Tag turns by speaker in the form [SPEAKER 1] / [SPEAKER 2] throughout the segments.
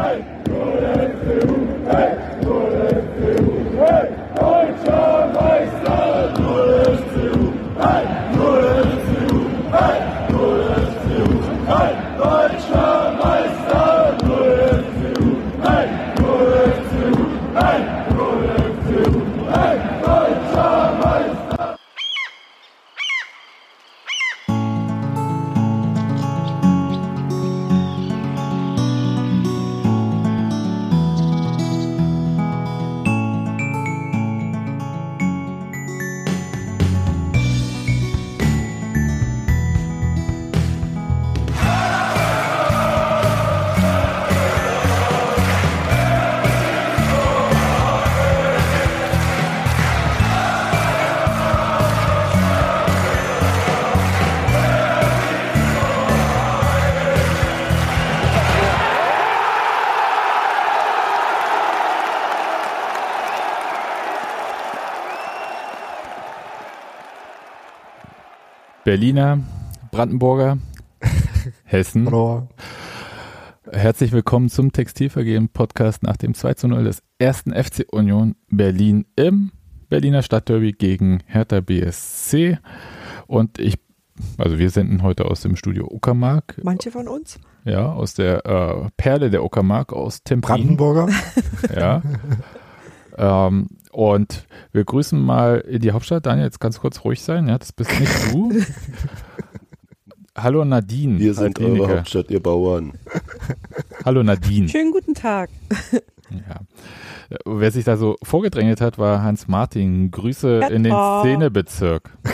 [SPEAKER 1] Hey! Berliner, Brandenburger, Hessen.
[SPEAKER 2] Hallo.
[SPEAKER 1] Herzlich willkommen zum Textilvergehen Podcast nach dem 2 zu 0 des ersten FC Union Berlin im Berliner Stadtderby gegen Hertha BSC. Und ich, also wir senden heute aus dem Studio Uckermark.
[SPEAKER 3] Manche von uns?
[SPEAKER 1] Ja, aus der äh, Perle der Uckermark aus Tempelin.
[SPEAKER 2] Brandenburger.
[SPEAKER 1] Ja. ähm, und wir grüßen mal in die Hauptstadt. Daniel, jetzt ganz kurz ruhig sein. Ja, das bist nicht du. Hallo Nadine.
[SPEAKER 4] Wir sind
[SPEAKER 1] Altlinike.
[SPEAKER 4] eure Hauptstadt, ihr Bauern.
[SPEAKER 1] Hallo Nadine.
[SPEAKER 3] Schönen guten Tag.
[SPEAKER 1] Ja. Wer sich da so vorgedrängelt hat, war Hans Martin. Grüße in den
[SPEAKER 3] Etwa.
[SPEAKER 1] Szenebezirk.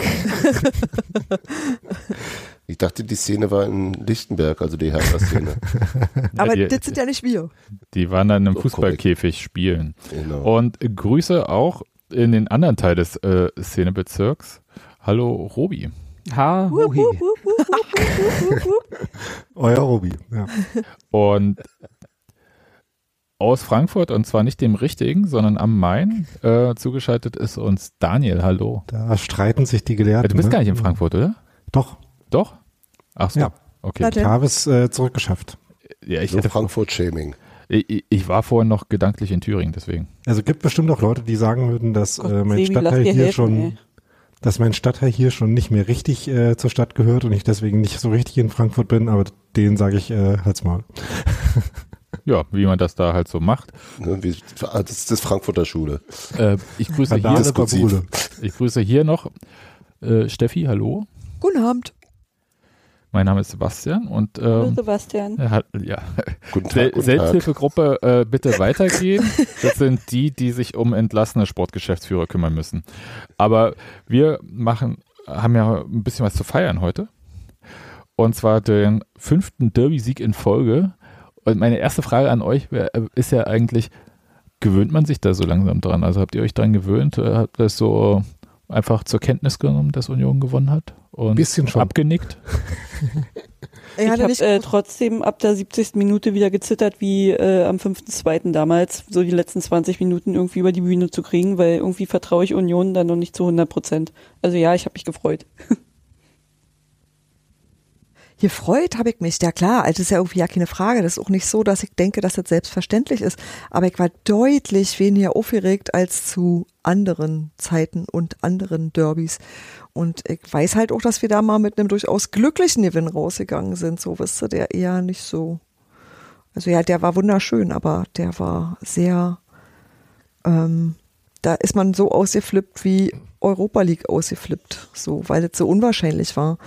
[SPEAKER 4] Ich dachte, die Szene war in Lichtenberg, also die Hertha-Szene.
[SPEAKER 3] Aber
[SPEAKER 1] die,
[SPEAKER 3] das sind ja nicht wir.
[SPEAKER 1] die waren dann im
[SPEAKER 4] So
[SPEAKER 1] Fußballkäfig spielen.
[SPEAKER 4] genau.
[SPEAKER 1] Und Grüße auch in den anderen Teil des äh, Szenebezirks. Hallo Robi.
[SPEAKER 5] Ha,
[SPEAKER 3] wup.
[SPEAKER 2] Euer Robi. Ja.
[SPEAKER 1] Und aus Frankfurt, und zwar nicht dem richtigen, sondern am Main, äh, zugeschaltet ist uns Daniel. Hallo.
[SPEAKER 2] Da streiten sich die Gelehrten.
[SPEAKER 1] Du bist
[SPEAKER 2] ne?
[SPEAKER 1] gar nicht in Frankfurt, oder?
[SPEAKER 2] Doch.
[SPEAKER 1] Doch? Ach so.
[SPEAKER 2] Ja.
[SPEAKER 1] Okay.
[SPEAKER 2] Ich habe es äh, zurückgeschafft.
[SPEAKER 1] Ja, ich,
[SPEAKER 4] So
[SPEAKER 1] hätte,
[SPEAKER 4] Frankfurt-Shaming.
[SPEAKER 1] ich, ich war vorhin noch gedanklich in Thüringen, deswegen.
[SPEAKER 2] Also gibt bestimmt auch Leute, die sagen würden, dass
[SPEAKER 5] Gott,
[SPEAKER 2] äh, mein
[SPEAKER 5] Sebi,
[SPEAKER 2] Stadtteil hier
[SPEAKER 5] helfen,
[SPEAKER 2] schon,
[SPEAKER 5] ey.
[SPEAKER 2] dass mein Stadtteil hier schon nicht mehr richtig äh, zur Stadt gehört und ich deswegen nicht so richtig in Frankfurt bin, aber denen sage ich äh, halt's mal.
[SPEAKER 1] Ja, wie man das da halt so macht.
[SPEAKER 4] Ne, wie, das ist das Frankfurter Schule.
[SPEAKER 1] Äh, ich, grüße hier, ich grüße hier noch äh, Steffi, hallo.
[SPEAKER 3] Guten Abend.
[SPEAKER 1] Mein Name ist Sebastian und
[SPEAKER 5] Hallo
[SPEAKER 1] ähm,
[SPEAKER 5] Sebastian.
[SPEAKER 1] hat, ja,
[SPEAKER 4] Guten Tag, guten.
[SPEAKER 1] Selbsthilfegruppe äh, bitte weitergehen. Das sind die, die sich um entlassene Sportgeschäftsführer kümmern müssen. Aber wir machen, haben ja ein bisschen was zu feiern heute. Und zwar den fünften Derby-Sieg in Folge. Und meine erste Frage an euch äh, ist ja eigentlich, gewöhnt man sich da so langsam dran? Also habt ihr euch dran gewöhnt? Äh, Habt ihr das so einfach zur Kenntnis genommen, dass Union gewonnen hat? Und
[SPEAKER 2] Bisschen schon.
[SPEAKER 1] abgenickt?
[SPEAKER 3] Ich
[SPEAKER 5] habe äh, trotzdem ab der 70. Minute wieder gezittert, wie äh, am 5.2. damals, so die letzten 20 Minuten irgendwie über die Bühne zu kriegen, weil irgendwie vertraue ich Union dann noch nicht zu 100 Prozent. Also ja, ich habe mich gefreut.
[SPEAKER 3] Gefreut habe ich mich, ja klar, also ist ja irgendwie ja keine Frage. Das ist auch nicht so, dass ich denke, dass das selbstverständlich ist. Aber ich war deutlich weniger aufgeregt als zu anderen Zeiten und anderen Derbys. Und ich weiß halt auch, dass wir da mal mit einem durchaus glücklichen Gewinn rausgegangen sind. So wisst ihr, der eher nicht so. Also ja, der war wunderschön, aber der war sehr, ähm, da ist man so ausgeflippt wie Europa League ausgeflippt, so, weil es so unwahrscheinlich war.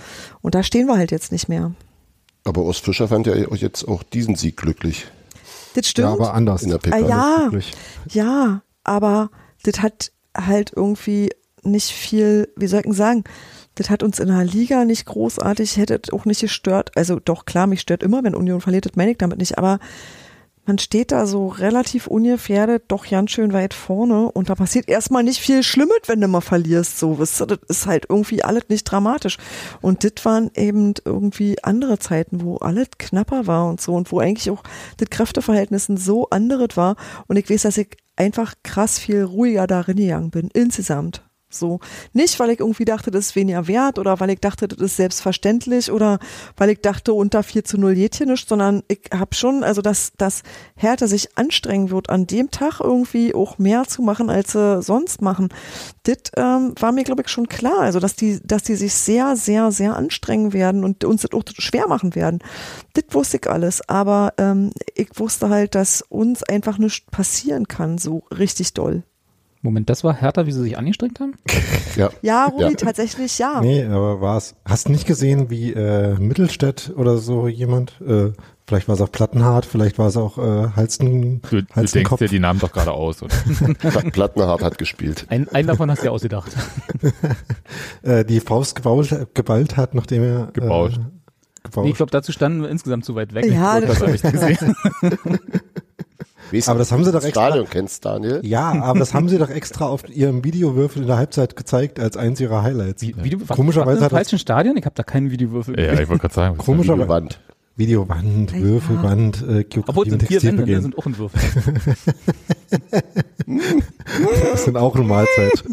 [SPEAKER 3] Und da stehen wir halt jetzt nicht mehr.
[SPEAKER 4] Aber Urs Fischer fand ja euch jetzt auch diesen Sieg glücklich
[SPEAKER 3] Das stimmt.
[SPEAKER 2] Ja, aber anders.
[SPEAKER 4] in der
[SPEAKER 3] Ah,
[SPEAKER 4] PK.
[SPEAKER 3] ja,
[SPEAKER 2] Wirklich.
[SPEAKER 3] ja, aber das hat halt irgendwie nicht viel, wie soll ich denn sagen, das hat uns in der Liga nicht großartig, hätte auch nicht gestört. Also doch, klar, mich stört immer, wenn Union verliert, das meine ich damit nicht, aber man steht da so relativ ungefährdet, doch ganz schön weit vorne und da passiert erstmal nicht viel Schlimmes, wenn du mal verlierst, so, wisst ihr, das ist halt irgendwie alles nicht dramatisch. Und das waren eben irgendwie andere Zeiten, wo alles knapper war und so und wo eigentlich auch das Kräfteverhältnis so anderes war und ich weiß, dass ich einfach krass viel ruhiger darin gegangen bin, insgesamt. So. Nicht, weil ich irgendwie dachte, das ist weniger wert oder weil ich dachte, das ist selbstverständlich oder weil ich dachte, unter 4 zu 0 geht hier nicht, sondern ich habe schon, also dass, dass Hertha sich anstrengen wird, an dem Tag irgendwie auch mehr zu machen, als sie sonst machen. Das ähm, war mir, glaube ich, schon klar. Also, dass die, dass die sich sehr, sehr, sehr anstrengen werden und uns das auch schwer machen werden. Das wusste ich alles. Aber ähm, ich wusste halt, dass uns einfach nichts passieren kann, so richtig doll.
[SPEAKER 6] Moment, das war härter, wie sie sich angestrengt haben?
[SPEAKER 4] Ja.
[SPEAKER 3] Ja, Rudi,
[SPEAKER 4] Ja.
[SPEAKER 3] tatsächlich ja.
[SPEAKER 2] Nee, aber war's. Hast du nicht gesehen, wie äh, Mittelstädt oder so jemand? Äh, vielleicht war es auch Plattenhart, vielleicht war es auch äh, Halsten,
[SPEAKER 1] Du, du denkst dir die Namen doch gerade aus. Oder?
[SPEAKER 4] Pla- Plattenhardt hat gespielt.
[SPEAKER 6] Ein, einen davon hast du ja ausgedacht.
[SPEAKER 2] äh, die Faust gebaut, geballt hat, nachdem er
[SPEAKER 1] Gebaut.
[SPEAKER 2] Äh, gebaut.
[SPEAKER 6] Nee, ich glaube, dazu standen wir insgesamt zu weit weg.
[SPEAKER 3] Ja,
[SPEAKER 6] Ich
[SPEAKER 3] das
[SPEAKER 6] habe ich gesehen.
[SPEAKER 4] Weißt
[SPEAKER 2] Aber
[SPEAKER 4] du,
[SPEAKER 2] das haben sie doch
[SPEAKER 4] das
[SPEAKER 2] extra-
[SPEAKER 4] Stadion kennst, Daniel.
[SPEAKER 2] ja, aber das haben sie doch extra auf ihrem Videowürfel in der Halbzeit gezeigt als eins ihrer Highlights.
[SPEAKER 6] Wie, Video,
[SPEAKER 2] Komischerweise hat
[SPEAKER 6] falschen Stadion? Ich habe da keinen Videowürfel
[SPEAKER 1] ja, ich wollte gerade sagen. was
[SPEAKER 2] Komischer-
[SPEAKER 1] ist
[SPEAKER 4] Videowand.
[SPEAKER 2] Videowand,
[SPEAKER 3] Ja.
[SPEAKER 2] Würfelwand, äh, Geografie
[SPEAKER 6] Obwohl sind vier Wände, ne, sind auch ein Würfel.
[SPEAKER 2] Das sind auch eine Mahlzeit.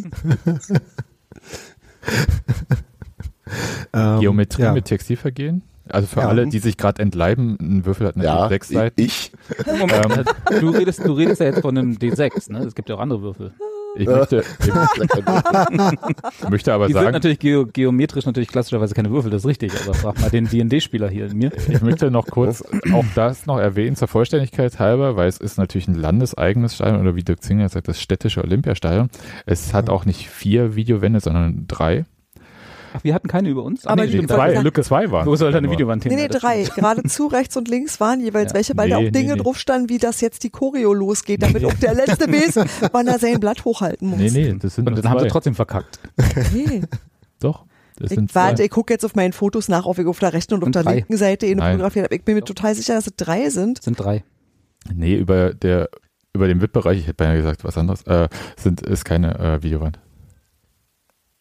[SPEAKER 2] ähm,
[SPEAKER 1] Geometrie
[SPEAKER 2] ja.
[SPEAKER 1] mit Textilvergehen? Also für
[SPEAKER 2] Ja.
[SPEAKER 1] alle, die sich gerade entleiben, ein Würfel hat natürlich
[SPEAKER 4] Ja,
[SPEAKER 1] sechs Seiten.
[SPEAKER 4] ich.
[SPEAKER 6] Moment, du, redest, du redest ja jetzt von einem D6, ne? Es gibt ja auch andere Würfel.
[SPEAKER 1] Ich möchte, ich möchte aber
[SPEAKER 6] Die sind
[SPEAKER 1] sagen,
[SPEAKER 6] natürlich geo geometrisch natürlich klassischerweise keine Würfel, das ist richtig, aber frag mal den D&D-Spieler hier in mir.
[SPEAKER 1] ich möchte noch kurz auch das noch erwähnen zur Vollständigkeit halber, weil es ist natürlich ein landeseigenes Stadion oder wie Dirk Zinger sagt, das städtische Olympiastadion. Es hat auch nicht vier Videowände, sondern drei.
[SPEAKER 6] Ach, wir hatten keine über uns?
[SPEAKER 3] Aber
[SPEAKER 6] nee, stimmt.
[SPEAKER 1] Zwei, Lücke zwei waren.
[SPEAKER 6] Wo soll da eine
[SPEAKER 1] Nur.
[SPEAKER 6] Videowand hin?
[SPEAKER 3] Nee, nee, drei. Geradezu, rechts und links waren jeweils
[SPEAKER 6] Ja.
[SPEAKER 3] welche, weil da
[SPEAKER 1] Nee,
[SPEAKER 3] auch Dinge
[SPEAKER 1] nee, nee.
[SPEAKER 3] drauf standen, wie das jetzt die Choreo losgeht, damit auch der letzte weiß, wann er sein Blatt hochhalten muss.
[SPEAKER 1] Nee, nee, das sind
[SPEAKER 6] Und dann haben sie
[SPEAKER 1] zwei.
[SPEAKER 6] trotzdem verkackt.
[SPEAKER 3] Nee.
[SPEAKER 1] Doch, das
[SPEAKER 3] Ich, warte,
[SPEAKER 1] zwei.
[SPEAKER 3] ich gucke jetzt auf meinen Fotos nach, ob ich auf der rechten und auf
[SPEAKER 6] Und
[SPEAKER 3] der
[SPEAKER 6] drei.
[SPEAKER 3] linken Seite eine
[SPEAKER 1] Nein.
[SPEAKER 3] fotografiert habe. Ich bin mir total sicher, dass es drei sind.
[SPEAKER 6] Das sind drei.
[SPEAKER 1] Nee, über der über den VIP-Bereich, ich hätte beinahe gesagt was anderes, äh, sind, ist keine äh, Videowand.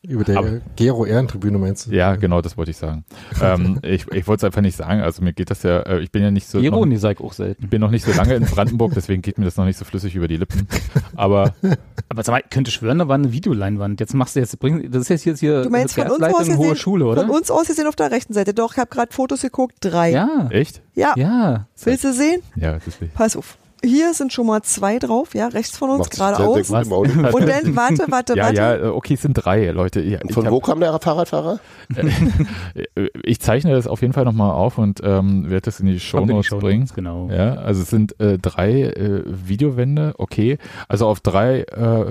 [SPEAKER 2] Über der
[SPEAKER 1] Aber-
[SPEAKER 2] Gero Ehrentribüne meinst du?
[SPEAKER 1] Ja, genau, das wollte ich sagen. ähm, ich ich wollte es einfach nicht sagen, also mir geht das ja, äh, ich bin ja nicht so noch,
[SPEAKER 6] Ironie sag ich auch selten.
[SPEAKER 1] ich bin noch nicht so lange in Brandenburg, deswegen geht mir das noch nicht so flüssig über die Lippen. Aber
[SPEAKER 6] Aber sag mal, ich könnte schwören, da war eine Videoleinwand. Jetzt machst du jetzt, bring, das ist jetzt, jetzt hier
[SPEAKER 3] Du meinst von uns aus
[SPEAKER 6] Verkehrsleitung Hohe
[SPEAKER 3] gesehen,
[SPEAKER 6] Schule, oder?
[SPEAKER 3] von uns aus gesehen auf der rechten Seite. Doch, ich habe gerade Fotos geguckt, drei.
[SPEAKER 6] Ja,
[SPEAKER 1] echt?
[SPEAKER 3] Ja.
[SPEAKER 6] ja.
[SPEAKER 3] Willst du sehen?
[SPEAKER 1] Ja, das will ich.
[SPEAKER 3] Pass auf. Hier sind schon mal zwei drauf, ja, rechts von uns, geradeaus. Und dann, warte, warte,
[SPEAKER 1] Ja,
[SPEAKER 3] warte.
[SPEAKER 1] ja, äh, okay, es sind drei Leute. Ja,
[SPEAKER 4] Und von
[SPEAKER 1] hab-
[SPEAKER 4] wo kam der Fahrradfahrer?
[SPEAKER 1] Äh, Ich zeichne das auf jeden Fall nochmal auf und ähm, werde das in die Show Notes
[SPEAKER 6] Shownotes,
[SPEAKER 1] bringen.
[SPEAKER 6] Genau.
[SPEAKER 1] Ja, also es sind äh, drei äh, Videowände, okay. Also auf drei, äh,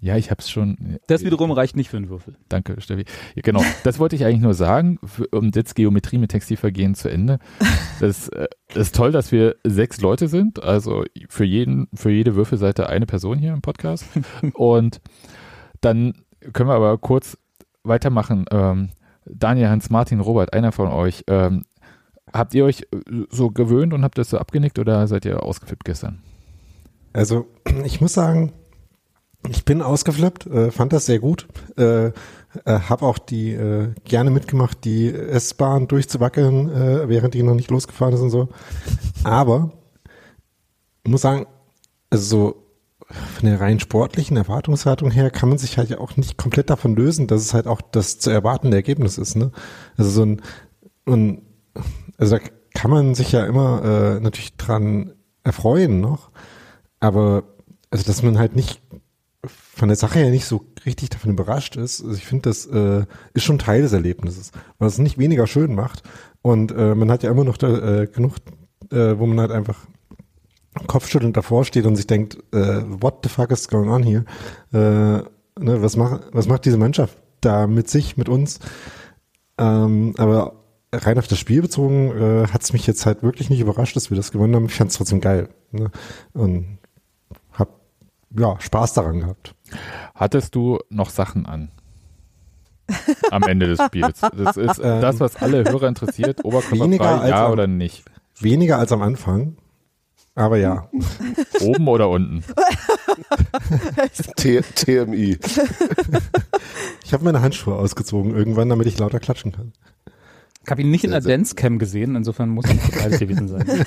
[SPEAKER 1] ja, ich habe es schon.
[SPEAKER 6] Das wiederum reicht nicht für einen Würfel.
[SPEAKER 1] Danke, Steffi. Ja, genau, das wollte ich eigentlich nur sagen. Für, um jetzt Geometrie mit Textilvergehen zu Ende. Das, äh, das ist toll, dass wir sechs Leute sind. Also für jeden, für jede Würfelseite eine Person hier im Podcast. Und dann können wir aber kurz weitermachen. Ähm, Daniel, Hans, Martin, Robert, einer von euch. Ähm, habt ihr euch äh, so gewöhnt und habt das so abgenickt oder seid ihr ausgeflippt gestern?
[SPEAKER 2] Also ich muss sagen, ich bin ausgeflippt, äh, fand das sehr gut, äh, äh, habe auch die äh, gerne mitgemacht, die S-Bahn durchzuwackeln, äh, während die noch nicht losgefahren ist und so. Aber muss sagen, also so von der rein sportlichen Erwartungshaltung her kann man sich halt ja auch nicht komplett davon lösen, dass es halt auch das zu erwartende Ergebnis ist. Ne? Also so ein, und, also da kann man sich ja immer äh, natürlich dran erfreuen noch, aber also dass man halt nicht von der Sache her nicht so richtig davon überrascht ist. Also ich finde, das äh, ist schon Teil des Erlebnisses, was es nicht weniger schön macht. Und äh, man hat ja immer noch da, äh, genug, äh, wo man halt einfach kopfschüttelnd davor steht und sich denkt, äh, what the fuck is going on here? Äh, ne, was, macht was macht diese Mannschaft da mit sich, mit uns? Ähm, aber rein auf das Spiel bezogen äh, hat es mich jetzt halt wirklich nicht überrascht, dass wir das gewonnen haben. Ich fand es trotzdem geil. Ne? Und hab ja Spaß daran gehabt.
[SPEAKER 1] Hattest du noch Sachen an? Am Ende des Spiels. Das ist
[SPEAKER 2] Ähm,
[SPEAKER 1] das, was alle Hörer interessiert. Oberkörperfrei, ja
[SPEAKER 2] am-
[SPEAKER 1] oder nicht?
[SPEAKER 2] Weniger als am Anfang, aber ja.
[SPEAKER 1] Oben oder unten?
[SPEAKER 4] T TMI.
[SPEAKER 2] Ich habe meine Handschuhe ausgezogen irgendwann, damit ich lauter klatschen kann.
[SPEAKER 6] Ich habe ihn nicht in der Dancecam gesehen, insofern muss es beides gewesen sein.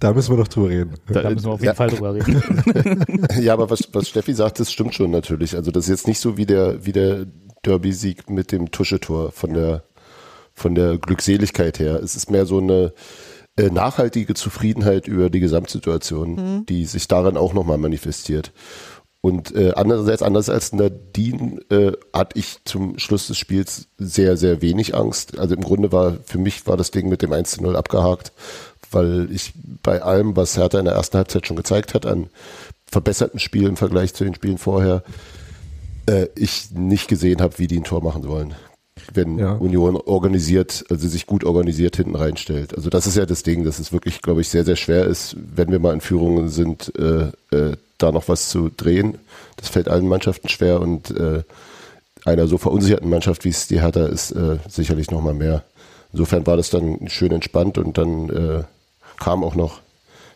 [SPEAKER 2] Da müssen wir doch drüber reden.
[SPEAKER 6] Da müssen wir auf jeden
[SPEAKER 4] Ja.
[SPEAKER 6] Fall drüber reden.
[SPEAKER 4] Ja, aber was, was Steffi sagt, das stimmt schon natürlich. Also das ist jetzt nicht so wie der, wie der Derby-Sieg mit dem Tuschetor von der, von der Glückseligkeit her. Es ist mehr so eine äh, nachhaltige Zufriedenheit über die Gesamtsituation, die sich darin auch nochmal manifestiert. Und äh, andererseits, anders als Nadine, äh, hatte ich zum Schluss des Spiels sehr, sehr wenig Angst. Also im Grunde war, für mich war das Ding mit dem 1 zu 0 abgehakt, weil ich bei allem, was Hertha in der ersten Halbzeit schon gezeigt hat, an verbesserten Spiel im Vergleich zu den Spielen vorher, äh, ich nicht gesehen habe, wie die ein Tor machen sollen. Wenn
[SPEAKER 2] Ja.
[SPEAKER 4] Union organisiert, also sich gut organisiert hinten reinstellt. Also das ist ja das Ding, dass es wirklich, glaube ich, sehr, sehr schwer ist, wenn wir mal in Führungen sind, äh, äh, da noch was zu drehen. Das fällt allen Mannschaften schwer und äh, einer so verunsicherten Mannschaft, wie es die Hertha ist, äh, sicherlich noch mal mehr. Insofern war das dann schön entspannt und dann äh, kam auch noch,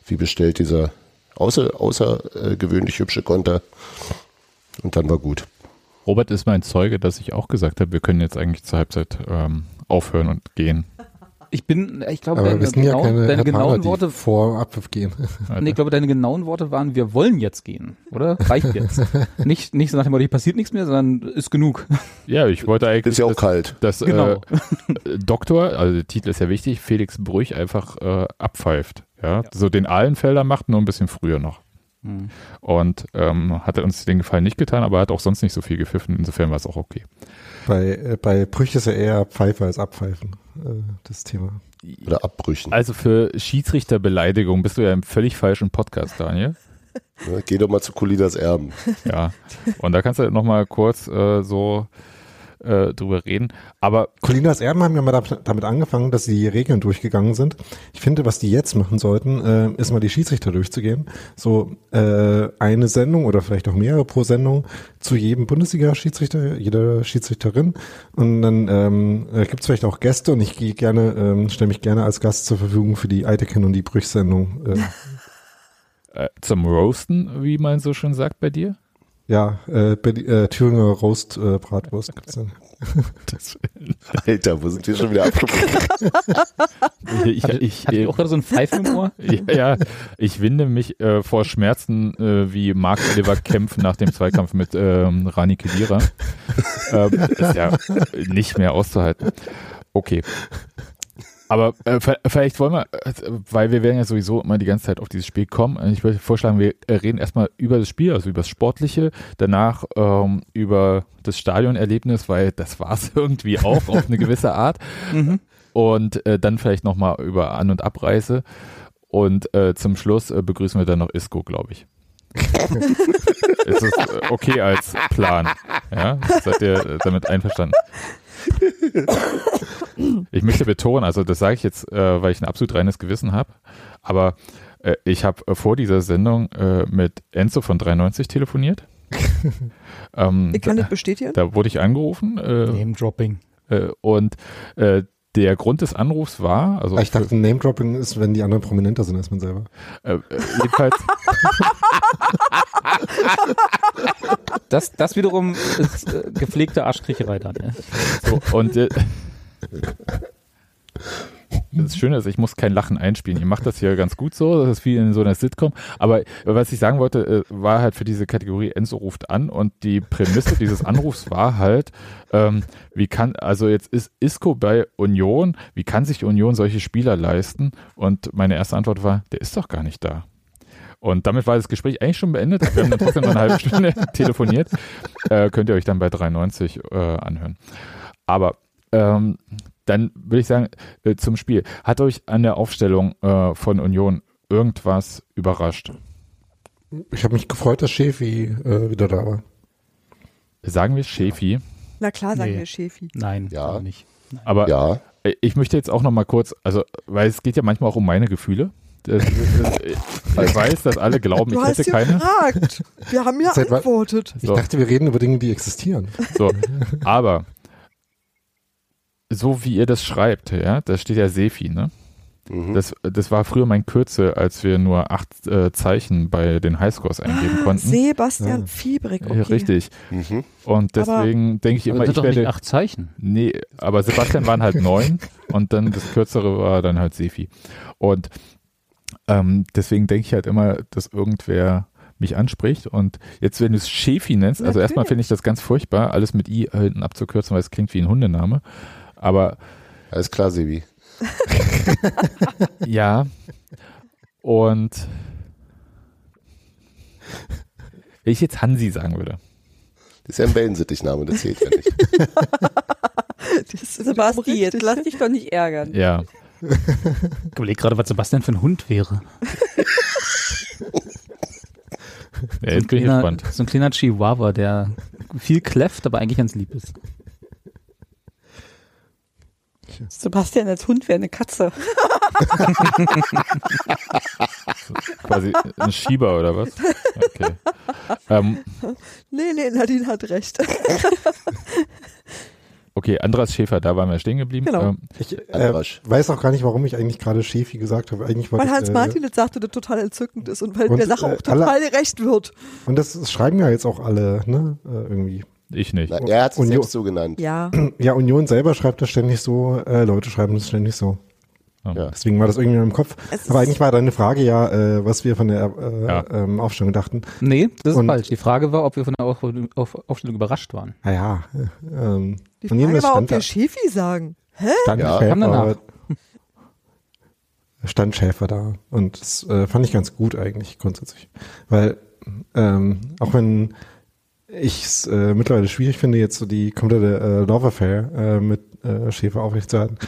[SPEAKER 4] wie bestellt, dieser außer, außergewöhnlich hübsche Konter und dann war gut.
[SPEAKER 1] Robert ist mein Zeuge, dass ich auch gesagt habe, wir können jetzt eigentlich zur Halbzeit ähm, aufhören und gehen.
[SPEAKER 6] Ich bin, ich glaube, deine,
[SPEAKER 2] wir sind ja
[SPEAKER 6] deine genauen Worte,
[SPEAKER 2] vor Abpfiff gehen.
[SPEAKER 6] nee, ich glaube, deine genauen Worte waren, wir wollen jetzt gehen, oder? Reicht jetzt. nicht, nicht so nach dem Motto, hier passiert nichts mehr, sondern ist genug.
[SPEAKER 1] Ja, ich wollte eigentlich,
[SPEAKER 4] Ist ja auch
[SPEAKER 1] dass,
[SPEAKER 4] kalt.
[SPEAKER 1] dass
[SPEAKER 6] Genau.
[SPEAKER 1] äh, Doktor, also der Titel ist ja wichtig, Felix Brüch einfach äh, abpfeift. Ja? So den Ahlenfelder macht, nur ein bisschen früher noch. Und ähm, hat uns den Gefallen nicht getan, aber er hat auch sonst nicht so viel gepfiffen. Insofern war es auch okay.
[SPEAKER 2] Bei, äh, bei Brüch ist ja eher Pfeife als Abpfeifen, äh, das Thema.
[SPEAKER 4] Oder Abbrüchen.
[SPEAKER 1] Also für Schiedsrichterbeleidigung bist du ja im völlig falschen Podcast, Daniel.
[SPEAKER 4] Ne, Geh doch mal zu Colinas Erben.
[SPEAKER 1] Ja. Und da kannst du noch mal kurz äh, so äh, drüber reden. Aber
[SPEAKER 2] Colinas Erben haben ja mal da- damit angefangen, dass sie die Regeln durchgegangen sind. Ich finde, was die jetzt machen sollten, äh, ist mal die Schiedsrichter durchzugehen. So äh, eine Sendung oder vielleicht auch mehrere pro Sendung zu jedem Bundesliga-Schiedsrichter, jeder Schiedsrichterin. Und dann ähm, äh, gibt es vielleicht auch Gäste und ich gehe gerne, ähm, stelle mich gerne als Gast zur Verfügung für die Eitekin und die Brüch-Sendung. Äh,
[SPEAKER 1] äh, zum Roasten, wie man so schön sagt bei dir.
[SPEAKER 2] Ja, äh, äh, Thüringer Roast äh, Bratwurst gibt's dann.
[SPEAKER 1] Das,
[SPEAKER 4] Alter, wo sind wir schon wieder abgebrochen?
[SPEAKER 1] ich,
[SPEAKER 6] Hatte,
[SPEAKER 1] ich,
[SPEAKER 6] hatte ich auch gerade so ein Pfeifen im Ohr?
[SPEAKER 1] ja, ja, ich winde mich äh, vor Schmerzen, äh, wie Mark Oliver kämpft nach dem Zweikampf mit ähm, Rani Kedira. ähm, ist ja nicht mehr auszuhalten. Okay. Aber äh, vielleicht wollen wir, äh, weil wir werden ja sowieso immer die ganze Zeit auf dieses Spiel kommen. Ich würde vorschlagen, wir äh, reden erstmal über das Spiel, also über das Sportliche, danach ähm, über das Stadionerlebnis, weil das war es irgendwie auch auf eine gewisse Art.
[SPEAKER 6] Mhm.
[SPEAKER 1] Und äh, dann vielleicht nochmal über An- und Abreise. Und äh, zum Schluss äh, begrüßen wir dann noch Isco, glaube ich. ist es okay als Plan? Ja? Seid ihr damit einverstanden? Ich möchte betonen, also das sage ich jetzt, äh, weil ich ein absolut reines Gewissen habe, aber äh, ich habe äh, vor dieser Sendung äh, mit Enzo von 93 telefoniert. ähm,
[SPEAKER 3] Ich kann
[SPEAKER 1] da,
[SPEAKER 3] das bestätigen.
[SPEAKER 1] da wurde ich angerufen äh,
[SPEAKER 6] Name-Dropping.
[SPEAKER 1] äh, und äh, der Grund des Anrufs war, also
[SPEAKER 2] Ah, ich dachte, Name-Dropping ist, wenn die anderen prominenter sind als man selber.
[SPEAKER 1] äh, jedenfalls,
[SPEAKER 6] Das, das wiederum ist äh, gepflegte Arschkriecherei dann. Ne?
[SPEAKER 1] so, und äh, das Schöne ist, ich muss kein Lachen einspielen. Ihr macht das hier ganz gut so, das ist wie in so einer Sitcom. Aber was ich sagen wollte, äh, war halt für diese Kategorie Enzo ruft an und die Prämisse dieses Anrufs war halt, ähm, wie kann, also jetzt ist Isco bei Union, wie kann sich Union solche Spieler leisten? Und meine erste Antwort war, der ist doch gar nicht da. Und damit war das Gespräch eigentlich schon beendet. Wir haben dann trotzdem noch eine halbe Stunde telefoniert. Äh, könnt ihr euch dann bei 93 äh, anhören. Aber ähm, dann würde ich sagen, äh, zum Spiel. Hat euch an der Aufstellung äh, von Union irgendwas überrascht?
[SPEAKER 2] Ich habe mich gefreut, dass Schäfi äh, wieder da war.
[SPEAKER 1] Sagen wir Schäfi,
[SPEAKER 3] Na klar, sagen
[SPEAKER 6] Nee.
[SPEAKER 3] wir Schäfi.
[SPEAKER 6] Nein,
[SPEAKER 4] Ja.
[SPEAKER 6] nicht.
[SPEAKER 1] aber
[SPEAKER 4] Ja,
[SPEAKER 1] ich möchte jetzt auch noch mal kurz, also, weil es geht ja manchmal auch um meine Gefühle. Das, das, ich weiß, dass alle glauben,
[SPEAKER 3] Du
[SPEAKER 1] ich
[SPEAKER 3] hast
[SPEAKER 1] hätte keine.
[SPEAKER 3] gefragt. Wir haben ja antwortet.
[SPEAKER 2] Ich
[SPEAKER 1] So.
[SPEAKER 2] dachte, wir reden über Dinge, die existieren.
[SPEAKER 1] So, aber so wie ihr das schreibt, ja, da steht ja Sefi, ne?
[SPEAKER 4] mhm.
[SPEAKER 1] Das, das war früher mein Kürzel, als wir nur acht äh, Zeichen bei den Highscores eingeben
[SPEAKER 3] Ah,
[SPEAKER 1] konnten.
[SPEAKER 3] Sebastian
[SPEAKER 2] Ja.
[SPEAKER 3] Fiebrig.
[SPEAKER 1] Ja,
[SPEAKER 3] Okay.
[SPEAKER 1] Richtig.
[SPEAKER 4] Mhm.
[SPEAKER 1] Und deswegen denke ich immer, ich
[SPEAKER 6] doch nicht
[SPEAKER 1] werde.
[SPEAKER 6] acht Zeichen.
[SPEAKER 1] Nee, aber Sebastian waren halt neun und dann das kürzere war dann halt Sefi. Und Ähm, deswegen denke ich halt immer, dass irgendwer mich anspricht. Und jetzt, wenn du es Schäfi nennst, also erstmal finde ich das ganz furchtbar, alles mit I hinten abzukürzen, weil es klingt wie ein Hundename. Aber
[SPEAKER 4] Alles klar, Sebi.
[SPEAKER 1] ja. Und wenn ich jetzt Hansi sagen würde.
[SPEAKER 4] Das ist ja ein Wellensittichname, das zählt ja nicht.
[SPEAKER 3] Das ist
[SPEAKER 5] Sebastian, jetzt lass dich doch nicht ärgern.
[SPEAKER 1] Ja.
[SPEAKER 6] Ich überlege gerade, was Sebastian für ein Hund wäre.
[SPEAKER 1] ja jetzt bin ich
[SPEAKER 6] kleiner,
[SPEAKER 1] gespannt.
[SPEAKER 6] so ein kleiner Chihuahua, der viel kläfft, aber eigentlich ganz lieb ist.
[SPEAKER 5] Sebastian als Hund wäre eine Katze.
[SPEAKER 1] Quasi ein Schieber oder was? Okay. Ähm,
[SPEAKER 3] Nee, nee, Nadine hat recht.
[SPEAKER 1] Okay, Andras Schäfer, da waren wir stehen geblieben.
[SPEAKER 3] Genau.
[SPEAKER 1] Ähm,
[SPEAKER 2] Ich äh, weiß auch gar nicht, warum ich eigentlich gerade Schäfi gesagt habe. Eigentlich
[SPEAKER 3] Weil
[SPEAKER 2] ich,
[SPEAKER 3] Hans
[SPEAKER 2] äh,
[SPEAKER 3] Martin jetzt sagte, das total entzückend ist und weil
[SPEAKER 2] Und,
[SPEAKER 3] der Sache
[SPEAKER 2] äh,
[SPEAKER 3] auch total gerecht wird.
[SPEAKER 2] Und das, das schreiben ja jetzt auch alle, ne? Äh, irgendwie.
[SPEAKER 1] ich nicht.
[SPEAKER 4] Na, er hat es
[SPEAKER 2] Union-
[SPEAKER 4] selbst so genannt.
[SPEAKER 3] Ja.
[SPEAKER 2] Ja, Union selber schreibt das ständig so, äh, Leute schreiben das ständig so.
[SPEAKER 4] Ja.
[SPEAKER 2] Deswegen war das irgendwie in meinem Kopf.
[SPEAKER 3] Es
[SPEAKER 2] Aber eigentlich war deine Frage ja, äh, was wir von der äh,
[SPEAKER 1] Ja.
[SPEAKER 2] ähm, Aufstellung dachten.
[SPEAKER 6] Nee, das ist
[SPEAKER 2] Und-
[SPEAKER 6] falsch. Die Frage war, ob wir von der Auf Auf Aufstellung überrascht waren.
[SPEAKER 2] Naja, äh, ähm,
[SPEAKER 3] Die
[SPEAKER 2] von
[SPEAKER 3] Frage war, ob wir
[SPEAKER 2] da,
[SPEAKER 3] Schäfi sagen.
[SPEAKER 2] stand,
[SPEAKER 4] Ja,
[SPEAKER 2] Schäfer,
[SPEAKER 6] kam danach.
[SPEAKER 2] stand Schäfer da. Und das äh, fand ich ganz gut eigentlich grundsätzlich. Weil, ähm, auch wenn ich es äh, mittlerweile schwierig finde, jetzt so die komplette äh, Love Affair äh, mit äh, Schäfer aufrechtzuerhalten,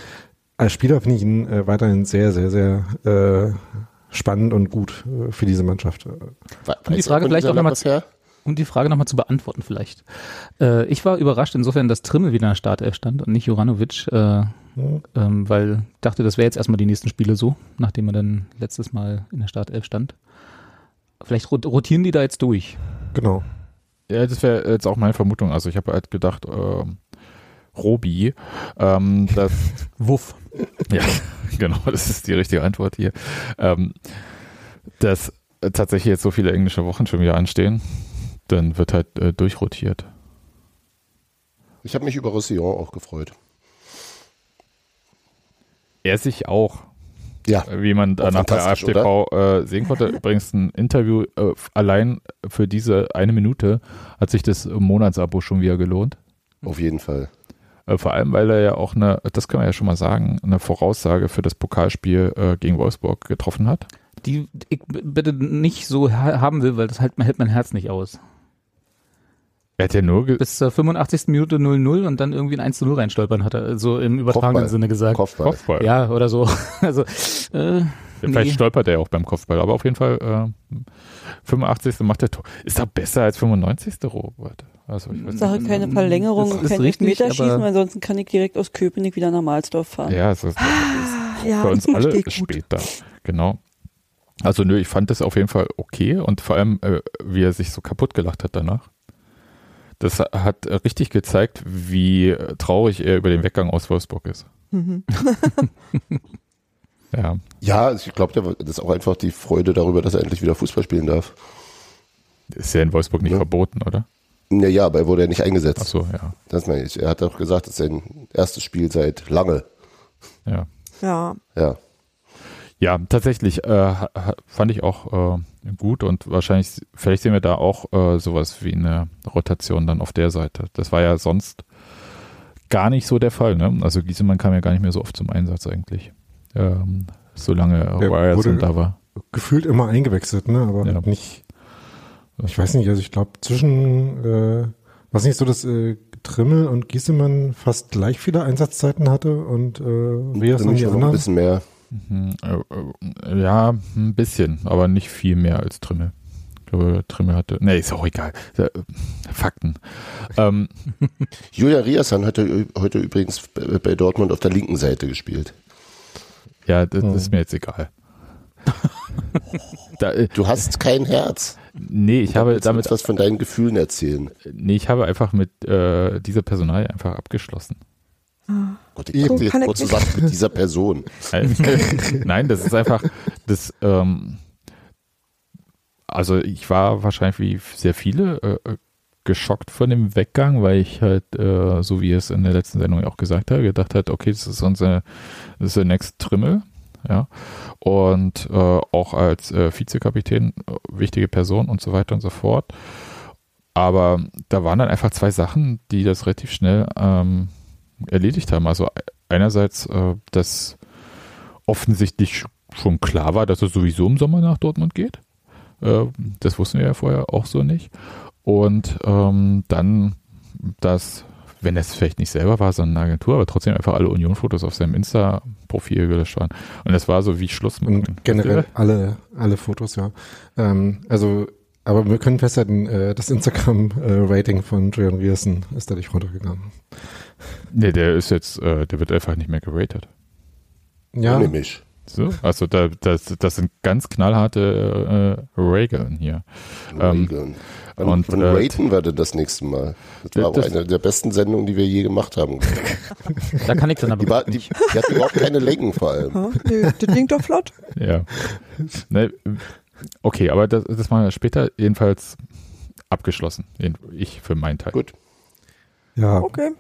[SPEAKER 2] als Spieler finde ich ihn äh, weiterhin sehr, sehr, sehr äh, spannend und gut äh, für diese Mannschaft.
[SPEAKER 4] Wa-
[SPEAKER 6] die
[SPEAKER 4] weiß
[SPEAKER 6] Frage vielleicht auch noch mal-
[SPEAKER 4] Love-Affair?
[SPEAKER 6] Um die Frage nochmal zu beantworten vielleicht. Äh, ich war überrascht insofern, dass Trimmel wieder in der Startelf stand und nicht Juranovic, äh, ähm, weil ich dachte, das wäre jetzt erstmal die nächsten Spiele so, nachdem er dann letztes Mal in der Startelf stand. Vielleicht rot- rotieren die da jetzt durch.
[SPEAKER 2] Genau.
[SPEAKER 1] Ja, das wäre jetzt auch meine Vermutung. Also ich habe halt gedacht, ähm, Robi, ähm, das,
[SPEAKER 6] Wuff.
[SPEAKER 1] Ja, genau, das ist die richtige Antwort hier, ähm, dass tatsächlich jetzt so viele englische Wochen schon wieder anstehen, dann wird halt äh, durchrotiert.
[SPEAKER 4] Ich habe mich über Roussillon auch gefreut.
[SPEAKER 1] Er sich auch,
[SPEAKER 4] Ja,
[SPEAKER 1] wie man danach bei
[SPEAKER 4] fantastisch,
[SPEAKER 1] AfTV äh, sehen konnte. Übrigens ein Interview, äh, allein für diese eine Minute hat sich das Monatsabo schon wieder gelohnt.
[SPEAKER 4] auf jeden Fall.
[SPEAKER 1] Äh, vor allem, weil er ja auch eine, das können wir ja schon mal sagen, eine Voraussage für das Pokalspiel äh, gegen Wolfsburg getroffen hat.
[SPEAKER 6] Die ich bitte nicht so ha haben will, weil das halt, hält mein Herz nicht aus.
[SPEAKER 1] Er hat ja nur,
[SPEAKER 6] Bis zur 85. Minute 0-0 und dann irgendwie ein 1 0 reinstolpern hat er, so im übertragenen
[SPEAKER 4] Kopfball.
[SPEAKER 6] Sinne gesagt.
[SPEAKER 4] Kopfball.
[SPEAKER 1] Kopfball.
[SPEAKER 6] Ja, oder so. Also, äh,
[SPEAKER 1] Vielleicht
[SPEAKER 6] nee.
[SPEAKER 1] stolpert er auch beim Kopfball, aber auf jeden Fall äh, 85. macht er Tor. Ist doch besser als 95. Robert. Also ich weiß
[SPEAKER 5] Sache
[SPEAKER 1] nicht.
[SPEAKER 5] keine Verlängerung
[SPEAKER 6] Das
[SPEAKER 5] kein
[SPEAKER 6] richtig,
[SPEAKER 5] Elfmeterschießen, weil ansonsten kann ich direkt aus Köpenick wieder nach Mahlsdorf fahren.
[SPEAKER 1] Ja, es ist
[SPEAKER 3] Ja,
[SPEAKER 1] für uns
[SPEAKER 3] das
[SPEAKER 1] alle später. Genau. Also nö, ich fand das auf jeden Fall okay und vor allem, äh, wie er sich so kaputt gelacht hat danach. Das hat richtig gezeigt, wie traurig er über den Weggang aus Wolfsburg ist.
[SPEAKER 3] Mhm.
[SPEAKER 1] Ja,
[SPEAKER 4] Ja, ich glaube, das ist auch einfach die Freude darüber, dass er endlich wieder Fußball spielen darf.
[SPEAKER 1] ist ja in Wolfsburg nicht
[SPEAKER 4] Ja.
[SPEAKER 1] verboten, oder?
[SPEAKER 4] Naja, aber er wurde ja nicht eingesetzt.
[SPEAKER 1] Ach so, ja.
[SPEAKER 4] Das meine ich. Er hat auch gesagt, das ist sein erstes Spiel seit lange.
[SPEAKER 1] Ja,
[SPEAKER 3] Ja,
[SPEAKER 4] Ja.
[SPEAKER 1] ja tatsächlich äh, fand ich auch äh, gut und wahrscheinlich, vielleicht sehen wir da auch äh, sowas wie eine Rotation dann auf der Seite. Das war ja sonst gar nicht so der Fall. Ne? Also Giesemann kam ja gar nicht mehr so oft zum Einsatz eigentlich, ähm, solange Ryerson da war.
[SPEAKER 2] Gefühlt immer eingewechselt, ne? Aber
[SPEAKER 1] Ja.
[SPEAKER 2] nicht. Ich weiß nicht, also ich glaube zwischen, äh, was nicht so, dass äh, Trimmel und Giesemann fast gleich viele Einsatzzeiten hatte und äh,
[SPEAKER 4] Für
[SPEAKER 2] dann
[SPEAKER 4] mich
[SPEAKER 2] die
[SPEAKER 4] noch ein
[SPEAKER 2] anderen?
[SPEAKER 4] bisschen mehr.
[SPEAKER 1] Mhm, äh, äh, ja, ein bisschen, aber nicht viel mehr als Trimmel. Ich glaube, Trimmel hatte. Nee, ist auch egal. Äh, Fakten. Ähm,
[SPEAKER 4] Julia Riasson hat heute, übrigens bei Dortmund auf der linken Seite gespielt.
[SPEAKER 1] ja, das, das ist
[SPEAKER 2] Hm.
[SPEAKER 1] mir jetzt egal. da, äh,
[SPEAKER 4] Du hast kein Herz.
[SPEAKER 1] nee, ich habe
[SPEAKER 4] du
[SPEAKER 1] damit
[SPEAKER 4] uns was von deinen Gefühlen erzählen.
[SPEAKER 1] Nee, ich habe einfach mit äh, dieser Personalie einfach abgeschlossen.
[SPEAKER 4] Gott, ich dachte jetzt kurz gesagt mit dieser Person.
[SPEAKER 1] Nein, das ist einfach, das, ähm, also ich war wahrscheinlich wie sehr viele äh, geschockt von dem Weggang, weil ich halt, äh, so wie es in der letzten Sendung auch gesagt habe, gedacht hat, okay, das ist unser, das ist der Next Trimmel. Ja. Und äh, auch als äh, Vizekapitän äh, wichtige Person und so weiter und so fort. Aber da waren dann einfach zwei Sachen, die das relativ schnell ähm, erledigt haben. Also einerseits, äh, dass offensichtlich schon klar war, dass er sowieso im Sommer nach Dortmund geht. Äh, das wussten wir ja vorher auch so nicht. Und ähm, dann, dass, wenn es vielleicht nicht selber war, sondern eine Agentur, aber trotzdem einfach alle Union-Fotos auf seinem Insta-Profil gelöscht waren. Und das war so wie Schluss
[SPEAKER 2] mit. Und generell alle, alle Fotos, ja. Ähm, also, aber wir können festhalten, äh, das Instagram-Rating von Julian Rierson ist dadurch runtergegangen.
[SPEAKER 1] Nee, der ist jetzt, äh, der wird einfach nicht mehr geratet.
[SPEAKER 4] Ja. Nämlich.
[SPEAKER 1] So, also da, das, das sind ganz knallharte äh, Regeln hier.
[SPEAKER 4] Regeln. Ähm, wann, und, wann äh, raten wir denn das nächste Mal? Das war das, eine der besten Sendungen, die wir je gemacht haben.
[SPEAKER 6] da kann ich dann aber
[SPEAKER 4] die, war, die, die hat überhaupt keine Längen vor allem.
[SPEAKER 3] Nee, das klingt doch flott.
[SPEAKER 1] Ja. Ne, okay, aber das, das machen wir später jedenfalls abgeschlossen. Ich für meinen Teil.
[SPEAKER 4] Gut.
[SPEAKER 3] Ja. Okay.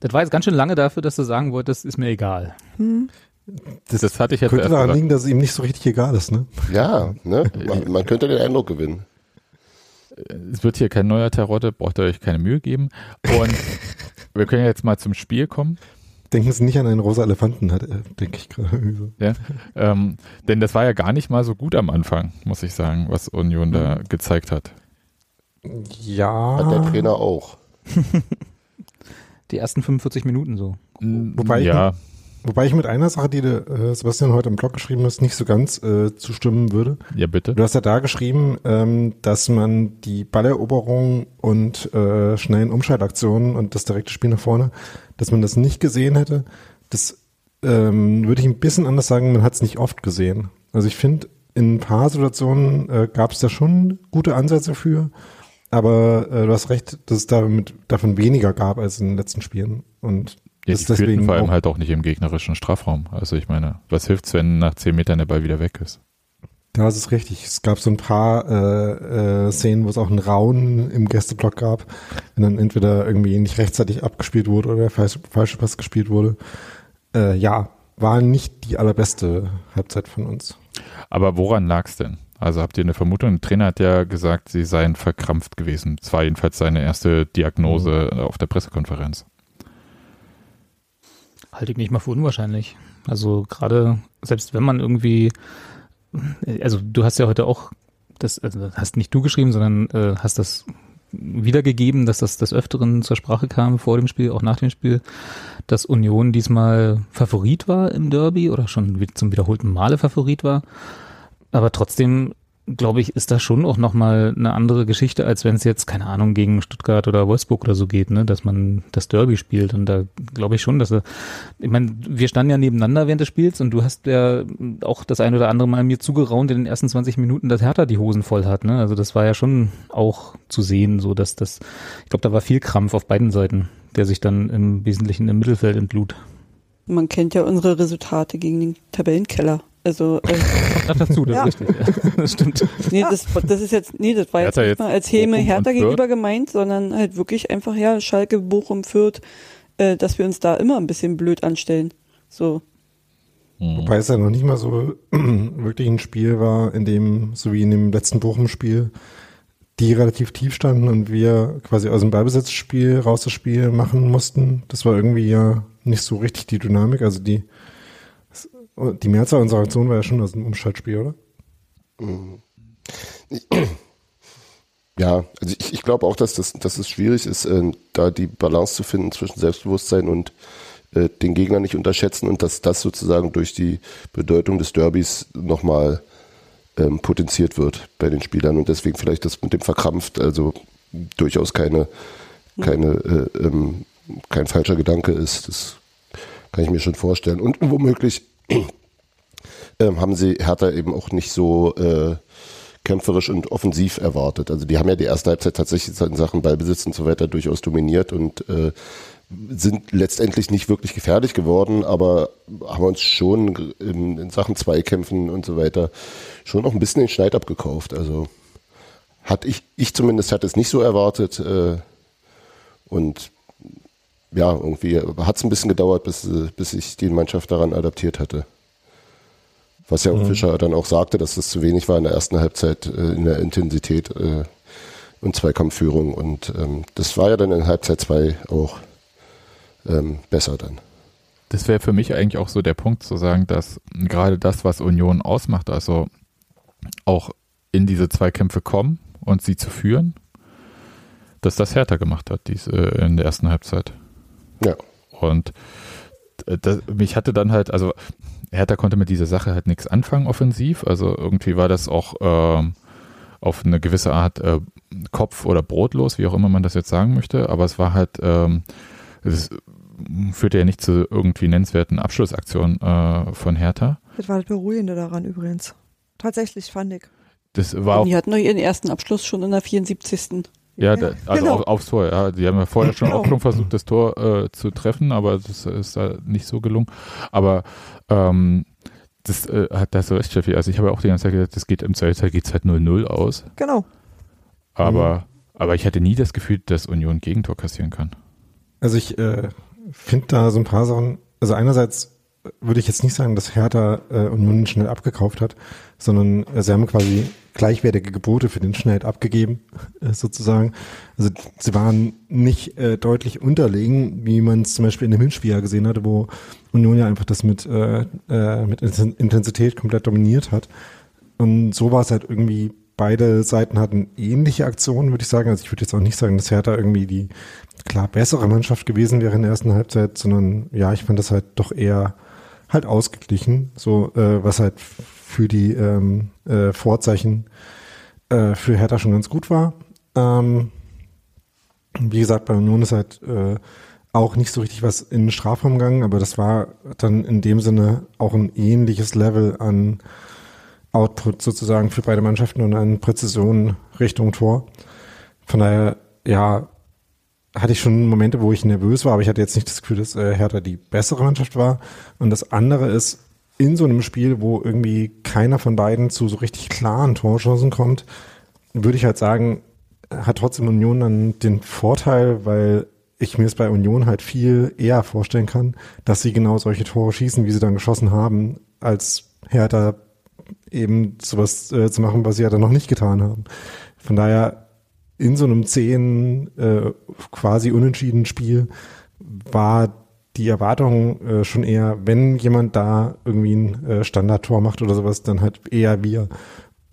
[SPEAKER 6] Das war jetzt ganz schön lange dafür, dass du sagen wolltest, ist mir egal. Hm.
[SPEAKER 2] Das, das, hatte ich jetzt Könnte daran liegen, dass es ihm nicht so richtig egal ist, ne?
[SPEAKER 4] Ja, ne? Man, man könnte den Eindruck gewinnen.
[SPEAKER 1] Es wird hier kein neuer Terrotte, braucht ihr euch keine Mühe geben. Und wir können jetzt mal zum Spiel kommen.
[SPEAKER 2] Denken Sie nicht an einen rosa Elefanten, äh, denke ich gerade.
[SPEAKER 1] Ja, ähm, denn das war ja gar nicht mal so gut am Anfang, muss ich sagen, was Union da mhm. gezeigt hat.
[SPEAKER 2] Ja.
[SPEAKER 4] Hat der Trainer auch.
[SPEAKER 6] Die ersten 45 Minuten so.
[SPEAKER 2] Wobei ja. Ich, Wobei ich mit einer Sache, die du, äh, Sebastian heute im Blog geschrieben hast, nicht so ganz äh, zustimmen würde.
[SPEAKER 1] Ja, bitte.
[SPEAKER 2] Du hast ja da geschrieben, ähm, dass man die Balleroberung und äh, schnellen Umschaltaktionen und das direkte Spiel nach vorne, dass man das nicht gesehen hätte. Das ähm, würde ich ein bisschen anders sagen, man hat es nicht oft gesehen. Also ich finde, in ein paar Situationen äh, gab es da schon gute Ansätze für, aber äh, du hast recht, dass es damit, davon weniger gab als in den letzten Spielen. Und
[SPEAKER 1] ja, das die deswegen vor allem halt auch nicht im gegnerischen Strafraum. Also ich meine, was hilft's, wenn nach zehn Metern der Ball wieder weg ist?
[SPEAKER 2] Da ist es richtig. Es gab so ein paar äh, äh, Szenen, wo es auch einen Raun im Gästeblock gab, wenn dann entweder irgendwie nicht rechtzeitig abgespielt wurde oder der falsche, falsche Pass gespielt wurde. Äh, ja, war nicht die allerbeste Halbzeit von uns.
[SPEAKER 1] Aber woran lag's denn? Also habt ihr eine Vermutung? Der Trainer hat ja gesagt, sie seien verkrampft gewesen. Das war jedenfalls seine erste Diagnose mhm. auf der Pressekonferenz.
[SPEAKER 6] Halte ich nicht mal für unwahrscheinlich. Also gerade, selbst wenn man irgendwie, also du hast ja heute auch, das also hast nicht du geschrieben, sondern äh, hast das wiedergegeben, dass das des Öfteren zur Sprache kam vor dem Spiel, auch nach dem Spiel, dass Union diesmal Favorit war im Derby oder schon zum wiederholten Male Favorit war. Aber trotzdem glaube ich, ist das schon auch nochmal eine andere Geschichte, als wenn es jetzt, keine Ahnung, gegen Stuttgart oder Wolfsburg oder so geht, ne, dass man das Derby spielt. Und da glaube ich schon, dass er, ich meine, wir standen ja nebeneinander während des Spiels und du hast ja auch das ein oder andere Mal mir zugeraunt in den ersten 20 Minuten, dass Hertha die Hosen voll hat, ne. Also das war ja schon auch zu sehen, so dass das, ich glaube, da war viel Krampf auf beiden Seiten, der sich dann im Wesentlichen im Mittelfeld entlud.
[SPEAKER 5] Man kennt ja unsere Resultate gegen den Tabellenkeller. Also äh,
[SPEAKER 6] Ach, dazu, das ja. ist richtig. Ja, das stimmt.
[SPEAKER 5] Nee, das, das ist jetzt, nee, das war jetzt nicht mal als Häme Hertha gegenüber gemeint, sondern halt wirklich einfach, ja, Schalke, Bochum, Fürth, äh, dass wir uns da immer ein bisschen blöd anstellen. So.
[SPEAKER 2] Mhm. Wobei es ja noch nicht mal so wirklich ein Spiel war, in dem, so wie in dem letzten Bochum-Spiel, die relativ tief standen und wir quasi aus dem Ballbesitzspiel raus das Spiel machen mussten. Das war irgendwie ja nicht so richtig die Dynamik. Also die die Mehrzahl unserer Aktionen war ja schon aus dem Umschaltspiel, oder? Mhm.
[SPEAKER 4] Ja, also ich, ich glaube auch, dass, das, dass es schwierig ist, äh, da die Balance zu finden zwischen Selbstbewusstsein und äh, den Gegner nicht unterschätzen und dass das sozusagen durch die Bedeutung des Derbys nochmal ähm, potenziert wird bei den Spielern und deswegen vielleicht das mit dem verkrampft, also durchaus keine, keine, äh, ähm, kein falscher Gedanke ist. Das kann ich mir schon vorstellen. Und womöglich ähm, haben sie Hertha eben auch nicht so äh, kämpferisch und offensiv erwartet. Also die haben ja die erste Halbzeit tatsächlich in Sachen Ballbesitz und so weiter durchaus dominiert und äh, sind letztendlich nicht wirklich gefährlich geworden, aber haben uns schon in, in Sachen Zweikämpfen und so weiter schon noch ein bisschen den Schneid abgekauft. Also hat ich, ich zumindest hatte es nicht so erwartet äh, und ja, irgendwie hat es ein bisschen gedauert, bis, bis sich die Mannschaft daran adaptiert hatte. Was ja mhm. Fischer dann auch sagte, dass das zu wenig war in der ersten Halbzeit äh, in der Intensität äh, und Zweikampfführung. Und ähm, das war ja dann in Halbzeit 2 auch ähm, besser dann.
[SPEAKER 1] Das wäre für mich eigentlich auch so der Punkt zu sagen, dass gerade das, was Union ausmacht, also auch in diese Zweikämpfe kommen und sie zu führen, dass das härter gemacht hat dies, äh, in der ersten Halbzeit.
[SPEAKER 4] Ja.
[SPEAKER 1] Und das, mich hatte dann halt, also Hertha konnte mit dieser Sache halt nichts anfangen offensiv. Also irgendwie war das auch ähm, auf eine gewisse Art äh, Kopf- oder brotlos, wie auch immer man das jetzt sagen möchte. Aber es war halt, ähm, es führte ja nicht zu irgendwie nennenswerten Abschlussaktionen äh, von Hertha.
[SPEAKER 3] Das war das Beruhigende daran übrigens. Tatsächlich fand ich.
[SPEAKER 1] Das war auch,
[SPEAKER 5] Die hatten doch ihren ersten Abschluss schon in der 74.
[SPEAKER 1] Ja, da, also
[SPEAKER 3] Genau.
[SPEAKER 1] auf, aufs Tor. Ja, die haben ja vorher schon
[SPEAKER 3] Genau.
[SPEAKER 1] auch schon versucht, das Tor äh, zu treffen, aber das ist da nicht so gelungen. Aber ähm, das äh, hat da so recht, Steffi. Also ich habe ja auch die ganze Zeit gesagt, das geht im Zweifelsfall geht's halt 0-0 aus.
[SPEAKER 3] Genau.
[SPEAKER 1] Aber, aber ich hatte nie das Gefühl, dass Union Gegentor kassieren kann.
[SPEAKER 2] Also ich äh, finde da so ein paar Sachen, also einerseits würde ich jetzt nicht sagen, dass Hertha äh, Union schnell abgekauft hat, sondern äh, sie haben quasi gleichwertige Gebote für den Schnell abgegeben, äh, sozusagen. Also sie waren nicht äh, deutlich unterlegen, wie man es zum Beispiel in dem Hinspiel ja gesehen hatte, wo Union ja einfach das mit, äh, äh, mit Inten- Intensität komplett dominiert hat. Und so war es halt irgendwie, beide Seiten hatten ähnliche Aktionen, würde ich sagen. Also ich würde jetzt auch nicht sagen, dass Hertha irgendwie die klar bessere Mannschaft gewesen wäre in der ersten Halbzeit, sondern ja, ich fand das halt doch eher halt ausgeglichen, so äh, was halt für die ähm, äh, Vorzeichen äh, für Hertha schon ganz gut war. Ähm, wie gesagt, bei Union ist halt äh, auch nicht so richtig was in den Strafraum gegangen, aber das war dann in dem Sinne auch ein ähnliches Level an Output sozusagen für beide Mannschaften und an Präzision Richtung Tor. Von daher, ja, hatte ich schon Momente, wo ich nervös war, aber ich hatte jetzt nicht das Gefühl, dass äh, Hertha die bessere Mannschaft war. Und das andere ist, in so einem Spiel, wo irgendwie keiner von beiden zu so richtig klaren Torchancen kommt, würde ich halt sagen, hat trotzdem Union dann den Vorteil, weil ich mir es bei Union halt viel eher vorstellen kann, dass sie genau solche Tore schießen, wie sie dann geschossen haben, als Hertha eben sowas äh, zu machen, was sie ja dann noch nicht getan haben. Von daher in so einem zehn äh, quasi unentschieden Spiel war die Erwartung äh, schon eher, wenn jemand da irgendwie ein äh, Standardtor macht oder sowas, dann halt eher wir.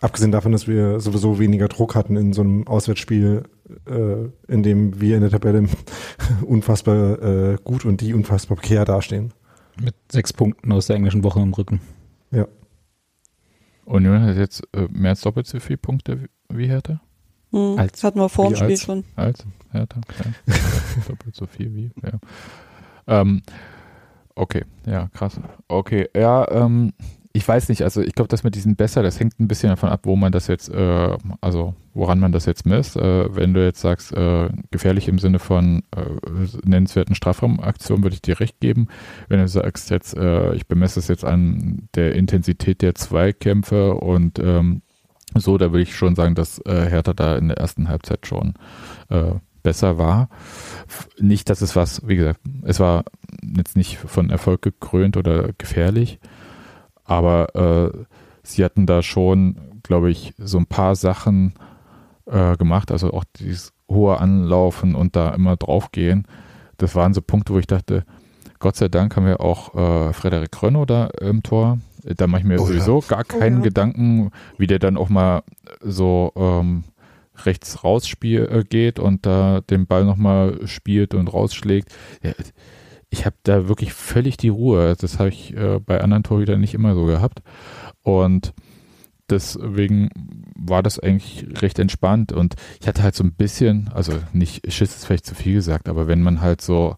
[SPEAKER 2] Abgesehen davon, dass wir sowieso weniger Druck hatten in so einem Auswärtsspiel, äh, in dem wir in der Tabelle unfassbar äh, gut und die unfassbar prekär dastehen.
[SPEAKER 6] Mit sechs Punkten aus der englischen Woche im Rücken.
[SPEAKER 2] Ja.
[SPEAKER 1] Union hat jetzt äh, mehr als doppelt so viele Punkte wie- Hertha.
[SPEAKER 5] Hm,
[SPEAKER 6] Als-
[SPEAKER 5] hatten wir vor dem Spiel
[SPEAKER 1] als?
[SPEAKER 5] schon.
[SPEAKER 1] Als Hertha, ja. doppelt so viel wie, ja. Ähm, okay, ja, krass. Okay, ja, ähm, ich weiß nicht, also ich glaube, das mit diesen besser, das hängt ein bisschen davon ab, wo man das jetzt, äh, also woran man das jetzt misst. Äh, wenn du jetzt sagst, äh, gefährlich im Sinne von äh, nennenswerten Strafraumaktionen, würde ich dir recht geben. Wenn du sagst jetzt, äh, ich bemesse es jetzt an der Intensität der Zweikämpfe und ähm, so, da würde ich schon sagen, dass äh, Hertha da in der ersten Halbzeit schon äh, besser war. Nicht, dass es was, wie gesagt, es war jetzt nicht von Erfolg gekrönt oder gefährlich, aber äh, sie hatten da schon, glaube ich, so ein paar Sachen äh, gemacht, also auch dieses hohe Anlaufen und da immer draufgehen. Das waren so Punkte, wo ich dachte, Gott sei Dank haben wir auch äh, Frederik Rönno da im Tor. Da mache ich mir
[SPEAKER 2] Oh ja.
[SPEAKER 1] sowieso gar keinen
[SPEAKER 3] ja.
[SPEAKER 1] Gedanken, wie der dann auch mal so ähm, rechts raus spiel, äh, geht und da den Ball nochmal spielt und rausschlägt. Ja, ich habe da wirklich völlig die Ruhe. Das habe ich äh, bei anderen Torhütern nicht immer so gehabt. Und deswegen war das eigentlich recht entspannt. Und ich hatte halt so ein bisschen, also nicht, Schiss ist vielleicht zu viel gesagt, aber wenn man halt so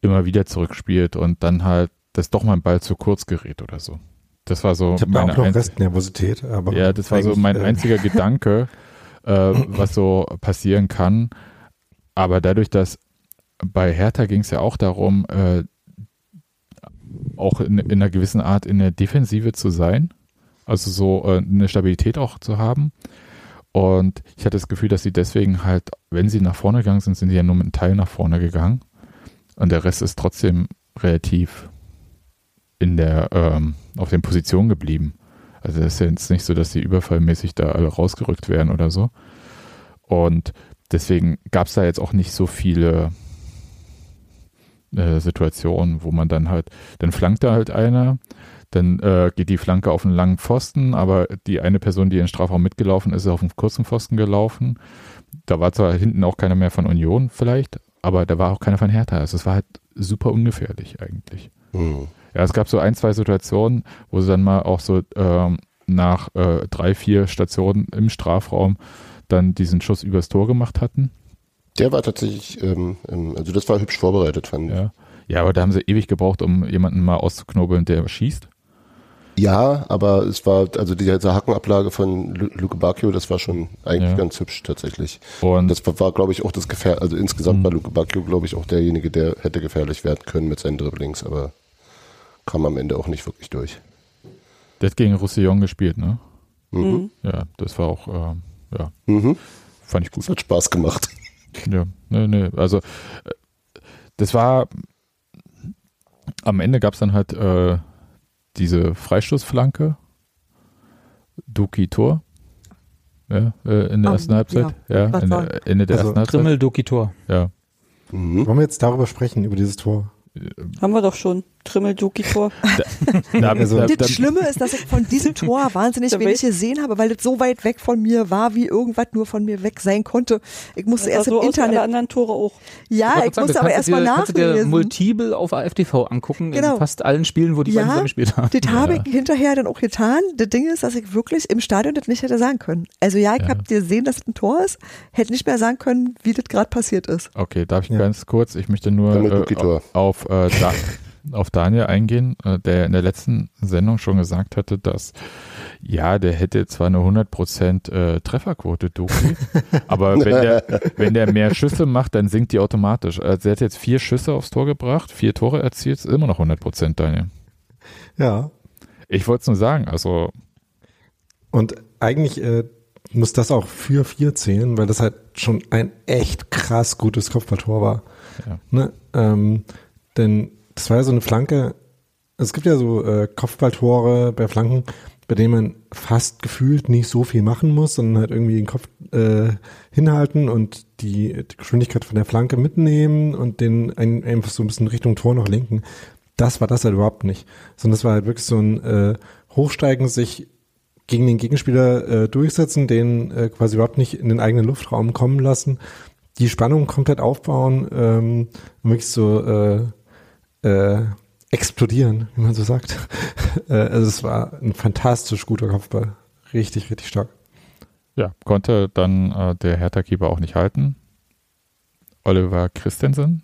[SPEAKER 1] immer wieder zurückspielt und dann halt, dass doch mal ein Ball zu kurz gerät oder so. Das war so
[SPEAKER 2] Ich habe da auch noch Restnervosität, aber
[SPEAKER 1] ja, das war so mein
[SPEAKER 2] äh,
[SPEAKER 1] einziger Gedanke, äh, was so passieren kann. Aber dadurch, dass bei Hertha ging es ja auch darum, äh, auch in, in einer gewissen Art in der Defensive zu sein, also so äh, eine Stabilität auch zu haben. Und ich hatte das Gefühl, dass sie deswegen halt, wenn sie nach vorne gegangen sind, sind sie ja nur mit einem Teil nach vorne gegangen. Und der Rest ist trotzdem relativ in der, ähm, auf den Positionen geblieben. Also es ist ja jetzt nicht so, dass die überfallmäßig da alle rausgerückt werden oder so. Und deswegen gab es da jetzt auch nicht so viele äh, Situationen, wo man dann halt, dann flankt da halt einer, dann äh, geht die Flanke auf einen langen Pfosten, aber die eine Person, die in den Strafraum mitgelaufen ist, ist auf einen kurzen Pfosten gelaufen. Da war zwar hinten auch keiner mehr von Union vielleicht, aber da war auch keiner von Hertha. Also es war halt super ungefährlich eigentlich.
[SPEAKER 4] Hm.
[SPEAKER 1] Ja, es gab so ein, zwei Situationen, wo sie dann mal auch so ähm, nach äh, drei, vier Stationen im Strafraum dann diesen Schuss übers Tor gemacht hatten.
[SPEAKER 4] Der war tatsächlich, ähm, ähm, also das war hübsch vorbereitet, fand ich.
[SPEAKER 1] Ja. ja, aber da haben sie ewig gebraucht, um jemanden mal auszuknobeln, der schießt.
[SPEAKER 4] Ja, aber es war, also diese Hackenablage von Lu- Luke Bacchio, das war schon eigentlich
[SPEAKER 1] Ja.
[SPEAKER 4] ganz hübsch tatsächlich.
[SPEAKER 1] Und
[SPEAKER 4] Das war, war glaube ich, auch das Gefähr, also insgesamt
[SPEAKER 1] Mhm.
[SPEAKER 4] war Luke Bacchio, glaube ich, auch derjenige, der hätte gefährlich werden können mit seinen Dribblings, aber kam am Ende auch nicht wirklich durch.
[SPEAKER 1] der hat gegen Roussillon gespielt, ne?
[SPEAKER 4] Mhm.
[SPEAKER 1] Ja, das war auch, ähm, ja,
[SPEAKER 4] Mhm.
[SPEAKER 1] fand ich
[SPEAKER 4] Das
[SPEAKER 1] gut.
[SPEAKER 4] hat Spaß gemacht.
[SPEAKER 1] Ja, ne, ne, also äh, das war, am Ende gab es dann halt äh, diese Freistoßflanke, Duki Tor, ja, äh, in der
[SPEAKER 3] Ah,
[SPEAKER 1] ersten Halbzeit, ja,
[SPEAKER 3] grad
[SPEAKER 1] in der, Ende der
[SPEAKER 2] Also
[SPEAKER 1] ersten Halbzeit,
[SPEAKER 6] Trimmel Dokitor.
[SPEAKER 1] ja.
[SPEAKER 4] Mhm.
[SPEAKER 2] Wollen wir jetzt darüber sprechen, über dieses Tor?
[SPEAKER 5] Haben wir doch schon. Trimmel Duki Tor.
[SPEAKER 1] Da,
[SPEAKER 2] Also-
[SPEAKER 1] da,
[SPEAKER 3] Das
[SPEAKER 1] da,
[SPEAKER 3] Schlimme ist, dass ich von diesem Tor wahnsinnig
[SPEAKER 5] Da
[SPEAKER 3] wenig gesehen habe, weil das so weit weg von mir war, wie irgendwas nur von mir weg sein konnte. Ich musste
[SPEAKER 5] Das
[SPEAKER 3] erst
[SPEAKER 5] so
[SPEAKER 3] im
[SPEAKER 5] wie alle
[SPEAKER 3] Internet.
[SPEAKER 5] anderen Tore auch.
[SPEAKER 3] Ja, ich musste aber erst mal
[SPEAKER 6] Kannst du dir
[SPEAKER 3] nachlesen.
[SPEAKER 6] multiple auf AFTV angucken,
[SPEAKER 3] Genau.
[SPEAKER 6] in fast allen Spielen, wo die
[SPEAKER 3] Ja,
[SPEAKER 6] beiden zusammen gespielt haben.
[SPEAKER 3] Das habe ich hinterher dann auch getan. Das Ding ist, dass ich wirklich im Stadion das nicht hätte sagen können. Also ja, ich
[SPEAKER 1] Ja.
[SPEAKER 3] habe gesehen, dass es ein Tor ist, hätte nicht mehr sagen können, wie das gerade passiert ist.
[SPEAKER 1] Okay, darf ich
[SPEAKER 2] Ja.
[SPEAKER 1] ganz kurz? Ich möchte nur äh, auf, äh, da, auf Daniel eingehen, äh, der in der letzten Sendung schon gesagt hatte, dass ja, der hätte zwar eine 100% äh, Trefferquote, Doki, aber wenn der, wenn der mehr Schüsse macht, dann sinkt die automatisch. Also er hat jetzt vier Schüsse aufs Tor gebracht, vier Tore erzielt, ist immer noch 100%, Daniel.
[SPEAKER 2] Ja.
[SPEAKER 1] Ich wollte es nur sagen, also
[SPEAKER 2] Und eigentlich äh, muss das auch für vier zählen, weil das halt schon ein echt krass gutes Kopfballtor war.
[SPEAKER 1] Ja.
[SPEAKER 2] Ne? Ähm, denn das war ja so eine Flanke. Es gibt ja so äh, Kopfballtore bei Flanken, bei denen man fast gefühlt nicht so viel machen muss, sondern halt irgendwie den Kopf äh, hinhalten und die, die Geschwindigkeit von der Flanke mitnehmen und den ein, einfach so ein bisschen Richtung Tor noch lenken. Das war das halt überhaupt nicht. Sondern das war halt wirklich so ein äh, Hochsteigen, sich gegen den Gegenspieler äh, durchsetzen, den äh, quasi überhaupt nicht in den eigenen Luftraum kommen lassen, die Spannung komplett aufbauen, ähm, wirklich so äh, äh, explodieren, wie man so sagt. äh, also es war ein fantastisch guter Kopfball. Richtig, richtig stark.
[SPEAKER 1] ja, konnte dann äh, der Hertha-Keeper auch nicht halten. Oliver Christensen,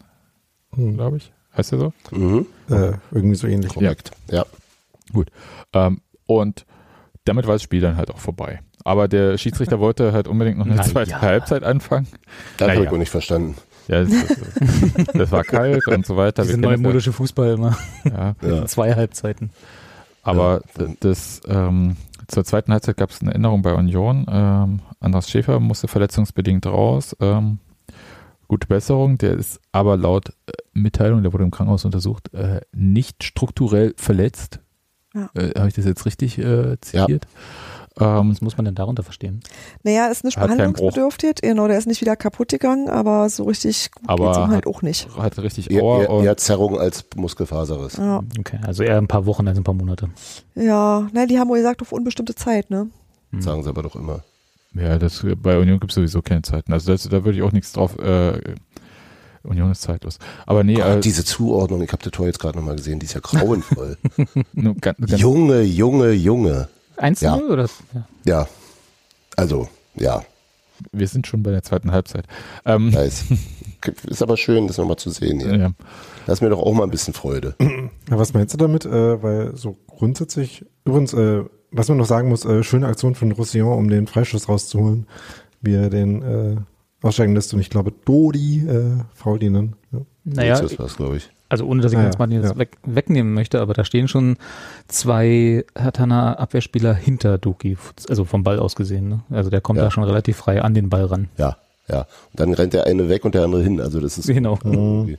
[SPEAKER 2] Hm.
[SPEAKER 1] glaube ich, heißt er so?
[SPEAKER 4] Mhm.
[SPEAKER 2] Äh, irgendwie so ähnlich.
[SPEAKER 4] Korrekt. Ja.
[SPEAKER 1] Ähm, und damit war das Spiel dann halt auch vorbei. Aber der Schiedsrichter wollte halt unbedingt noch eine
[SPEAKER 6] Na
[SPEAKER 1] zweite
[SPEAKER 6] ja.
[SPEAKER 1] Halbzeit anfangen.
[SPEAKER 4] Das
[SPEAKER 1] Naja.
[SPEAKER 4] habe ich auch nicht verstanden.
[SPEAKER 1] Ja, das, das war kalt und so weiter.
[SPEAKER 6] Diese
[SPEAKER 1] Wir kennen
[SPEAKER 6] neumodische Fußball immer.
[SPEAKER 1] ja. ja.
[SPEAKER 4] Ja.
[SPEAKER 6] Zwei Halbzeiten.
[SPEAKER 1] Aber
[SPEAKER 4] Ja.
[SPEAKER 1] das, ähm, zur zweiten Halbzeit gab es eine Änderung bei Union. Ähm, Andras Schäfer musste verletzungsbedingt raus. Ähm, gute Besserung. Der ist aber laut äh, Mitteilung, der wurde im Krankenhaus untersucht, äh, nicht strukturell verletzt.
[SPEAKER 3] Ja.
[SPEAKER 1] Äh, Habe ich das jetzt richtig äh, zitiert? Ähm,
[SPEAKER 6] Was muss man denn darunter verstehen?
[SPEAKER 3] Naja, ist nicht
[SPEAKER 1] Hat
[SPEAKER 3] behandlungsbedürftig. Genau, der ist nicht wieder kaputt gegangen, aber so richtig gut
[SPEAKER 1] Aber
[SPEAKER 3] geht's ihm halt
[SPEAKER 1] hat-
[SPEAKER 3] auch nicht.
[SPEAKER 1] hatte richtig
[SPEAKER 4] Eher,
[SPEAKER 1] Ohr
[SPEAKER 4] eher,
[SPEAKER 1] und
[SPEAKER 4] eher Zerrung als Muskelfaserriss.
[SPEAKER 3] Ja,
[SPEAKER 6] Okay, also eher ein paar Wochen als ein paar Monate.
[SPEAKER 3] ja. Na, die haben wohl gesagt, auf unbestimmte Zeit, ne?
[SPEAKER 6] Hm.
[SPEAKER 4] Sagen sie aber doch immer.
[SPEAKER 1] Ja, das, bei Union gibt es sowieso keine Zeiten. Also das, da würde ich auch nichts drauf. Äh, Union ist zeitlos. Aber nee,
[SPEAKER 4] Gott,
[SPEAKER 1] äh,
[SPEAKER 4] diese Zuordnung, ich habe das Tor jetzt gerade nochmal gesehen, die ist ja grauenvoll.
[SPEAKER 1] ganz, ganz,
[SPEAKER 4] Junge, Junge, Junge.
[SPEAKER 6] 1
[SPEAKER 4] Ja.
[SPEAKER 6] oder? Ja.
[SPEAKER 4] Ja. Also, ja,
[SPEAKER 1] wir sind schon bei der zweiten Halbzeit. Ähm,
[SPEAKER 4] nice. Ist aber schön, das nochmal zu sehen hier.
[SPEAKER 1] ja.
[SPEAKER 4] Ist mir doch auch mal ein bisschen Freude.
[SPEAKER 2] Ja, was meinst du damit? Äh, weil so grundsätzlich, übrigens, äh, was man noch sagen muss, äh, schöne Aktion von Roussillon, um den Freischuss rauszuholen, wie er den äh, aussteigen lässt und ich glaube, Dodi äh, fault ihn dann. Ja.
[SPEAKER 6] Naja,
[SPEAKER 4] das war's, glaube ich.
[SPEAKER 6] Also ohne dass ich
[SPEAKER 2] Ah,
[SPEAKER 6] jetzt
[SPEAKER 2] ja,
[SPEAKER 6] Martin jetzt
[SPEAKER 2] ja.
[SPEAKER 6] weg, wegnehmen möchte, aber da stehen schon zwei Hertaner Abwehrspieler hinter Doki, also vom Ball aus gesehen. Ne? Also der kommt
[SPEAKER 4] Ja.
[SPEAKER 6] da schon relativ frei an den Ball ran.
[SPEAKER 4] Ja, ja. Und dann rennt der eine weg und der andere hin. Also das ist
[SPEAKER 6] Genau.
[SPEAKER 4] irgendwie-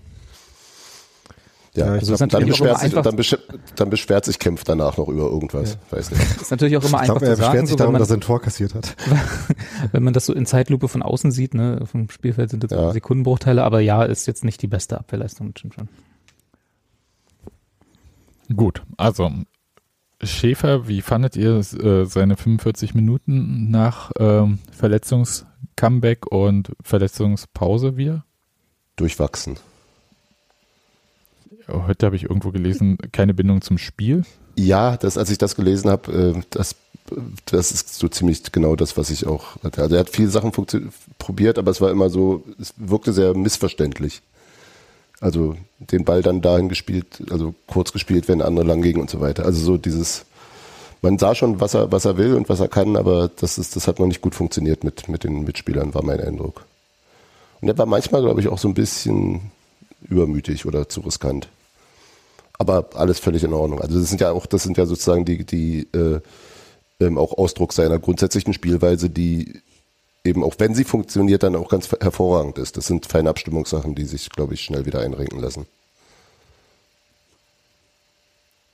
[SPEAKER 4] Ja,
[SPEAKER 2] Ja, ich
[SPEAKER 6] Also
[SPEAKER 2] glaub,
[SPEAKER 4] dann,
[SPEAKER 6] natürlich auch immer
[SPEAKER 4] beschwert sich,
[SPEAKER 6] einfach,
[SPEAKER 4] dann, besch dann beschwert sich Kempf danach noch über irgendwas. Weiß nicht.
[SPEAKER 6] ist natürlich auch immer
[SPEAKER 2] Ich
[SPEAKER 6] einfach
[SPEAKER 2] glaube, er
[SPEAKER 6] zu sagen,
[SPEAKER 2] beschwert sich
[SPEAKER 6] so, wenn,
[SPEAKER 2] darum,
[SPEAKER 6] man,
[SPEAKER 2] dass er ein Tor kassiert hat.
[SPEAKER 6] wenn man das so in Zeitlupe von außen sieht, ne, vom Spielfeld sind jetzt
[SPEAKER 4] Ja.
[SPEAKER 6] Sekundenbruchteile, aber ja, ist jetzt nicht die beste Abwehrleistung, das stimmt schon.
[SPEAKER 1] Gut, also Schäfer, wie fandet ihr äh, seine 45 Minuten nach ähm, Verletzungs-Comeback und Verletzungspause wieder?
[SPEAKER 4] Durchwachsen.
[SPEAKER 1] Heute habe ich irgendwo gelesen, keine Bindung zum Spiel.
[SPEAKER 4] Ja, das, als ich das gelesen habe, äh, das, das ist so ziemlich genau das, was ich auch hatte. Also er hat viele Sachen probiert, aber es war immer so, es wirkte sehr missverständlich. Also den Ball dann dahin gespielt, also kurz gespielt, wenn andere lang gingen und so weiter. Also so dieses, man sah schon, was er, was er will und was er kann, aber das ist, das hat noch nicht gut funktioniert mit, mit den Mitspielern, war mein Eindruck. Und er war manchmal, glaube ich, auch so ein bisschen übermütig oder zu riskant. Aber alles völlig in Ordnung. Also das sind ja auch, das sind ja sozusagen die, die äh, ähm, auch Ausdruck seiner grundsätzlichen Spielweise, die eben auch wenn sie funktioniert, dann auch ganz hervorragend ist. Das sind feine Abstimmungssachen, die sich, glaube ich, schnell wieder einrenken lassen.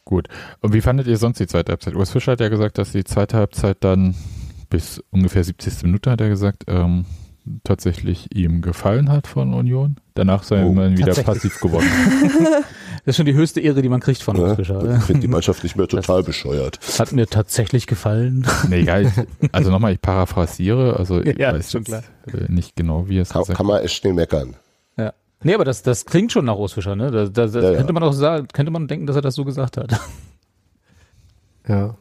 [SPEAKER 1] Gut. Und wie fandet ihr sonst die zweite Halbzeit? Urs Fischer hat ja gesagt, dass die zweite Halbzeit dann bis ungefähr 70. Minute, hat er gesagt, ähm, tatsächlich ihm gefallen hat von Union. Danach sei
[SPEAKER 4] Oh,
[SPEAKER 1] man wieder passiv geworden.
[SPEAKER 6] Das ist schon die höchste Ehre, die man kriegt von uns,
[SPEAKER 4] Ne?
[SPEAKER 6] Fischer.
[SPEAKER 4] Ich finde die Mannschaft nicht mehr total bescheuert.
[SPEAKER 6] Hat mir tatsächlich gefallen.
[SPEAKER 1] nee, egal. Ich, also nochmal, ich paraphrasiere. Also ich
[SPEAKER 6] Ja,
[SPEAKER 1] weiß
[SPEAKER 6] ist schon
[SPEAKER 1] jetzt, äh, nicht genau, wie es
[SPEAKER 4] Kann,
[SPEAKER 1] gesagt
[SPEAKER 4] kann man echt schnell meckern.
[SPEAKER 6] Ja. Nee, aber das, das klingt schon nach Urs Fischer, ne? Da, da, da
[SPEAKER 4] Ja, ja.
[SPEAKER 6] könnte man auch sagen, könnte man denken, dass er das so gesagt hat.
[SPEAKER 2] Ja.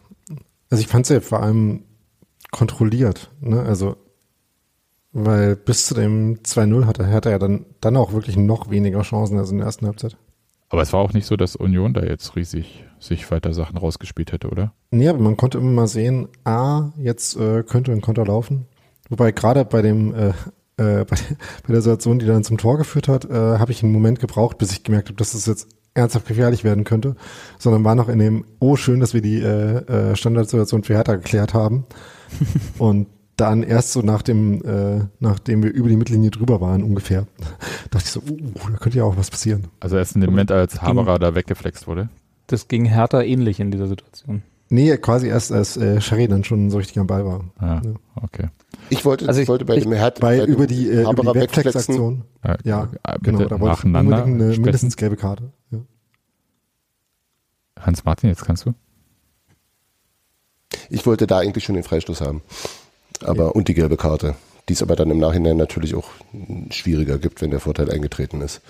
[SPEAKER 2] Also ich fand es ja vor allem kontrolliert, ne? Also, weil bis zu dem 2-0 hatte, hatte er dann, dann auch wirklich noch weniger Chancen als in der ersten Halbzeit.
[SPEAKER 1] Aber es war auch nicht so, dass Union da jetzt riesig sich weiter Sachen rausgespielt hätte, oder?
[SPEAKER 2] Nee, aber man konnte immer mal sehen, ah, jetzt äh, könnte ein Konter laufen. Wobei gerade bei dem, äh, äh, bei, bei der Situation, die dann zum Tor geführt hat, äh, habe ich einen Moment gebraucht, bis ich gemerkt habe, dass es jetzt ernsthaft gefährlich werden könnte, sondern war noch in dem, oh schön, dass wir die äh, äh, Standardsituation für Hertha geklärt haben. Und dann erst so nach dem, äh, nachdem wir über die Mittellinie drüber waren ungefähr, dachte ich so, uh, da könnte ja auch was passieren.
[SPEAKER 1] Also erst in dem Moment, als Haberer da weggeflext wurde.
[SPEAKER 6] Das ging Hertha ähnlich in dieser Situation.
[SPEAKER 2] Nee, quasi erst als äh, Schari dann schon so richtig am Ball war.
[SPEAKER 1] Ja,
[SPEAKER 2] Ja.
[SPEAKER 1] okay.
[SPEAKER 4] Ich wollte,
[SPEAKER 6] Also
[SPEAKER 4] ich,
[SPEAKER 6] ich-
[SPEAKER 4] wollte bei
[SPEAKER 6] ich-
[SPEAKER 4] dem Herd,
[SPEAKER 2] Bei,
[SPEAKER 4] bei
[SPEAKER 2] über die, äh, über die. Wegflex-Aktion.
[SPEAKER 1] Äh,
[SPEAKER 2] Ja,
[SPEAKER 1] äh,
[SPEAKER 2] genau, da wollte ich unbedingt eine
[SPEAKER 1] sprechen.
[SPEAKER 2] mindestens gelbe Karte. Ja.
[SPEAKER 1] Hans-Martin, jetzt kannst du.
[SPEAKER 4] Ich wollte da eigentlich schon den Freistoß haben. Aber, und die gelbe Karte. Die es aber dann im Nachhinein natürlich auch schwieriger gibt, wenn der Vorteil eingetreten ist.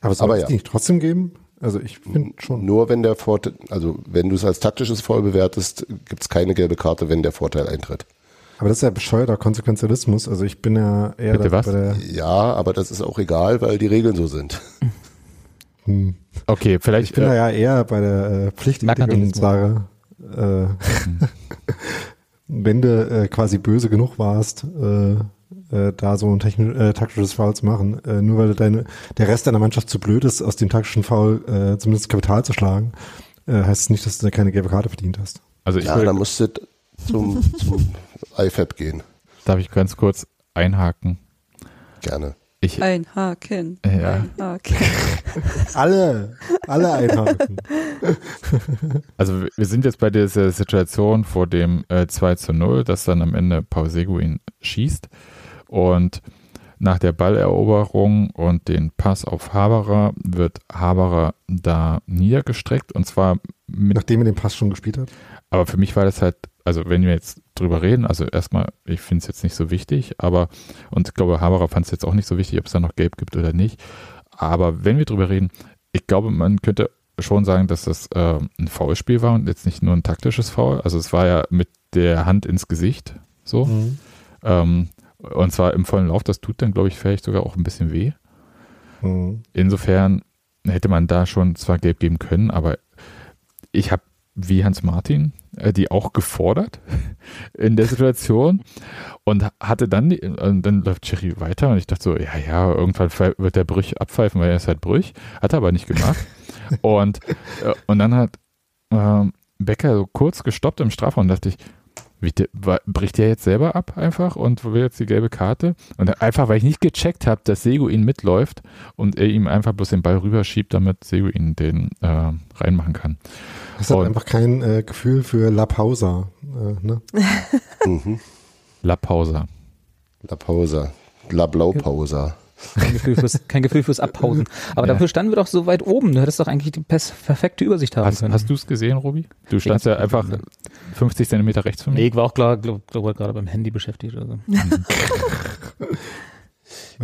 [SPEAKER 2] Aber soll
[SPEAKER 4] Aber
[SPEAKER 2] es
[SPEAKER 4] ja.
[SPEAKER 2] die nicht trotzdem geben? Also ich finde schon.
[SPEAKER 4] Nur wenn der Vorteil, also wenn du es als taktisches Foul bewertest, gibt es keine gelbe Karte, wenn der Vorteil eintritt.
[SPEAKER 2] Aber das ist ja bescheuerter Konsequenzialismus. Also ich bin ja eher
[SPEAKER 1] Bitte was?
[SPEAKER 2] bei der.
[SPEAKER 4] Ja, aber das ist auch egal, weil die Regeln so sind.
[SPEAKER 2] Hm,
[SPEAKER 1] Okay, vielleicht.
[SPEAKER 2] ich bin
[SPEAKER 1] äh,
[SPEAKER 2] da ja eher bei der äh, Pflichtethik und
[SPEAKER 6] Merkantilismus.
[SPEAKER 2] wenn du äh, quasi böse genug warst, äh, äh, da so ein technisch, äh, taktisches Foul zu machen, äh, nur weil deine, der Rest deiner Mannschaft zu blöd ist, aus dem taktischen Foul äh, zumindest Kapital zu schlagen, äh, heißt es nicht, dass du da keine gelbe Karte verdient hast.
[SPEAKER 1] also ich
[SPEAKER 4] Ja, dann musst du zum, zum IFAB gehen.
[SPEAKER 1] darf ich ganz kurz einhaken.
[SPEAKER 4] Gerne.
[SPEAKER 1] Ich,
[SPEAKER 5] Ein Haken.
[SPEAKER 1] Ja.
[SPEAKER 5] Ein Haken.
[SPEAKER 2] Alle, alle einhaken.
[SPEAKER 1] also wir sind jetzt bei dieser Situation vor dem äh, 2 zu 0, dass dann am Ende Paul Seguin schießt und nach der Balleroberung und den Pass auf Haberer wird Haberer da niedergestreckt und zwar mit
[SPEAKER 2] Nachdem er den Pass schon gespielt hat.
[SPEAKER 1] Aber für mich war das halt, also wenn wir jetzt drüber reden, also erstmal, ich finde es jetzt nicht so wichtig, aber, und ich glaube, Haberer fand es jetzt auch nicht so wichtig, ob es da noch Gelb gibt oder nicht. Aber wenn wir drüber reden, ich glaube, man könnte schon sagen, dass das äh, ein Foulspiel war und jetzt nicht nur ein taktisches Foul. Also es war ja mit der Hand ins Gesicht so.
[SPEAKER 2] Mhm.
[SPEAKER 1] Ähm, und zwar im vollen Lauf, das tut dann, glaube ich, vielleicht sogar auch ein bisschen weh.
[SPEAKER 2] Mhm.
[SPEAKER 1] Insofern hätte man da schon zwar gelb geben können, aber ich habe wie Hans Martin äh, die auch gefordert in der Situation und hatte dann, die, und dann läuft Cherry weiter und ich dachte so, ja, ja, irgendwann wird der Brüch abpfeifen, weil er ist halt Brüch. Hat er aber nicht gemacht. und, äh, und dann hat ähm, Becker so kurz gestoppt im Strafraum und dachte ich, Wie, bricht der jetzt selber ab einfach und will jetzt die gelbe Karte? Und einfach, weil ich nicht gecheckt habe, dass Seguin mitläuft und er ihm einfach bloß den Ball rüberschiebt, damit Seguin den äh, reinmachen kann.
[SPEAKER 2] Hast halt
[SPEAKER 1] Und-
[SPEAKER 2] einfach kein äh, Gefühl für La Pausa. Äh, ne?
[SPEAKER 4] Mhm.
[SPEAKER 1] La Pausa.
[SPEAKER 4] La Pausa. La Blaupausa.
[SPEAKER 6] Kein Gefühl fürs, kein Gefühl fürs Abpausen. Aber
[SPEAKER 1] Ja.
[SPEAKER 6] dafür standen wir doch so weit oben. Du hättest doch eigentlich die perfekte Übersicht haben
[SPEAKER 1] Hast,
[SPEAKER 6] können.
[SPEAKER 1] hast du es gesehen, Robi? Du standst ja einfach 50 Zentimeter rechts von mir.
[SPEAKER 6] Nee, ich war auch klar, glaub, glaub, gerade beim Handy beschäftigt. Oder so.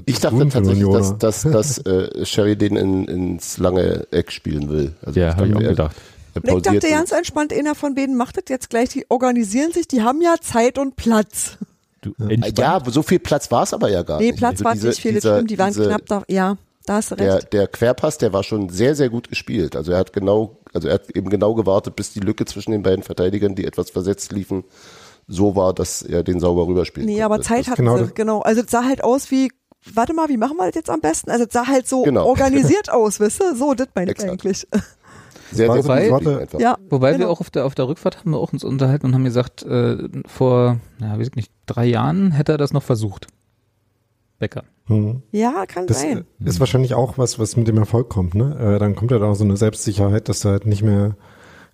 [SPEAKER 4] Ich dachte tatsächlich, dass, dass, dass äh, Sherry den in, ins lange Eck spielen will. Also
[SPEAKER 1] Ja, habe ich auch
[SPEAKER 4] er-
[SPEAKER 1] gedacht.
[SPEAKER 4] Er
[SPEAKER 3] ich dachte ganz entspannt, einer von beiden macht das jetzt gleich, die organisieren sich, die haben ja Zeit und Platz.
[SPEAKER 1] Du, entspannt.
[SPEAKER 4] Ja, so viel Platz war es aber ja gar
[SPEAKER 3] Nee,
[SPEAKER 4] nicht.
[SPEAKER 3] Platz
[SPEAKER 4] Also
[SPEAKER 3] war
[SPEAKER 4] diese-
[SPEAKER 3] nicht viel,
[SPEAKER 4] dieser-
[SPEAKER 3] stimmt, die waren
[SPEAKER 4] diese-
[SPEAKER 3] knapp da, ja, da hast du
[SPEAKER 4] Der,
[SPEAKER 3] recht.
[SPEAKER 4] der Querpass, der war schon sehr, sehr gut gespielt. Also er hat genau, also er hat eben genau gewartet, bis die Lücke zwischen den beiden Verteidigern, die etwas versetzt liefen, so war, dass er den sauber rüberspielt.
[SPEAKER 3] Nee, aber Zeit hatten
[SPEAKER 2] genau
[SPEAKER 3] sie, genau. Also es sah halt aus wie, warte mal, wie machen wir das jetzt am besten? Also es sah halt so
[SPEAKER 4] Genau.
[SPEAKER 3] organisiert aus, weißt du? So, das meine ich eigentlich.
[SPEAKER 4] Sehr, sehr
[SPEAKER 2] Sorte-
[SPEAKER 4] einfach.
[SPEAKER 3] Ja.
[SPEAKER 6] Wobei
[SPEAKER 3] genau.
[SPEAKER 6] wir auch auf der, auf der Rückfahrt haben wir auch uns unterhalten und haben gesagt, äh, vor, ja, weiß ich nicht, drei Jahren hätte er das noch versucht. Becker.
[SPEAKER 2] Hm.
[SPEAKER 3] Ja, kann
[SPEAKER 2] Das
[SPEAKER 3] sein.
[SPEAKER 2] äh, ist wahrscheinlich auch was, was mit dem Erfolg kommt. Ne? Äh, dann kommt ja da auch so eine Selbstsicherheit, dass du halt nicht mehr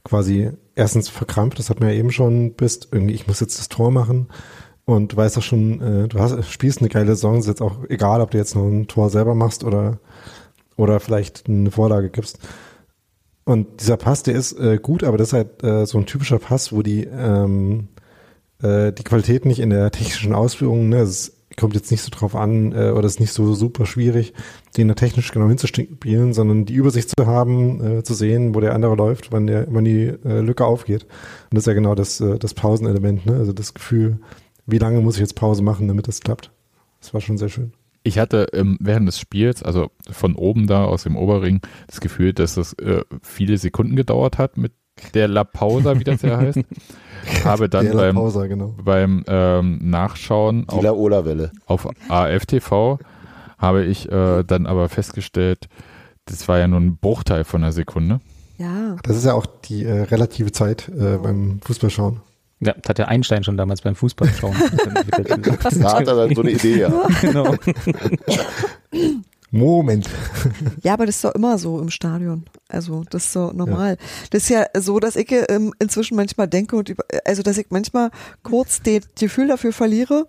[SPEAKER 2] quasi erstens verkrampft, das hat man ja eben schon, bist irgendwie, ich muss jetzt das Tor machen und du weißt auch schon, äh, du hast, spielst eine geile Saison, ist jetzt auch egal, ob du jetzt noch ein Tor selber machst oder, oder vielleicht eine Vorlage gibst. Und dieser Pass, der ist äh, gut, aber das ist halt äh, so ein typischer Pass, wo die ähm, äh, die Qualität nicht in der technischen Ausführung, ne, es kommt jetzt nicht so drauf an äh, oder ist nicht so super schwierig, den da technisch genau hinzuspielen, sondern die Übersicht zu haben, äh, zu sehen, wo der andere läuft, wann der, wann die äh, Lücke aufgeht. Und das ist ja genau das, äh, das Pausenelement, ne? Also das Gefühl, wie lange muss ich jetzt Pause machen, damit das klappt. Das war schon sehr schön.
[SPEAKER 1] Ich hatte ähm, während des Spiels, also von oben da aus dem Oberring, das Gefühl, dass es äh, viele Sekunden gedauert hat mit der La Pausa, wie das ja heißt. Habe dann
[SPEAKER 2] Der La
[SPEAKER 1] beim,
[SPEAKER 2] Pausa, genau.
[SPEAKER 1] beim ähm, Nachschauen auf, auf AFTV habe ich äh, dann aber festgestellt, das war ja nur ein Bruchteil von einer Sekunde.
[SPEAKER 3] Ja.
[SPEAKER 2] Das ist ja auch die äh, relative Zeit äh, beim Fußballschauen.
[SPEAKER 6] Ja, das hat der Einstein schon damals beim Fußball schauen.
[SPEAKER 4] Da hat er dann so eine Idee, ja.
[SPEAKER 6] genau.
[SPEAKER 2] Moment.
[SPEAKER 3] Ja, aber das ist doch immer so im Stadion. Also das ist so normal. Das ist ja so, dass ich ähm, inzwischen manchmal denke und über, also dass ich manchmal kurz das Gefühl dafür verliere,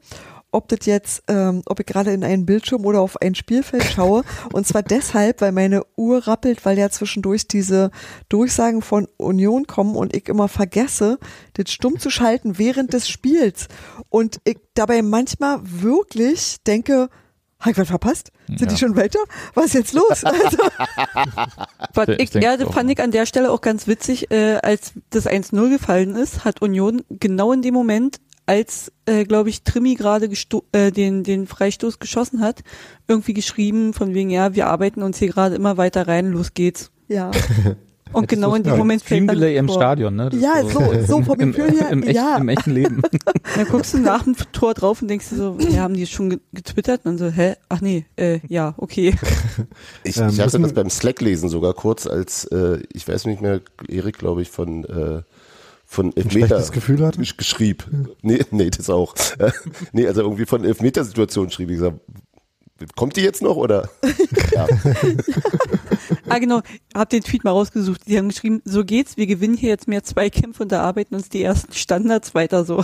[SPEAKER 3] ob das jetzt, ähm, ob ich gerade in einen Bildschirm oder auf ein Spielfeld schaue. Und zwar deshalb, weil meine Uhr rappelt, weil ja zwischendurch diese Durchsagen von Union kommen und ich immer vergesse, das stumm zu schalten während des Spiels. Und ich dabei manchmal wirklich denke, habe ich was verpasst? Sind
[SPEAKER 1] Ja.
[SPEAKER 3] die schon weiter? Was ist jetzt los? Also,
[SPEAKER 5] Was
[SPEAKER 1] Ich
[SPEAKER 5] ich, ja, das
[SPEAKER 1] auch.
[SPEAKER 5] fand ich an der Stelle auch ganz witzig, äh, als das 1-0 gefallen ist, hat Union genau in dem Moment, als, äh, glaube ich, Trimi gerade äh, den, den Freistoß geschossen hat, irgendwie geschrieben von wegen, ja, wir arbeiten uns hier gerade immer weiter rein, los geht's.
[SPEAKER 3] ja.
[SPEAKER 5] Und genau in dem
[SPEAKER 2] ja,
[SPEAKER 5] Moment fällt dann
[SPEAKER 6] Streamdelay im
[SPEAKER 5] vor.
[SPEAKER 6] Stadion, ne? Das
[SPEAKER 3] Ja, so, so vom
[SPEAKER 6] im,
[SPEAKER 3] Gefühl her,
[SPEAKER 6] im, echt,
[SPEAKER 3] ja.
[SPEAKER 6] im echten Leben.
[SPEAKER 5] Dann guckst du nach dem Tor drauf und denkst dir so, ja, haben die schon ge- getwittert? Und dann so, hä? Ach nee, äh, ja, okay.
[SPEAKER 4] Ich,
[SPEAKER 2] Ähm,
[SPEAKER 4] ich hatte das beim Slack-Lesen sogar kurz, als, äh, ich weiß nicht mehr, Erik, glaube ich, von, äh, von Elfmeter
[SPEAKER 2] Gefühl hatte.
[SPEAKER 4] gesch- geschrieb. Nee, nee, das auch. Nee, also irgendwie von Elfmetersituation schrieb. Ich gesagt, kommt die jetzt noch oder? Ja,
[SPEAKER 5] Ah, genau, hab den Tweet mal rausgesucht. Die haben geschrieben, so geht's, wir gewinnen hier jetzt mehr Zweikämpfe und erarbeiten uns die ersten Standards weiter so.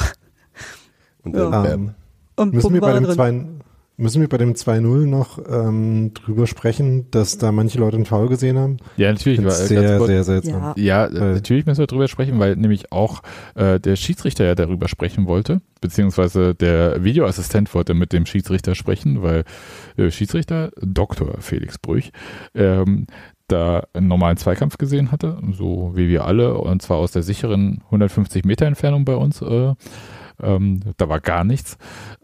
[SPEAKER 4] und
[SPEAKER 5] Ja.
[SPEAKER 4] dann,
[SPEAKER 2] Ähm,
[SPEAKER 4] bam.
[SPEAKER 5] Und
[SPEAKER 2] müssen, wir bei dem
[SPEAKER 5] drin.
[SPEAKER 2] 2, müssen wir bei dem 2-0 noch ähm, drüber sprechen, dass da manche Leute einen Foul gesehen haben?
[SPEAKER 1] Ja, natürlich. Weil,
[SPEAKER 2] sehr,
[SPEAKER 1] ganz kurz,
[SPEAKER 2] sehr seltsam.
[SPEAKER 3] Ja.
[SPEAKER 1] Ja, äh, natürlich müssen wir drüber sprechen, weil nämlich auch äh, der Schiedsrichter ja darüber sprechen wollte, beziehungsweise der Videoassistent wollte mit dem Schiedsrichter sprechen, weil äh, Schiedsrichter Dr. Felix Brüch ähm, da einen normalen Zweikampf gesehen hatte, so wie wir alle, und zwar aus der sicheren 150 Meter Entfernung bei uns. Äh, ähm, da war gar nichts.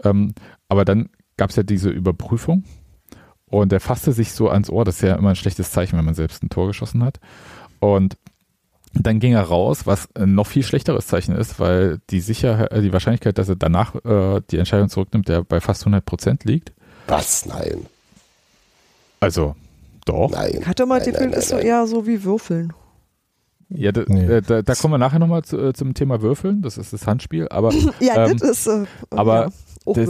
[SPEAKER 1] Ähm, aber dann gab es ja diese Überprüfung und er fasste sich so ans Ohr. Das ist ja immer ein schlechtes Zeichen, wenn man selbst ein Tor geschossen hat. Und dann ging er raus, was ein noch viel schlechteres Zeichen ist, weil die Sicherheit, äh, die Wahrscheinlichkeit, dass er danach äh, die Entscheidung zurücknimmt, der bei fast 100 Prozent liegt.
[SPEAKER 4] Was? Nein.
[SPEAKER 1] Also, doch.
[SPEAKER 4] Nein.
[SPEAKER 3] Ich hatte mal das
[SPEAKER 4] nein,
[SPEAKER 3] Gefühl,
[SPEAKER 4] nein,
[SPEAKER 3] das ist so
[SPEAKER 4] nein,
[SPEAKER 3] eher so wie Würfeln.
[SPEAKER 1] Ja, da,
[SPEAKER 2] Nee.
[SPEAKER 1] äh, da, da kommen wir nachher nochmal zu, äh, zum Thema Würfeln. Das ist das Handspiel. Aber
[SPEAKER 3] Ja,
[SPEAKER 1] Ähm,
[SPEAKER 3] das ist äh,
[SPEAKER 1] aber
[SPEAKER 3] ja, auch
[SPEAKER 1] das-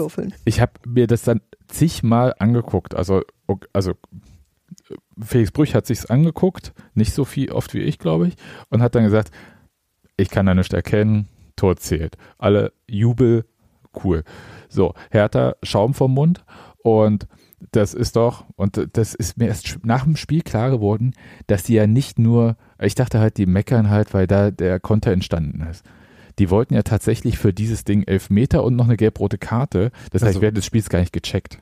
[SPEAKER 1] ich habe mir das dann zigmal angeguckt. Also, also Felix Brüch hat sich's angeguckt, nicht so viel oft wie ich, glaube ich, und hat dann gesagt, ich kann da nicht erkennen, Tor zählt. Alle Jubel, cool. So, Hertha, Schaum vom Mund und das ist doch, und das ist mir erst nach dem Spiel klar geworden, dass die ja nicht nur, ich dachte halt, die meckern halt, weil da der Konter entstanden ist. Die wollten ja tatsächlich für dieses Ding elf Meter und noch eine gelb-rote Karte. Das heißt,
[SPEAKER 2] Also-
[SPEAKER 1] während des Spiels gar nicht gecheckt.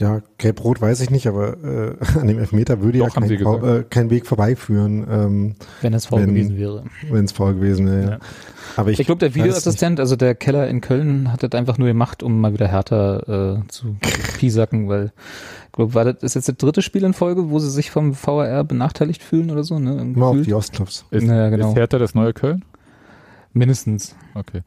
[SPEAKER 2] Ja, gelb-rot weiß ich nicht, aber äh, an dem Elfmeter würde
[SPEAKER 1] Doch,
[SPEAKER 2] ja kein, äh, kein Weg vorbeiführen, ähm,
[SPEAKER 6] Wenn es faul
[SPEAKER 2] Wenn-
[SPEAKER 6] gewesen wäre.
[SPEAKER 2] wenn es faul gewesen wäre.
[SPEAKER 6] Ja.
[SPEAKER 2] Aber ich,
[SPEAKER 6] Ich glaube, der. Videoassistent, also der Keller in Köln, hat das einfach nur gemacht, um mal wieder härter äh, zu piesacken, weil ich glaube, war das ist jetzt das dritte Spiel in Folge, wo sie sich vom VAR benachteiligt fühlen oder so, ne?
[SPEAKER 2] Mal auf die Ostclubs.
[SPEAKER 1] Ist,
[SPEAKER 6] Ja, genau.
[SPEAKER 1] ist Hertha das neue Köln?
[SPEAKER 6] Mindestens.
[SPEAKER 1] Okay.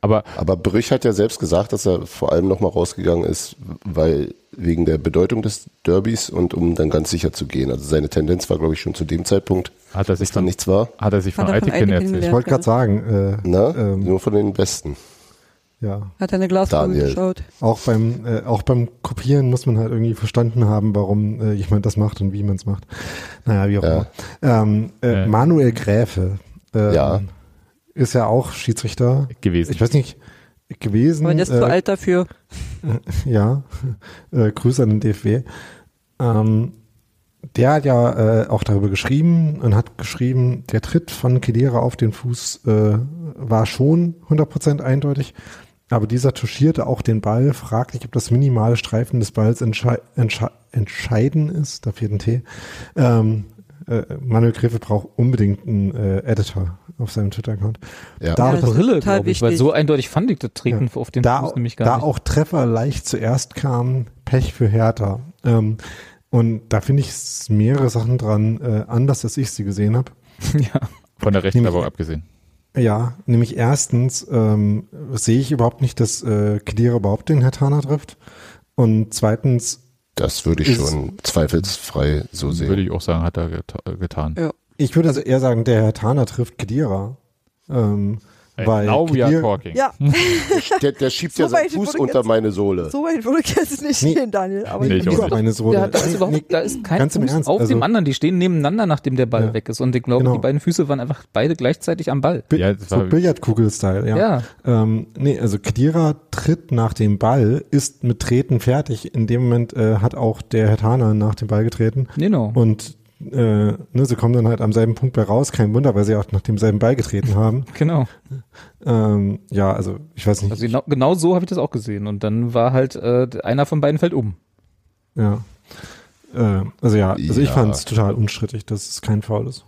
[SPEAKER 1] Aber
[SPEAKER 4] Aber Brüch hat ja selbst gesagt, dass er vor allem nochmal rausgegangen ist, weil wegen der Bedeutung des Derbys und um dann ganz sicher zu gehen. Also seine Tendenz war, glaube ich, schon zu dem Zeitpunkt,
[SPEAKER 1] hat er sich von,
[SPEAKER 4] nichts war.
[SPEAKER 1] hat er sich von Eitekin erzählt?
[SPEAKER 2] Ich wollte gerade sagen, äh,
[SPEAKER 4] Na,
[SPEAKER 2] Ähm.
[SPEAKER 4] nur von den Besten.
[SPEAKER 2] ja,
[SPEAKER 5] Hat er eine Glaskugel geschaut.
[SPEAKER 2] auch beim äh, auch beim Kopieren muss man halt irgendwie verstanden haben, warum äh, jemand das macht und wie man es macht. Naja, wie auch
[SPEAKER 4] Ja.
[SPEAKER 2] immer. Ähm, äh,
[SPEAKER 1] Äh.
[SPEAKER 2] Manuel Gräfe ähm,
[SPEAKER 4] Ja.
[SPEAKER 2] Ist ja auch Schiedsrichter.
[SPEAKER 1] gewesen.
[SPEAKER 2] Ich weiß nicht gewesen.
[SPEAKER 5] Aber der ist
[SPEAKER 2] äh,
[SPEAKER 5] zu alt dafür.
[SPEAKER 2] Ja, äh, Grüße an den DFW. Ähm, der hat ja äh, auch darüber geschrieben und hat geschrieben, der Tritt von Kedira auf den Fuß äh, war schon 100% eindeutig, aber dieser touchierte auch den Ball, fraglich, ob das minimale Streifen des Balls entschei entschei entscheiden ist, da fehlt ein T. Ähm, äh, Manuel Griffe braucht unbedingt einen äh, Editor auf seinem Twitter-Account.
[SPEAKER 4] Ja.
[SPEAKER 2] Da,
[SPEAKER 5] Ja, das ist
[SPEAKER 6] Brille,
[SPEAKER 5] total
[SPEAKER 6] glaube ich, weil
[SPEAKER 5] wichtig.
[SPEAKER 6] so eindeutig fand ich das Treten auf den
[SPEAKER 2] da,
[SPEAKER 6] Fuß nämlich gar
[SPEAKER 2] da
[SPEAKER 6] nicht.
[SPEAKER 2] auch Treffer leicht zuerst kamen, Pech für Hertha. Ähm, und da finde ich mehrere Sachen dran, äh, anders als ich sie gesehen habe.
[SPEAKER 6] ja.
[SPEAKER 1] Von der rechten
[SPEAKER 2] Nämlich-
[SPEAKER 1] aber auch abgesehen.
[SPEAKER 2] Ja, nämlich erstens ähm, sehe ich überhaupt nicht, dass äh, Kedira überhaupt den Hertaner trifft. Und zweitens,
[SPEAKER 4] Das würde ich
[SPEAKER 2] Ist-
[SPEAKER 4] schon zweifelsfrei so sehen.
[SPEAKER 1] Würde ich auch sagen, hat er geta getan.
[SPEAKER 5] Ja.
[SPEAKER 2] ich würde also eher sagen, der Hertaner trifft Kedira. Ähm, weil
[SPEAKER 1] now we are talking.
[SPEAKER 3] Ja,
[SPEAKER 4] Der, der schiebt
[SPEAKER 3] So
[SPEAKER 4] ja seinen Fuß unter
[SPEAKER 3] jetzt-
[SPEAKER 4] meine Sohle.
[SPEAKER 3] so weit würde ich jetzt nicht
[SPEAKER 2] Nee.
[SPEAKER 3] gehen, Daniel. Aber
[SPEAKER 1] Nee, ich auch
[SPEAKER 2] über
[SPEAKER 1] nicht.
[SPEAKER 2] meine Sohle.
[SPEAKER 6] Ja, da ist überhaupt,
[SPEAKER 2] nee,
[SPEAKER 6] da ist kein
[SPEAKER 2] ganz im
[SPEAKER 6] Fuß
[SPEAKER 2] Ernst,
[SPEAKER 6] auf
[SPEAKER 2] also-
[SPEAKER 6] dem anderen. Die stehen nebeneinander, nachdem der Ball
[SPEAKER 2] Ja.
[SPEAKER 6] weg ist. Und ich glaube,
[SPEAKER 2] Genau.
[SPEAKER 6] die beiden Füße waren einfach beide gleichzeitig am Ball.
[SPEAKER 2] Bi-
[SPEAKER 1] Ja,
[SPEAKER 2] so Billardkugel-Style, ja.
[SPEAKER 6] Ja.
[SPEAKER 2] Ähm, nee, also Kedira tritt nach dem Ball, ist mit Treten fertig. In dem Moment äh, hat auch der Hertaner nach dem Ball getreten.
[SPEAKER 6] Genau.
[SPEAKER 2] Und äh, ne, sie kommen dann halt am selben Punkt bei raus. Kein Wunder, weil sie auch nach demselben Ball getreten haben.
[SPEAKER 6] Genau.
[SPEAKER 2] ähm, ja, also ich weiß nicht.
[SPEAKER 6] Also genau, genau so habe ich das auch gesehen. Und dann war halt äh, einer von beiden fällt um.
[SPEAKER 2] ja. Äh, also ja, also ich
[SPEAKER 4] Ja.
[SPEAKER 2] fand es total unstrittig, dass es kein Foul ist.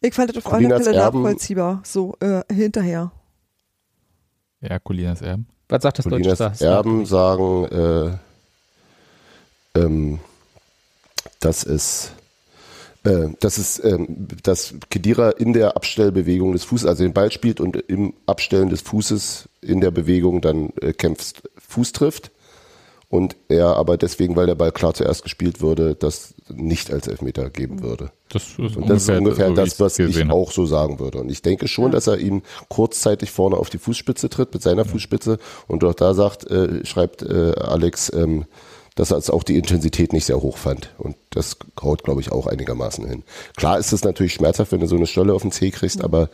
[SPEAKER 3] ich fand das auf alle Fälle nachvollziehbar. So äh, hinterher.
[SPEAKER 1] Ja, Colinas Erben.
[SPEAKER 6] Was sagt das deutsche
[SPEAKER 4] Colinas
[SPEAKER 6] Staat?
[SPEAKER 4] Erben sagen, äh, ähm, dass es äh, dass es, ähm, dass Kedira in der Abstellbewegung des Fußes, also den Ball spielt und im Abstellen des Fußes in der Bewegung dann äh, kämpft, Fuß trifft. Und er aber deswegen, weil der Ball klar zuerst gespielt würde, das nicht als Elfmeter geben würde.
[SPEAKER 1] Das ist
[SPEAKER 4] Und das ist ungefähr
[SPEAKER 1] so,
[SPEAKER 4] das, was ich auch so sagen würde. Und ich denke schon, dass er ihn kurzzeitig vorne auf die Fußspitze tritt mit seiner Fußspitze. Und auch da sagt, äh, schreibt äh, Alex, ähm, dass er es auch die Intensität nicht sehr hoch fand. Und das haut, glaube ich, auch einigermaßen hin. Klar ist es natürlich schmerzhaft, wenn du so eine Stolle auf den Zeh kriegst, aber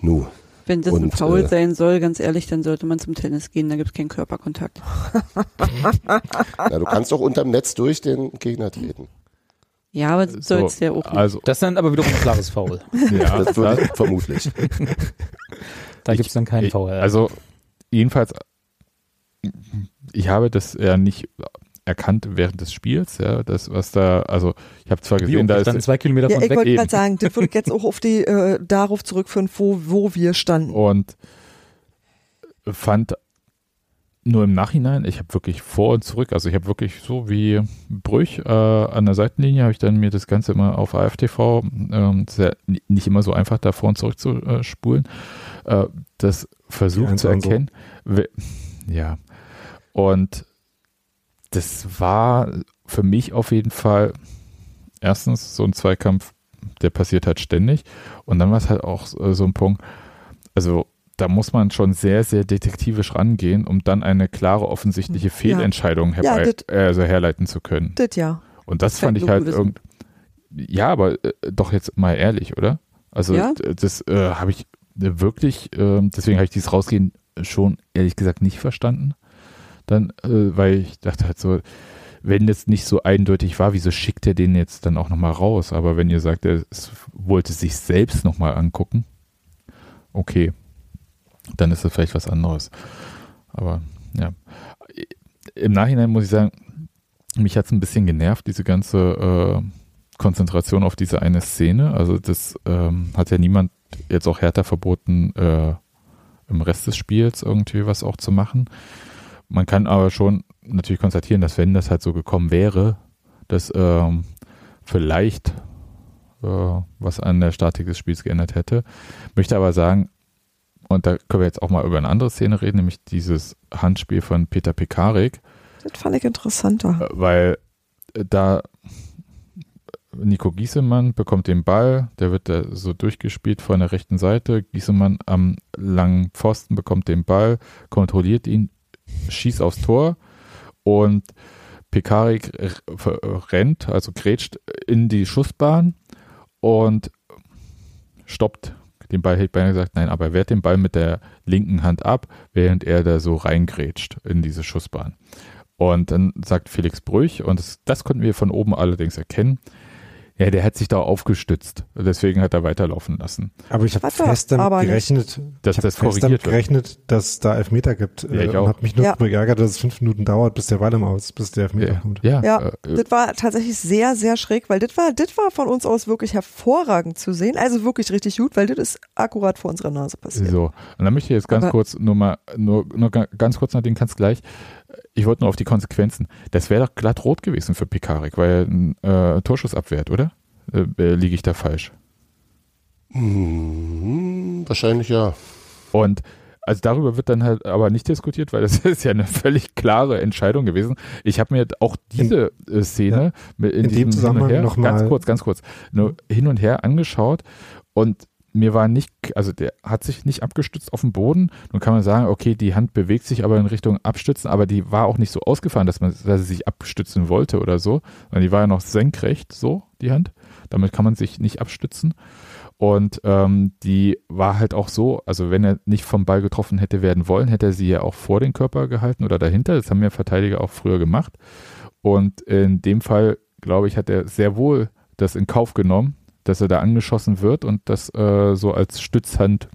[SPEAKER 4] nu.
[SPEAKER 5] Wenn das ein
[SPEAKER 4] Und,
[SPEAKER 5] Foul
[SPEAKER 4] äh,
[SPEAKER 5] sein soll, ganz ehrlich, dann sollte man zum Tennis gehen, da gibt es keinen Körperkontakt.
[SPEAKER 4] Na, du kannst doch unterm Netz durch den Gegner treten.
[SPEAKER 5] Ja, aber das
[SPEAKER 1] So,
[SPEAKER 5] soll's ja auch nicht.
[SPEAKER 1] Also,
[SPEAKER 6] Das ist dann aber wiederum ein klares Foul.
[SPEAKER 1] ja,
[SPEAKER 4] Das würde ich vermutlich.
[SPEAKER 6] Da gibt's dann keinen
[SPEAKER 1] ich,
[SPEAKER 6] Foul.
[SPEAKER 1] Also, jedenfalls, ich habe das ja nicht erkannt während des Spiels, ja, das, was da, also, ich habe zwar
[SPEAKER 6] Wie
[SPEAKER 1] gesehen, da ist,
[SPEAKER 6] zwei Kilometer
[SPEAKER 3] Ja,
[SPEAKER 6] von
[SPEAKER 3] ich
[SPEAKER 6] weg.
[SPEAKER 3] wollte
[SPEAKER 1] eben.
[SPEAKER 3] gerade sagen, das würde ich jetzt auch auf die, äh, darauf zurückführen, wo, wo wir standen.
[SPEAKER 1] und fand nur im Nachhinein, ich habe wirklich vor und zurück, also ich habe wirklich so wie Brüch äh, an der Seitenlinie, habe ich dann mir das Ganze immer auf AFTV, ähm, ja ni- nicht immer so einfach da vor und zurück zu äh, spulen, äh, das versucht zu
[SPEAKER 2] so.
[SPEAKER 1] erkennen. We- Ja, und das war für mich auf jeden Fall erstens so ein Zweikampf der passiert halt ständig. Und dann war es halt auch so, so ein Punkt, also da muss man schon sehr, sehr detektivisch rangehen, um dann eine klare, offensichtliche Fehlentscheidung
[SPEAKER 3] Ja,
[SPEAKER 1] herbei,
[SPEAKER 3] das-
[SPEAKER 1] äh, also herleiten zu können.
[SPEAKER 3] Das ja.
[SPEAKER 1] Und das
[SPEAKER 5] Das
[SPEAKER 1] fand ich halt
[SPEAKER 5] gut
[SPEAKER 1] irgend. Ja, aber äh, doch jetzt mal ehrlich, oder? Also
[SPEAKER 5] Ja.
[SPEAKER 1] das äh, habe ich äh, wirklich, äh, deswegen habe ich dieses Rausgehen schon ehrlich gesagt nicht verstanden. Dann, äh, weil ich dachte halt so, wenn das nicht so eindeutig war, wieso schickt er den jetzt dann auch nochmal raus? Aber wenn ihr sagt, er wollte sich selbst nochmal angucken, okay, dann ist das vielleicht was anderes. Aber ja. Im Nachhinein muss ich sagen, mich hat es ein bisschen genervt, diese ganze äh, Konzentration auf diese eine Szene. Also das ähm, hat ja niemand jetzt auch härter verboten, äh, im Rest des Spiels irgendwie was auch zu machen. Man kann aber schon natürlich konstatieren, dass wenn das halt so gekommen wäre, dass ähm, vielleicht äh, was an der Statik des Spiels geändert hätte. Möchte aber sagen, und da können wir jetzt auch mal über eine andere Szene reden, nämlich dieses Handspiel von Peter Pekarik,
[SPEAKER 3] Das fand ich interessanter.
[SPEAKER 1] äh, weil äh, da Nico Giesemann bekommt den Ball, der wird da so durchgespielt von der rechten Seite. Giesemann am langen Pfosten bekommt den Ball, kontrolliert ihn, schießt aufs Tor und Pekarik r- rennt, also grätscht in die Schussbahn und stoppt den Ball, hätte ich beinahe gesagt, nein, aber er wehrt den Ball mit der linken Hand ab, während er da so reingrätscht in diese Schussbahn. Und dann sagt Felix Brüch, und das, das konnten wir von oben allerdings erkennen, ja, der hat sich da aufgestützt. Deswegen hat er weiterlaufen lassen.
[SPEAKER 2] Aber ich habe fest damit gerechnet,
[SPEAKER 1] Dass das
[SPEAKER 2] fest
[SPEAKER 1] korrigiert
[SPEAKER 2] damit gerechnet, dass es da Elfmeter gibt.
[SPEAKER 1] Ja,
[SPEAKER 2] äh,
[SPEAKER 1] ich
[SPEAKER 2] und
[SPEAKER 1] auch.
[SPEAKER 2] habe mich nur
[SPEAKER 3] Ja.
[SPEAKER 2] geärgert, dass es fünf Minuten dauert, bis der Ball im Aus, bis der Elfmeter
[SPEAKER 1] Ja,
[SPEAKER 2] kommt.
[SPEAKER 1] ja,
[SPEAKER 3] Ja,
[SPEAKER 1] äh,
[SPEAKER 3] das war tatsächlich sehr, sehr schräg, weil das war, das war von uns aus wirklich hervorragend zu sehen. Also wirklich richtig gut, weil das ist akkurat vor unserer Nase passiert.
[SPEAKER 1] So, und dann möchte ich jetzt ganz
[SPEAKER 3] Aber-
[SPEAKER 1] kurz nur mal, nur, nur ga- ganz kurz nach den kannst gleich. Ich wollte nur auf die Konsequenzen. Das wäre doch glatt rot gewesen für Pekarik, weil er einen äh, Torschuss abwehrt, oder? Äh, äh, Liege ich da falsch?
[SPEAKER 4] Hm, wahrscheinlich ja.
[SPEAKER 1] Und also darüber wird dann halt aber nicht diskutiert, weil das ist ja eine völlig klare Entscheidung gewesen. Ich habe mir auch diese äh, Szene in,
[SPEAKER 2] In dem
[SPEAKER 1] diesem und
[SPEAKER 2] Zusammenhang
[SPEAKER 1] her,
[SPEAKER 2] noch mal-
[SPEAKER 1] ganz kurz, ganz kurz, nur hin und her angeschaut und mir war nicht, also der hat sich nicht abgestützt auf dem Boden. Nun kann man sagen, okay, die Hand bewegt sich aber in Richtung Abstützen, aber die war auch nicht so ausgefahren, dass man, dass sie sich abstützen wollte oder so, die war ja noch senkrecht, so, die Hand. Damit kann man sich nicht abstützen. Und ähm, die war halt auch so, also wenn er nicht vom Ball getroffen hätte werden wollen, hätte er sie ja auch vor den Körper gehalten oder dahinter. Das haben ja Verteidiger auch früher gemacht. Und in dem Fall, glaube ich, hat er sehr wohl das in Kauf genommen, dass er da angeschossen wird und das äh, so als Stützhand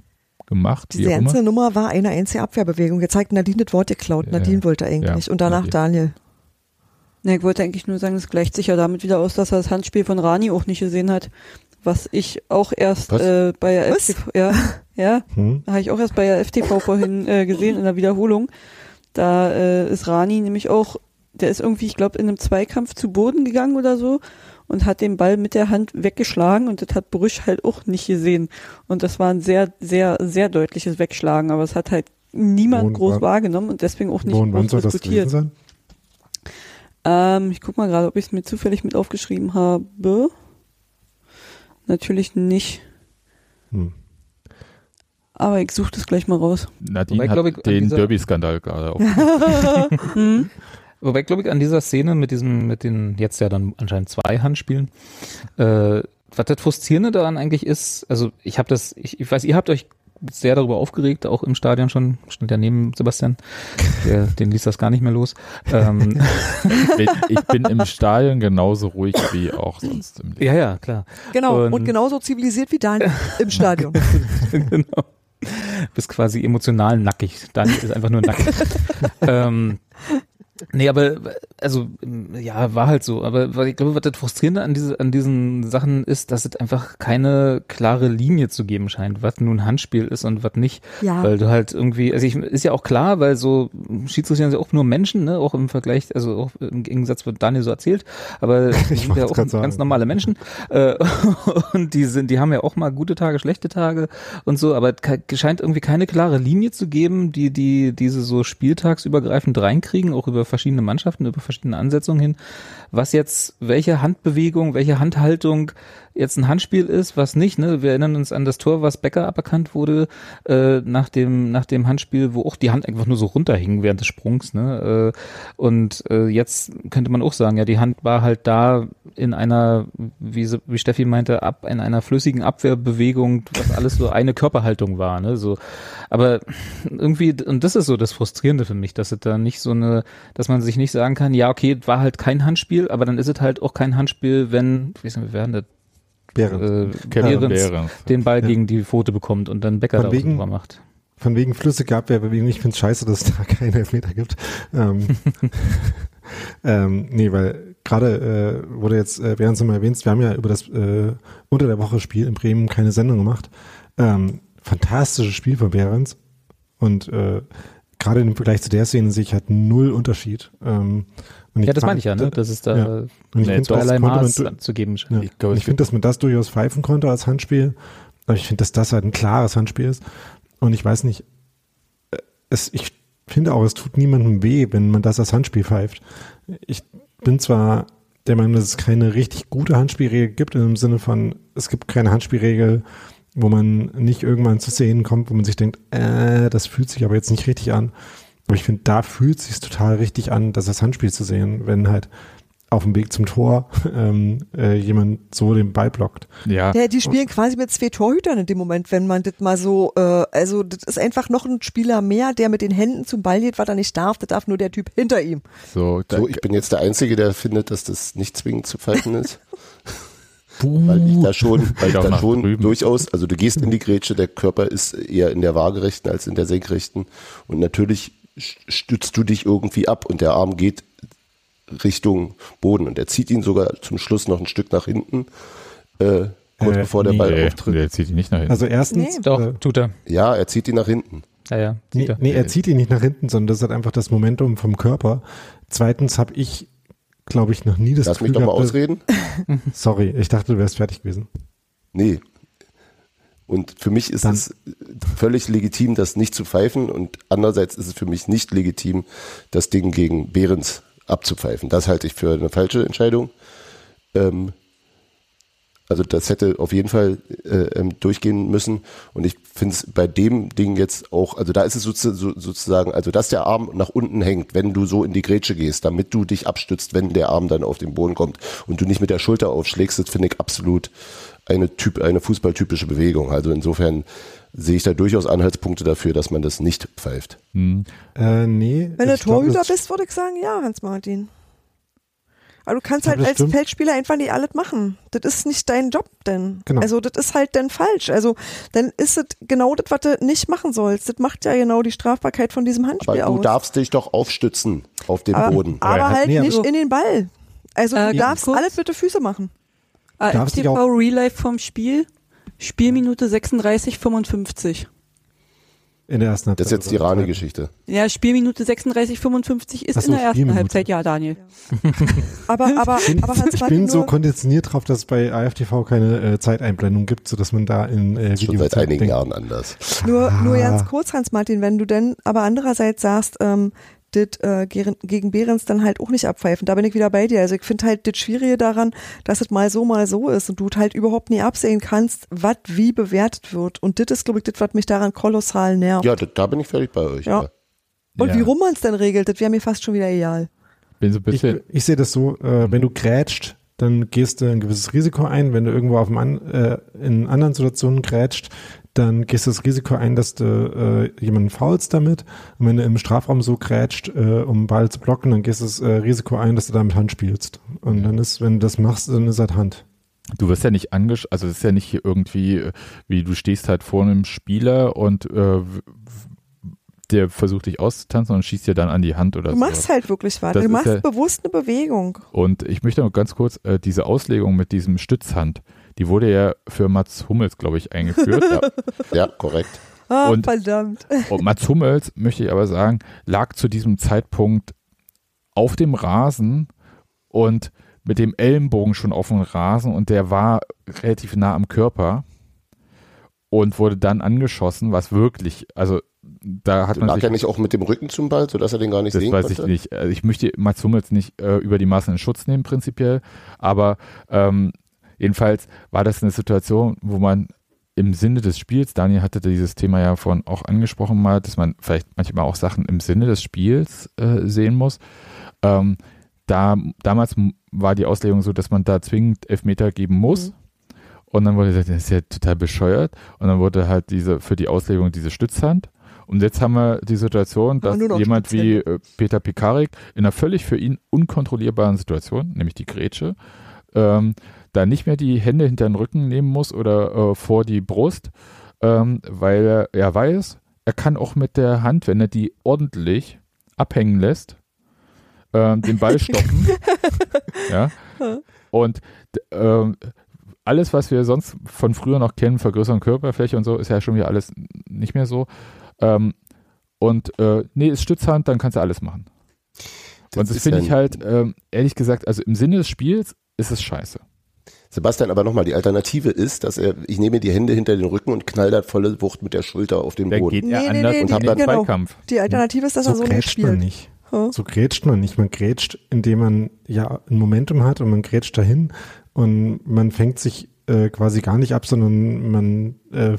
[SPEAKER 1] gemacht.
[SPEAKER 3] Diese ganze Nummer war eine einzige Abwehrbewegung. Jetzt zeigt Nadine das Wort geklaut.
[SPEAKER 1] Ja,
[SPEAKER 3] Nadine wollte eigentlich.
[SPEAKER 1] ja,
[SPEAKER 3] und danach
[SPEAKER 1] Nadine.
[SPEAKER 3] Daniel.
[SPEAKER 5] Na, ich wollte eigentlich nur sagen, es gleicht sich ja damit wieder aus, dass er das Handspiel von Rani auch nicht gesehen hat. Was ich auch erst äh, bei der
[SPEAKER 3] Was?
[SPEAKER 5] FTV, ja, ja,
[SPEAKER 2] Hm?
[SPEAKER 5] habe ich auch erst bei der FTV vorhin äh, gesehen in der Wiederholung. Da äh, ist Rani nämlich auch, der ist irgendwie, ich glaube, in einem Zweikampf zu Boden gegangen oder so und hat den Ball mit der Hand weggeschlagen und das hat Brüsch halt auch nicht gesehen. Und das war ein sehr, sehr, sehr deutliches Wegschlagen, aber es hat halt niemand
[SPEAKER 2] Wohin
[SPEAKER 5] groß
[SPEAKER 2] war-
[SPEAKER 5] wahrgenommen und deswegen auch nicht
[SPEAKER 2] Wo und wann
[SPEAKER 5] groß
[SPEAKER 2] soll das
[SPEAKER 5] diskutiert.
[SPEAKER 2] gewesen sein?
[SPEAKER 5] Ähm, ich guck mal gerade, ob ich es mir zufällig mit aufgeschrieben habe. Natürlich nicht.
[SPEAKER 2] Hm.
[SPEAKER 5] Aber ich suche das gleich mal raus.
[SPEAKER 1] Nadine
[SPEAKER 6] Wobei,
[SPEAKER 1] hat
[SPEAKER 6] ich,
[SPEAKER 1] den Derby-Skandal gerade auf.
[SPEAKER 5] Hm?
[SPEAKER 6] Wobei, glaube ich, an dieser Szene mit diesen, mit den jetzt ja dann anscheinend zwei Handspielen, äh, was das Frustrierende daran eigentlich ist, also ich habe das, ich, ich weiß, ihr habt euch sehr darüber aufgeregt, auch im Stadion schon, stand ja neben Sebastian, der, den ließ das gar nicht mehr los. Ähm,
[SPEAKER 1] ich, ich bin im Stadion genauso ruhig wie auch sonst im Leben.
[SPEAKER 6] ja, ja, klar.
[SPEAKER 3] Genau. Und,
[SPEAKER 6] Und-
[SPEAKER 3] genauso zivilisiert wie Daniel im Stadion.
[SPEAKER 6] genau. Bist quasi emotional nackig. Daniel ist einfach nur nackig. ähm, nee, aber also ja, war halt so. Aber ich glaube, was das Frustrierende an, diese, an diesen Sachen ist, dass es einfach keine klare Linie zu geben scheint, was nun Handspiel ist und was nicht.
[SPEAKER 3] Ja.
[SPEAKER 6] Weil du halt irgendwie, also ich, ist ja auch klar, weil so Schiedsrichter sind ja auch nur Menschen, ne, auch im Vergleich, also auch im Gegensatz, was Daniel so erzählt, aber
[SPEAKER 2] Ich
[SPEAKER 6] sind ja auch ganz
[SPEAKER 2] sagen.
[SPEAKER 6] normale Menschen äh, und die sind, die haben ja auch mal gute Tage, schlechte Tage und so, aber es scheint irgendwie keine klare Linie zu geben, die die diese so spieltagsübergreifend reinkriegen, auch über verschiedene Mannschaften, über verschiedene Ansetzungen hin, was jetzt, welche Handbewegung, welche Handhaltung jetzt ein Handspiel ist, was nicht. Ne? Wir erinnern uns an das Tor, was Becker aberkannt wurde äh, nach dem nach dem Handspiel, wo auch die Hand einfach nur so runterhing während des Sprungs. Ne? Äh, und äh, jetzt könnte man auch sagen, ja, die Hand war halt da in einer, wie, wie Steffi meinte, ab in einer flüssigen Abwehrbewegung, was alles so eine Körperhaltung war. Ne? So, aber irgendwie und das ist so das Frustrierende für mich, dass es da nicht so eine, dass man sich nicht sagen kann, ja okay, war halt kein Handspiel, aber dann ist es halt auch kein Handspiel, wenn, wie sagen wir, wer denn
[SPEAKER 2] Behrens.
[SPEAKER 6] äh,
[SPEAKER 1] Kevin
[SPEAKER 6] Behrens
[SPEAKER 1] Behrens.
[SPEAKER 6] den Ball
[SPEAKER 2] Ja.
[SPEAKER 6] gegen die Pfote bekommt und dann Becker
[SPEAKER 2] Von
[SPEAKER 6] da
[SPEAKER 2] wegen-
[SPEAKER 6] macht.
[SPEAKER 2] Von wegen flüssige Abwehrbewegung. Ich finde es scheiße, dass es da keine Elfmeter gibt. Ähm, ähm, nee, weil gerade äh, wurde jetzt, äh, während es mal erwähnt, wir haben ja über das äh, unter der Woche Spiel in Bremen keine Sendung gemacht. Ähm, fantastisches Spiel von Behrens. Und äh, gerade im Vergleich zu der Szene sehe ich halt null Unterschied. Ähm,
[SPEAKER 6] Ja, das meine ich ja, ne? Das ist da
[SPEAKER 2] Ja. Und ich
[SPEAKER 6] nee, zweierlei Maß
[SPEAKER 2] du-
[SPEAKER 6] anzugeben.
[SPEAKER 2] ja.
[SPEAKER 1] Ich
[SPEAKER 2] ich finde, dass man das durchaus pfeifen konnte als Handspiel. Aber ich finde, dass das halt ein klares Handspiel ist. Und ich weiß nicht, äh, es, ich finde auch, es tut niemandem weh, wenn man das als Handspiel pfeift. Ich bin zwar der Meinung, dass es keine richtig gute Handspielregel gibt, im Sinne von, es gibt keine Handspielregel, wo man nicht irgendwann zu Szenen kommt, wo man sich denkt, äh, das fühlt sich aber jetzt nicht richtig an. Aber ich finde, da fühlt es sich total richtig an, das als Handspiel zu sehen, wenn halt auf dem Weg zum Tor ähm, äh, jemand so den Ball blockt.
[SPEAKER 1] Ja,
[SPEAKER 3] Ja, die spielen quasi mit zwei Torhütern in dem Moment, wenn man das mal so, äh, also das ist einfach noch ein Spieler mehr, der mit den Händen zum Ball geht, was er nicht darf, das darf nur der Typ hinter ihm.
[SPEAKER 1] so,
[SPEAKER 4] So, ich bin jetzt der Einzige, der findet, dass das nicht zwingend zu pfeifen ist. weil ich da schon, weil ich da schon
[SPEAKER 1] drüben.
[SPEAKER 4] durchaus, also du gehst in die Grätsche, der Körper ist eher in der waagerechten als in der senkrechten und natürlich stützt du dich irgendwie ab und der Arm geht Richtung Boden und er zieht ihn sogar zum Schluss noch ein Stück nach hinten, äh, kurz
[SPEAKER 2] Äh,
[SPEAKER 4] bevor der
[SPEAKER 2] nee.
[SPEAKER 4] Ball
[SPEAKER 1] nee,
[SPEAKER 4] auftritt.
[SPEAKER 1] der zieht ihn nicht nach hinten.
[SPEAKER 2] Also erstens,
[SPEAKER 3] Nee.
[SPEAKER 6] Doch,
[SPEAKER 2] äh,
[SPEAKER 6] tut er.
[SPEAKER 4] Ja, er zieht ihn nach hinten.
[SPEAKER 6] Ja, ja.
[SPEAKER 2] nee,
[SPEAKER 6] er.
[SPEAKER 2] nee, er zieht ihn nicht nach hinten, sondern das ist halt einfach das Momentum vom Körper. Zweitens habe ich, glaube ich, noch nie das
[SPEAKER 4] Lass mich
[SPEAKER 2] Gefühl
[SPEAKER 4] doch mal
[SPEAKER 2] gehabt,
[SPEAKER 4] ausreden.
[SPEAKER 2] Sorry, ich dachte, du wärst fertig gewesen.
[SPEAKER 4] Nee. Und für mich ist
[SPEAKER 2] Dann-
[SPEAKER 4] es völlig legitim, das nicht zu pfeifen. Und andererseits ist es für mich nicht legitim, das Ding gegen Behrens abzupfeifen. Das halte ich für eine falsche Entscheidung. Ähm, also das hätte auf jeden Fall äh, ähm, durchgehen müssen. Und ich finde es bei dem Ding jetzt auch, also da ist es sozu- so, sozusagen, also dass der Arm nach unten hängt, wenn du so in die Grätsche gehst, damit du dich abstützt, wenn der Arm dann auf den Boden kommt und du nicht mit der Schulter aufschlägst, das finde ich absolut eine Typ, eine fußballtypische Bewegung. Also insofern sehe ich da durchaus Anhaltspunkte dafür, dass man das nicht pfeift.
[SPEAKER 1] Hm.
[SPEAKER 2] Äh, nee.
[SPEAKER 3] Wenn du
[SPEAKER 2] glaub,
[SPEAKER 3] Torhüter
[SPEAKER 2] das-
[SPEAKER 3] bist, würde ich sagen, ja, Hans-Martin. Aber du kannst
[SPEAKER 2] Ja,
[SPEAKER 3] halt als
[SPEAKER 2] stimmt.
[SPEAKER 3] Feldspieler einfach nicht alles machen. Das ist nicht dein Job denn.
[SPEAKER 2] Genau.
[SPEAKER 3] Also das ist halt dann falsch. Also dann ist es genau das, was du nicht machen sollst. Das macht ja genau die Strafbarkeit von diesem
[SPEAKER 4] Aber
[SPEAKER 3] Handspiel
[SPEAKER 4] du
[SPEAKER 3] aus.
[SPEAKER 4] darfst dich doch aufstützen auf dem
[SPEAKER 3] aber,
[SPEAKER 4] Boden.
[SPEAKER 3] aber
[SPEAKER 1] Aber er hat-
[SPEAKER 3] halt
[SPEAKER 2] nee, aber
[SPEAKER 3] nicht
[SPEAKER 5] so-
[SPEAKER 3] in den Ball. Also
[SPEAKER 5] Äh,
[SPEAKER 3] du darfst
[SPEAKER 5] kurz.
[SPEAKER 3] alles mit den Füßen machen.
[SPEAKER 5] AFTV Life vom Spiel. Spielminute 36, 55.
[SPEAKER 2] in der ersten Halbzeit.
[SPEAKER 4] Das ist jetzt die Rani-Geschichte.
[SPEAKER 5] Ja, Spielminute 36, 55 ist
[SPEAKER 2] so,
[SPEAKER 5] in der ersten
[SPEAKER 2] Spielminute.
[SPEAKER 5] Halbzeit, ja, Daniel.
[SPEAKER 3] Aber, aber,
[SPEAKER 2] Ich bin,
[SPEAKER 3] aber
[SPEAKER 2] ich
[SPEAKER 3] Hans-Martin
[SPEAKER 2] bin so
[SPEAKER 3] nur,
[SPEAKER 2] konditioniert drauf, dass es bei AFTV keine äh, Zeiteinblendung gibt, sodass man da in äh,
[SPEAKER 4] Schon seit einigen
[SPEAKER 2] denkt,
[SPEAKER 4] Jahren anders.
[SPEAKER 3] nur, nur
[SPEAKER 2] Ah.
[SPEAKER 3] ganz kurz, Hans-Martin, wenn du denn aber andererseits sagst, ähm, das äh, gegen, Behrens dann halt auch nicht abpfeifen. Da bin ich wieder bei dir. Also ich finde halt das Schwierige daran, dass es mal so, mal so ist und du halt überhaupt nie absehen kannst, was wie bewertet wird. Und das ist, glaube ich, das, was mich daran kolossal nervt.
[SPEAKER 4] Ja, da, da bin ich völlig bei euch.
[SPEAKER 3] Ja.
[SPEAKER 4] Ja.
[SPEAKER 3] Und
[SPEAKER 1] Ja.
[SPEAKER 3] wie rum man es dann regelt, das wäre mir fast schon wieder egal.
[SPEAKER 1] Bin so ein
[SPEAKER 2] Ich,
[SPEAKER 1] bisschen,
[SPEAKER 2] ich sehe das so, äh, wenn du grätscht, dann gehst du ein gewisses Risiko ein. Wenn du irgendwo auf dem an, äh, in anderen Situationen grätscht, dann gehst du das Risiko ein, dass du äh, jemanden faulst damit. Und wenn du im Strafraum so grätscht, äh, um einen Ball zu blocken, dann gehst du das äh, Risiko ein, dass du damit Hand spielst. Und dann ist, wenn du das machst, dann ist halt Hand.
[SPEAKER 1] du wirst ja nicht angesch, also es ist ja nicht hier irgendwie, wie du stehst halt vor einem Spieler und äh, der versucht dich auszutanzen und schießt dir dann an die Hand oder
[SPEAKER 3] Du
[SPEAKER 1] so.
[SPEAKER 3] machst halt wirklich was.
[SPEAKER 1] Das
[SPEAKER 3] Du machst
[SPEAKER 1] ja-
[SPEAKER 3] bewusst eine Bewegung.
[SPEAKER 1] Und ich möchte noch ganz kurz, äh, diese Auslegung mit diesem Stützhand, die wurde ja für Mats Hummels, glaube ich, eingeführt. ja.
[SPEAKER 4] ja, korrekt.
[SPEAKER 3] Ah,
[SPEAKER 1] Und-
[SPEAKER 3] verdammt.
[SPEAKER 1] Und Mats Hummels, möchte ich aber sagen, lag zu diesem Zeitpunkt auf dem Rasen und mit dem Ellenbogen schon auf dem Rasen und der war relativ nah am Körper und wurde dann angeschossen, was wirklich, also da hat man
[SPEAKER 4] Lag
[SPEAKER 1] sich,
[SPEAKER 4] er nicht auch mit dem Rücken zum Ball, sodass er den gar nicht
[SPEAKER 1] das
[SPEAKER 4] sehen
[SPEAKER 1] weiß
[SPEAKER 4] konnte?
[SPEAKER 1] ich nicht. Also ich möchte Mats Hummels nicht äh, über die Maßen in Schutz nehmen prinzipiell, aber ähm, jedenfalls war das eine Situation, wo man im Sinne des Spiels, Daniel hatte dieses Thema ja vorhin auch angesprochen mal, dass man vielleicht manchmal auch Sachen im Sinne des Spiels äh, sehen muss. Ähm, da, damals war die Auslegung so, dass man da zwingend Elfmeter geben muss. Und dann wurde gesagt, das ist ja total bescheuert. Und dann wurde halt diese für die Auslegung diese Stützhand. Und jetzt haben wir die Situation, dass jemand wie äh, Peter Pikarik in einer völlig für ihn unkontrollierbaren Situation, nämlich die Grätsche, ähm, da nicht mehr die Hände hinter den Rücken nehmen muss oder äh, vor die Brust, ähm, weil er, er weiß, er kann auch mit der Hand, wenn er die ordentlich abhängen lässt, ähm, den Ball stoppen. ja. Und ähm, alles, was wir sonst von früher noch kennen, Vergrößerung Körperfläche und so, ist ja schon wieder alles nicht mehr so. Ähm, und äh, nee, ist Stützhand, dann kannst du alles machen. und das finde ich halt, ähm, ehrlich gesagt, also im Sinne des Spiels ist es scheiße.
[SPEAKER 4] Sebastian, aber nochmal, die Alternative ist, dass er, ich nehme die Hände hinter den Rücken und knall da volle Wucht mit der Schulter auf den
[SPEAKER 1] Da
[SPEAKER 4] Boden.
[SPEAKER 1] geht er
[SPEAKER 3] Nee, nee,
[SPEAKER 1] anders
[SPEAKER 3] nee,
[SPEAKER 1] und
[SPEAKER 3] die-
[SPEAKER 1] hat dann
[SPEAKER 3] genau.
[SPEAKER 1] Zweikampf.
[SPEAKER 3] Die Alternative ist, dass er
[SPEAKER 2] so
[SPEAKER 3] so nicht
[SPEAKER 2] grätscht man
[SPEAKER 3] spielt.
[SPEAKER 2] nicht. So grätscht man nicht. Man grätscht, indem man ja ein Momentum hat und man grätscht dahin und man fängt sich äh, quasi gar nicht ab, sondern man, äh,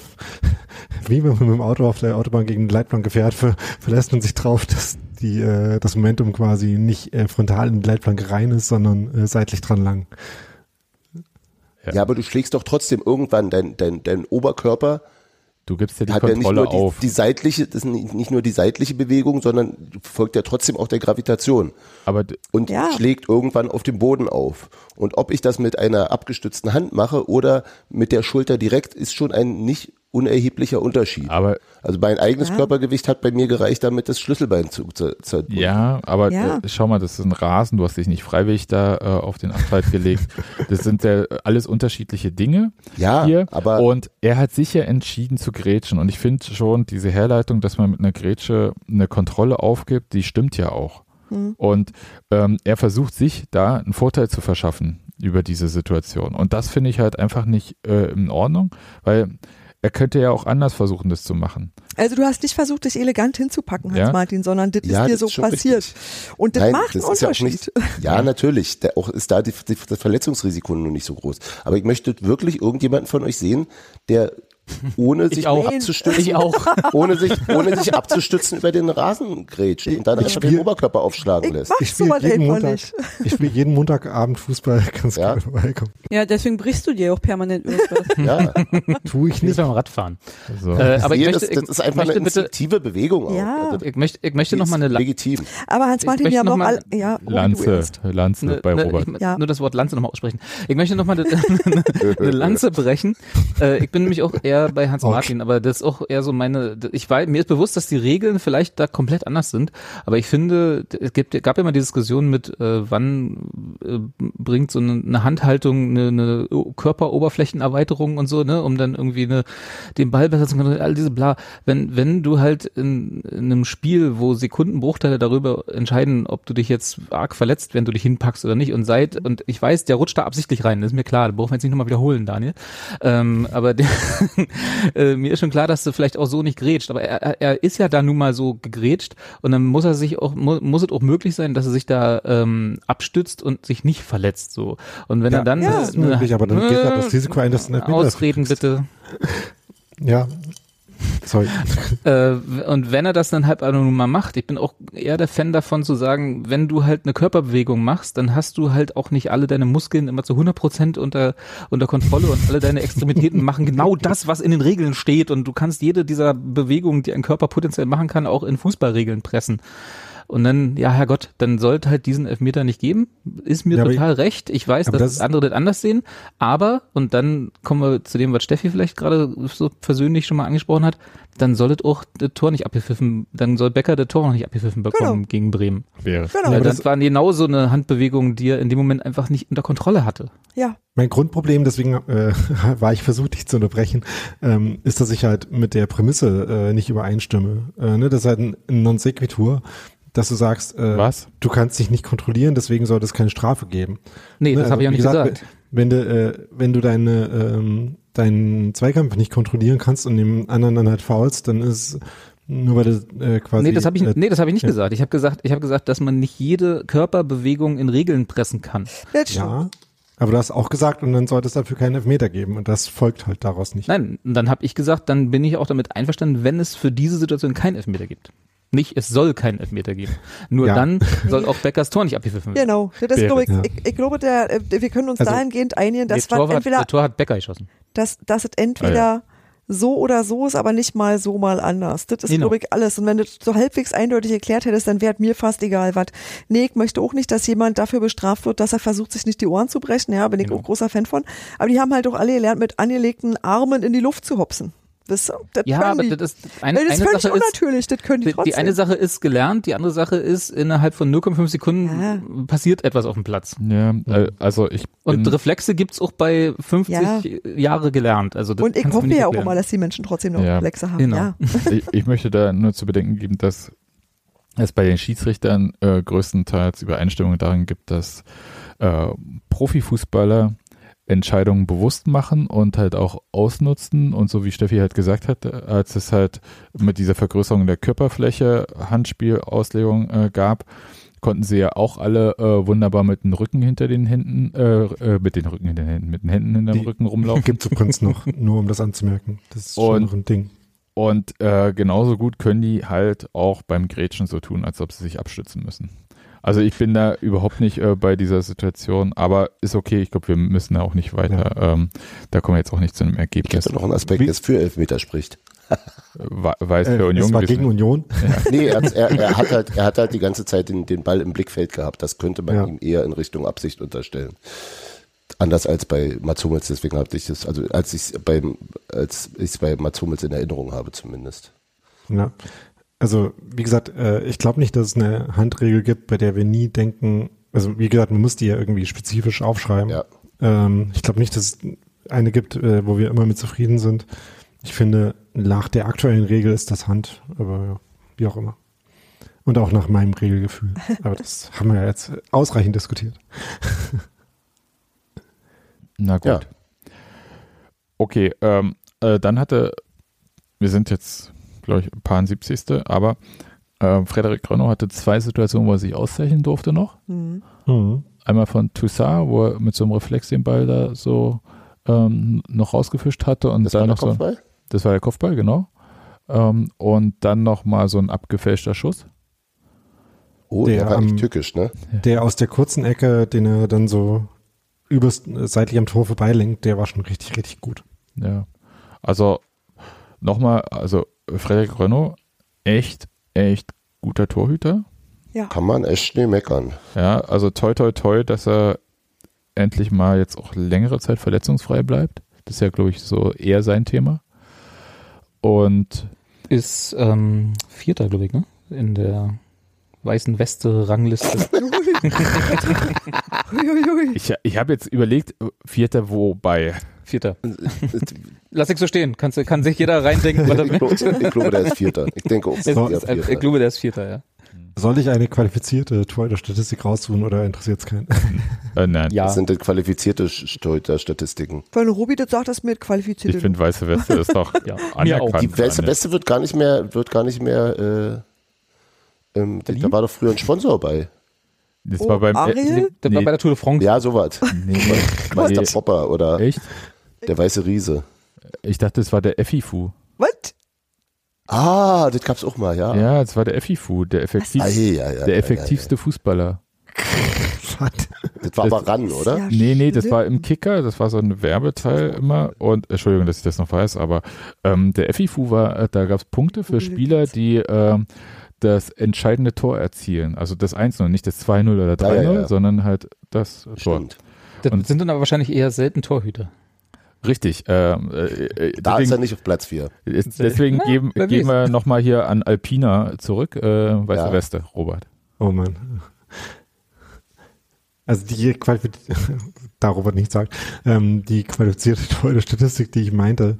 [SPEAKER 2] wie wenn man mit dem Auto auf der Autobahn gegen die Leitplanke fährt, ver verlässt man sich drauf, dass die, äh, das Momentum quasi nicht äh, frontal in die Leitplanke rein ist, sondern äh, seitlich dran lang.
[SPEAKER 4] Ja, aber du schlägst doch trotzdem irgendwann dein, dein, dein Oberkörper
[SPEAKER 1] Du gibst ja die
[SPEAKER 4] hat ja nicht
[SPEAKER 1] Kontrolle
[SPEAKER 4] nur die,
[SPEAKER 1] auf.
[SPEAKER 4] die seitliche, das ist nicht nur die seitliche Bewegung, sondern folgt ja trotzdem auch der Gravitation
[SPEAKER 1] aber
[SPEAKER 4] und
[SPEAKER 3] Ja.
[SPEAKER 4] schlägt irgendwann auf dem Boden auf. Und ob ich das mit einer abgestützten Hand mache oder mit der Schulter direkt, ist schon ein nicht unerheblicher Unterschied.
[SPEAKER 1] aber
[SPEAKER 4] Also mein eigenes
[SPEAKER 3] Ja.
[SPEAKER 4] Körpergewicht hat bei mir gereicht, damit das Schlüsselbein zu, zu, zu
[SPEAKER 1] Ja, aber
[SPEAKER 3] Ja.
[SPEAKER 1] Äh, schau mal, das ist ein Rasen, du hast dich nicht freiwillig da äh, auf den Asphalt gelegt. Das sind ja alles unterschiedliche Dinge
[SPEAKER 4] Ja,
[SPEAKER 1] hier.
[SPEAKER 4] aber-
[SPEAKER 1] und er hat sicher entschieden zu grätschen. Und ich finde schon, diese Herleitung, dass man mit einer Grätsche eine Kontrolle aufgibt, die stimmt ja auch.
[SPEAKER 3] Hm.
[SPEAKER 1] Und ähm, er versucht sich da einen Vorteil zu verschaffen über diese Situation. Und das finde ich halt einfach nicht äh, in Ordnung, weil er könnte ja auch anders versuchen, das zu machen.
[SPEAKER 3] Also du hast nicht versucht, dich elegant hinzupacken,
[SPEAKER 1] Ja.
[SPEAKER 3] Hans-Martin, sondern das
[SPEAKER 4] Ja,
[SPEAKER 3] ist dir
[SPEAKER 4] das
[SPEAKER 3] so
[SPEAKER 4] ist
[SPEAKER 3] passiert.
[SPEAKER 4] richtig.
[SPEAKER 3] Und das
[SPEAKER 4] Nein,
[SPEAKER 3] macht einen
[SPEAKER 4] das ist ja auch
[SPEAKER 3] Unterschied.
[SPEAKER 4] nicht, ja, natürlich. Der, auch ist da die, die, das Verletzungsrisiko nur nicht so groß. Aber ich möchte wirklich irgendjemanden von euch sehen, der ohne sich
[SPEAKER 6] auch.
[SPEAKER 4] abzustützen,
[SPEAKER 6] Ich auch.
[SPEAKER 4] ohne sich, ohne sich abzustützen über den Rasen grätscht und dann einfach den
[SPEAKER 2] spiel-
[SPEAKER 4] Oberkörper aufschlagen
[SPEAKER 3] Ich
[SPEAKER 4] lässt.
[SPEAKER 3] mach
[SPEAKER 2] Ich spiele jeden Montag,
[SPEAKER 3] nicht.
[SPEAKER 2] ich spiele jeden Montagabend Fußball, kannst
[SPEAKER 4] Ja.
[SPEAKER 2] gerne vorbeikommen.
[SPEAKER 5] Ja, deswegen brichst du dir auch permanent irgendwas.
[SPEAKER 4] Ja,
[SPEAKER 2] Tue ich nicht.
[SPEAKER 6] beim Radfahren.
[SPEAKER 1] So.
[SPEAKER 6] Äh, aber ich möchte,
[SPEAKER 4] das, das ist einfach eine
[SPEAKER 6] möchte bitte,
[SPEAKER 4] instinktive Bewegung auch.
[SPEAKER 3] Ja.
[SPEAKER 4] Also,
[SPEAKER 6] ich möchte, ich möchte noch mal eine
[SPEAKER 4] legitim.
[SPEAKER 3] Aber Hans-Martin,
[SPEAKER 6] Ich
[SPEAKER 3] wir haben auch
[SPEAKER 6] noch
[SPEAKER 3] alle,
[SPEAKER 6] mal
[SPEAKER 3] ja, du
[SPEAKER 1] Lanze. Lanze
[SPEAKER 6] Ne,
[SPEAKER 1] bei
[SPEAKER 6] ne,
[SPEAKER 1] Robert.
[SPEAKER 6] Ich,
[SPEAKER 3] Ja.
[SPEAKER 6] Nur das Wort Lanze nochmal aussprechen. Ich möchte nochmal eine, eine Lanze brechen. Äh, ich bin nämlich auch eher bei Hans. Martin, aber das ist auch eher so meine, ich war, mir ist bewusst, dass die Regeln vielleicht da komplett anders sind, aber ich finde, es gibt, gab ja mal die Diskussion mit, äh, wann äh, bringt so eine, eine Handhaltung eine, eine Körperoberflächenerweiterung und so, ne, um dann irgendwie eine, den Ball besser zu können, all diese bla. Wenn, wenn du halt in, in einem Spiel, wo Sekundenbruchteile darüber entscheiden, ob du dich jetzt arg verletzt, wenn du dich hinpackst oder nicht und seit, und ich weiß, der rutscht da absichtlich rein, das ist mir klar, da brauchen wir jetzt nicht nochmal wiederholen, Daniel. Ähm, aber der, äh, mir ist schon klar, dass du vielleicht auch so nicht grätscht, aber er, er- er ist ja da nun mal so gegrätscht und dann muss er sich auch, mu muss es auch möglich sein, dass er sich da ähm, abstützt und sich nicht verletzt, so. Und wenn
[SPEAKER 2] Ja,
[SPEAKER 6] er dann
[SPEAKER 3] Ja.
[SPEAKER 2] Das ist möglich, aber dann geht ja das Risiko ein, dass du einen Elfmeter
[SPEAKER 6] Ausreden bitte.
[SPEAKER 2] Ja. Sorry.
[SPEAKER 6] Äh, und wenn er das dann halt nun mal macht, ich bin auch eher der Fan davon zu sagen, wenn du halt eine Körperbewegung machst, dann hast du halt auch nicht alle deine Muskeln immer zu 100 Prozent unter, unter Kontrolle und alle deine Extremitäten machen genau das, was in den Regeln steht und du kannst jede dieser Bewegungen, die ein Körper potenziell machen kann, auch in Fußballregeln pressen. Und dann, ja, Herrgott, dann sollte halt diesen Elfmeter nicht geben. Ist mir
[SPEAKER 2] Ja,
[SPEAKER 6] total recht. Ich weiß, dass
[SPEAKER 2] das-
[SPEAKER 6] andere das anders sehen. Aber, und dann kommen wir zu dem, was Steffi vielleicht gerade so persönlich schon mal angesprochen hat, dann soll auch das Tor nicht abgepfiffen, dann soll Becker das Tor noch nicht abgepfiffen bekommen
[SPEAKER 3] Genau.
[SPEAKER 6] gegen Bremen.
[SPEAKER 1] Wäre.
[SPEAKER 3] Genau.
[SPEAKER 6] Ja, das,
[SPEAKER 2] das-
[SPEAKER 6] war genau so eine Handbewegung, die er in dem Moment einfach nicht unter Kontrolle hatte.
[SPEAKER 3] Ja,
[SPEAKER 2] Mein Grundproblem, deswegen äh, war ich versucht, dich zu unterbrechen, ähm, ist, dass ich halt mit der Prämisse äh, nicht übereinstimme. Äh, ne? Das ist halt ein, ein Non Sequitur, dass du sagst, äh,
[SPEAKER 1] Was?
[SPEAKER 2] du kannst dich nicht kontrollieren, deswegen soll es keine Strafe geben.
[SPEAKER 6] Nee,
[SPEAKER 2] Ne,
[SPEAKER 6] das habe ich auch nicht gesagt.
[SPEAKER 2] Wenn du, äh, wenn du deine, ähm, deinen Zweikampf nicht kontrollieren kannst und dem anderen dann halt faulst, dann ist Nur weil das äh, quasi.
[SPEAKER 6] Nee, das habe ich,
[SPEAKER 2] äh,
[SPEAKER 6] nee, das hab ich nicht
[SPEAKER 2] ja.
[SPEAKER 6] gesagt. Ich habe gesagt, ich habe gesagt, dass man nicht jede Körperbewegung in Regeln pressen kann.
[SPEAKER 3] Das.
[SPEAKER 2] Ja, aber du hast auch gesagt, und dann sollte es dafür keinen Elfmeter geben. Und das folgt halt daraus nicht.
[SPEAKER 6] Nein, und dann habe ich gesagt, dann bin ich auch damit einverstanden, wenn es für diese Situation keinen Elfmeter gibt. Nicht, es soll keinen Elfmeter geben. Nur
[SPEAKER 2] Ja.
[SPEAKER 6] dann soll auch Beckers Tor nicht abgepfiffen werden.
[SPEAKER 3] Genau, das ist,
[SPEAKER 1] Wäre.
[SPEAKER 3] glaube ich,
[SPEAKER 2] Ja.
[SPEAKER 3] ich, ich glaube, der, äh, wir können uns
[SPEAKER 2] Also-
[SPEAKER 3] dahingehend einigen,
[SPEAKER 6] Das
[SPEAKER 3] dass
[SPEAKER 6] Tor,
[SPEAKER 3] man
[SPEAKER 6] hat,
[SPEAKER 3] entweder,
[SPEAKER 6] der Tor hat Becker geschossen.
[SPEAKER 3] dass, dass es entweder so oder so ist, aber nicht mal so mal anders. Das ist,
[SPEAKER 6] Genau.
[SPEAKER 3] glaube ich, alles. Und wenn du das so halbwegs eindeutig erklärt hättest, dann wäre mir fast egal, was. Nee, ich möchte auch nicht, dass jemand dafür bestraft wird, dass er versucht, sich nicht die Ohren zu brechen. Ja, bin ich
[SPEAKER 6] Genau.
[SPEAKER 3] auch großer Fan von. Aber die haben halt auch alle gelernt, mit angelegten Armen in die Luft zu hopsen. Wisst ihr? Das
[SPEAKER 6] Ja, aber
[SPEAKER 3] die.
[SPEAKER 6] das ist eine,
[SPEAKER 3] das ist
[SPEAKER 6] eine
[SPEAKER 3] völlig
[SPEAKER 6] Sache ist,
[SPEAKER 3] unnatürlich, das können die
[SPEAKER 6] die,
[SPEAKER 3] trotzdem.
[SPEAKER 6] die eine Sache ist gelernt, die andere Sache ist, innerhalb von 0,5 Sekunden passiert etwas auf dem Platz.
[SPEAKER 1] Ja, also ich
[SPEAKER 6] Und Reflexe gibt's auch bei 50
[SPEAKER 3] Ja.
[SPEAKER 6] Jahre gelernt. Also das
[SPEAKER 3] Und ich hoffe ja auch immer, dass die Menschen trotzdem noch
[SPEAKER 1] Ja.
[SPEAKER 3] Reflexe haben.
[SPEAKER 6] Genau.
[SPEAKER 3] Ja.
[SPEAKER 1] ich, ich möchte da nur zu bedenken geben, dass es bei den Schiedsrichtern äh, größtenteils Übereinstimmung darin gibt, dass äh, Profifußballer Entscheidungen bewusst machen und halt auch ausnutzen und so wie Steffi halt gesagt hat, als es halt mit dieser Vergrößerung der Körperfläche Handspielauslegung äh, gab, konnten sie ja auch alle äh, wunderbar mit den Rücken hinter den Händen, äh, äh, mit den Rücken hinter den Händen, mit den Händen hinter dem Rücken rumlaufen.
[SPEAKER 2] Gibt es übrigens noch, nur um das anzumerken. Das ist schon
[SPEAKER 1] Und-
[SPEAKER 2] noch ein Ding.
[SPEAKER 1] Und äh, genauso gut können die halt auch beim Grätschen so tun, als ob sie sich abstützen müssen. Also ich bin da überhaupt nicht äh, bei dieser Situation, aber ist okay. Ich glaube, wir müssen da auch nicht weiter. Ähm, da kommen wir jetzt auch nicht zu einem
[SPEAKER 4] Gibt
[SPEAKER 1] Ergebnis.
[SPEAKER 4] es noch einen Aspekt, der für Elfmeter spricht?
[SPEAKER 1] Weiß
[SPEAKER 2] Äh,
[SPEAKER 1] für Union
[SPEAKER 2] es war gegen Union.
[SPEAKER 4] Nee, er, er, er, hat halt, er hat halt die ganze Zeit den, den Ball im Blickfeld gehabt. Das könnte man
[SPEAKER 2] Ja.
[SPEAKER 4] ihm eher in Richtung Absicht unterstellen. Anders als bei Mats Hummels, deswegen habe ich das, also als ich es beim, als ich es bei Mats Hummels in Erinnerung habe zumindest.
[SPEAKER 2] Ja. Also, wie gesagt, äh, ich glaube nicht, dass es eine Handregel gibt, bei der wir nie denken, also wie gesagt, man muss die ja irgendwie spezifisch aufschreiben.
[SPEAKER 4] Ja.
[SPEAKER 2] Ähm, ich glaube nicht, dass es eine gibt, äh, wo wir immer mit zufrieden sind. Ich finde, nach der aktuellen Regel ist das Hand, aber ja, wie auch immer. Und auch nach meinem Regelgefühl. Aber das haben wir ja jetzt ausreichend diskutiert.
[SPEAKER 1] Na gut.
[SPEAKER 4] Ja.
[SPEAKER 1] Okay, ähm, äh, dann hatte, wir sind jetzt, glaube ich, paar 70. Aber äh, Frederik Grönow hatte zwei Situationen, wo er sich auszeichnen durfte noch.
[SPEAKER 3] Mhm.
[SPEAKER 2] Mhm.
[SPEAKER 1] Einmal von Toussaint, wo er mit so einem Reflex den Ball da so ähm, noch rausgefischt hatte und
[SPEAKER 4] Das war
[SPEAKER 1] dann
[SPEAKER 4] der
[SPEAKER 1] noch so.
[SPEAKER 4] Kopfball?
[SPEAKER 1] Das war der Kopfball, genau. Ähm, und dann noch mal so ein abgefälschter Schuss.
[SPEAKER 4] Oh,
[SPEAKER 2] Der
[SPEAKER 4] der, war echt tückisch, ne?
[SPEAKER 2] Der aus der kurzen Ecke, den er dann so übers, seitlich am Tor vorbeilenkt, der war schon richtig, richtig gut.
[SPEAKER 1] Ja. Also nochmal, also Frederik Renault, echt, echt guter Torhüter.
[SPEAKER 4] Kann man echt nicht meckern.
[SPEAKER 1] Ja, also toi toi toi, dass er endlich mal jetzt auch längere Zeit verletzungsfrei bleibt. Das ist ja, glaube ich, so eher sein Thema. Und
[SPEAKER 6] Ist ähm, Vierter, glaube ich, ne? In der weißen Weste-Rangliste.
[SPEAKER 3] Uiuiui.
[SPEAKER 1] ich, ich habe jetzt überlegt, Vierter wobei.
[SPEAKER 6] Vierter. Lass ich so stehen. Kannst, kann sich jeder reindenken, was er
[SPEAKER 4] Ich, glaube, ich glaube, der ist Vierter. Ich denke auch,
[SPEAKER 6] ist,
[SPEAKER 4] Vierter.
[SPEAKER 6] ich glaube, der ist Vierter, ja.
[SPEAKER 2] Soll ich eine qualifizierte Torhüter-Statistik raussuchen oder interessiert es keinen?
[SPEAKER 1] Äh, nein,
[SPEAKER 6] Ja.
[SPEAKER 4] Das sind qualifizierte Torhüter-Statistiken.
[SPEAKER 3] Wenn Robi das sagt, das mit qualifiziert.
[SPEAKER 1] ich finde weiße Weste ist doch
[SPEAKER 6] Ja,
[SPEAKER 1] anerkannt.
[SPEAKER 4] Die weiße Weste wird gar nicht mehr, wird gar nicht mehr, äh, ähm, da, da war doch früher ein Sponsor bei.
[SPEAKER 1] Das
[SPEAKER 3] Oh,
[SPEAKER 1] war beim
[SPEAKER 3] Ariel?
[SPEAKER 6] Der war bei der Tour de France.
[SPEAKER 4] Ja, sowas.
[SPEAKER 1] nee,
[SPEAKER 4] Meister
[SPEAKER 1] nee,
[SPEAKER 4] Popper oder
[SPEAKER 1] echt?
[SPEAKER 4] Der weiße Riese.
[SPEAKER 1] Ich dachte, es war der Effifu.
[SPEAKER 3] Was?
[SPEAKER 4] Ah, das gab's auch mal, ja.
[SPEAKER 1] Ja, es war der Effifu, der, effektiv,
[SPEAKER 4] Ah, ja, ja, ja,
[SPEAKER 1] der
[SPEAKER 4] ja,
[SPEAKER 1] effektivste Fußballer.
[SPEAKER 2] Was?
[SPEAKER 4] Das war aber ran, oder?
[SPEAKER 3] Ja,
[SPEAKER 1] Nee, nee, das war im Kicker, das war so ein Werbeteil immer. Und Entschuldigung, dass ich das noch weiß, aber ähm, der Effifu war, äh, da gab es Punkte für Spieler, die ähm, das entscheidende Tor erzielen. Also das 1-0, nicht das 2-0 oder 3-0,
[SPEAKER 4] Ja, ja, ja.
[SPEAKER 1] sondern halt das Tor.
[SPEAKER 4] Stimmt.
[SPEAKER 6] Das
[SPEAKER 1] Und-
[SPEAKER 6] sind dann aber wahrscheinlich eher selten Torhüter.
[SPEAKER 1] Richtig. Ähm, äh, äh,
[SPEAKER 4] Da ist er
[SPEAKER 1] deswegen
[SPEAKER 4] nicht auf Platz 4.
[SPEAKER 1] ist, deswegen
[SPEAKER 6] Na,
[SPEAKER 1] geben, wir nochmal hier an Alpina zurück. Äh, weiße
[SPEAKER 4] Ja.
[SPEAKER 1] Weste, Robert.
[SPEAKER 2] Oh Mann. Also die qualifizierte, da Robert nicht sagt, ähm, die qualifizierte Torhüter-Statistik, die ich meinte,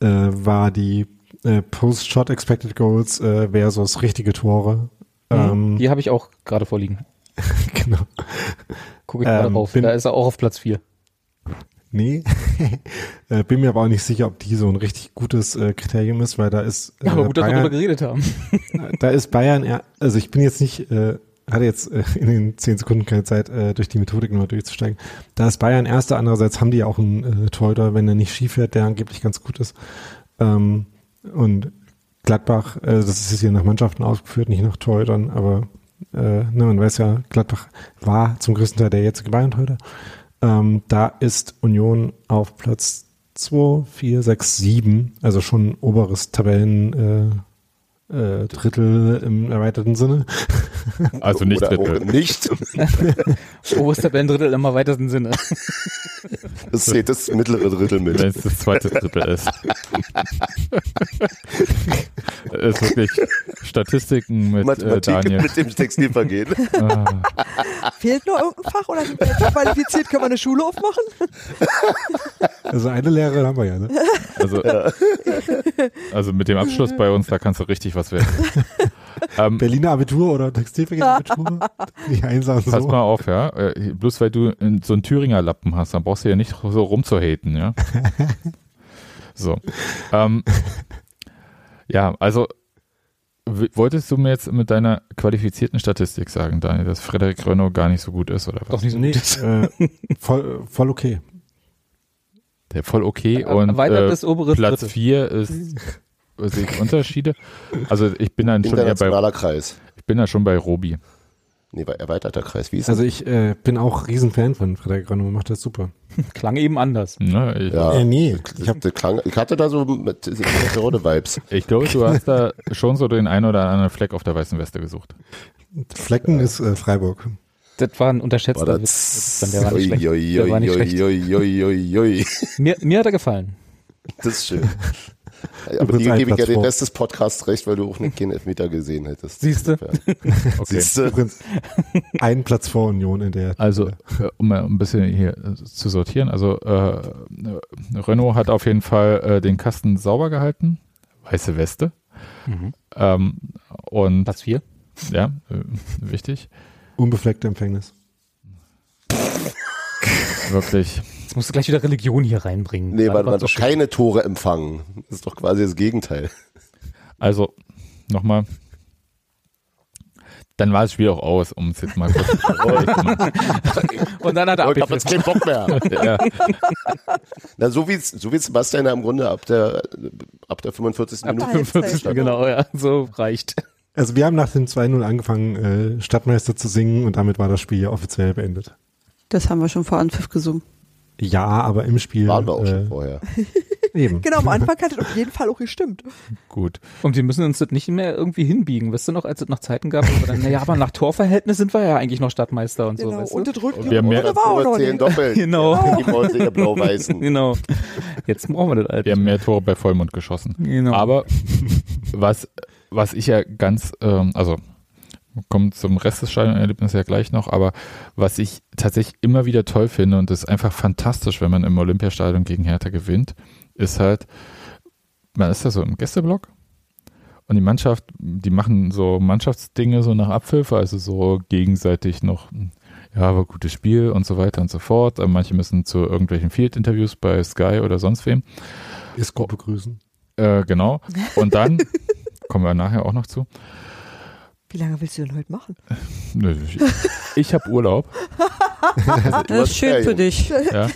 [SPEAKER 2] äh, war die äh, Post-Shot Expected Goals äh, versus richtige Tore. Ähm,
[SPEAKER 6] Die habe ich auch gerade vorliegen.
[SPEAKER 2] genau.
[SPEAKER 6] Gucke ich gerade
[SPEAKER 2] Ähm,
[SPEAKER 6] rauf.
[SPEAKER 2] bin-
[SPEAKER 6] Da ist er auch auf Platz 4.
[SPEAKER 2] Nee, Äh, bin mir aber auch nicht sicher, ob die so ein richtig gutes äh, Kriterium ist, weil da ist äh,
[SPEAKER 6] Ja, aber gut, dass wir darüber
[SPEAKER 2] Bayern,
[SPEAKER 6] geredet haben.
[SPEAKER 2] da ist Bayern, eher- also ich bin jetzt nicht, äh, hatte jetzt äh, in den zehn Sekunden keine Zeit, äh, durch die Methodik nochmal durchzusteigen. Da ist Bayern erster, andererseits haben die auch einen äh, Torhüter, wenn er nicht schief fährt, der angeblich ganz gut ist. Ähm, und Gladbach, äh, das ist jetzt hier nach Mannschaften ausgeführt, nicht nach Torhütern, aber äh, ne, man weiß ja, Gladbach war zum größten Teil der jetzige Bayern-Torhüter. Ähm, da ist Union auf Platz 2, 4, 6, 7, also schon oberes Tabellen äh, äh, Drittel im erweiterten Sinne.
[SPEAKER 1] Also nicht
[SPEAKER 4] Oder
[SPEAKER 1] Drittel.
[SPEAKER 4] nicht.
[SPEAKER 6] Oberster Tabellendrittel im weitesten Sinne.
[SPEAKER 4] Das zählt das mittlere Drittel mit.
[SPEAKER 1] Wenn es das zweite Drittel ist. Es ist wirklich Statistiken mit äh,
[SPEAKER 4] Mathematik
[SPEAKER 1] Daniel.
[SPEAKER 4] mit dem Textilvergehen.
[SPEAKER 1] Ah,
[SPEAKER 3] Fehlt noch irgendein Fach oder sind wir jetzt qualifiziert? Können wir eine Schule aufmachen?
[SPEAKER 2] Also eine Lehrerin haben wir ja, ne?
[SPEAKER 1] also, also mit dem Abschluss bei uns, da kannst du richtig was werden. Ähm,
[SPEAKER 2] Berliner Abitur oder einen sagen
[SPEAKER 1] Pass
[SPEAKER 2] so.
[SPEAKER 1] mal auf, ja. Äh, Bloß weil du so einen Thüringer Lappen hast, dann brauchst du ja nicht so rumzuhaten, ja. So. Ähm, ja, also wolltest du mir jetzt mit deiner qualifizierten Statistik sagen, Daniel, dass Frederik Renault gar nicht so gut ist oder was?
[SPEAKER 6] Doch nicht so
[SPEAKER 2] Nee,
[SPEAKER 6] gut.
[SPEAKER 2] äh, voll, voll okay.
[SPEAKER 1] Der voll okay und äh, Platz
[SPEAKER 6] Drittel.
[SPEAKER 1] 4 ist sehe ich Unterschiede. Also ich bin dann schon eher bei
[SPEAKER 4] Kreis.
[SPEAKER 1] ich bin da schon bei Robi.
[SPEAKER 4] Nee, war erweiterter Kreis. Wie ist
[SPEAKER 2] Also
[SPEAKER 4] das?
[SPEAKER 2] ich äh, bin auch Riesenfan von Frederik Renaud, macht das super.
[SPEAKER 6] Klang eben anders.
[SPEAKER 1] Ne? Ich,
[SPEAKER 4] Ja.
[SPEAKER 2] Äh, nee,
[SPEAKER 4] Ich, hab, Klang, ich hatte da so mit Rode-Vibes.
[SPEAKER 1] ich glaube, du hast da schon so den einen oder anderen Fleck auf der weißen Weste gesucht.
[SPEAKER 2] Flecken ist äh, Freiburg.
[SPEAKER 6] Das war ein unterschätzter
[SPEAKER 4] War
[SPEAKER 6] Witz.
[SPEAKER 4] das
[SPEAKER 6] Der war nicht schlecht.
[SPEAKER 4] Ui,
[SPEAKER 6] Der war nicht
[SPEAKER 4] ui,
[SPEAKER 6] schlecht. mir hat er gefallen.
[SPEAKER 4] Das ist schön. Aber dir
[SPEAKER 2] ein
[SPEAKER 4] gebe ich ja den. Rest des Podcasts recht, weil du auch nicht keinen Elfmeter gesehen hättest.
[SPEAKER 6] Siehste?
[SPEAKER 1] Okay.
[SPEAKER 4] Siehst du?
[SPEAKER 2] Übrigens einen Platz vor Union in der.
[SPEAKER 1] Also, äh, um mal ein bisschen hier äh, zu sortieren, also äh, Renault hat auf jeden Fall äh, den Kasten sauber gehalten, weiße Weste.
[SPEAKER 6] Mhm.
[SPEAKER 1] Ähm, und
[SPEAKER 6] Platz 4.
[SPEAKER 1] ja, äh, wichtig,
[SPEAKER 2] unbefleckte Empfängnis.
[SPEAKER 1] wirklich.
[SPEAKER 6] Jetzt musst du gleich wieder Religion hier reinbringen.
[SPEAKER 4] Nee, weil man
[SPEAKER 6] so
[SPEAKER 4] doch
[SPEAKER 6] schön.
[SPEAKER 4] keine Tore empfangen. Das ist doch quasi das Gegenteil.
[SPEAKER 1] Also, nochmal. Dann war das Spiel auch aus, um es jetzt mal kurz zu.
[SPEAKER 6] Und dann hat er
[SPEAKER 4] Oh, ich jetzt keinen Bock mehr.
[SPEAKER 1] ja,
[SPEAKER 4] Na, so wie so wie Sebastian ja im Grunde ab der ab der 45.
[SPEAKER 3] Ab der
[SPEAKER 4] Minute.
[SPEAKER 3] Halbzeit.
[SPEAKER 6] 45, genau, ja, so reicht.
[SPEAKER 2] Also wir haben nach dem 2-0 angefangen, äh, Stadtmeister zu singen und damit war das Spiel ja offiziell beendet.
[SPEAKER 5] Das haben wir schon vor Anpfiff gesungen.
[SPEAKER 2] Ja, aber im Spiel.
[SPEAKER 4] Waren wir auch
[SPEAKER 2] äh,
[SPEAKER 4] schon vorher.
[SPEAKER 2] Eben.
[SPEAKER 3] Genau, am Anfang hat es auf jeden Fall auch gestimmt.
[SPEAKER 1] gut.
[SPEAKER 6] Und wir müssen uns das nicht mehr irgendwie hinbiegen. Weißt du noch, als es noch Zeiten gab, wo wir dann, naja, aber nach Torverhältnis sind wir ja eigentlich noch Stadtmeister und so,
[SPEAKER 3] Genau.
[SPEAKER 6] weißt
[SPEAKER 3] Und
[SPEAKER 6] du?
[SPEAKER 3] das rückt
[SPEAKER 1] Wir haben mehr-
[SPEAKER 3] auch noch
[SPEAKER 4] zehn doppelt.
[SPEAKER 6] Genau.
[SPEAKER 4] Die Mäuse, blau-weißen.
[SPEAKER 6] Genau. Jetzt brauchen wir das halt.
[SPEAKER 1] Wir haben mehr Tore bei Vollmond geschossen.
[SPEAKER 6] Genau.
[SPEAKER 1] Aber was, was ich ja ganz, ähm, also kommt zum Rest des Stadionerlebnisses ja gleich noch, aber was ich tatsächlich immer wieder toll finde und das ist einfach fantastisch, wenn man im Olympiastadion gegen Hertha gewinnt, ist halt, man ist da so im Gästeblock und die Mannschaft, die machen so Mannschaftsdinge so nach Abpfiff, also so gegenseitig noch, ja, war gutes Spiel und so weiter und so fort. Manche müssen zu irgendwelchen Field-Interviews bei Sky oder sonst wem.
[SPEAKER 2] Isco begrüßen.
[SPEAKER 1] Äh, genau. Und dann kommen wir nachher auch noch zu.
[SPEAKER 3] Wie lange willst du denn heute machen?
[SPEAKER 1] Nö, Ich, ich habe Urlaub.
[SPEAKER 5] Das ist schön für dich.
[SPEAKER 1] Ja,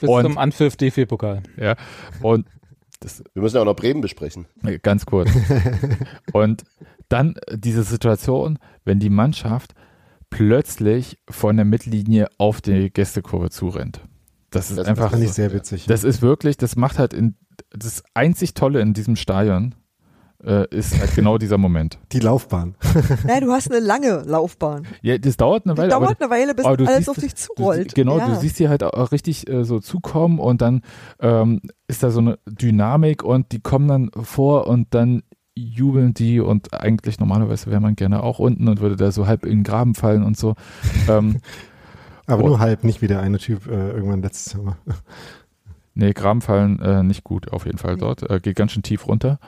[SPEAKER 6] Bis
[SPEAKER 1] Und-
[SPEAKER 6] zum Anpfiff DFB-Pokal.
[SPEAKER 1] ja. Und das
[SPEAKER 4] Wir müssen ja auch noch Bremen besprechen.
[SPEAKER 1] ganz kurz. Und dann diese Situation, wenn die Mannschaft plötzlich von der Mittellinie auf die Gästekurve zurennt. Das ist
[SPEAKER 4] Das
[SPEAKER 1] einfach.
[SPEAKER 2] Fand ich sehr witzig.
[SPEAKER 1] Das ist wirklich, das macht halt in das einzig Tolle in diesem Stadion äh, ist halt genau dieser Moment.
[SPEAKER 2] die Laufbahn.
[SPEAKER 3] Nein, du hast eine lange Laufbahn.
[SPEAKER 1] Ja, das dauert eine
[SPEAKER 3] Das
[SPEAKER 1] Weile. aber
[SPEAKER 3] dauert eine Weile, bis
[SPEAKER 1] du
[SPEAKER 3] alles
[SPEAKER 1] siehst
[SPEAKER 3] auf dich
[SPEAKER 1] Du,
[SPEAKER 3] zurollt.
[SPEAKER 1] sie- genau,
[SPEAKER 3] ja.
[SPEAKER 1] du siehst die halt auch richtig äh, so zukommen und dann ähm, ist da so eine Dynamik und die kommen dann vor und dann jubeln die und eigentlich normalerweise wäre man gerne auch unten und würde da so halb in den Graben fallen und so. ähm,
[SPEAKER 2] Aber
[SPEAKER 1] Oh.
[SPEAKER 2] nur halb, nicht wie der eine Typ äh, irgendwann letztes Jahr.
[SPEAKER 1] nee, Graben fallen äh, nicht gut auf jeden Fall dort. Äh, geht ganz schön tief runter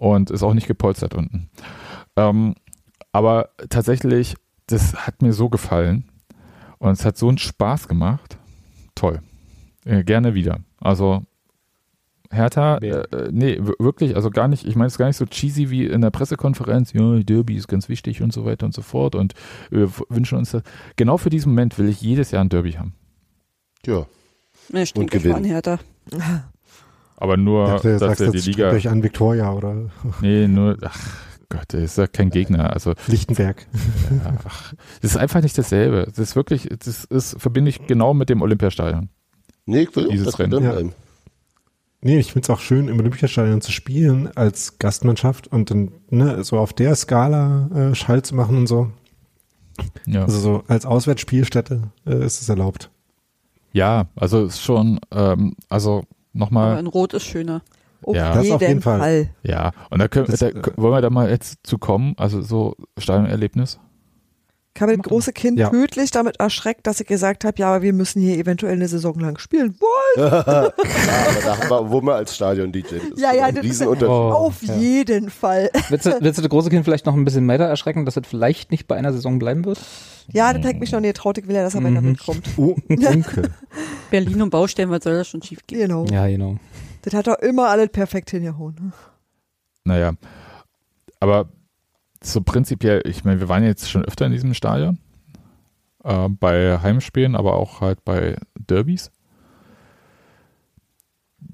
[SPEAKER 1] und ist auch nicht gepolstert unten. Ähm, aber tatsächlich, das hat mir so gefallen und es hat so einen Spaß gemacht. Toll. Äh, gerne wieder. Also Hertha, äh, äh, nee, wirklich, also gar nicht, ich meine es ist gar nicht so cheesy wie in der Pressekonferenz, ja, Derby ist ganz wichtig und so weiter und so fort und wir wünschen uns das. Genau für diesen Moment will ich jedes Jahr ein Derby haben.
[SPEAKER 4] Ja.
[SPEAKER 5] Ja, stimmt,
[SPEAKER 4] Und gewinnen.
[SPEAKER 5] ein Hertha.
[SPEAKER 1] Aber nur,
[SPEAKER 2] du
[SPEAKER 1] dass
[SPEAKER 2] sagst
[SPEAKER 1] er die Liga,
[SPEAKER 2] euch an Victoria oder
[SPEAKER 1] nee, nur, ach Gott, das ist ja kein Gegner, also
[SPEAKER 2] Lichtenberg.
[SPEAKER 1] ja, ach, das ist einfach nicht dasselbe. Das ist wirklich, das ist, verbinde ich genau mit dem Olympiastadion.
[SPEAKER 4] Nee, ich will auch
[SPEAKER 1] Dieses
[SPEAKER 4] das
[SPEAKER 1] Rennen.
[SPEAKER 2] Ja. Nee, ich find's auch schön, im Olympiastadion zu spielen als Gastmannschaft und dann ne, so auf der Skala äh, Schall zu machen und so.
[SPEAKER 1] Ja.
[SPEAKER 2] Also so als Auswärtsspielstätte äh, ist es erlaubt.
[SPEAKER 1] Ja, also ist schon, ähm, also
[SPEAKER 5] Aber
[SPEAKER 1] nochmal,
[SPEAKER 5] in Rot ist schöner.
[SPEAKER 3] Auf,
[SPEAKER 1] Ja.
[SPEAKER 2] Das
[SPEAKER 3] jeden
[SPEAKER 2] auf jeden Fall.
[SPEAKER 3] Fall.
[SPEAKER 1] ja, und da, können,
[SPEAKER 2] Das,
[SPEAKER 1] da
[SPEAKER 2] äh,
[SPEAKER 1] wollen wir da mal jetzt zu kommen, also so Stadionerlebnis.
[SPEAKER 3] Ich habe das große Kind
[SPEAKER 2] Ja.
[SPEAKER 3] tödlich damit erschreckt, dass ich gesagt habe, ja, aber wir müssen hier eventuell eine Saison lang spielen. What?
[SPEAKER 4] ja, aber da haben wir, wo wir als Stadion-DJ.
[SPEAKER 3] Ja, ja,
[SPEAKER 4] ein
[SPEAKER 3] das ist-
[SPEAKER 4] Riesenunterschied.
[SPEAKER 6] Oh,
[SPEAKER 3] Auf
[SPEAKER 6] ja.
[SPEAKER 3] jeden Fall.
[SPEAKER 6] Willst du, willst du das große Kind vielleicht noch ein bisschen weiter erschrecken, dass es vielleicht nicht bei einer Saison bleiben wird?
[SPEAKER 3] Ja, das hat mich noch nie getraut. Ich will ja, dass er weiter
[SPEAKER 6] Mhm.
[SPEAKER 3] mitkommt.
[SPEAKER 2] Oh, Unke.
[SPEAKER 5] Berlin und Baustellen, was soll das schon schief gehen?
[SPEAKER 3] Genau.
[SPEAKER 6] Ja, genau.
[SPEAKER 3] Das hat doch immer alles perfekt hingehauen.
[SPEAKER 1] Naja, aber so prinzipiell, ich meine, wir waren jetzt schon öfter in diesem Stadion, äh, bei Heimspielen, aber auch halt bei Derbys.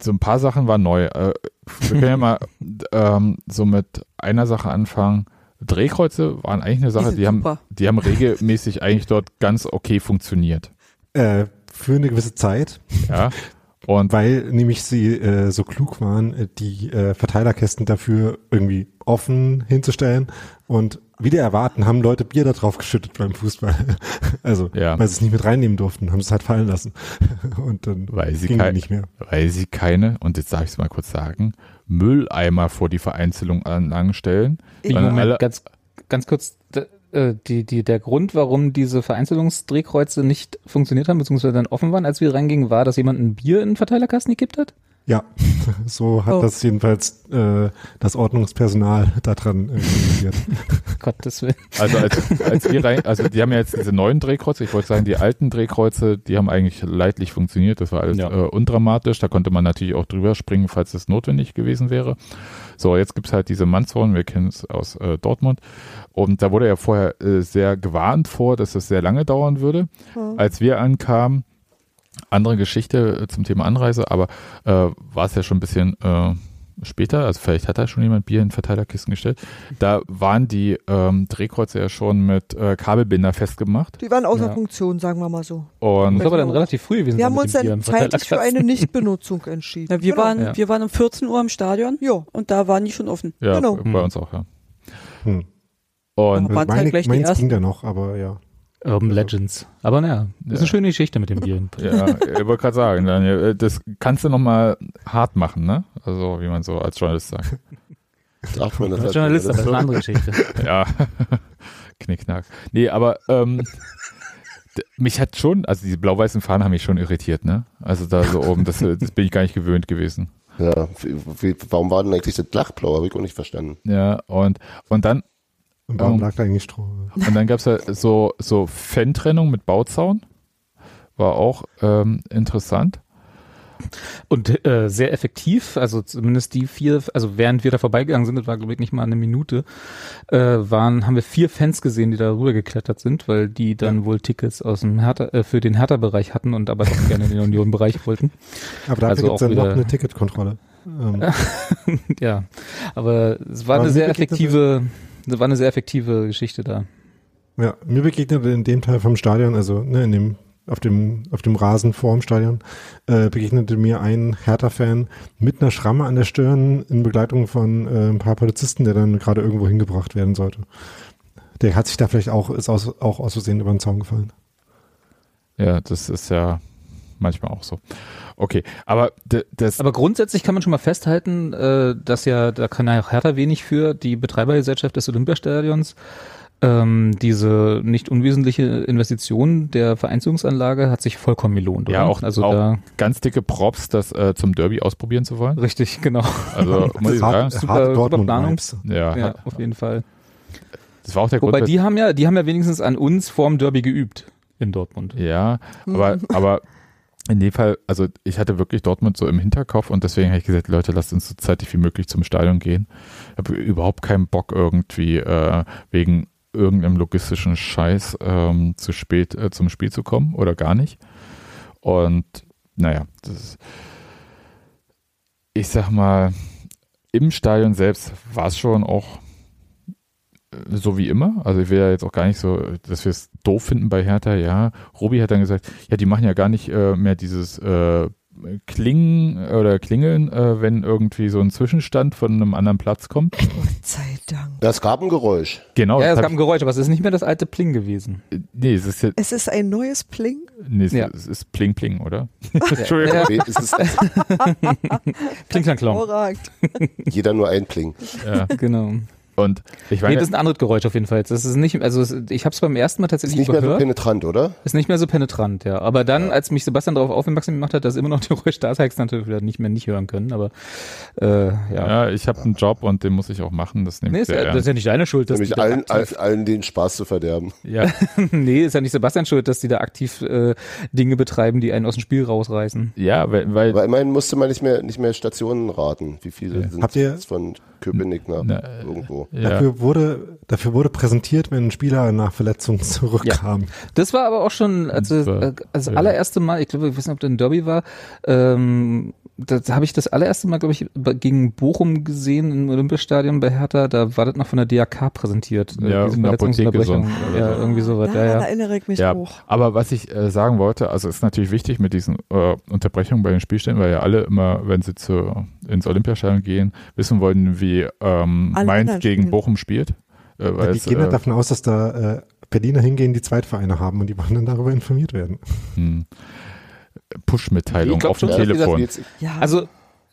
[SPEAKER 1] So ein paar Sachen waren neu. Äh, wir können ja mal ähm, so mit einer Sache anfangen. Drehkreuze waren eigentlich eine Sache,
[SPEAKER 5] sind
[SPEAKER 1] die haben, die haben regelmäßig eigentlich dort ganz okay funktioniert.
[SPEAKER 2] äh, für eine gewisse Zeit,
[SPEAKER 1] Ja. Und
[SPEAKER 2] weil nämlich sie äh, so klug waren, äh, die äh, Verteilerkästen dafür irgendwie offen hinzustellen und wieder erwarten, haben Leute Bier da drauf geschüttet beim Fußball. Also,
[SPEAKER 1] Ja.
[SPEAKER 2] weil sie es nicht mit reinnehmen durften, haben sie es halt fallen lassen. Und dann
[SPEAKER 1] weil sie,
[SPEAKER 2] ging
[SPEAKER 1] kein,
[SPEAKER 2] nicht mehr.
[SPEAKER 1] weil sie keine, und jetzt darf ich es mal kurz sagen, Mülleimer vor die Vereinzelung anlangen stellen.
[SPEAKER 6] Moment,
[SPEAKER 1] alle-
[SPEAKER 6] ganz, ganz kurz, äh, die, die, der Grund, warum diese Vereinzelungsdrehkreuze nicht funktioniert haben, beziehungsweise dann offen waren, als wir reingingen, war, dass jemand ein Bier in den Verteilerkasten gekippt hat?
[SPEAKER 2] Ja, so hat
[SPEAKER 5] Oh.
[SPEAKER 2] das jedenfalls äh, das Ordnungspersonal daran äh, reagiert.
[SPEAKER 6] Gottes Willen.
[SPEAKER 1] Also als, als wir rein, also die haben ja jetzt diese neuen Drehkreuze, ich wollte sagen, die alten Drehkreuze, die haben eigentlich leidlich funktioniert, das war alles
[SPEAKER 6] Ja.
[SPEAKER 1] äh, undramatisch, da konnte man natürlich auch drüber springen, falls es notwendig gewesen wäre. So, jetzt gibt's halt diese Mannshorn, wir kennen es aus äh, Dortmund und da wurde ja vorher äh, sehr gewarnt vor, dass es sehr lange dauern würde. Als wir ankamen, andere Geschichte äh, zum Thema Anreise, aber äh, war es ja schon ein bisschen äh, später, also vielleicht hat da schon jemand Bier in Verteilerkisten gestellt. Da waren die ähm, Drehkreuze ja schon mit äh, Kabelbinder festgemacht.
[SPEAKER 3] Die waren außer
[SPEAKER 6] Ja.
[SPEAKER 3] Funktion, sagen wir mal so.
[SPEAKER 1] Und
[SPEAKER 6] Das war aber dann relativ früh gewesen.
[SPEAKER 3] Wir haben uns dann zeitlich für eine Nichtbenutzung entschieden.
[SPEAKER 5] Na, wir,
[SPEAKER 3] Genau.
[SPEAKER 5] waren,
[SPEAKER 6] Ja.
[SPEAKER 5] wir waren um 14 Uhr im Stadion
[SPEAKER 3] Ja,
[SPEAKER 5] und da waren die schon offen.
[SPEAKER 1] ja,
[SPEAKER 3] Genau.
[SPEAKER 1] bei uns auch, ja.
[SPEAKER 2] Hm.
[SPEAKER 1] Und
[SPEAKER 5] halt
[SPEAKER 2] Meine,
[SPEAKER 5] gleich die
[SPEAKER 2] meins ging da noch, aber ja.
[SPEAKER 6] Urban Legends. Aber naja, ist
[SPEAKER 1] Ja.
[SPEAKER 6] eine schöne Geschichte mit dem Bier.
[SPEAKER 1] ja, ich wollte gerade sagen, Daniel, äh, das kannst du nochmal hart machen, ne? Also, wie man so als Journalist sagt.
[SPEAKER 4] Sagt man das
[SPEAKER 6] Als
[SPEAKER 4] als
[SPEAKER 6] Journalist, das ist eine andere Geschichte.
[SPEAKER 1] Ja, knickknack. Nee, aber ähm, mich hat schon, also diese blau-weißen Fahnen haben mich schon irritiert, ne? Also da so oben, das, das bin ich gar nicht gewöhnt gewesen.
[SPEAKER 4] Ja, wie, wie, warum war denn eigentlich das Lachblau? Habe ich auch nicht verstanden.
[SPEAKER 1] Ja, und, und dann,
[SPEAKER 2] Und warum
[SPEAKER 1] Ähm.
[SPEAKER 2] lag da eigentlich Stroh?
[SPEAKER 1] Und dann gab's ja so, so Fan-Trennung mit Bauzaun. War auch ähm, interessant.
[SPEAKER 6] Und äh, sehr effektiv, also zumindest die vier, also während wir da vorbeigegangen sind, das war glaube ich nicht mal eine Minute, äh, waren, haben wir vier Fans gesehen, die da rübergeklettert sind, weil die dann wohl Tickets aus dem Hertha, äh, für den Hertha-Bereich hatten und aber doch gerne in den Union-Bereich wollten.
[SPEAKER 2] Aber dafür
[SPEAKER 6] Also
[SPEAKER 2] gibt's
[SPEAKER 6] auch
[SPEAKER 2] dann noch eine Ticketkontrolle. Ähm,
[SPEAKER 6] ja, aber es war
[SPEAKER 2] Aber
[SPEAKER 6] eine sehr effektive, war eine sehr effektive Geschichte da.
[SPEAKER 2] Ja, mir begegnete in dem Teil vom Stadion, also ne, in dem auf dem auf dem Rasen vor dem Stadion, äh, begegnete mir ein Hertha-Fan mit einer Schramme an der Stirn in Begleitung von äh, ein paar Polizisten, der dann gerade irgendwo hingebracht werden sollte. Der hat sich da vielleicht auch ist aus, auch aus Versehen über den Zaun gefallen.
[SPEAKER 1] Ja, das ist ja manchmal auch so. Okay, aber das,
[SPEAKER 6] Aber grundsätzlich kann man schon mal festhalten, äh, dass ja, da kann ja auch Hertha wenig für, die Betreibergesellschaft des Olympiastadions, ähm, diese nicht unwesentliche Investition der Vereinigungsanlage hat sich vollkommen gelohnt.
[SPEAKER 1] Ja, auch-
[SPEAKER 6] also
[SPEAKER 1] auch-
[SPEAKER 6] da
[SPEAKER 1] ganz dicke Props, das äh, zum Derby ausprobieren zu wollen.
[SPEAKER 6] richtig, genau.
[SPEAKER 1] Also muss ich sagen,
[SPEAKER 6] super- super Planung.
[SPEAKER 1] Ja,
[SPEAKER 6] Ja, auf jeden Fall.
[SPEAKER 1] das war auch der Grund.
[SPEAKER 6] Wobei
[SPEAKER 1] wes-
[SPEAKER 6] die haben ja, die haben ja wenigstens an uns vorm Derby geübt in Dortmund.
[SPEAKER 1] Ja, aber, aber in dem Fall, also ich hatte wirklich Dortmund so im Hinterkopf und deswegen habe ich gesagt, Leute, lasst uns so zeitig wie möglich zum Stadion gehen. Ich habe überhaupt keinen Bock irgendwie äh, wegen irgendeinem logistischen Scheiß ähm, zu spät äh, zum Spiel zu kommen oder gar nicht. Und naja, ist, ich sag mal, im Stadion selbst war es schon auch äh, so wie immer. Also ich will ja jetzt auch gar nicht so, dass wir es doof finden bei Hertha. Ja, Robi hat dann gesagt, ja, die machen ja gar nicht äh, mehr dieses äh, Klingen oder Klingeln, äh, wenn irgendwie so ein Zwischenstand von einem anderen Platz kommt.
[SPEAKER 3] Gott sei Dank.
[SPEAKER 4] Das gab ein Geräusch.
[SPEAKER 1] Genau.
[SPEAKER 6] Ja, es gab ein Geräusch, aber es ist nicht mehr das alte Pling gewesen.
[SPEAKER 1] hab, nee, es ist jetzt,
[SPEAKER 3] Es ist ein neues Pling.
[SPEAKER 1] nee, es,
[SPEAKER 6] Ja.
[SPEAKER 1] es ist Pling Pling, oder?
[SPEAKER 6] Entschuldigung. Ja,
[SPEAKER 4] es ist
[SPEAKER 6] Kling, klang,
[SPEAKER 4] jeder nur ein Pling.
[SPEAKER 1] Ja.
[SPEAKER 6] Genau.
[SPEAKER 1] Und ich
[SPEAKER 6] Nee,
[SPEAKER 1] meine,
[SPEAKER 6] das ist ein anderes Geräusch auf jeden Fall. Das ist nicht, also ich habe es beim ersten Mal
[SPEAKER 4] Ist
[SPEAKER 6] tatsächlich
[SPEAKER 4] nicht mehr so
[SPEAKER 6] überhört.
[SPEAKER 4] penetrant, oder?
[SPEAKER 6] ist nicht mehr so penetrant, ja. Aber dann, als mich Sebastian darauf aufmerksam gemacht hat, dass immer noch die Geräusch da ist, habe ich es natürlich wieder nicht mehr nicht hören können. Aber äh, ja.
[SPEAKER 1] ja, ich habe einen Job und den muss ich auch machen. Das nehme
[SPEAKER 6] Nee,
[SPEAKER 1] ich
[SPEAKER 6] ist
[SPEAKER 1] sehr
[SPEAKER 6] ja, das ist ja nicht deine Schuld, dass die
[SPEAKER 4] Nämlich
[SPEAKER 6] da
[SPEAKER 4] allen,
[SPEAKER 6] aktiv,
[SPEAKER 4] allen, den Spaß zu verderben.
[SPEAKER 1] Ja,
[SPEAKER 6] nee, ist ja nicht Sebastian schuld, dass die da aktiv äh, Dinge betreiben, die einen aus dem Spiel rausreißen.
[SPEAKER 1] ja, weil, weil
[SPEAKER 4] Aber immerhin musste man nicht mehr, nicht mehr Stationen raten. Wie viele sind
[SPEAKER 2] Habt ihr-
[SPEAKER 4] jetzt von Köpenick nach
[SPEAKER 1] Na,
[SPEAKER 4] irgendwo?
[SPEAKER 1] ja,
[SPEAKER 2] Dafür, wurde, dafür wurde präsentiert, wenn ein Spieler nach Verletzung zurückkam.
[SPEAKER 6] Das war aber auch schon, also
[SPEAKER 1] Das war-
[SPEAKER 6] äh, das
[SPEAKER 1] ja.
[SPEAKER 6] allererste Mal, ich glaube, ich weiß nicht, ob das ein Derby war, ähm, da habe ich das allererste Mal, glaube ich, gegen Bochum gesehen im Olympiastadion bei Hertha, da war das noch von der DRK präsentiert. äh,
[SPEAKER 1] Ja,
[SPEAKER 6] Verletzungsunterbrechung. Ja,
[SPEAKER 1] so.
[SPEAKER 6] irgendwie sowas, ja,
[SPEAKER 3] Daran
[SPEAKER 6] ja.
[SPEAKER 3] erinnere ich mich
[SPEAKER 1] Ja,
[SPEAKER 3] hoch.
[SPEAKER 1] aber was ich äh, sagen wollte, also ist natürlich wichtig mit diesen äh, Unterbrechungen bei den Spielständen, weil ja alle immer, wenn sie zu, ins Olympiastadion gehen, wissen wollen, wie ähm, Mainz gegen
[SPEAKER 3] spielen.
[SPEAKER 1] Bochum spielt. Äh, weil
[SPEAKER 2] die
[SPEAKER 1] es,
[SPEAKER 2] gehen halt
[SPEAKER 1] äh,
[SPEAKER 2] davon aus, dass da äh, Berliner hingehen, die Zweitvereine haben und die wollen dann darüber informiert werden.
[SPEAKER 1] hm, Push-Mitteilung auf dem Telefon.
[SPEAKER 4] Jetzt,
[SPEAKER 3] Ja.
[SPEAKER 6] Also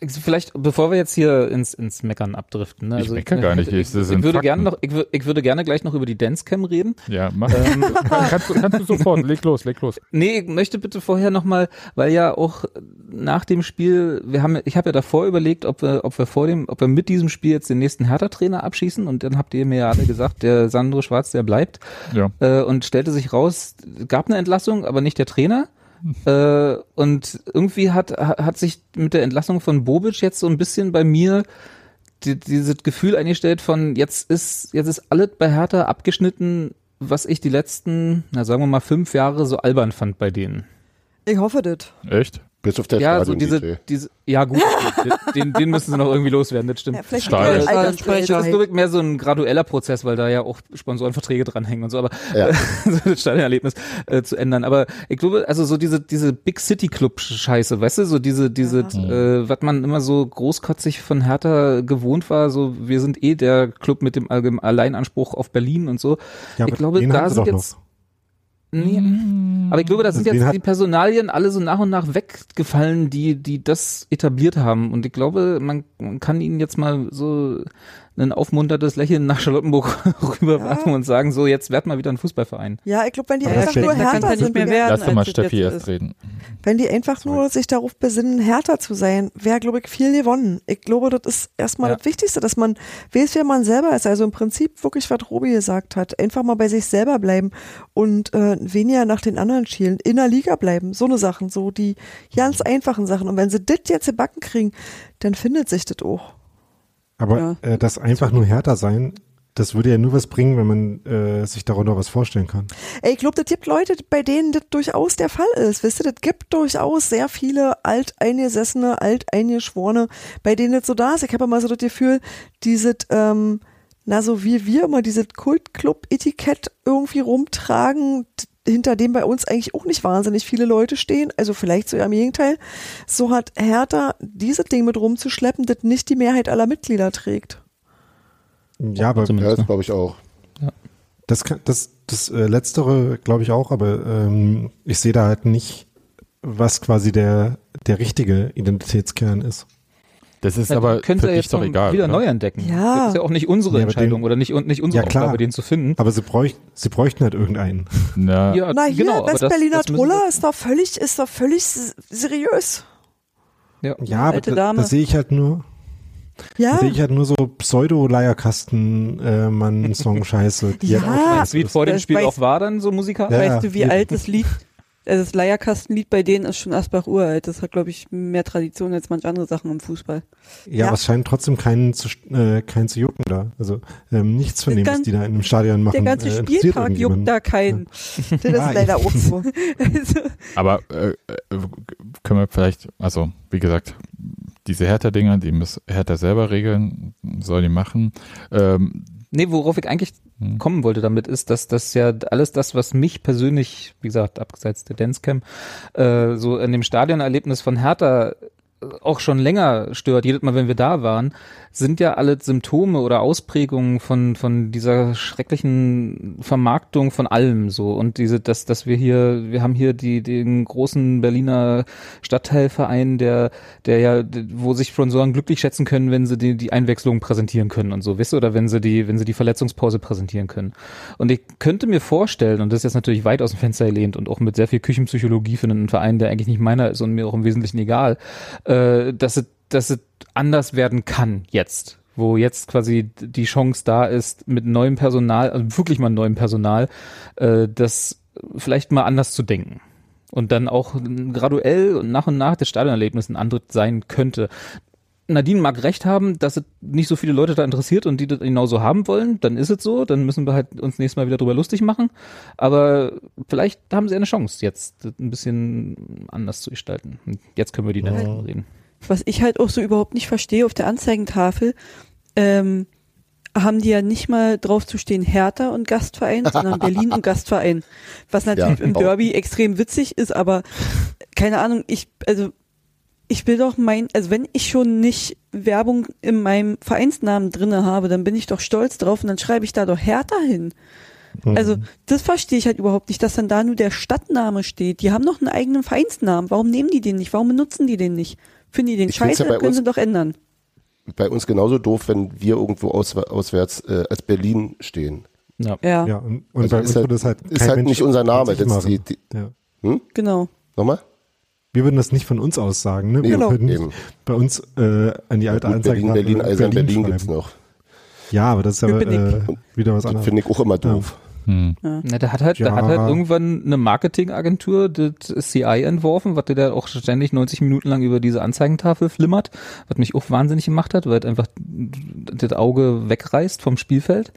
[SPEAKER 6] vielleicht, bevor wir jetzt hier ins, ins Meckern abdriften. Ne?
[SPEAKER 1] Ich
[SPEAKER 6] Also,
[SPEAKER 1] meckere gar nicht,
[SPEAKER 6] Ich,
[SPEAKER 1] ich-
[SPEAKER 6] ich, würde gerne noch, ich, ich würde gerne gleich noch über die Dancecam reden.
[SPEAKER 1] Ja, mach.
[SPEAKER 6] Ähm,
[SPEAKER 1] kannst, du, kannst du sofort, leg los, leg los.
[SPEAKER 6] Nee, ich möchte bitte vorher nochmal, weil ja auch nach dem Spiel, wir haben, ich habe ja davor überlegt, ob wir, ob wir vor dem, ob wir mit diesem Spiel jetzt den nächsten Hertha-Trainer abschießen und dann habt ihr mir ja alle gesagt, der Sandro Schwarz, der bleibt
[SPEAKER 1] Ja.
[SPEAKER 6] äh, und stellte sich raus, gab eine Entlassung, aber nicht der Trainer. Äh, und irgendwie hat, ha- hat sich mit der Entlassung von Bobic jetzt so ein bisschen bei mir die, dieses Gefühl eingestellt von jetzt ist, jetzt ist alles bei Hertha abgeschnitten, was ich die letzten, na sagen wir mal, fünf Jahre so albern fand bei denen.
[SPEAKER 3] ich hoffe das.
[SPEAKER 1] Echt?
[SPEAKER 4] Bis auf der
[SPEAKER 6] ja, so diese, diese, ja gut, den, den müssen sie noch irgendwie loswerden, das stimmt.
[SPEAKER 3] Ja, vielleicht
[SPEAKER 5] Ja,
[SPEAKER 3] Altersgleichheit.
[SPEAKER 6] Das ist glaube ich mehr so ein gradueller Prozess, weil da ja auch Sponsorenverträge dranhängen und so, aber
[SPEAKER 4] Ja.
[SPEAKER 6] so das Stadionerlebnis äh, zu ändern. Aber ich glaube, also so diese diese Big City Club Scheiße, weißt du, so diese diese äh, was man immer so großkotzig von Hertha gewohnt war, so wir sind eh der Club mit dem Alleinanspruch auf Berlin und so.
[SPEAKER 2] Ja,
[SPEAKER 6] ich glaube, da sind jetzt Nee. Aber ich glaube, da sind jetzt die Personalien alle so nach und nach weggefallen, die, die das etabliert haben. Und ich glaube, man, man kann ihnen jetzt mal so ein aufmunterndes Lächeln nach Charlottenburg rüberwerfen und sagen, so, jetzt werd mal wieder ein Fußballverein.
[SPEAKER 3] Ja, ich glaube, wenn die
[SPEAKER 2] Aber
[SPEAKER 3] einfach nur härter
[SPEAKER 5] ja nicht
[SPEAKER 3] sind,
[SPEAKER 5] mehr werden.
[SPEAKER 1] Lass mal Steffi erst
[SPEAKER 5] ist.
[SPEAKER 1] reden.
[SPEAKER 3] wenn die einfach nur sich darauf besinnen, härter zu sein, wäre, glaube ich, viel gewonnen. Ich glaube, das ist erstmal
[SPEAKER 6] Ja.
[SPEAKER 3] das Wichtigste, dass man weiß, wer man selber ist. Also im Prinzip wirklich, was Robi gesagt hat. Einfach mal bei sich selber bleiben und äh, weniger nach den anderen schielen. In der Liga bleiben. So eine Sachen, so die ganz einfachen Sachen. Und wenn sie das jetzt in Backen kriegen, dann findet sich das auch.
[SPEAKER 2] Aber
[SPEAKER 5] Ja.
[SPEAKER 2] äh, das einfach nur härter sein, das würde ja nur was bringen, wenn man äh, sich darunter was vorstellen kann.
[SPEAKER 3] Ey, ich glaube, das gibt Leute, bei denen das durchaus der Fall ist. Wisst ihr, das gibt durchaus sehr viele alteingesessene, alteingeschworene, bei denen das so da ist. Ich habe immer so das Gefühl, dieses, ähm, na, so wie wir immer dieses Kultclub-Etikett irgendwie rumtragen, hinter dem bei uns eigentlich auch nicht wahnsinnig viele Leute stehen. Also vielleicht so im Gegenteil. So hat Hertha dieses Ding mit rumzuschleppen, das nicht die Mehrheit aller Mitglieder trägt.
[SPEAKER 2] Ja, aber
[SPEAKER 4] Ja, das glaube ich auch.
[SPEAKER 2] das kann, das, das äh, Letztere glaube ich auch, aber ähm, ich sehe da halt nicht, was quasi der, der richtige Identitätskern ist.
[SPEAKER 1] Das ist
[SPEAKER 6] Ja,
[SPEAKER 1] aber
[SPEAKER 6] könnt
[SPEAKER 1] für
[SPEAKER 6] ihr
[SPEAKER 1] dich
[SPEAKER 6] jetzt
[SPEAKER 1] doch egal.
[SPEAKER 6] wieder
[SPEAKER 1] oder?
[SPEAKER 6] neu entdecken.
[SPEAKER 3] Ja.
[SPEAKER 6] Das ist ja auch nicht unsere
[SPEAKER 2] Ja,
[SPEAKER 6] Entscheidung
[SPEAKER 2] den-
[SPEAKER 6] oder nicht, und nicht unsere
[SPEAKER 2] Ja, klar.
[SPEAKER 6] Aufgabe, den zu finden.
[SPEAKER 2] Aber sie, bräuch, sie bräuchten halt irgendeinen.
[SPEAKER 1] Na,
[SPEAKER 6] Ja,
[SPEAKER 3] Na hier,
[SPEAKER 6] genau,
[SPEAKER 3] Westberliner Troller ist doch völlig, ist doch völlig seriös.
[SPEAKER 6] Ja.
[SPEAKER 2] Ja, aber
[SPEAKER 5] Alte
[SPEAKER 2] da,
[SPEAKER 5] Dame.
[SPEAKER 2] das sehe ich halt nur,
[SPEAKER 3] Ja,
[SPEAKER 2] da sehe ich halt nur so Pseudo-Leierkasten-Mann-Song-Scheiße. die
[SPEAKER 3] Ja.
[SPEAKER 2] halt auch
[SPEAKER 6] Das Lied vor dem
[SPEAKER 5] Das
[SPEAKER 6] Spiel auch war dann so musikalisch.
[SPEAKER 2] Ja.
[SPEAKER 5] Weißt du, wie alt das Lied Also das Leierkastenlied bei denen ist schon Asbach uralt. Das hat, glaube ich, mehr Tradition als manch andere Sachen im Fußball.
[SPEAKER 2] Ja,
[SPEAKER 3] Ja.
[SPEAKER 2] aber es scheint trotzdem keinen zu, äh, keinen zu jucken da. Also ähm, nichts von dem, was die da in dem Stadion machen.
[SPEAKER 5] Der ganze
[SPEAKER 2] äh,
[SPEAKER 5] Spieltag juckt da keinen.
[SPEAKER 3] Das ist
[SPEAKER 2] Ah,
[SPEAKER 3] leider auch so.
[SPEAKER 5] Also,
[SPEAKER 1] Aber äh, äh, können wir vielleicht, also wie gesagt, diese Hertha-Dinger, die muss Hertha selber regeln, soll die machen. Ähm,
[SPEAKER 6] Nee, worauf ich eigentlich
[SPEAKER 1] Hm.
[SPEAKER 6] kommen wollte damit ist, dass das ja alles das, was mich persönlich, wie gesagt, abseits der Dancecam, äh, so in dem Stadionerlebnis von Hertha äh, auch schon länger stört, jedes Mal, wenn wir da waren, sind ja alle Symptome oder Ausprägungen von, von dieser schrecklichen Vermarktung von allem so. Und diese, dass, dass wir hier, wir haben hier die, den großen Berliner Stadtteilverein, der, der ja, wo sich Sponsoren glücklich schätzen können, wenn sie die, die Einwechslung präsentieren können und so, wisst ihr, oder wenn sie die, wenn sie die Verletzungspause präsentieren können. Und ich könnte mir vorstellen, und das ist jetzt natürlich weit aus dem Fenster gelehnt und auch mit sehr viel Küchenpsychologie für einen Verein, der eigentlich nicht meiner ist und mir auch im Wesentlichen egal, äh, dass es, dass es anders werden kann jetzt wo jetzt quasi die Chance da ist, mit neuem Personal, also wirklich mal neuem Personal, äh, das vielleicht mal anders zu denken. Und dann auch graduell und nach und nach das Stadionerlebnis ein anderes sein könnte. Nadine mag recht haben, dass es nicht so viele Leute da interessiert und die das genauso haben wollen, dann ist es so, dann müssen wir halt uns nächstes Mal wieder drüber lustig machen. Aber vielleicht haben sie eine Chance, jetzt das ein bisschen anders zu gestalten. Jetzt können wir die
[SPEAKER 2] Ja.
[SPEAKER 6] dann reden.
[SPEAKER 5] Was ich halt auch so überhaupt nicht verstehe, auf der Anzeigentafel ähm, haben die ja nicht mal drauf zu stehen Hertha und Gastverein, sondern Berlin und Gastverein. Was natürlich
[SPEAKER 4] Ja,
[SPEAKER 5] im
[SPEAKER 4] auch.
[SPEAKER 5] Derby extrem witzig ist, aber keine Ahnung, ich, also ich will doch mein, also wenn ich schon nicht Werbung in meinem Vereinsnamen drinne habe, dann bin ich doch stolz drauf und dann schreibe ich da doch Hertha hin.
[SPEAKER 2] Mhm.
[SPEAKER 5] Also das verstehe ich halt überhaupt nicht, dass dann da nur der Stadtname steht. Die haben doch einen eigenen Vereinsnamen. Warum nehmen die den nicht? Warum benutzen die den nicht? Finden die den
[SPEAKER 4] Ich
[SPEAKER 5] scheiße?
[SPEAKER 4] ja bei
[SPEAKER 5] können
[SPEAKER 4] uns-
[SPEAKER 5] sie doch ändern.
[SPEAKER 4] Bei uns genauso doof, wenn wir irgendwo aus, auswärts äh, als Berlin stehen.
[SPEAKER 6] Ja.
[SPEAKER 5] Ja,
[SPEAKER 2] Ja, und, und
[SPEAKER 4] Also
[SPEAKER 2] bei
[SPEAKER 4] ist
[SPEAKER 2] uns
[SPEAKER 4] halt-
[SPEAKER 2] würde es halt
[SPEAKER 4] ist halt
[SPEAKER 2] Mensch
[SPEAKER 4] nicht unser Name. Das die, die,
[SPEAKER 2] ja.
[SPEAKER 5] genau.
[SPEAKER 4] nochmal?
[SPEAKER 2] Wir würden das nicht von uns aus sagen. Ne? Wir
[SPEAKER 5] Genau.
[SPEAKER 2] würden nicht
[SPEAKER 4] Eben.
[SPEAKER 2] bei uns äh, an die alte
[SPEAKER 4] Gut,
[SPEAKER 2] Anzeige
[SPEAKER 4] Berlin, Berlin, Eisern, Berlin,
[SPEAKER 2] schreiben.
[SPEAKER 4] gibt's noch.
[SPEAKER 2] Ja, aber das ist
[SPEAKER 5] ich.
[SPEAKER 2] äh, wieder was anderes.
[SPEAKER 4] finde ich auch immer doof.
[SPEAKER 1] Hm.
[SPEAKER 6] Na, da hat halt, da
[SPEAKER 2] Ja.
[SPEAKER 6] hat halt irgendwann eine Marketingagentur das CI entworfen, was der da auch ständig 90 Minuten lang über diese Anzeigentafel flimmert, was mich auch wahnsinnig gemacht hat, weil es einfach das Auge wegreißt vom Spielfeld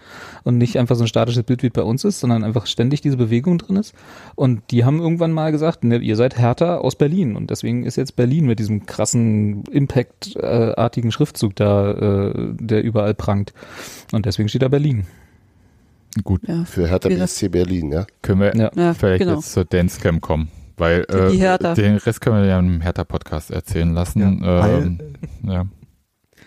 [SPEAKER 6] und nicht einfach so ein statisches Bild wie bei uns ist, sondern einfach ständig diese Bewegung drin ist. Und die haben irgendwann mal gesagt, ne, ihr seid härter aus Berlin und deswegen ist jetzt Berlin mit diesem krassen Impact-artigen Schriftzug da, äh, der überall prangt. Und deswegen steht da Berlin.
[SPEAKER 1] Gut,
[SPEAKER 5] Ja.
[SPEAKER 4] Für Hertha BSC Berlin, ja.
[SPEAKER 1] können wir
[SPEAKER 6] Ja.
[SPEAKER 5] Ja,
[SPEAKER 1] vielleicht
[SPEAKER 5] genau.
[SPEAKER 1] jetzt zur Dancecam kommen. Weil äh, den Rest können wir ja im Hertha-Podcast erzählen lassen.
[SPEAKER 2] Ja, weil
[SPEAKER 1] ähm, ja.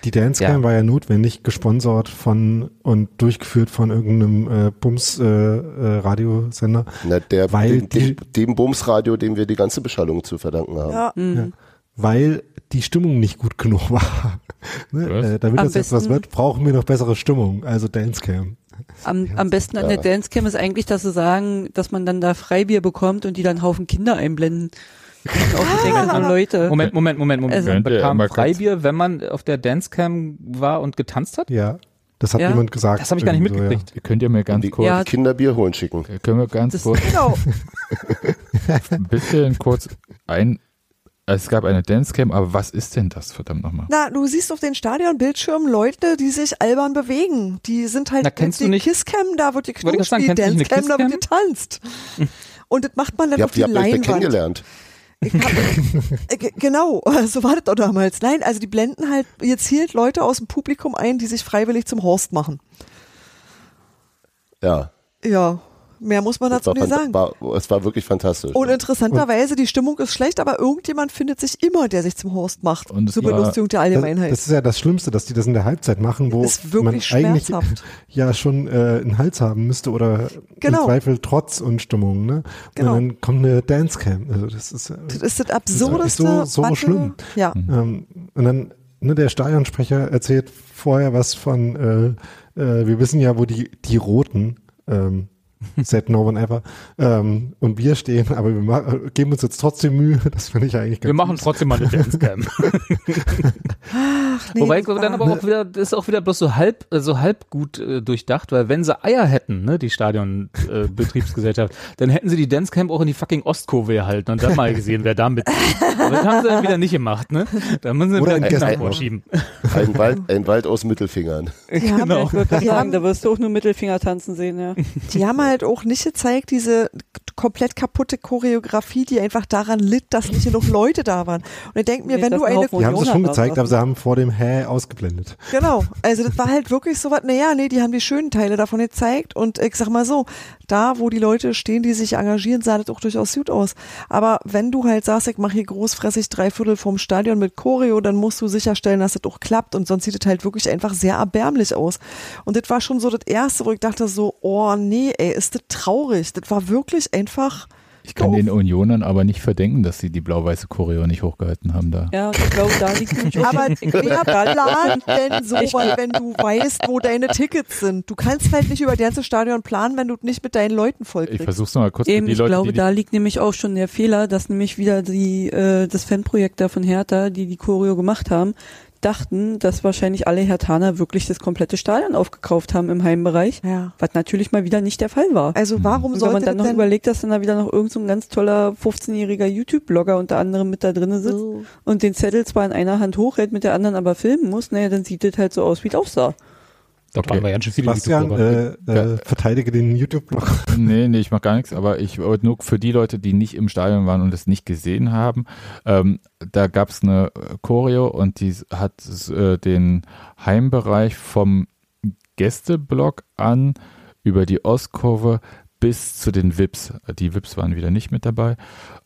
[SPEAKER 2] die Dancecam
[SPEAKER 6] Ja.
[SPEAKER 2] war ja notwendig, gesponsert von und durchgeführt von irgendeinem äh, Bums äh, äh, Radiosender.
[SPEAKER 4] Na, der,
[SPEAKER 2] Weil
[SPEAKER 4] dem,
[SPEAKER 2] die-
[SPEAKER 4] dem, dem Bumsradio, dem wir die ganze Beschallung zu verdanken haben.
[SPEAKER 3] Ja,
[SPEAKER 5] Mhm.
[SPEAKER 2] weil die Stimmung nicht gut genug war. ne? Äh, damit
[SPEAKER 5] Am
[SPEAKER 2] das jetzt was wird, brauchen wir noch bessere Stimmung, also Dancecam.
[SPEAKER 5] Am, am besten an
[SPEAKER 4] Ja.
[SPEAKER 5] der Dancecam ist eigentlich, dass sie sagen, dass man dann da Freibier bekommt und die dann Haufen Kinder einblenden. So Leute.
[SPEAKER 6] Moment, Moment, Moment, Moment.
[SPEAKER 5] Also-
[SPEAKER 6] man bekam Freibier, wenn man auf der Dancecam war und getanzt hat?
[SPEAKER 2] Ja, das hat
[SPEAKER 5] Ja.
[SPEAKER 2] jemand gesagt.
[SPEAKER 6] Das habe ich gar nicht
[SPEAKER 2] irgendwie so,
[SPEAKER 6] mitgekriegt.
[SPEAKER 1] Könnt ihr mir ganz
[SPEAKER 4] die,
[SPEAKER 1] kurz,
[SPEAKER 5] Ja.
[SPEAKER 4] die Kinder Bier holen schicken.
[SPEAKER 1] können wir ganz
[SPEAKER 5] Das-
[SPEAKER 1] kurz
[SPEAKER 3] genau.
[SPEAKER 1] ein bisschen kurz ein, es gab eine Dancecam, aber was ist denn das, verdammt nochmal?
[SPEAKER 3] Na, du siehst auf den Stadionbildschirmen Leute, die sich albern bewegen. Die sind halt
[SPEAKER 6] Na, kennst
[SPEAKER 3] die
[SPEAKER 6] du nicht-
[SPEAKER 3] Kisscam, da wird geknutscht, die
[SPEAKER 6] kennst du nicht eine
[SPEAKER 3] Dancecam, da wird getanzt. Und das macht man dann
[SPEAKER 4] Ihr
[SPEAKER 3] auf
[SPEAKER 4] habt,
[SPEAKER 3] die
[SPEAKER 4] ihr habt euch
[SPEAKER 3] Leinwand.
[SPEAKER 4] kennengelernt.
[SPEAKER 3] Ich hab, äh, ge- genau, so war das doch damals. Nein, also die blenden halt gezielt Leute aus dem Publikum ein, die sich freiwillig zum Horst machen.
[SPEAKER 4] Ja.
[SPEAKER 3] Ja, mehr muss man
[SPEAKER 4] Das
[SPEAKER 3] dazu nicht sagen.
[SPEAKER 4] war, es war wirklich fantastisch.
[SPEAKER 3] Und interessanterweise, die Stimmung ist schlecht, aber irgendjemand findet sich immer, der sich zum Horst macht.
[SPEAKER 1] Und
[SPEAKER 3] zur Belustigung der
[SPEAKER 2] Das,
[SPEAKER 3] Allgemeinheit.
[SPEAKER 2] das ist ja das Schlimmste, dass die das in der Halbzeit machen, wo
[SPEAKER 3] ist
[SPEAKER 2] man eigentlich ja schon äh, einen Hals haben müsste oder
[SPEAKER 3] Genau.
[SPEAKER 2] im Zweifel Trotz und Stimmung. Ne?
[SPEAKER 3] Genau.
[SPEAKER 2] Und dann kommt eine Dancecam. Also das ist, äh,
[SPEAKER 3] Das ist das
[SPEAKER 2] ist
[SPEAKER 3] absurdeste.
[SPEAKER 2] so- so
[SPEAKER 3] was du-
[SPEAKER 2] schlimm.
[SPEAKER 3] Ja.
[SPEAKER 2] ähm, und dann ne, der Stadionsprecher erzählt vorher was von, äh, äh, wir wissen ja, wo die, die Roten, ähm, said no one ever, ähm, und wir stehen, aber wir äh, geben uns jetzt trotzdem Mühe, das finde ich eigentlich ganz
[SPEAKER 6] Wir machen
[SPEAKER 2] süß.
[SPEAKER 6] trotzdem mal eine Dancecam.
[SPEAKER 3] Nee,
[SPEAKER 6] Wobei
[SPEAKER 3] das
[SPEAKER 6] dann aber auch wieder, das ist auch wieder bloß so halb, äh, so halb gut äh, durchdacht, weil wenn sie Eier hätten, ne, die Stadionbetriebsgesellschaft, äh, dann hätten sie die Dancecamp auch in die fucking Ostkurve gehalten und dann mal gesehen, wer da mit. Aber das haben sie dann wieder nicht gemacht, ne? Da müssen sie
[SPEAKER 2] Oder
[SPEAKER 6] wieder
[SPEAKER 2] in
[SPEAKER 6] einen
[SPEAKER 2] Gästeblock.
[SPEAKER 6] vorschieben.
[SPEAKER 4] Ein Wald, ein Wald aus Mittelfingern.
[SPEAKER 3] Die haben,
[SPEAKER 6] Genau.
[SPEAKER 5] Ich
[SPEAKER 3] Die
[SPEAKER 5] sagen, da wirst du auch nur Mittelfinger tanzen sehen, ja.
[SPEAKER 3] die haben halt auch nicht gezeigt, diese komplett kaputte Choreografie, die einfach daran litt, dass nicht genug Leute da waren. Und ich denke mir,
[SPEAKER 5] Nee,
[SPEAKER 3] wenn
[SPEAKER 5] das
[SPEAKER 3] du eine
[SPEAKER 2] Die haben sie schon gezeigt, aber sie haben vor dem Hä ausgeblendet.
[SPEAKER 3] Genau, also das war halt wirklich so was, naja, nee, die haben die schönen Teile davon gezeigt und ich sag mal so, da wo die Leute stehen, die sich engagieren, sah das auch durchaus gut aus. Aber wenn du halt sagst, ich mache hier großfressig drei Viertel vom Stadion mit Choreo, dann musst du sicherstellen, dass das auch klappt und sonst sieht es halt wirklich einfach sehr erbärmlich aus. Und das war schon so das Erste, wo ich dachte so, oh nee, ey, ist das traurig. Das war wirklich einfach,
[SPEAKER 1] Ich kann den Unionern aber nicht verdenken, dass sie die blau-weiße Choreo nicht hochgehalten haben da.
[SPEAKER 5] Ja, ich glaube, da liegt nämlich auch
[SPEAKER 3] Aber wer plant denn so, weil wenn du weißt, wo deine Tickets sind? Du kannst halt nicht über das ganze Stadion planen, wenn du nicht mit deinen Leuten
[SPEAKER 1] Ich
[SPEAKER 3] vollkriegst.
[SPEAKER 1] versuch's noch mal kurz
[SPEAKER 5] Eben, ich
[SPEAKER 1] Leute,
[SPEAKER 5] glaube,
[SPEAKER 1] die, die
[SPEAKER 5] da liegt nämlich auch schon der Fehler, dass nämlich wieder die äh, das Fanprojekt da von Hertha, die die Choreo gemacht haben, dachten, dass wahrscheinlich alle Hertaner wirklich das komplette Stadion aufgekauft haben im Heimbereich,
[SPEAKER 3] Ja.
[SPEAKER 5] was natürlich mal wieder nicht der Fall war.
[SPEAKER 3] Also warum
[SPEAKER 5] wenn man
[SPEAKER 3] sollte
[SPEAKER 5] dann noch überlegt, dass dann da wieder noch irgend so ganz toller 15-jähriger YouTube-Blogger unter anderem mit da drinne sitzt
[SPEAKER 3] so,
[SPEAKER 5] und den Zettel zwar in einer Hand hochhält, mit der anderen aber filmen muss, naja, dann sieht das halt so aus, wie es aussah.
[SPEAKER 6] Da
[SPEAKER 1] Okay.
[SPEAKER 6] waren wir ganz schön viele
[SPEAKER 2] Bastian,
[SPEAKER 6] YouTuber.
[SPEAKER 2] äh, äh, verteidige den YouTube-Blog.
[SPEAKER 1] Nee, nee, ich mach gar nichts, aber ich wollte nur für die Leute, die nicht im Stadion waren und es nicht gesehen haben, ähm, da gab's eine äh, Choreo und die hat äh, den Heimbereich vom Gästeblock an über die Ostkurve bis zu den Vips. Die Vips waren wieder nicht mit dabei.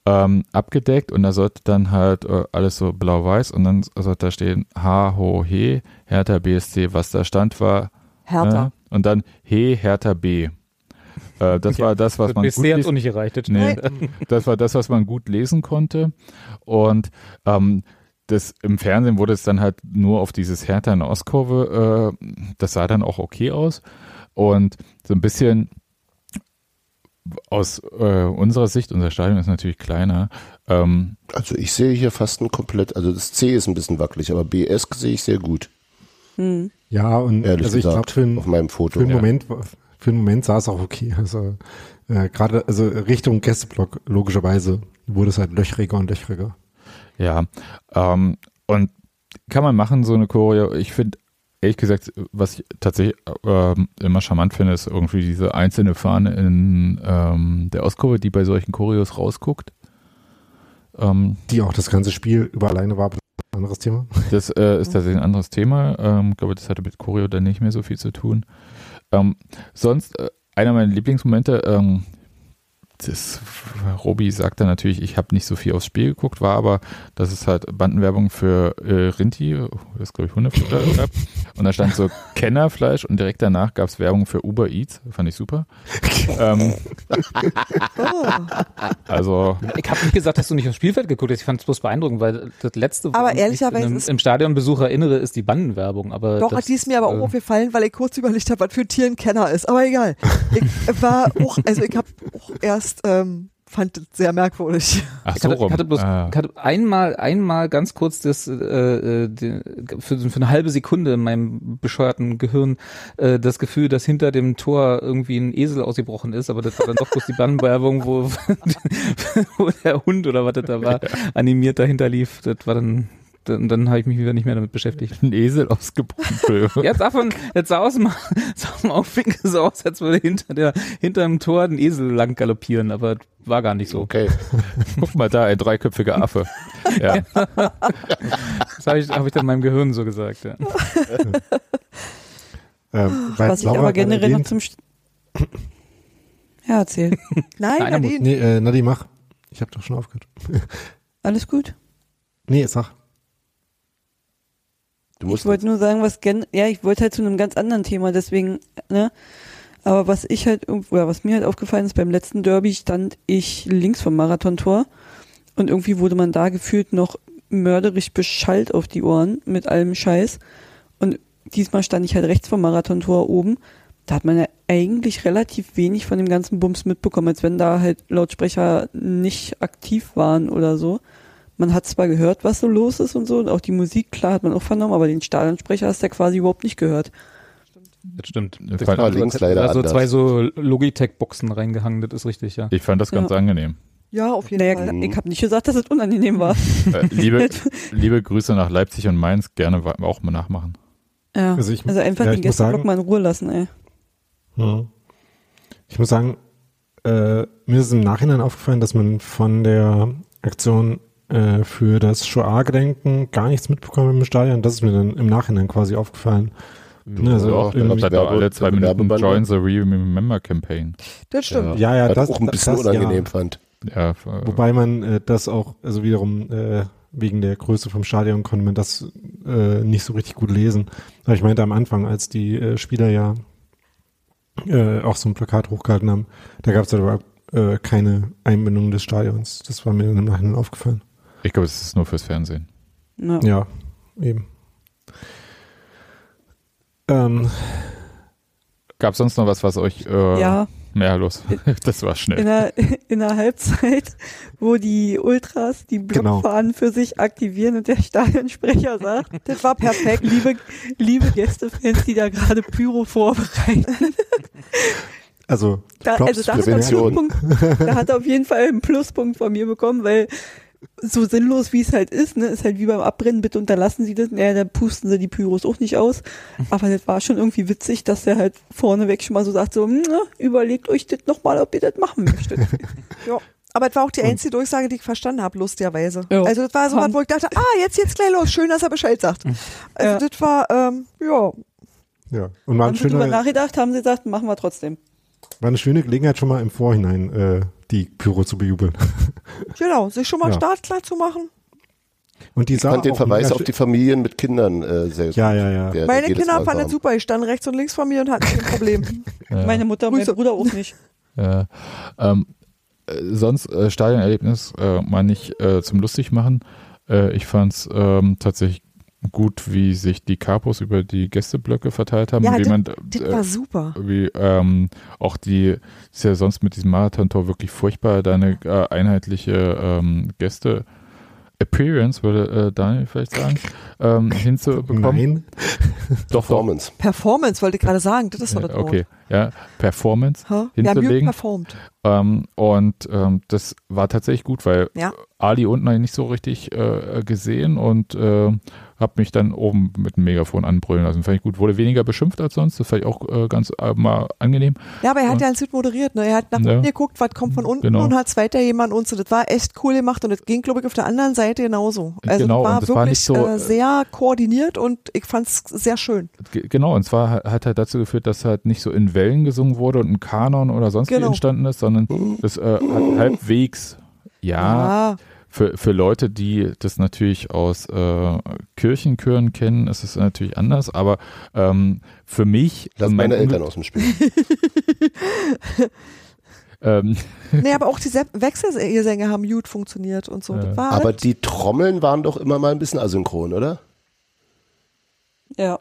[SPEAKER 1] Ähm, abgedeckt und da sollte dann halt äh, alles so blau-weiß und dann sollte da stehen Ha, Ho, He, Hertha BSC. Was da stand war
[SPEAKER 3] Hertha.
[SPEAKER 1] äh, und dann He, Hertha B. Äh, das
[SPEAKER 6] Ja,
[SPEAKER 1] war das, was man gut
[SPEAKER 6] BSC auch nicht erreicht. Das
[SPEAKER 1] Nee, das war das, was man gut lesen konnte. Und ähm, das, im Fernsehen wurde es dann halt nur auf dieses Hertha in Ostkurve, äh, das sah dann auch okay aus. Und so ein bisschen aus äh, unserer Sicht, unser Stadion ist natürlich kleiner. Ähm,
[SPEAKER 4] Also ich sehe hier fast ein komplett, also das C ist ein bisschen wackelig, aber BS sehe ich sehr gut,
[SPEAKER 5] Hm.
[SPEAKER 2] Ja, und
[SPEAKER 4] ehrlich
[SPEAKER 2] also ich glaube für, einen-
[SPEAKER 4] auf meinem
[SPEAKER 2] für
[SPEAKER 4] Foto.
[SPEAKER 2] einen
[SPEAKER 1] Ja.
[SPEAKER 2] Moment, für einen Moment sah es auch okay. Also äh, gerade also Richtung Gästeblock logischerweise wurde es halt löchriger und löchriger.
[SPEAKER 1] Ja, ähm, und kann man machen, so eine Choreo. Ich finde, ehrlich gesagt, was ich tatsächlich ähm, immer charmant finde, ist irgendwie diese einzelne Fahne in ähm, der Ostkurve, die bei solchen Choreos rausguckt. Ähm,
[SPEAKER 2] Die auch das ganze Spiel über alleine war, aber das ist ein anderes Thema.
[SPEAKER 1] das äh, ist tatsächlich ein anderes Thema. Ähm, Ich glaube, das hatte mit Choreo dann nicht mehr so viel zu tun. Ähm, sonst, äh, einer meiner Lieblingsmomente, ähm, das, Robi sagte natürlich, ich habe nicht so viel aufs Spiel geguckt, war aber, dass es halt Bandenwerbung für äh, Rinti, das glaube ich Hundefutter gab. Und da stand so Kennerfleisch und direkt danach gab es Werbung für Uber Eats, fand ich super. ähm,
[SPEAKER 3] Oh.
[SPEAKER 1] also
[SPEAKER 6] Ich habe nicht gesagt, dass du nicht aufs Spielfeld geguckt hast. Ich fand es bloß beeindruckend, weil das letzte,
[SPEAKER 3] Aber ehrlicherweise
[SPEAKER 6] im, im Stadionbesuch erinnere, ist die Bandenwerbung. Aber
[SPEAKER 3] Doch,
[SPEAKER 6] das,
[SPEAKER 3] die ist mir aber auch
[SPEAKER 6] äh,
[SPEAKER 3] aufgefallen, weil ich kurz überlegt habe, was für ein Tier ein Kenner ist. Aber egal. Ich war auch, also ich habe auch erst, ähm, fand das sehr merkwürdig.
[SPEAKER 1] ach
[SPEAKER 6] Ich
[SPEAKER 1] so
[SPEAKER 6] hatte,
[SPEAKER 1] rum.
[SPEAKER 6] ich hatte bloß
[SPEAKER 1] Ah.
[SPEAKER 6] ich hatte einmal, einmal ganz kurz das äh, äh, die, für, für eine halbe Sekunde in meinem bescheuerten Gehirn äh, das Gefühl, dass hinter dem Tor irgendwie ein Esel ausgebrochen ist, aber das war dann doch bloß die Bandenwerbung, wo, wo der Hund oder was das da war, animiert dahinter lief. Das war dann, dann, dann habe ich mich wieder nicht mehr damit beschäftigt.
[SPEAKER 1] ein Esel ausgebrochen.
[SPEAKER 6] Jetzt davon, jetzt sah aus dem, sah aus dem Aufwinkel so aus, als würde hinter der, hinter dem Tor ein Esel lang galoppieren, aber war gar nicht so.
[SPEAKER 4] Okay.
[SPEAKER 1] Guck mal da, ein dreiköpfiger Affe. Ja.
[SPEAKER 6] Das habe ich, hab ich dann meinem Gehirn so gesagt, ja.
[SPEAKER 2] Ähm, weil
[SPEAKER 5] Was ich aber generell noch zum... St ja, erzähl.
[SPEAKER 3] Nein,
[SPEAKER 6] muss-
[SPEAKER 3] Nadine.
[SPEAKER 2] Nee, äh, Nadi, mach. Ich habe doch schon aufgehört.
[SPEAKER 5] Alles gut?
[SPEAKER 2] Nee, sag.
[SPEAKER 4] Du musst
[SPEAKER 5] Ich wollte nur sagen, was gen ja, ich wollte halt zu einem ganz anderen Thema, deswegen, ne? Aber was ich halt, oder was mir halt aufgefallen ist, beim letzten Derby stand ich links vom Marathontor und irgendwie wurde man da gefühlt noch mörderisch beschallt auf die Ohren mit allem Scheiß. Und diesmal stand ich halt rechts vom Marathontor oben. Da hat man ja eigentlich relativ wenig von dem ganzen Bums mitbekommen, als wenn da halt Lautsprecher nicht aktiv waren oder so. Man hat zwar gehört, was so los ist und so, und auch die Musik, klar, hat man auch vernommen, aber den Stadionsprecher hast du ja quasi überhaupt nicht gehört.
[SPEAKER 6] Das stimmt.
[SPEAKER 1] Ich
[SPEAKER 4] Das war
[SPEAKER 1] fand,
[SPEAKER 4] links leider
[SPEAKER 6] also
[SPEAKER 4] anders.
[SPEAKER 6] zwei so Logitech-Boxen reingehangen, das ist richtig, ja.
[SPEAKER 1] ich fand das ganz
[SPEAKER 5] Ja.
[SPEAKER 1] angenehm.
[SPEAKER 3] Ja, auf jeden
[SPEAKER 5] Naja,
[SPEAKER 3] Fall.
[SPEAKER 5] ich habe nicht gesagt, dass es unangenehm war.
[SPEAKER 1] Äh, liebe, liebe Grüße nach Leipzig und Mainz, gerne auch mal nachmachen.
[SPEAKER 5] Ja.
[SPEAKER 2] Also ich-
[SPEAKER 5] also einfach
[SPEAKER 2] ja,
[SPEAKER 5] den Gästeblock
[SPEAKER 2] sagen-
[SPEAKER 5] mal in Ruhe lassen, ey.
[SPEAKER 2] Hm. Ich muss sagen, äh, mir ist im Nachhinein aufgefallen, dass man von der Aktion äh, für das Shoah-Gedenken gar nichts mitbekommen im Stadion. Das ist mir dann im Nachhinein quasi aufgefallen. Ne, also
[SPEAKER 4] Ja,
[SPEAKER 2] auch
[SPEAKER 4] da
[SPEAKER 2] irgendwie-
[SPEAKER 1] Ich
[SPEAKER 4] Werbe-
[SPEAKER 1] alle zwei Minuten. Join the Remember Campaign.
[SPEAKER 3] Das stimmt.
[SPEAKER 2] Ja, ja,
[SPEAKER 4] Was
[SPEAKER 2] das
[SPEAKER 4] auch ein bisschen
[SPEAKER 2] das,
[SPEAKER 4] unangenehm
[SPEAKER 2] Ja.
[SPEAKER 4] fand.
[SPEAKER 1] Ja, äh,
[SPEAKER 2] Wobei man äh, das auch, also wiederum äh, wegen der Größe vom Stadion konnte man das äh, nicht so richtig gut lesen. Aber ich meinte am Anfang, als die äh, Spieler ja äh, auch so ein Plakat hochgehalten haben, da gab es aber äh, keine Einbindung des Stadions. Das war mir dann im Nachhinein aufgefallen.
[SPEAKER 1] Ich glaube, es ist nur fürs Fernsehen.
[SPEAKER 5] Ja.
[SPEAKER 2] Ja, eben. Ähm,
[SPEAKER 1] Gab sonst noch was, was euch äh,
[SPEAKER 5] ja,
[SPEAKER 1] mehr los? Das war
[SPEAKER 5] in
[SPEAKER 1] schnell.
[SPEAKER 5] der, in der Halbzeit, wo die Ultras die
[SPEAKER 2] Genau.
[SPEAKER 5] Blockfahnen für sich aktivieren und der Stadionsprecher sagt, das war perfekt, liebe, liebe Gästefans, die da gerade Pyro vorbereiten.
[SPEAKER 2] also,
[SPEAKER 5] Da, also ein
[SPEAKER 4] Prävention.
[SPEAKER 5] Pluspunkt. Da hat er auf jeden Fall einen Pluspunkt von mir bekommen, weil so sinnlos wie es halt ist, ne, ist halt wie beim Abbrennen, bitte unterlassen Sie das. Naja, da pusten sie die Pyros auch nicht aus. Aber das war schon irgendwie witzig, dass der halt vorneweg schon mal so sagt, so, "Na, überlegt euch das nochmal, ob ihr das machen möchtet.
[SPEAKER 3] Ja. Aber es war auch die einzige Durchsage, die ich verstanden habe, lustigerweise.
[SPEAKER 5] Ja.
[SPEAKER 3] Also das war so was, wo ich dachte, ah, jetzt jetzt gleich los, schön, dass er Bescheid sagt. Also
[SPEAKER 5] Ja.
[SPEAKER 3] das war, ähm, ja,
[SPEAKER 2] ja. Und ein
[SPEAKER 5] Haben sie drüber nachgedacht, haben sie gesagt, machen wir trotzdem.
[SPEAKER 2] War eine schöne Gelegenheit, schon mal im Vorhinein äh, die Pyro zu bejubeln.
[SPEAKER 3] genau, sich schon mal
[SPEAKER 2] Ja.
[SPEAKER 3] startklar zu machen.
[SPEAKER 2] Und die
[SPEAKER 4] Ich fand den
[SPEAKER 2] auch
[SPEAKER 4] Verweis auf die Familien mit Kindern äh, sehr
[SPEAKER 2] Ja, ja, ja.
[SPEAKER 4] Der- der
[SPEAKER 3] Meine
[SPEAKER 4] jedes
[SPEAKER 3] Kinder fanden das super, ich stand rechts und links von mir und hatten kein Problem.
[SPEAKER 1] Ja.
[SPEAKER 5] Meine Mutter und mein. Bruder auch nicht.
[SPEAKER 1] Ja. Ähm, äh, sonst äh, Stadionerlebnis äh, mal nicht äh, zum lustig machen. Äh, ich fand es ähm, tatsächlich gut, wie sich die Capos über die Gästeblöcke verteilt haben.
[SPEAKER 3] Ja,
[SPEAKER 1] wie
[SPEAKER 3] das-
[SPEAKER 1] man,
[SPEAKER 3] Das
[SPEAKER 1] äh,
[SPEAKER 3] war super.
[SPEAKER 1] wie ähm, auch die ist ja sonst mit diesem Marathon-Tor wirklich furchtbar, deine äh, einheitliche ähm, Gäste Appearance, würde äh, Daniel vielleicht sagen, ähm, hinzubekommen.
[SPEAKER 2] Nein.
[SPEAKER 1] Doch, doch.
[SPEAKER 4] Performance.
[SPEAKER 3] Performance wollte ich gerade sagen, das ist doch
[SPEAKER 1] Ja,
[SPEAKER 3] das Wort.
[SPEAKER 1] okay, ja, Performance
[SPEAKER 3] Ha? Wir haben gut
[SPEAKER 1] hinzulegen.
[SPEAKER 3] performt.
[SPEAKER 1] Ähm, und ähm, das war tatsächlich gut, weil
[SPEAKER 3] Ja.
[SPEAKER 1] Ali unten nicht so richtig äh, gesehen und äh, habe mich dann oben mit dem Megafon anbrüllen lassen. Fand ich gut. Wurde weniger beschimpft als sonst. Das fand ich auch äh, ganz äh, mal angenehm.
[SPEAKER 3] Ja, aber er hat
[SPEAKER 1] Ja.
[SPEAKER 3] ja ein Süd moderiert, ne? Er hat nach
[SPEAKER 1] Ja.
[SPEAKER 3] unten geguckt, was kommt von unten
[SPEAKER 1] Genau.
[SPEAKER 3] und hat weiter jemand und so. Das war echt cool gemacht und das ging, glaube ich, auf der anderen Seite genauso. Also
[SPEAKER 1] Genau,
[SPEAKER 3] das war
[SPEAKER 1] und das war
[SPEAKER 3] wirklich
[SPEAKER 1] nicht so,
[SPEAKER 3] äh, sehr koordiniert und ich fand es sehr schön.
[SPEAKER 1] Ge- Genau, und zwar hat- halt dazu geführt, dass halt nicht so in Wellen gesungen wurde und ein Kanon oder sonst wie
[SPEAKER 3] Genau.
[SPEAKER 1] entstanden ist, sondern das äh, hat halbwegs, ja, für, für Leute, die das natürlich aus äh, Kirchenchören kennen, ist es natürlich anders, aber ähm, für mich,
[SPEAKER 4] Lass
[SPEAKER 1] mein
[SPEAKER 4] meine
[SPEAKER 1] Unglück-
[SPEAKER 4] Eltern aus dem Spiel.
[SPEAKER 1] ähm,
[SPEAKER 3] Nee, aber auch die Se- Wechselgesänge haben gut funktioniert und so.
[SPEAKER 1] Ja.
[SPEAKER 4] Aber
[SPEAKER 3] alles-
[SPEAKER 4] die Trommeln waren doch immer mal ein bisschen asynchron, oder?
[SPEAKER 5] Ja.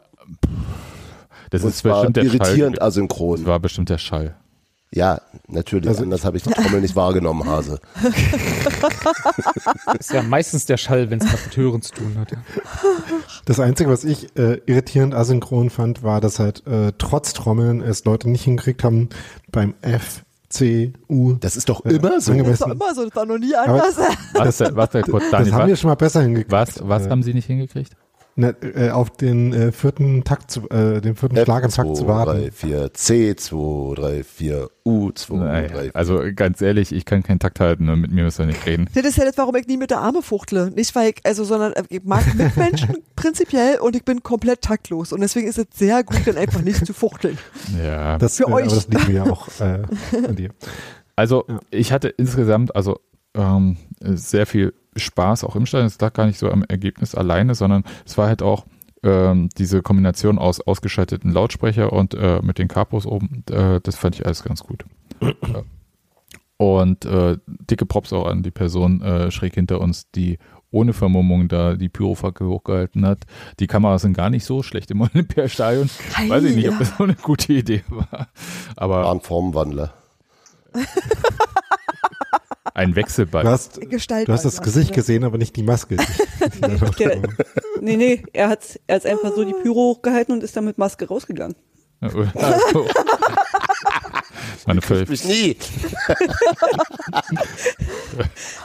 [SPEAKER 1] das
[SPEAKER 4] Und
[SPEAKER 1] ist bestimmt der
[SPEAKER 4] irritierend
[SPEAKER 1] Schall.
[SPEAKER 4] asynchron.
[SPEAKER 1] Das war bestimmt der Schall.
[SPEAKER 4] Ja, natürlich.
[SPEAKER 2] Also-
[SPEAKER 4] Anders habe ich die Trommel nicht wahrgenommen, Hase.
[SPEAKER 6] ist ja meistens der Schall, wenn es was mit Hören zu tun hat.
[SPEAKER 2] Das Einzige, was ich äh, irritierend asynchron fand, war, dass halt äh, trotz Trommeln es Leute nicht hingekriegt haben, beim F, C, U.
[SPEAKER 4] Das ist doch
[SPEAKER 2] äh,
[SPEAKER 4] immer so.
[SPEAKER 3] das war
[SPEAKER 2] angemessen.
[SPEAKER 3] immer so, das war noch nie anders.
[SPEAKER 1] Was, was, kurz,
[SPEAKER 2] Das
[SPEAKER 1] Daniel,
[SPEAKER 2] haben wir schon mal besser hingekriegt.
[SPEAKER 1] was, was
[SPEAKER 2] äh,
[SPEAKER 1] haben sie nicht hingekriegt?
[SPEAKER 2] Ne, äh, auf den äh, vierten Takt zu, äh, den vierten Schlag im Takt zu
[SPEAKER 4] 2,
[SPEAKER 2] warten.
[SPEAKER 4] 3, 4, C, 2, 3, 4, U, 2,
[SPEAKER 1] Naja,
[SPEAKER 4] 3, 4.
[SPEAKER 1] also ganz ehrlich, ich kann keinen Takt halten, ne? mit mir müsst ihr nicht reden.
[SPEAKER 3] Das ist ja das, warum ich nie mit der Arme fuchtle. Nicht, weil ich, also, sondern äh, ich mag Mitmenschen prinzipiell und ich bin komplett taktlos. Und deswegen ist es sehr gut, dann einfach nicht zu fuchteln.
[SPEAKER 1] Ja.
[SPEAKER 2] Das,
[SPEAKER 3] Für
[SPEAKER 2] äh,
[SPEAKER 3] euch.
[SPEAKER 2] Aber das liegt mir ja auch äh, an dir.
[SPEAKER 1] Also
[SPEAKER 2] Ja.
[SPEAKER 1] ich hatte insgesamt also ähm, sehr viel Spaß auch im Stadion. Es lag gar nicht so am Ergebnis alleine, sondern es war halt auch ähm, diese Kombination aus ausgeschalteten Lautsprecher und äh, mit den Capos oben. Äh, das fand ich alles ganz gut. Und äh, dicke Props auch an die Person äh, schräg hinter uns, die ohne Vermummung da die Pyrofackel hochgehalten hat. Die Kameras sind gar nicht so schlecht im Olympiastadion. Weiß ich nicht, ob das so eine gute Idee war. Aber
[SPEAKER 4] War ein Formwandler.
[SPEAKER 1] Ein Wechselball.
[SPEAKER 2] Du hast,
[SPEAKER 3] Gestalt.
[SPEAKER 2] du hast das Gesicht gesehen, aber nicht die Maske.
[SPEAKER 5] Der, nee, nee, er hat, er hat einfach so die Pyro hochgehalten und ist dann mit Maske rausgegangen.
[SPEAKER 1] Also. Meine völlig,
[SPEAKER 4] Mich nie.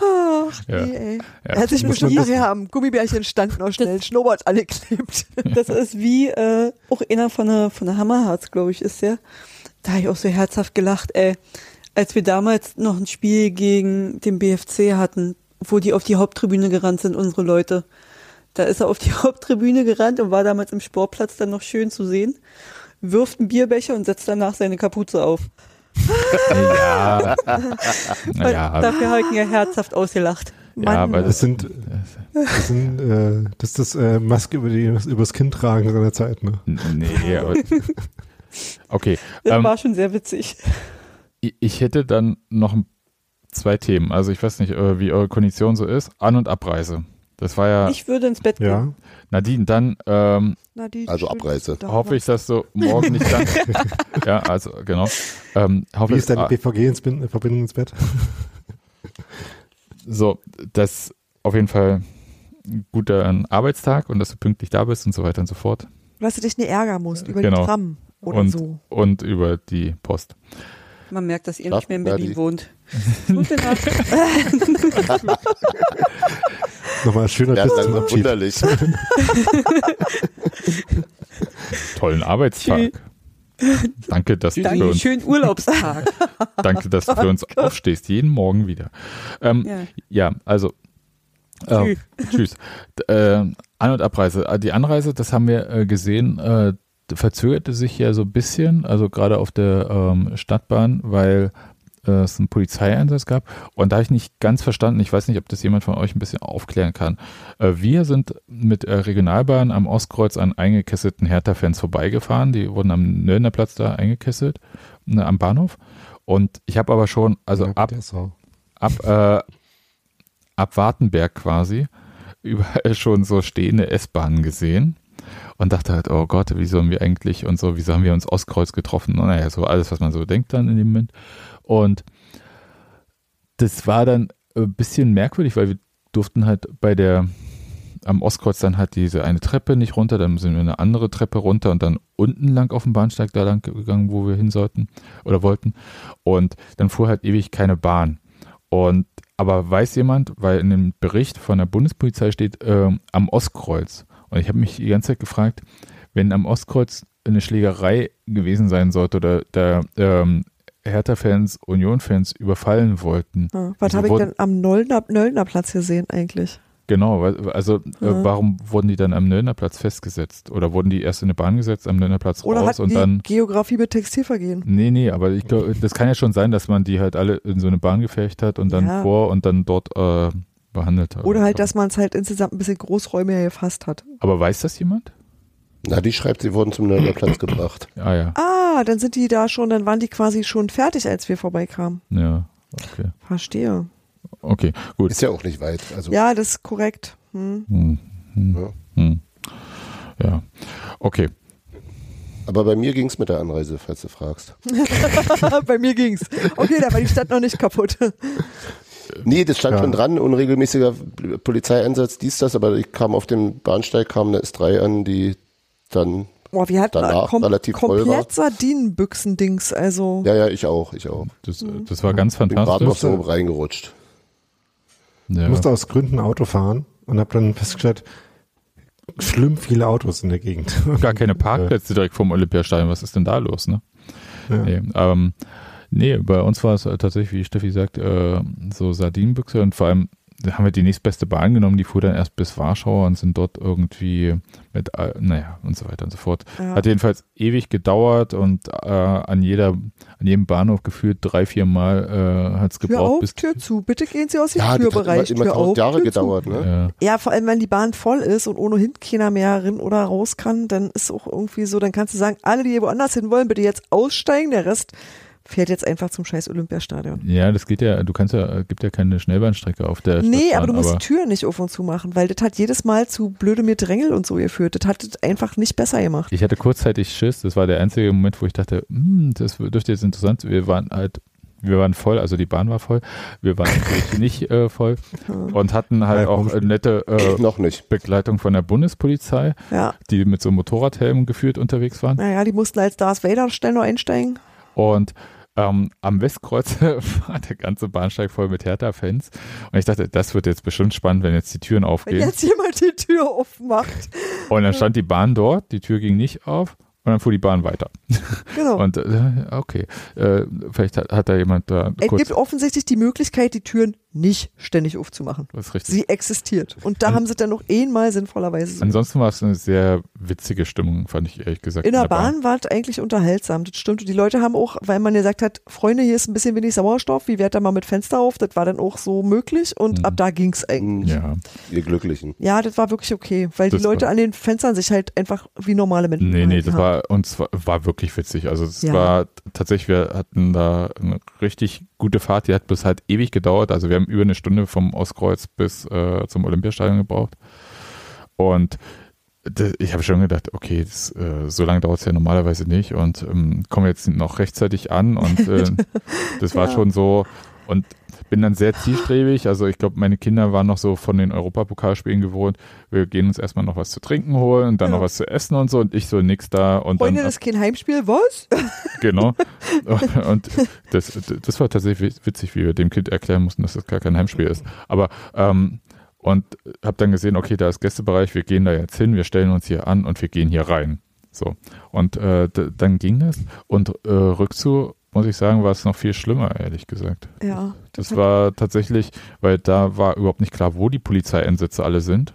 [SPEAKER 3] Ach,
[SPEAKER 1] Ja.
[SPEAKER 3] nee, ey.
[SPEAKER 1] Ja.
[SPEAKER 3] Er hat sich bestimmt nachher am Gummibärchen stand noch schnell Schnurrbart angeklebt.
[SPEAKER 5] Das ist wie äh, auch einer von der, von der Hammerharz, glaube ich, ist der. Da habe ich auch so herzhaft gelacht, ey. Als wir damals noch ein Spiel gegen den BFC hatten, wo die auf die Haupttribüne gerannt sind, unsere Leute. Da ist er auf die Haupttribüne gerannt und war damals im Sportplatz dann noch schön zu sehen. Wirft einen Bierbecher und setzt danach seine Kapuze auf.
[SPEAKER 1] ja. Naja,
[SPEAKER 5] Dafür habe ich mir herzhaft ausgelacht.
[SPEAKER 1] ja, aber
[SPEAKER 2] Das
[SPEAKER 1] das
[SPEAKER 2] sind, das sind, äh, das ist das äh, Maske über die, übers Kind tragen seiner Zeit, ne?
[SPEAKER 1] Nee, aber. Okay.
[SPEAKER 5] Das
[SPEAKER 1] Ähm,
[SPEAKER 5] war schon sehr witzig.
[SPEAKER 1] Ich- hätte dann noch zwei Themen. Also ich weiß nicht, äh, wie eure Kondition so ist. An- und Abreise. Das war ja,
[SPEAKER 5] Ich würde ins Bett gehen.
[SPEAKER 2] Ja.
[SPEAKER 1] Nadine, dann ähm,
[SPEAKER 3] Na, die
[SPEAKER 4] Also Abreise.
[SPEAKER 1] Hoffe ich, dass du morgen nicht dann. ja, also genau. Ähm, hoffe
[SPEAKER 2] Wie ist deine
[SPEAKER 1] ah,
[SPEAKER 2] BVG ins Bin Verbindung ins Bett?
[SPEAKER 1] so, dass auf jeden Fall ein guter Arbeitstag und dass du pünktlich da bist und so weiter und so fort.
[SPEAKER 3] Dass du dich nicht ärgern musst über
[SPEAKER 1] Genau.
[SPEAKER 3] die Tram oder
[SPEAKER 1] und,
[SPEAKER 3] so.
[SPEAKER 1] und über die Post.
[SPEAKER 5] Man merkt, dass ihr
[SPEAKER 4] Schlaf-
[SPEAKER 5] nicht mehr in
[SPEAKER 4] ja,
[SPEAKER 5] Berlin wohnt. Gute Nacht.
[SPEAKER 2] Nochmal schöner
[SPEAKER 4] Ja, das
[SPEAKER 2] zum
[SPEAKER 4] ist
[SPEAKER 2] Abschied.
[SPEAKER 4] wunderlich.
[SPEAKER 1] Tollen Arbeitstag. Danke, dass du für
[SPEAKER 5] Danke,
[SPEAKER 1] uns,
[SPEAKER 5] schönen Urlaubstag.
[SPEAKER 1] danke, dass du für uns aufstehst, jeden Morgen wieder. Ähm,
[SPEAKER 5] Ja.
[SPEAKER 1] Ja, also äh, tschüss. Äh, An- und Abreise. Äh, Die Anreise, das haben wir äh, gesehen, äh, verzögerte sich ja so ein bisschen, also gerade auf der ähm, Stadtbahn, weil äh, es einen Polizeieinsatz gab. Und da habe ich nicht ganz verstanden, ich weiß nicht, ob das jemand von euch ein bisschen aufklären kann. Äh, wir sind mit äh, Regionalbahn am Ostkreuz an eingekesselten Hertha-Fans vorbeigefahren. Die wurden am Nöllner Platz da eingekesselt, ne, am Bahnhof. Und ich habe aber schon, also
[SPEAKER 2] Ja,
[SPEAKER 1] ab ab, äh, ab Wartenberg quasi überall schon so stehende S-Bahnen gesehen und dachte halt, oh Gott, wie sollen wir eigentlich und so, wieso haben wir uns Ostkreuz getroffen? Und naja, so alles, was man so denkt dann in dem Moment. Und das war dann ein bisschen merkwürdig, weil wir durften halt bei der am Ostkreuz dann halt diese eine Treppe nicht runter, dann sind wir eine andere Treppe runter und dann unten lang auf dem Bahnsteig da lang gegangen, wo wir hin sollten oder wollten. Und dann fuhr halt ewig keine Bahn. Und aber weiß jemand, weil in dem Bericht von der Bundespolizei steht ähm, am Ostkreuz. Und ich habe mich die ganze Zeit gefragt, wenn am Ostkreuz eine Schlägerei gewesen sein sollte oder da ähm, Hertha-Fans, Union-Fans überfallen wollten.
[SPEAKER 3] Ja, was habe ich denn am Nöllner, Nöllner Platz gesehen eigentlich?
[SPEAKER 1] Genau, also
[SPEAKER 3] Ja.
[SPEAKER 1] äh, warum wurden die dann am Nöllner Platz festgesetzt? Oder wurden die erst in eine Bahn gesetzt, am Nöllner Platz
[SPEAKER 3] Oder
[SPEAKER 1] raus
[SPEAKER 3] hat
[SPEAKER 1] und
[SPEAKER 3] die
[SPEAKER 1] dann.
[SPEAKER 3] Geografie mit Textilvergehen?
[SPEAKER 1] Nee, nee, aber ich glaube, das kann ja schon sein, dass man die halt alle in so eine Bahn gefecht hat und dann
[SPEAKER 3] Ja.
[SPEAKER 1] vor und dann dort äh, behandelt hat.
[SPEAKER 3] Oder halt, dass man es halt insgesamt ein bisschen großräumiger gefasst hat.
[SPEAKER 1] Aber weiß das jemand?
[SPEAKER 4] Na, die schreibt, sie wurden zum Nürnberger Platz gebracht.
[SPEAKER 1] Ah ja,
[SPEAKER 3] Ah, dann sind die da schon, dann waren die quasi schon fertig, als wir vorbeikamen.
[SPEAKER 1] ja, okay.
[SPEAKER 3] Verstehe.
[SPEAKER 1] Okay, gut.
[SPEAKER 4] Ist ja auch nicht weit. Also,
[SPEAKER 3] Ja, das ist korrekt. Hm.
[SPEAKER 1] Hm, hm,
[SPEAKER 4] Ja.
[SPEAKER 1] hm. Ja, okay.
[SPEAKER 4] aber bei mir ging es mit der Anreise, falls du fragst.
[SPEAKER 3] Bei mir ging's. Okay, da war die Stadt noch nicht kaputt.
[SPEAKER 4] Nee, das stand
[SPEAKER 2] Ja.
[SPEAKER 4] schon dran, unregelmäßiger Polizeieinsatz, dies, das, aber ich kam auf dem Bahnsteig, kam eine S3 an, die dann,
[SPEAKER 3] Boah, wir hatten
[SPEAKER 4] Danach
[SPEAKER 3] kom
[SPEAKER 4] relativ voll war.
[SPEAKER 3] komplett Sardinenbüchsen-Dings, also.
[SPEAKER 4] ja, ja, ich auch, ich auch.
[SPEAKER 1] Das, das war ganz
[SPEAKER 4] Bin gerade noch
[SPEAKER 1] fantastisch.
[SPEAKER 4] so reingerutscht.
[SPEAKER 1] Ja.
[SPEAKER 2] Ich musste aus Gründen Auto fahren und habe dann festgestellt, schlimm viele Autos in der Gegend.
[SPEAKER 1] Gar keine Parkplätze direkt vom Olympiastadion. Was ist denn da los, ne?
[SPEAKER 2] Ja.
[SPEAKER 1] Nee, ähm, nee, bei uns war es äh, tatsächlich, wie Steffi sagt, äh, so Sardinenbüchse und vor allem da haben wir die nächstbeste Bahn genommen, die fuhr dann erst bis Warschau und sind dort irgendwie mit, äh, naja, und so weiter und so fort.
[SPEAKER 3] Ja.
[SPEAKER 1] Hat jedenfalls ewig gedauert und äh, an jeder, an jedem Bahnhof gefühlt drei, vier Mal äh, hat es
[SPEAKER 3] Tür
[SPEAKER 1] gebraucht,
[SPEAKER 3] auf,
[SPEAKER 1] bis
[SPEAKER 3] Tür zu. Bitte gehen Sie aus dem
[SPEAKER 4] Ja, das hat
[SPEAKER 3] Türbereich.
[SPEAKER 4] immer, immer
[SPEAKER 3] Tür auf,
[SPEAKER 4] tausend Jahre
[SPEAKER 3] Tür
[SPEAKER 4] gedauert,
[SPEAKER 3] Zu.
[SPEAKER 4] ne?
[SPEAKER 1] äh,
[SPEAKER 3] Ja, vor allem, wenn die Bahn voll ist und ohnehin keiner mehr rein oder raus kann, dann ist auch irgendwie so, dann kannst du sagen, alle, die woanders hin wollen, bitte jetzt aussteigen, der Rest fährt jetzt einfach zum scheiß Olympiastadion.
[SPEAKER 1] ja, das geht ja, du kannst ja, gibt ja keine Schnellbahnstrecke auf der
[SPEAKER 3] Nee, aber du musst die Tür nicht auf und zu machen, weil das hat jedes Mal zu blöde mir Drängel und so geführt. Das hat es einfach nicht besser gemacht.
[SPEAKER 1] Ich hatte kurzzeitig Schiss, das war der einzige Moment, wo ich dachte, hm, das dürfte jetzt interessant, wir waren halt Wir waren voll, also die Bahn war voll. Wir waren natürlich nicht äh, voll und hatten halt
[SPEAKER 2] Ja,
[SPEAKER 1] auch äh, nette äh,
[SPEAKER 4] Noch nicht.
[SPEAKER 1] Begleitung von der Bundespolizei,
[SPEAKER 3] Ja,
[SPEAKER 1] die mit so Motorradhelmen geführt unterwegs waren.
[SPEAKER 3] naja, die mussten als Darth Vader schnell noch einsteigen.
[SPEAKER 1] Und ähm, am Westkreuz war der ganze Bahnsteig voll mit Hertha-Fans. Und ich dachte, das wird jetzt bestimmt spannend, wenn jetzt die Türen
[SPEAKER 3] Wenn
[SPEAKER 1] aufgehen.
[SPEAKER 3] jetzt jemand die Tür aufmacht.
[SPEAKER 1] Und dann stand die Bahn dort, die Tür ging nicht auf. Und dann fuhr die Bahn weiter.
[SPEAKER 3] Genau.
[SPEAKER 1] Und äh, okay, äh, vielleicht hat, hat da jemand da
[SPEAKER 3] es gibt offensichtlich die Möglichkeit, die Türen nicht ständig aufzumachen.
[SPEAKER 1] was richtig.
[SPEAKER 3] Sie existiert. Und da haben sie dann noch einmal sinnvollerweise so.
[SPEAKER 1] Ansonsten war es eine sehr witzige Stimmung, fand ich ehrlich gesagt.
[SPEAKER 3] In der Bahn war es eigentlich unterhaltsam, das stimmt. Und die Leute haben auch, weil man gesagt hat, Freunde, hier ist ein bisschen wenig Sauerstoff, wie wärt da mal mit Fenster auf? Das war dann auch so möglich und
[SPEAKER 1] Mhm.
[SPEAKER 3] ab da ging's eigentlich.
[SPEAKER 1] Ja,
[SPEAKER 4] Ihr Glücklichen.
[SPEAKER 3] Ja, das war wirklich okay, weil
[SPEAKER 1] Das
[SPEAKER 3] die Leute an den Fenstern sich halt einfach wie normale Menschen
[SPEAKER 1] nee, nee, das
[SPEAKER 3] haben.
[SPEAKER 1] war uns war, war wirklich witzig. Also es
[SPEAKER 3] Ja.
[SPEAKER 1] war tatsächlich, wir hatten da eine richtig gute Fahrt, die hat bis halt ewig gedauert. Also wir haben über eine Stunde vom Ostkreuz bis äh, zum Olympiastadion gebraucht. Und ich habe schon gedacht, okay, das, äh, so lange dauert es ja normalerweise nicht und ähm, kommen jetzt noch rechtzeitig an und äh, das war
[SPEAKER 3] Ja.
[SPEAKER 1] schon so und bin dann sehr zielstrebig. Also ich glaube, meine Kinder waren noch so von den Europapokalspielen gewohnt. Wir gehen uns erstmal noch was zu trinken holen und dann
[SPEAKER 3] Ja.
[SPEAKER 1] noch was zu essen und so und ich so nix da und
[SPEAKER 3] Freunde,
[SPEAKER 1] dann
[SPEAKER 3] das ist kein Heimspiel, was?
[SPEAKER 1] genau und das, das war tatsächlich witzig, wie wir dem Kind erklären mussten, dass das gar kein Heimspiel ist. Aber ähm, und habe dann gesehen, okay, da ist Gästebereich, wir gehen da jetzt hin, wir stellen uns hier an und wir gehen hier rein. So und äh, dann ging das und äh, rückzu muss ich sagen, war es noch viel schlimmer, ehrlich gesagt.
[SPEAKER 3] Ja.
[SPEAKER 1] Das
[SPEAKER 3] hat-
[SPEAKER 1] war tatsächlich, weil da war überhaupt nicht klar, wo die Polizeieinsätze alle sind.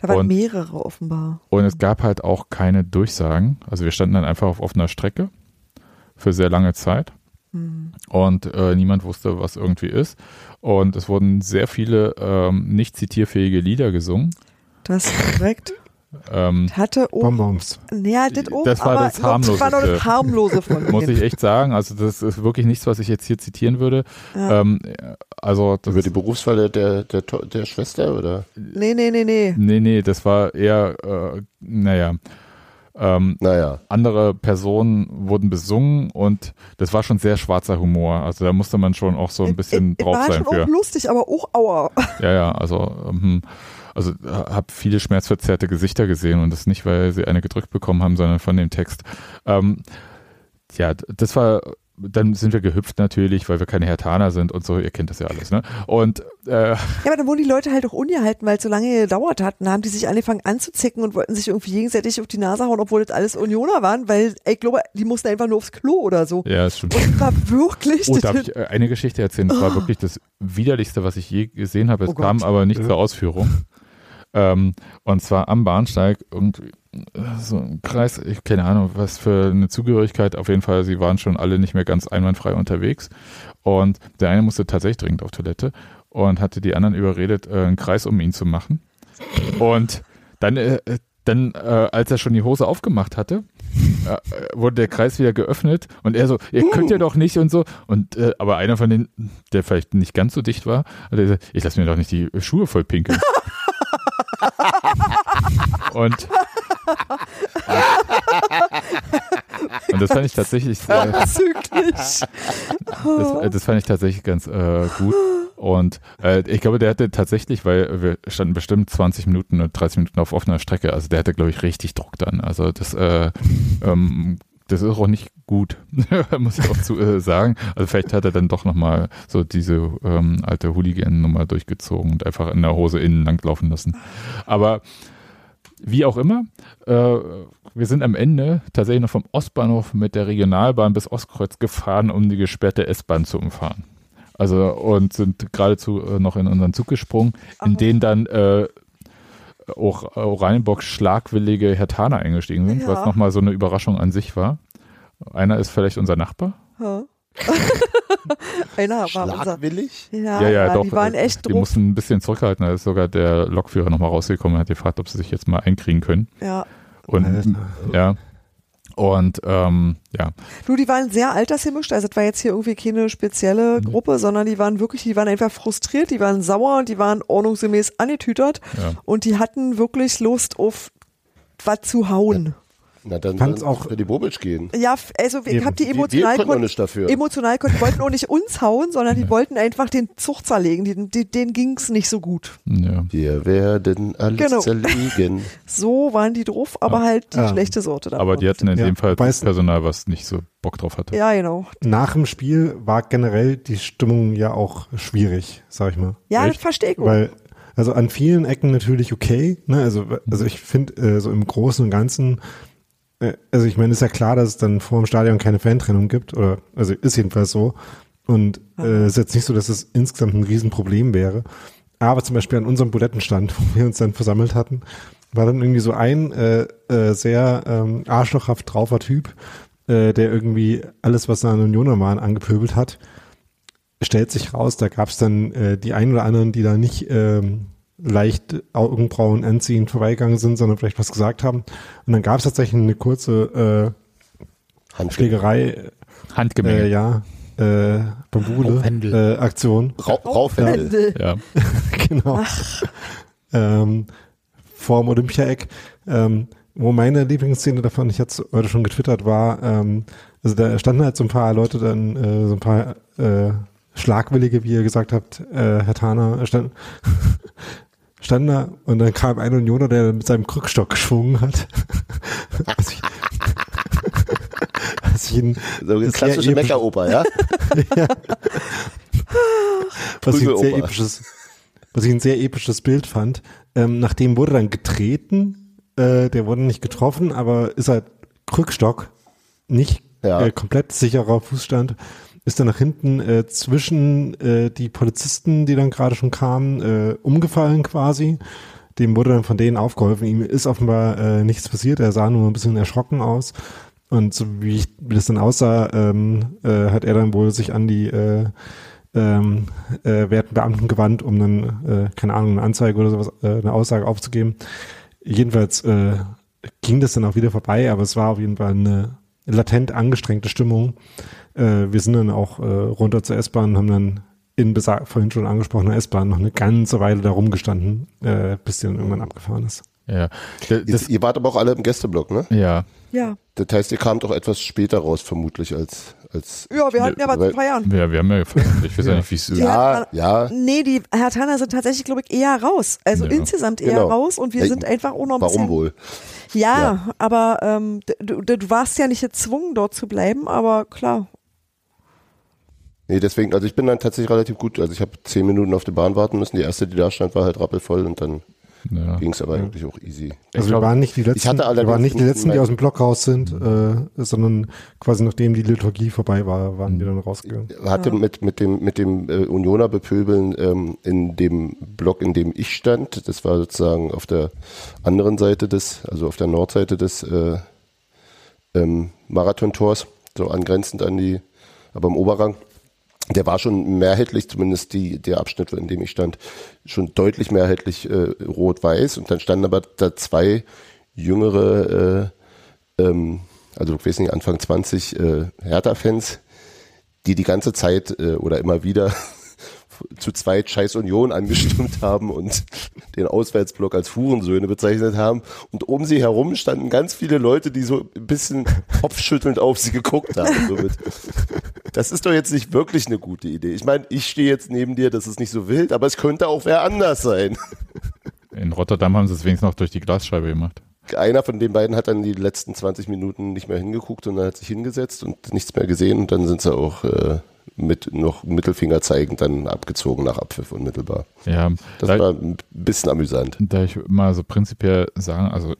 [SPEAKER 3] Da waren
[SPEAKER 1] und-
[SPEAKER 3] mehrere offenbar.
[SPEAKER 1] Und es gab halt auch keine Durchsagen. Also wir standen dann einfach auf offener Strecke für sehr lange Zeit
[SPEAKER 3] Hm.
[SPEAKER 1] und äh, niemand wusste, was irgendwie ist. Und es wurden sehr viele ähm, nicht zitierfähige Lieder gesungen.
[SPEAKER 3] Das ist korrekt.
[SPEAKER 1] Ähm,
[SPEAKER 3] Hatte auch,
[SPEAKER 2] Bonbons.
[SPEAKER 3] ja, das auch,
[SPEAKER 1] Das war
[SPEAKER 3] aber
[SPEAKER 1] das
[SPEAKER 3] noch- das war noch das harmlose von
[SPEAKER 1] muss ich echt sagen. Also das ist wirklich nichts, was ich jetzt hier zitieren würde.
[SPEAKER 3] Ja.
[SPEAKER 1] Ähm, also das
[SPEAKER 4] Über die Berufswahl der, der, der, der Schwester, oder?
[SPEAKER 3] Nee, nee, nee, nee.
[SPEAKER 1] Nee, nee, das war eher, äh, naja, ähm,
[SPEAKER 4] Naja.
[SPEAKER 1] andere Personen wurden besungen und das war schon sehr schwarzer Humor. Also da musste man schon auch so ein bisschen
[SPEAKER 3] Äh,
[SPEAKER 1] drauf
[SPEAKER 3] war
[SPEAKER 1] sein
[SPEAKER 3] schon
[SPEAKER 1] für.
[SPEAKER 3] auch lustig, aber auch aua.
[SPEAKER 1] Ja, ja, also, ähm, also habe viele schmerzverzerrte Gesichter gesehen und das nicht, weil sie eine gedrückt bekommen haben, sondern von dem Text. Ähm, ja, das war, dann sind wir gehüpft natürlich, weil wir keine Hertaner sind und so, ihr kennt das ja alles, ne? Und äh,
[SPEAKER 3] Ja, aber dann wurden die Leute halt auch ungehalten, weil es so lange gedauert hat. Dann haben die sich angefangen anzuzicken und wollten sich irgendwie gegenseitig auf die Nase hauen, obwohl das alles Unioner waren, weil ich glaube, die mussten einfach nur aufs Klo oder so.
[SPEAKER 1] ja, ist schon.
[SPEAKER 3] Und war wirklich.
[SPEAKER 1] Oh, darf ich äh, eine Geschichte erzählen? Das war wirklich das widerlichste, was ich je gesehen habe. Es
[SPEAKER 3] Oh
[SPEAKER 1] kam aber nicht
[SPEAKER 2] Ja.
[SPEAKER 1] zur Ausführung. Ähm, und zwar am Bahnsteig irgendwie äh, so ein Kreis, ich keine Ahnung, was für eine Zugehörigkeit. Auf jeden Fall, sie waren schon alle nicht mehr ganz einwandfrei unterwegs. Und der eine musste tatsächlich dringend auf Toilette und hatte die anderen überredet, äh, einen Kreis um ihn zu machen. Und dann, äh, dann äh, als er schon die Hose aufgemacht hatte, wurde der Kreis wieder geöffnet und er so, ihr könnt ja doch nicht und so. Und aber einer von denen, der vielleicht nicht ganz so dicht war, hat er gesagt, ich lass mir doch nicht die Schuhe voll pinkeln. und und das fand ich tatsächlich sehr, das, äh, das fand ich tatsächlich ganz äh, gut. Und äh, ich glaube, der hatte tatsächlich, weil wir standen bestimmt 20 Minuten oder 30 Minuten auf offener Strecke, also der hatte, glaube ich, richtig Druck dann. Also das, äh, ähm, das ist auch nicht gut, muss ich auch zu äh, sagen. Also vielleicht hat er dann doch nochmal so diese ähm, alte Hooligan-Nummer durchgezogen und einfach in der Hose innen langlaufen lassen. Aber wie auch immer, äh, wir sind am Ende tatsächlich noch vom Ostbahnhof mit der Regionalbahn bis Ostkreuz gefahren, um die gesperrte S-Bahn zu umfahren. Also und sind geradezu äh, noch in unseren Zug gesprungen, in
[SPEAKER 3] Aha.
[SPEAKER 1] den dann äh, auch Oranienburg schlagwillige Hertaner eingestiegen sind,
[SPEAKER 3] Ja.
[SPEAKER 1] was nochmal so eine Überraschung an sich war. Einer ist vielleicht unser Nachbar.
[SPEAKER 3] Ja. Einer war unser.
[SPEAKER 4] Schlagwillig?
[SPEAKER 3] Ja,
[SPEAKER 1] ja, ja, doch.
[SPEAKER 3] die waren
[SPEAKER 1] äh,
[SPEAKER 3] echt
[SPEAKER 1] Die
[SPEAKER 3] drauf.
[SPEAKER 1] mussten ein bisschen zurückhalten. Da ist sogar der Lokführer nochmal rausgekommen und hat gefragt, ob sie sich jetzt mal einkriegen können.
[SPEAKER 3] Ja.
[SPEAKER 1] Und
[SPEAKER 2] Alter.
[SPEAKER 1] ja. Und ähm, ja,
[SPEAKER 3] Du, die waren sehr altersgemischt. Also, es war jetzt hier irgendwie keine spezielle
[SPEAKER 1] Mhm.
[SPEAKER 3] Gruppe, sondern die waren wirklich, die waren einfach frustriert, die waren sauer, die waren ordnungsgemäß angetütert
[SPEAKER 1] ja.
[SPEAKER 3] und die hatten wirklich Lust auf was zu hauen.
[SPEAKER 4] Na dann,
[SPEAKER 2] Fand's
[SPEAKER 4] dann
[SPEAKER 2] auch-
[SPEAKER 4] für die Bobic gehen.
[SPEAKER 3] Ja, also ich habe die
[SPEAKER 4] Wir, wir
[SPEAKER 3] emotional
[SPEAKER 4] können doch
[SPEAKER 3] kon-
[SPEAKER 4] nicht dafür.
[SPEAKER 3] emotional kon- die wollten auch nicht uns hauen, sondern die wollten einfach den Zug zerlegen. Die, die, denen ging's nicht so gut.
[SPEAKER 1] Ja.
[SPEAKER 4] Wir werden alles
[SPEAKER 3] Genau.
[SPEAKER 4] zerlegen.
[SPEAKER 3] So waren die drauf, aber halt die
[SPEAKER 2] Ja.
[SPEAKER 3] schlechte Sorte.
[SPEAKER 1] Aber die hatten in
[SPEAKER 2] Ja,
[SPEAKER 1] dem Fall das
[SPEAKER 2] es-
[SPEAKER 1] Personal, was nicht so Bock drauf hatte.
[SPEAKER 3] ja, genau.
[SPEAKER 2] Nach dem Spiel war generell die Stimmung ja auch schwierig, sag ich mal.
[SPEAKER 3] Ja, das
[SPEAKER 1] Echt?
[SPEAKER 3] verstehe ich.
[SPEAKER 2] Weil, also an vielen Ecken natürlich okay, ne? Also, also ich finde, äh, so im Großen und Ganzen, also ich meine, ist ja klar, dass es dann vor dem Stadion keine Fantrennung gibt, oder also ist jedenfalls so. Und äh, ist jetzt nicht so, dass es insgesamt ein Riesenproblem wäre. Aber zum Beispiel an unserem Bulettenstand, wo wir uns dann versammelt hatten, war dann irgendwie so ein äh, äh, sehr ähm, arschlochhaft draufer Typ, äh, der irgendwie alles, was an Unioner waren, angepöbelt hat stellt sich raus, da gab es dann äh, die ein oder anderen, die da nicht ähm, leicht Augenbrauen anziehend vorbeigegangen sind, sondern vielleicht was gesagt haben. Und dann gab es tatsächlich eine kurze äh,
[SPEAKER 4] Handschläge.
[SPEAKER 2] Schlägerei,
[SPEAKER 1] Handgemenge.
[SPEAKER 2] äh, ja, äh, Bambule, äh, Aktion,
[SPEAKER 4] Ra Raufhändel.
[SPEAKER 1] ja.
[SPEAKER 2] genau. Ähm, vorm Olympia-Eck. Ähm, wo meine Lieblingsszene davon, ich hatte es heute schon getwittert, war, ähm, also da standen halt so ein paar Leute dann, äh, so ein paar äh, Schlagwillige, wie ihr gesagt habt, äh, Herr Thaner, stand, stand da und dann kam ein Unioner, der mit seinem Krückstock geschwungen hat. was ich, was ich ihn
[SPEAKER 4] So eine klassische Meckeroper, ja?
[SPEAKER 2] was ich ein sehr episches, was ich ein sehr episches Bild fand. Ähm, nachdem wurde dann getreten, äh, der wurde nicht getroffen, aber ist halt Krückstock, nicht
[SPEAKER 4] Ja.
[SPEAKER 2] äh, komplett sicherer Fußstand, ist dann nach hinten äh, zwischen äh, die Polizisten, die dann gerade schon kamen, äh, umgefallen quasi. Dem wurde dann von denen aufgeholfen. Ihm ist offenbar äh, nichts passiert. Er sah nur ein bisschen erschrocken aus. Und so wie, ich, wie das dann aussah, ähm, äh, hat er dann wohl sich an die äh, ähm, äh, werten Beamten gewandt, um dann, äh, keine Ahnung, eine Anzeige oder sowas, äh, eine Aussage aufzugeben. Jedenfalls äh, ging das dann auch wieder vorbei, aber es war auf jeden Fall eine latent angestrengte Stimmung. Äh, wir sind dann auch äh, runter zur S-Bahn und haben dann in besag vorhin schon angesprochener S-Bahn noch eine ganze Weile da rumgestanden, äh, bis die dann irgendwann abgefahren ist.
[SPEAKER 1] ja. D- Das,
[SPEAKER 4] ihr wart aber auch alle im Gästeblock, ne?
[SPEAKER 1] ja.
[SPEAKER 3] Ja.
[SPEAKER 4] Das heißt, ihr kamt auch etwas später raus, vermutlich, als, als
[SPEAKER 3] Ja, wir hatten ja was zu feiern.
[SPEAKER 1] ja, wir haben ja gefeiert. Ich weiß ja nicht, wie es
[SPEAKER 3] Die
[SPEAKER 4] Ja, ja.
[SPEAKER 3] Nee, die Herr Tanner sind tatsächlich, glaube ich, eher raus. Also
[SPEAKER 1] Ja.
[SPEAKER 3] insgesamt eher
[SPEAKER 4] Genau.
[SPEAKER 3] raus und wir
[SPEAKER 4] Ja,
[SPEAKER 3] sind einfach auch noch ein
[SPEAKER 4] Warum
[SPEAKER 3] bisschen.
[SPEAKER 4] wohl?
[SPEAKER 3] Ja,
[SPEAKER 4] Ja.
[SPEAKER 3] aber ähm, du, du, du warst ja nicht gezwungen, dort zu bleiben, aber klar.
[SPEAKER 4] Nee, deswegen, also ich bin dann tatsächlich relativ gut. Also ich habe zehn Minuten auf die Bahn warten müssen. Die erste, die da stand, war halt rappelvoll und dann
[SPEAKER 1] Ja.
[SPEAKER 4] ging es aber eigentlich auch easy.
[SPEAKER 2] Also
[SPEAKER 1] glaub,
[SPEAKER 2] wir waren nicht die letzten,
[SPEAKER 4] hatte
[SPEAKER 2] wir waren nicht die letzten, die aus dem Block raus sind, äh, sondern quasi nachdem die Liturgie vorbei war, waren wir dann rausgegangen.
[SPEAKER 4] Hatte mit, mit dem, mit dem äh, Unioner bepöbeln ähm, in dem Block, in dem ich stand, das war sozusagen auf der anderen Seite des, also auf der Nordseite des äh, ähm, Marathontors, so angrenzend an die, aber im Oberrang. Der war schon mehrheitlich, zumindest die, der Abschnitt, in dem ich stand, schon deutlich mehrheitlich äh, rot-weiß. Und dann standen aber da zwei jüngere, äh, ähm, also ich weiß nicht, Anfang 20 äh, Hertha-Fans, die die ganze Zeit äh, oder immer wieder zu zweit Scheiß Union angestimmt haben und den Auswärtsblock als Hurensöhne bezeichnet haben. Und um sie herum standen ganz viele Leute, die so ein bisschen kopfschüttelnd auf sie geguckt haben. Somit. Das ist doch jetzt nicht wirklich eine gute Idee. Ich meine, ich stehe jetzt neben dir, das ist nicht so wild, aber es könnte auch wer anders sein.
[SPEAKER 1] In Rotterdam haben sie es wenigstens noch durch die Glasscheibe gemacht.
[SPEAKER 4] Einer von den beiden hat dann die letzten 20 Minuten nicht mehr hingeguckt, sondern hat sich hingesetzt und nichts mehr gesehen und dann sind sie auch äh, mit noch Mittelfinger zeigend dann abgezogen nach Abpfiff unmittelbar.
[SPEAKER 1] Ja,
[SPEAKER 4] Das
[SPEAKER 1] da,
[SPEAKER 4] war ein bisschen amüsant.
[SPEAKER 1] da ich mal so prinzipiell sagen, also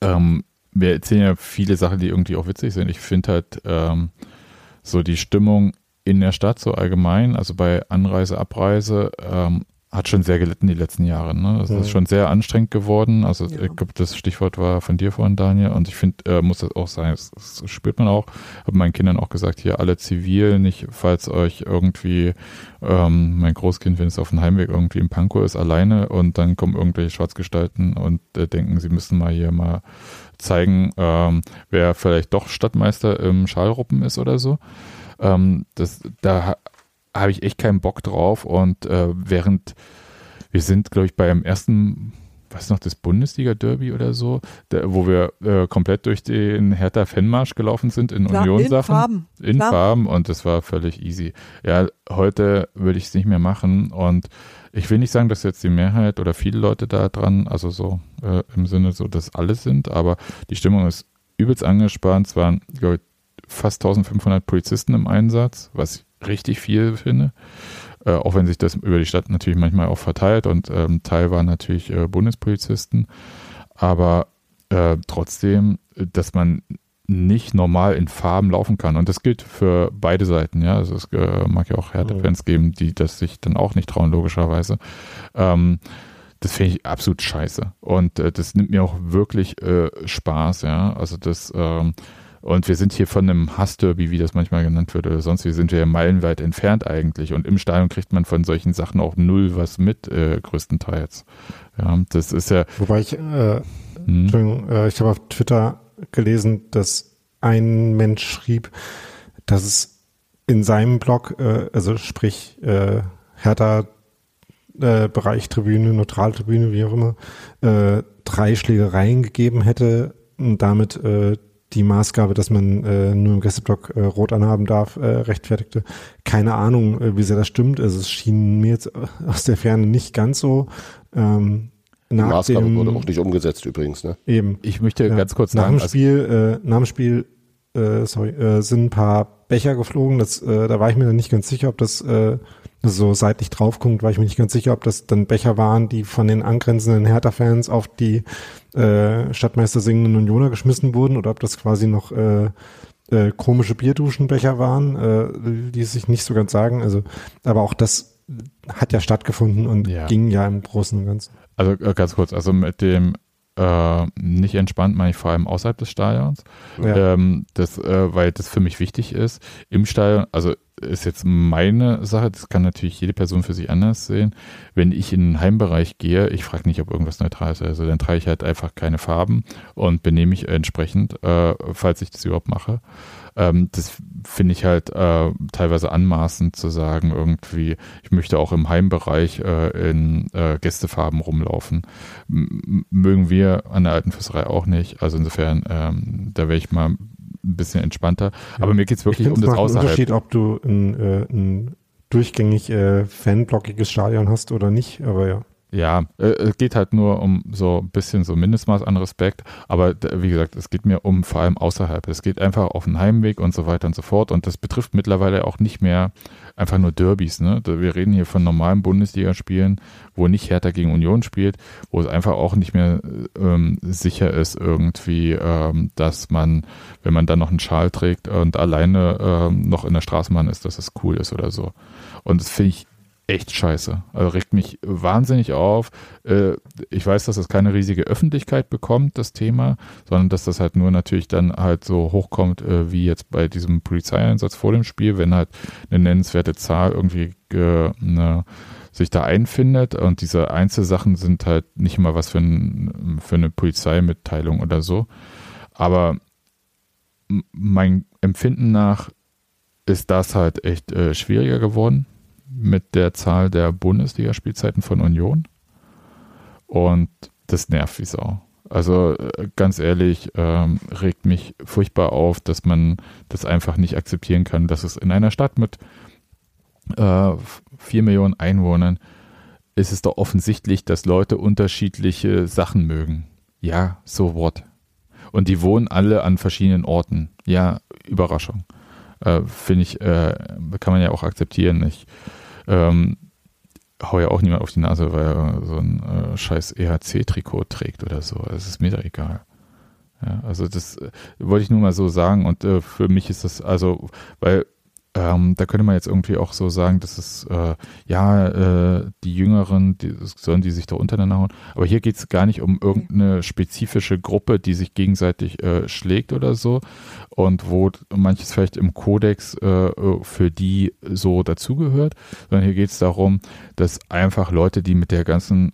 [SPEAKER 1] ähm, wir erzählen ja viele Sachen, die irgendwie auch witzig sind. Ich finde halt ähm, so die Stimmung in der Stadt so allgemein, also bei Anreise, Abreise, ähm, hat schon sehr gelitten die letzten Jahre. Ne? Das
[SPEAKER 2] Mhm.
[SPEAKER 1] ist schon sehr anstrengend geworden. Also
[SPEAKER 3] Ja.
[SPEAKER 1] ich glaube, das Stichwort war von dir vorhin, Daniel. Und ich finde, äh, muss das auch sein, das, das spürt man auch. Habe meinen Kindern auch gesagt, hier alle zivil, nicht falls euch irgendwie ähm, mein Großkind, wenn es auf dem Heimweg irgendwie im Pankow ist, alleine und dann kommen irgendwelche Schwarzgestalten und äh, denken, sie müssen mal hier mal zeigen, ähm, wer vielleicht doch Stadtmeister im Schalruppen ist oder so. Ähm, das, da habe ich echt keinen Bock drauf und äh, während wir sind, glaube ich, beim ersten was noch, das Bundesliga-Derby oder so, der, wo wir äh, komplett durch den Hertha-Fanmarsch gelaufen sind in Union-Sachen.
[SPEAKER 3] in Farben.
[SPEAKER 1] In
[SPEAKER 3] Klar.
[SPEAKER 1] Farben und das war völlig easy. Ja, heute würde ich es nicht mehr machen und ich will nicht sagen, dass jetzt die Mehrheit oder viele Leute da dran, also so äh, im Sinne so, dass alle sind, aber die Stimmung ist übelst angespannt. Es waren, glaube ich, fast 1500 Polizisten im Einsatz, was richtig viel finde. Äh, auch wenn sich das über die Stadt natürlich manchmal auch verteilt und ähm, Teil waren natürlich äh, Bundespolizisten. Aber äh, trotzdem, dass man nicht normal in Farben laufen kann. Und das gilt für beide Seiten, ja. Also es äh, mag ja auch Härtefans geben, die das sich dann auch nicht trauen, logischerweise. Ähm, das finde ich absolut scheiße. Und äh, das nimmt mir auch wirklich äh, Spaß, ja. Also das, ähm, und wir sind hier von einem Hassderby, wie das manchmal genannt wird, oder sonst wie sind wir ja meilenweit entfernt eigentlich. Und im Stadion kriegt man von solchen Sachen auch null was mit, äh, größtenteils. Ja, das ist ja.
[SPEAKER 2] Wobei ich, äh,
[SPEAKER 1] Hm,
[SPEAKER 2] Entschuldigung, äh, ich habe auf Twitter gelesen, dass ein Mensch schrieb, dass es in seinem Blog, äh, also sprich äh, Hertha äh, Bereich Tribüne, Neutraltribüne, wie auch immer, äh, drei Schlägereien gegeben hätte und damit äh, die Maßgabe, dass man äh, nur im Gästeblock äh, rot anhaben darf, äh, rechtfertigte. Keine Ahnung, äh, wie sehr das stimmt. Also es schien mir jetzt aus der Ferne nicht ganz so. Ähm,
[SPEAKER 4] Die
[SPEAKER 2] nach
[SPEAKER 4] Maßgabe
[SPEAKER 2] dem,
[SPEAKER 4] wurde auch nicht umgesetzt übrigens, ne?
[SPEAKER 2] eben.
[SPEAKER 1] Ich möchte
[SPEAKER 2] Ja,
[SPEAKER 1] ganz kurz
[SPEAKER 2] nach
[SPEAKER 1] sagen,
[SPEAKER 2] dem
[SPEAKER 1] also,
[SPEAKER 2] Spiel, äh, nach dem Spiel, äh, sorry, äh, sind ein paar Becher geflogen. Das, äh, da war ich mir dann nicht ganz sicher, ob das äh, so seitlich drauf kommt, war ich mir nicht ganz sicher, ob das dann Becher waren, die von den angrenzenden Hertha-Fans auf die äh, Stadtmeister singenden Unioner geschmissen wurden oder ob das quasi noch äh, äh, komische Bierduschenbecher waren, äh, ließ sich nicht so ganz sagen. Also, aber auch das hat ja stattgefunden und
[SPEAKER 1] Ja.
[SPEAKER 2] ging ja im Großen und Ganzen.
[SPEAKER 1] also äh, ganz kurz, also mit dem äh, nicht entspannt meine ich vor allem außerhalb des Stadions.
[SPEAKER 2] Ja.
[SPEAKER 1] Ähm, das, äh, weil das für mich wichtig ist. Im Stadion, also ist jetzt meine Sache, das kann natürlich jede Person für sich anders sehen. Wenn ich in den Heimbereich gehe, ich frage nicht, ob irgendwas neutral ist, also dann trage ich halt einfach keine Farben und benehme mich entsprechend, äh, falls ich das überhaupt mache. Ähm, das finde ich halt äh, teilweise anmaßend zu sagen, irgendwie, ich möchte auch im Heimbereich äh, in äh, Gästefarben rumlaufen. M mögen wir an der alten Fürsterei auch nicht. Also insofern, ähm, da wäre ich mal ein bisschen entspannter. Aber mir geht es wirklich
[SPEAKER 2] ich
[SPEAKER 1] um das
[SPEAKER 2] macht
[SPEAKER 1] Außerhalb.
[SPEAKER 2] Unterschied, ob du ein, äh, ein durchgängig äh, fanblockiges Stadion hast oder nicht, aber ja.
[SPEAKER 1] Ja, äh, es geht halt nur um so ein bisschen so Mindestmaß an Respekt, aber wie gesagt, es geht mir um vor allem außerhalb. Es geht einfach auf den Heimweg und so weiter und so fort und das betrifft mittlerweile auch nicht mehr einfach nur Derbys. Ne? Wir reden hier von normalen Bundesligaspielen, wo nicht Hertha gegen Union spielt, wo es einfach auch nicht mehr ähm, sicher ist irgendwie, ähm, dass man, wenn man dann noch einen Schal trägt und alleine ähm, noch in der Straßenbahn ist, dass es cool ist oder so. Und das finde ich echt scheiße. Also regt mich wahnsinnig auf. Äh, ich weiß, dass das keine riesige Öffentlichkeit bekommt, das Thema, sondern dass das halt nur natürlich dann halt so hochkommt, äh, wie jetzt bei diesem Polizeieinsatz vor dem Spiel, wenn halt eine nennenswerte Zahl irgendwie äh, ne, sich da einfindet und diese Einzelsachen sind halt nicht immer was für, ein, für eine Polizeimitteilung oder so. Aber mein Empfinden nach ist das halt echt äh, schwieriger geworden mit der Zahl der Bundesligaspielzeiten von Union. Und das nervt wie Sau. Also äh, ganz ehrlich, ähm, regt mich furchtbar auf, dass man das einfach nicht akzeptieren kann, dass es in einer Stadt mit äh, Millionen Einwohnern ist es doch offensichtlich, dass Leute unterschiedliche Sachen mögen. Ja, so what. Und die wohnen alle an verschiedenen Orten. Ja, Überraschung. Äh, Finde ich, äh, kann man ja auch akzeptieren. Ich ähm, hau ja auch niemand auf die Nase, weil er so ein äh, scheiß EHC-Trikot trägt oder so. Es ist mir da egal. Ja, also das äh, wollte ich nur mal so sagen und äh, für mich ist das also, weil ähm, da könnte man jetzt irgendwie auch so sagen, dass es äh, ja äh, die Jüngeren, die, sollen die sich da untereinander hauen. Aber hier geht es gar nicht um irgendeine spezifische Gruppe, die sich gegenseitig äh, schlägt oder so und wo manches vielleicht im Kodex äh, für die so dazugehört, sondern hier geht es darum, dass einfach Leute, die mit der ganzen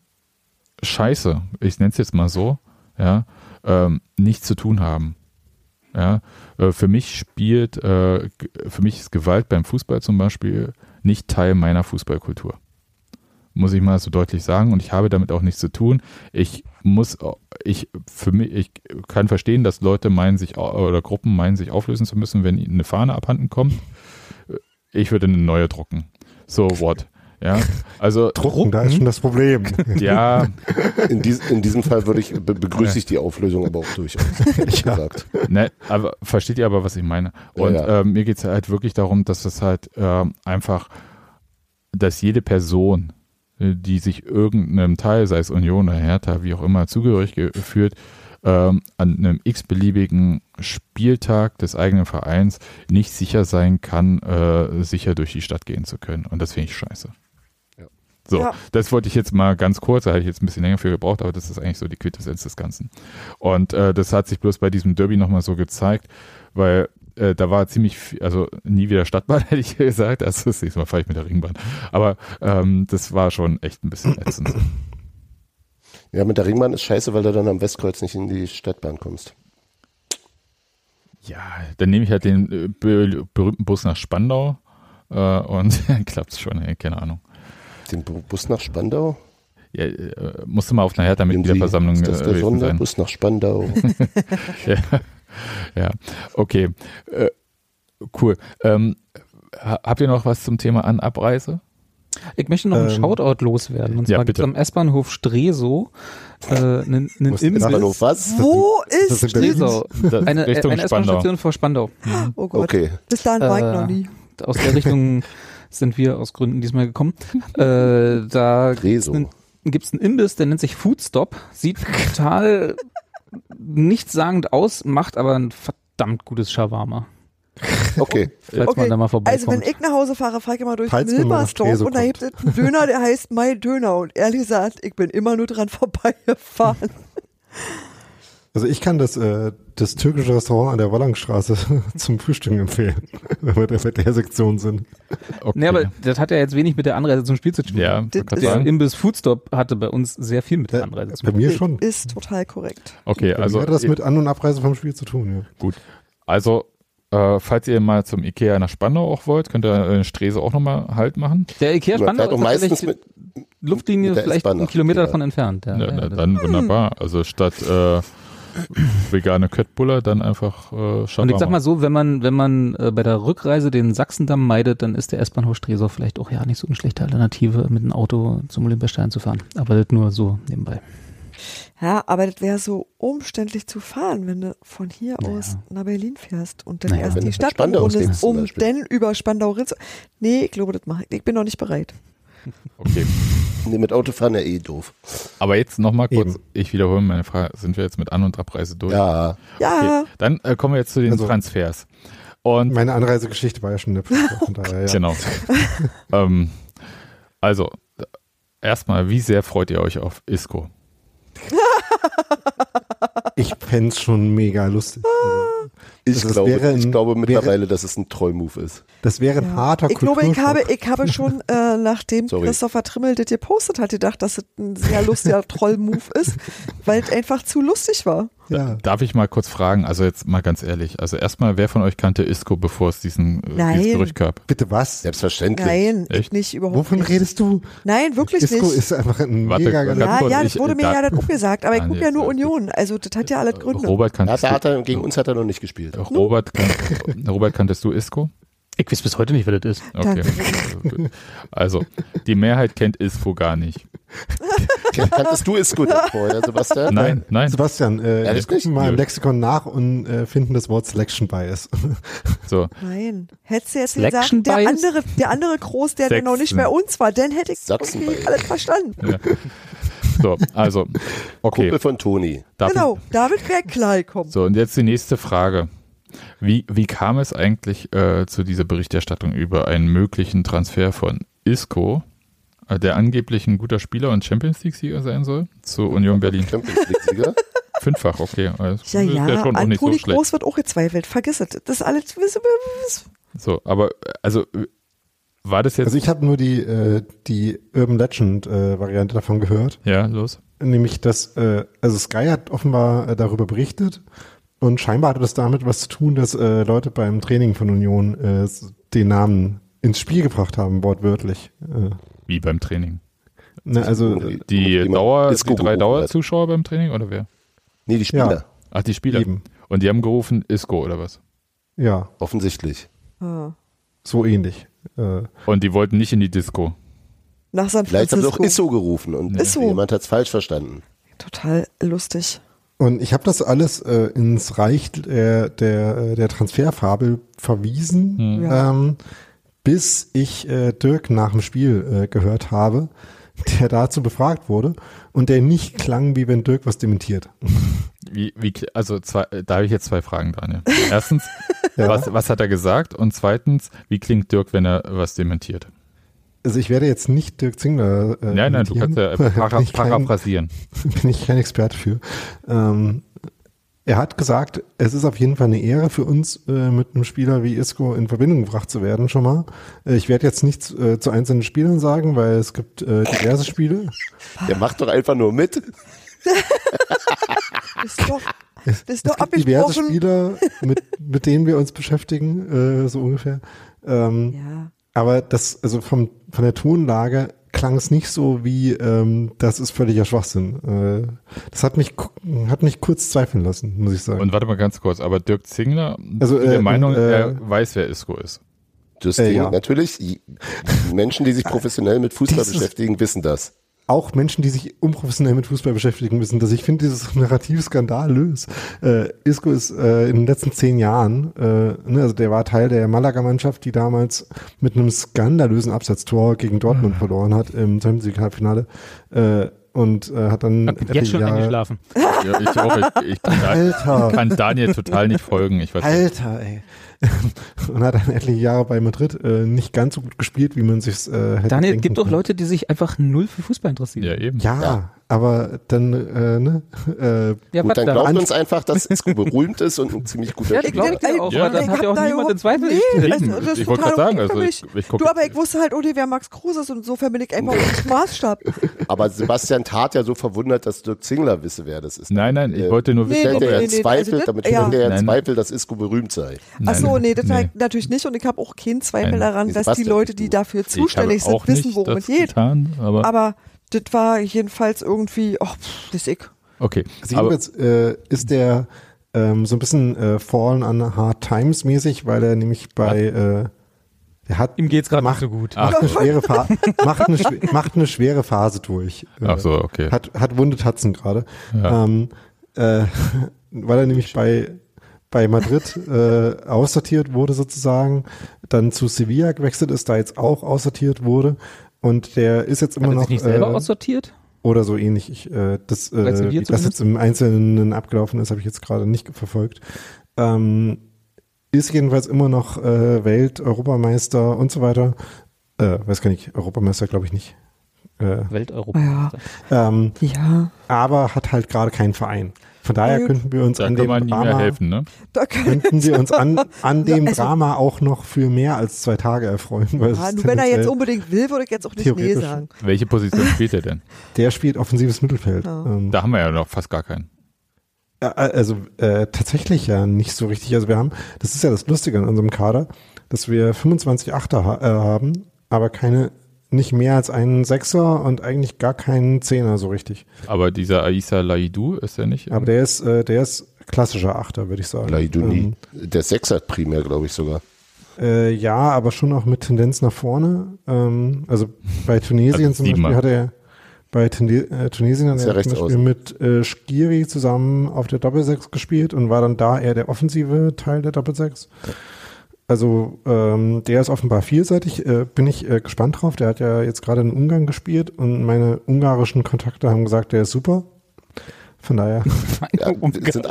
[SPEAKER 1] Scheiße, ich nenne es jetzt mal so, ja, ähm, nichts zu tun haben. Ja, äh, für mich spielt, äh, für mich ist Gewalt beim Fußball zum Beispiel nicht Teil meiner Fußballkultur. muss ich mal so deutlich sagen. Und ich habe damit auch nichts zu tun. Ich muss, ich für mich, ich kann verstehen, dass Leute meinen, sich oder Gruppen meinen, sich auflösen zu müssen, wenn ihnen eine Fahne abhanden kommt. Ich würde eine neue drucken. So what? Ja, also
[SPEAKER 2] Drucken, da ist schon das Problem.
[SPEAKER 1] ja,
[SPEAKER 4] In, dies, in diesem Fall würde ich, be begrüße ich die Auflösung aber auch durchaus. ehrlich gesagt.
[SPEAKER 1] ne, aber versteht ihr aber, was ich meine? Und
[SPEAKER 4] Ja, ja.
[SPEAKER 1] ähm, mir geht es halt wirklich darum, dass es halt ähm, einfach, dass jede Person, äh, die sich irgendeinem Teil, sei es Union oder Hertha, wie auch immer, zugehörig ge- fühlt, ähm, an einem x-beliebigen Spieltag des eigenen Vereins nicht sicher sein kann, äh, sicher durch die Stadt gehen zu können. Und das finde ich scheiße. So,
[SPEAKER 3] Ja.
[SPEAKER 1] das wollte ich jetzt mal ganz kurz, da hätte ich jetzt ein bisschen länger für gebraucht, aber das ist eigentlich so die Quintessenz des Ganzen. Und äh, das hat sich bloß bei diesem Derby nochmal so gezeigt, weil äh, da war ziemlich viel, also nie wieder Stadtbahn, hätte ich gesagt. Also das nächste Mal fahre ich mit der Ringbahn. Aber ähm, das war schon echt ein bisschen ätzend.
[SPEAKER 4] Ja, mit der Ringbahn ist scheiße, weil du dann am Westkreuz nicht in die Stadtbahn kommst.
[SPEAKER 1] Ja, dann nehme ich halt den äh, be berühmten Bus nach Spandau äh, und dann klappt es schon, ey, keine Ahnung.
[SPEAKER 4] Den Bu- Bus nach Spandau?
[SPEAKER 1] Ja, äh, musste mal auf einer Hertha
[SPEAKER 4] Nehmen Sie-
[SPEAKER 1] Mitgliederversammlung
[SPEAKER 4] Ist das
[SPEAKER 1] äh,
[SPEAKER 4] der
[SPEAKER 1] gewesen sein.
[SPEAKER 4] Sonderbus nach Spandau?
[SPEAKER 1] ja, ja, okay. Äh, cool. Ähm, ha- habt ihr noch was zum Thema An-Abreise?
[SPEAKER 6] Ich möchte noch einen
[SPEAKER 2] Ähm,
[SPEAKER 6] Shoutout loswerden. Und
[SPEAKER 1] ja,
[SPEAKER 6] zwar gibt es
[SPEAKER 1] bitte.
[SPEAKER 6] am S-Bahnhof Stresow äh, einen, einen Imbiss.
[SPEAKER 4] Was?
[SPEAKER 3] Wo
[SPEAKER 2] das
[SPEAKER 3] ist
[SPEAKER 2] Berlin?
[SPEAKER 6] Stresow.
[SPEAKER 1] Das-
[SPEAKER 6] Eine, eine
[SPEAKER 1] Spandau.
[SPEAKER 6] S-Bahn-Station vor Spandau.
[SPEAKER 3] Oh Gott.
[SPEAKER 4] Okay.
[SPEAKER 3] Bis dahin war ich
[SPEAKER 6] Äh,
[SPEAKER 3] noch nie.
[SPEAKER 6] Aus der Richtung sind wir aus Gründen diesmal gekommen. Äh, da gibt es einen Imbiss, der nennt sich Foodstop. Sieht total nichtssagend aus, macht aber ein verdammt gutes Shawarma.
[SPEAKER 4] Okay.
[SPEAKER 6] Falls
[SPEAKER 3] Okay,
[SPEAKER 6] man da mal vorbeikommt.
[SPEAKER 3] Also wenn ich nach Hause fahre, fahre ich immer durch
[SPEAKER 2] Falls Stresow
[SPEAKER 3] und da gibt es einen Döner, der heißt Mein Döner und ehrlich gesagt, ich bin immer nur dran vorbeigefahren.
[SPEAKER 2] Also ich kann das, äh, das türkische Restaurant an der Wallangstraße zum Frühstück empfehlen, wenn wir da mit der Sektion sind.
[SPEAKER 1] Okay.
[SPEAKER 6] Nee, aber das hat ja jetzt wenig mit der Anreise zum Spiel zu tun.
[SPEAKER 1] ja,
[SPEAKER 3] Das
[SPEAKER 6] Der
[SPEAKER 1] sagen.
[SPEAKER 6] Imbiss Foodstop hatte bei uns sehr viel mit der
[SPEAKER 2] Ja,
[SPEAKER 6] Anreise zu
[SPEAKER 2] Bei
[SPEAKER 6] tun.
[SPEAKER 2] mir schon.
[SPEAKER 3] Ist total korrekt.
[SPEAKER 1] Okay,
[SPEAKER 2] Bei
[SPEAKER 1] also
[SPEAKER 2] mir hat das mit An- und Abreise vom Spiel zu tun, ja.
[SPEAKER 1] gut. Also äh, falls ihr mal zum Ikea nach Spandau auch wollt, könnt ihr in Strese auch nochmal Halt machen.
[SPEAKER 6] Der Ikea Spandau ist
[SPEAKER 4] meistens mit,
[SPEAKER 6] Luftlinie
[SPEAKER 4] mit
[SPEAKER 6] vielleicht einen Kilometer davon entfernt. Ja,
[SPEAKER 1] Ja,
[SPEAKER 6] ja,
[SPEAKER 1] dann wunderbar. Also statt äh, vegane Köttbullar dann einfach äh,
[SPEAKER 6] Und
[SPEAKER 1] Shawarma.
[SPEAKER 6] ich sag mal so, wenn man, wenn man äh, bei der Rückreise den Sachsendamm meidet, dann ist der S-Bahnhof Stresow vielleicht auch ja nicht so eine schlechte Alternative, mit dem Auto zum Olympiastadion zu fahren. Aber das nur so nebenbei.
[SPEAKER 3] Ja, aber das wäre so umständlich zu fahren, wenn du von hier
[SPEAKER 6] Naja.
[SPEAKER 3] aus nach Berlin fährst und dann
[SPEAKER 6] Naja,
[SPEAKER 3] erst die Stadt umrundest, um dann über Spandau Ritz. Nee, ich glaube, das mache ich. Ich bin noch nicht bereit.
[SPEAKER 1] Okay.
[SPEAKER 4] nee, mit Autofahren ja eh doof.
[SPEAKER 1] Aber jetzt nochmal kurz,
[SPEAKER 2] Eben.
[SPEAKER 1] ich wiederhole meine Frage, sind wir jetzt mit An- und Abreise durch?
[SPEAKER 4] Ja.
[SPEAKER 3] Ja,
[SPEAKER 1] Okay. Dann äh, kommen wir jetzt zu den
[SPEAKER 2] Also-
[SPEAKER 1] Transfers. Und
[SPEAKER 2] Meine Anreisegeschichte war ja schon eine von daher, ja.
[SPEAKER 1] Genau. ähm, also, erstmal, wie sehr freut ihr euch auf Isco?
[SPEAKER 2] Ich fänd's schon mega lustig. Also,
[SPEAKER 4] Ich,
[SPEAKER 2] Also
[SPEAKER 4] glaube,
[SPEAKER 2] wäre ein-
[SPEAKER 4] ich glaube
[SPEAKER 2] wäre-
[SPEAKER 4] mittlerweile, dass es ein Trollmove ist.
[SPEAKER 2] das wäre ein
[SPEAKER 3] Ja.
[SPEAKER 2] harter
[SPEAKER 3] Ich glaube, ich habe, ich habe schon, äh, nachdem
[SPEAKER 4] Sorry.
[SPEAKER 3] Christopher Trimmel das gepostet hat, gedacht, dass es ein sehr lustiger Troll-Move ist, weil es einfach zu lustig war.
[SPEAKER 2] Ja.
[SPEAKER 1] Darf ich mal kurz fragen, also jetzt mal ganz ehrlich, also erstmal, wer von euch kannte Isco, bevor es diesen äh,
[SPEAKER 3] Nein.
[SPEAKER 1] dieses Gerücht gab?
[SPEAKER 2] Bitte was?
[SPEAKER 4] Selbstverständlich.
[SPEAKER 3] Nein, ich
[SPEAKER 1] Echt?
[SPEAKER 3] nicht überhaupt
[SPEAKER 2] Wovon
[SPEAKER 3] nicht.
[SPEAKER 2] redest du?
[SPEAKER 3] Nein, wirklich
[SPEAKER 2] Isco
[SPEAKER 3] nicht.
[SPEAKER 2] ist einfach ein
[SPEAKER 1] Warte,
[SPEAKER 2] mega
[SPEAKER 3] ja,
[SPEAKER 1] kurz,
[SPEAKER 3] ja,
[SPEAKER 1] ich-
[SPEAKER 3] das wurde mir
[SPEAKER 1] da-
[SPEAKER 3] ja dann auch gesagt, aber ich gucke ja nur
[SPEAKER 1] äh,
[SPEAKER 3] Union, also das hat ja alles Gründe.
[SPEAKER 1] Robert,
[SPEAKER 4] Ja,
[SPEAKER 1] kanntest
[SPEAKER 4] hat
[SPEAKER 1] du,
[SPEAKER 4] er, gegen uns hat er noch nicht gespielt.
[SPEAKER 1] Robert, kan Robert, kanntest du Isco?
[SPEAKER 6] Ich weiß bis heute nicht, wer das ist.
[SPEAKER 1] Okay.
[SPEAKER 3] Danke.
[SPEAKER 1] Also, die Mehrheit kennt Isco gar nicht.
[SPEAKER 4] Kanntest du es gut vorher, Sebastian?
[SPEAKER 1] Nein, nein.
[SPEAKER 2] Sebastian, äh,
[SPEAKER 4] Ehrlich
[SPEAKER 2] wir gucken mal im. Lexikon nach und äh, finden das Wort Selection Bias.
[SPEAKER 1] So,
[SPEAKER 3] Nein. Hättest du jetzt
[SPEAKER 6] Selection
[SPEAKER 3] gesagt, der
[SPEAKER 6] Bias?
[SPEAKER 3] andere, der andere Groß, der, der noch nicht bei uns war, dann hätte ich
[SPEAKER 4] Sachsen
[SPEAKER 3] irgendwie alles verstanden.
[SPEAKER 1] ja. so, also, okay.
[SPEAKER 4] Kumpel von Toni.
[SPEAKER 1] Darf
[SPEAKER 3] Genau, David wäre klar gekommen.
[SPEAKER 1] So, und jetzt die nächste Frage. Wie, wie kam es eigentlich äh, zu dieser Berichterstattung über einen möglichen Transfer von Isco, äh, der angeblich ein guter Spieler und Champions League-Sieger sein soll, zu Union Berlin?
[SPEAKER 4] Champions League-Sieger.
[SPEAKER 1] Fünffach, okay. Das
[SPEAKER 3] Ja,
[SPEAKER 1] ist
[SPEAKER 3] ja,
[SPEAKER 1] schon auch
[SPEAKER 3] an
[SPEAKER 1] nicht so
[SPEAKER 3] Toni
[SPEAKER 1] schlecht.
[SPEAKER 3] Groß wird auch gezweifelt. Vergiss es. Das ist alles.
[SPEAKER 1] So, aber äh, also war das jetzt.
[SPEAKER 2] Also ich habe nur die, äh, die Urban Legend äh, Variante davon gehört.
[SPEAKER 1] ja, los.
[SPEAKER 2] Nämlich, dass, äh, also Sky hat offenbar äh, darüber berichtet und scheinbar hatte das damit was zu tun, dass äh, Leute beim Training von Union äh, den Namen ins Spiel gebracht haben, wortwörtlich. Äh,
[SPEAKER 1] Wie beim Training.
[SPEAKER 2] Ne, also
[SPEAKER 1] Die Dauer, die drei
[SPEAKER 4] hat.
[SPEAKER 1] Dauerzuschauer beim Training oder wer?
[SPEAKER 4] Nee, die Spieler.
[SPEAKER 1] Ach, die Spieler.
[SPEAKER 2] eben,
[SPEAKER 1] Und die haben gerufen Isco oder was?
[SPEAKER 2] ja,
[SPEAKER 4] Offensichtlich.
[SPEAKER 3] Ah.
[SPEAKER 2] so ähnlich. Äh,
[SPEAKER 1] Und die wollten nicht in die Disco.
[SPEAKER 3] Nach San
[SPEAKER 4] Vielleicht haben sie auch
[SPEAKER 3] Francisco.
[SPEAKER 4] Isso gerufen und
[SPEAKER 3] Isso.
[SPEAKER 4] jemand hat es falsch verstanden.
[SPEAKER 3] Total lustig.
[SPEAKER 2] Und ich habe das alles äh, ins Reich der, der, äh, der Transferfabel verwiesen,
[SPEAKER 1] Hm.
[SPEAKER 2] Ähm, bis ich äh, Dirk nach dem Spiel äh, gehört habe, der dazu befragt wurde und der nicht klang, wie wenn Dirk was dementiert.
[SPEAKER 1] Wie, wie, also zwei, da habe ich jetzt zwei Fragen, Daniel. Erstens,
[SPEAKER 2] Ja.
[SPEAKER 1] was, was hat er gesagt? Und zweitens, wie klingt Dirk, wenn er was dementiert?
[SPEAKER 2] Also ich werde jetzt nicht Dirk Zingler. Äh,
[SPEAKER 1] nein, nein, du kannst ja einfach para, paraphrasieren.
[SPEAKER 2] bin ich kein Experte für. Ähm, er hat gesagt, es ist auf jeden Fall eine Ehre für uns, äh, mit einem Spieler wie Isco in Verbindung gebracht zu werden, schon mal. Äh, ich werde jetzt nichts äh, zu einzelnen Spielern sagen, weil es gibt äh, diverse Spiele.
[SPEAKER 4] Der macht doch einfach nur mit.
[SPEAKER 3] Das ist doch, das ist doch
[SPEAKER 2] Es gibt diverse. Spieler, mit, mit denen wir uns beschäftigen, äh, so ungefähr. Ähm,
[SPEAKER 3] Ja.
[SPEAKER 2] Aber das, also vom, von der Tonlage klang es nicht so wie, ähm, das ist völliger Schwachsinn. Äh, das hat mich, hat mich kurz zweifeln lassen, muss ich sagen.
[SPEAKER 1] Und warte mal ganz kurz, aber Dirk Zingler,
[SPEAKER 2] Also,
[SPEAKER 1] bin der
[SPEAKER 2] äh,
[SPEAKER 1] Meinung,
[SPEAKER 2] äh,
[SPEAKER 1] er weiß, wer Isco ist.
[SPEAKER 4] Das
[SPEAKER 2] Äh,
[SPEAKER 4] Ding,
[SPEAKER 2] ja.
[SPEAKER 4] natürlich, Menschen, die sich professionell mit Fußball
[SPEAKER 2] Dieses-
[SPEAKER 4] beschäftigen, wissen das.
[SPEAKER 2] Auch Menschen, die sich unprofessionell mit Fußball beschäftigen müssen, dass ich finde dieses Narrativ skandalös. Äh, Isco ist äh, in den letzten zehn Jahren, äh, ne, also der war Teil der Malaga-Mannschaft, die damals mit einem skandalösen Absetztor gegen Dortmund verloren hat im Champions League Halbfinale äh, und äh, hat dann
[SPEAKER 6] Hab jetzt schon
[SPEAKER 2] Jahre-
[SPEAKER 6] eingeschlafen.
[SPEAKER 1] Ja, ich auch. Ich, ich
[SPEAKER 2] Alter.
[SPEAKER 1] kann Daniel total nicht folgen. Ich weiß nicht.
[SPEAKER 2] Alter, ey. und hat dann etliche Jahre bei Madrid äh, nicht ganz so gut gespielt, wie man sich äh, hätte
[SPEAKER 6] Daniel,
[SPEAKER 2] denken
[SPEAKER 6] gibt doch. Leute, die sich einfach null für Fußball interessieren.
[SPEAKER 1] Ja, eben.
[SPEAKER 2] Ja,
[SPEAKER 4] Ja.
[SPEAKER 2] Aber dann, äh, ne, äh,
[SPEAKER 6] Ja,
[SPEAKER 4] Gut,
[SPEAKER 6] was
[SPEAKER 4] dann
[SPEAKER 6] da?
[SPEAKER 4] glaubt uns einfach, dass Isco berühmt ist und ein ziemlich guter
[SPEAKER 6] Ja, ich
[SPEAKER 4] Spieler.
[SPEAKER 6] glaub, ja auch,
[SPEAKER 1] Ja.
[SPEAKER 6] aber dann
[SPEAKER 3] Ich
[SPEAKER 6] hat ja auch
[SPEAKER 3] da
[SPEAKER 6] niemand in Zweifel
[SPEAKER 3] Nee,
[SPEAKER 6] gestellt.
[SPEAKER 3] also, das ist
[SPEAKER 1] Ich wollte gerade sagen, also ich, ich gucke
[SPEAKER 3] Du, aber ich wusste halt auch nicht, wer Max Kruse ist und insofern bin ich einfach als Maßstab.
[SPEAKER 4] Aber Sebastian Tat ja so verwundert, dass Dirk Zingler wisse, wer das ist.
[SPEAKER 1] Nein, nein, ich
[SPEAKER 4] Äh,
[SPEAKER 1] wollte nur
[SPEAKER 3] Nee,
[SPEAKER 1] wissen,
[SPEAKER 3] nee,
[SPEAKER 4] er
[SPEAKER 1] er
[SPEAKER 3] nee,
[SPEAKER 4] in
[SPEAKER 3] nee,
[SPEAKER 4] Zweifel,
[SPEAKER 3] also das-
[SPEAKER 4] damit
[SPEAKER 3] ja.
[SPEAKER 4] stellt er in
[SPEAKER 1] Nein.
[SPEAKER 4] Zweifel, dass Isco berühmt sei.
[SPEAKER 3] Ach so, nee, das
[SPEAKER 1] nee.
[SPEAKER 3] natürlich nicht und ich habe auch keinen Zweifel
[SPEAKER 1] Nein.
[SPEAKER 3] daran,
[SPEAKER 4] Nee,
[SPEAKER 3] dass die Leute, die dafür zuständig sind, wissen, worum es geht.
[SPEAKER 1] Aber
[SPEAKER 3] das war jedenfalls irgendwie, ach, pff, das ich.
[SPEAKER 1] okay.
[SPEAKER 2] Also
[SPEAKER 1] Aber,
[SPEAKER 2] jedenfalls äh, ist der ähm, so ein bisschen äh, Fallen on Hard Times mäßig, weil er nämlich bei äh, er hat
[SPEAKER 6] Ihm geht's gerade nicht
[SPEAKER 2] macht,
[SPEAKER 6] so gut.
[SPEAKER 1] Ach.
[SPEAKER 2] macht, eine schwere Fa macht, eine, schw- macht eine schwere Phase durch. Äh,
[SPEAKER 1] ach so, okay.
[SPEAKER 2] Hat, hat wunde Tatzen gerade.
[SPEAKER 1] Ja.
[SPEAKER 2] Ähm, äh, weil er nämlich bei, bei Madrid äh, aussortiert wurde sozusagen, dann zu Sevilla gewechselt ist, da jetzt auch aussortiert wurde. Und der ist jetzt immer
[SPEAKER 6] Hat
[SPEAKER 2] noch.
[SPEAKER 6] sich nicht selber
[SPEAKER 2] äh,
[SPEAKER 6] aussortiert?
[SPEAKER 2] oder so ähnlich. Ich, äh, das, äh, das
[SPEAKER 6] zumindest?
[SPEAKER 2] jetzt im Einzelnen abgelaufen ist, habe ich jetzt gerade nicht verfolgt. Ähm, ist jedenfalls immer noch äh, Welt, Europameister und so weiter. Äh, weiß gar nicht, Europameister glaube ich nicht. Äh,
[SPEAKER 6] Welt-Europa.
[SPEAKER 2] ähm,
[SPEAKER 3] Ja,
[SPEAKER 2] aber hat halt gerade keinen Verein. Von daher könnten wir uns
[SPEAKER 1] da
[SPEAKER 2] an dem Drama,
[SPEAKER 1] helfen, ne?
[SPEAKER 3] da
[SPEAKER 2] könnten wir uns an, an dem
[SPEAKER 3] Also-
[SPEAKER 2] Drama auch noch für mehr als zwei Tage erfreuen. Weil es
[SPEAKER 3] ja,
[SPEAKER 2] ist
[SPEAKER 3] nur wenn er jetzt unbedingt will, würde ich jetzt auch nicht nee sagen.
[SPEAKER 1] Welche Position spielt er denn?
[SPEAKER 2] der spielt offensives Mittelfeld.
[SPEAKER 3] Ja.
[SPEAKER 2] Ähm,
[SPEAKER 1] Da haben wir ja noch fast gar keinen.
[SPEAKER 2] Ja, Also äh, tatsächlich ja nicht so richtig. Also wir haben, das ist ja das Lustige an unserem Kader, dass wir 25 Achter ha äh, haben, aber keine, nicht mehr als einen Sechser und eigentlich gar keinen Zehner so richtig.
[SPEAKER 1] Aber dieser Aissa Laidou ist er nicht?
[SPEAKER 2] Aber der ist, äh, der ist klassischer Achter, würde ich sagen.
[SPEAKER 4] Laiduni. Der Sechser primär, glaube ich sogar.
[SPEAKER 2] Ähm, äh, ja, aber schon auch mit Tendenz nach vorne. Ähm, also bei Tunesien
[SPEAKER 1] Also
[SPEAKER 2] zum Beispiel hat er bei äh, Tunesien hat er
[SPEAKER 4] ja
[SPEAKER 2] zum Beispiel mit äh, Skiri zusammen auf der Doppelsechs gespielt und war dann da eher der offensive Teil der Doppelsechs. Also ähm, der ist offenbar vielseitig, äh, bin ich äh, gespannt drauf. Der hat ja jetzt gerade in Ungarn gespielt und meine ungarischen Kontakte haben gesagt, der ist super. Von daher,
[SPEAKER 4] Ja, sind,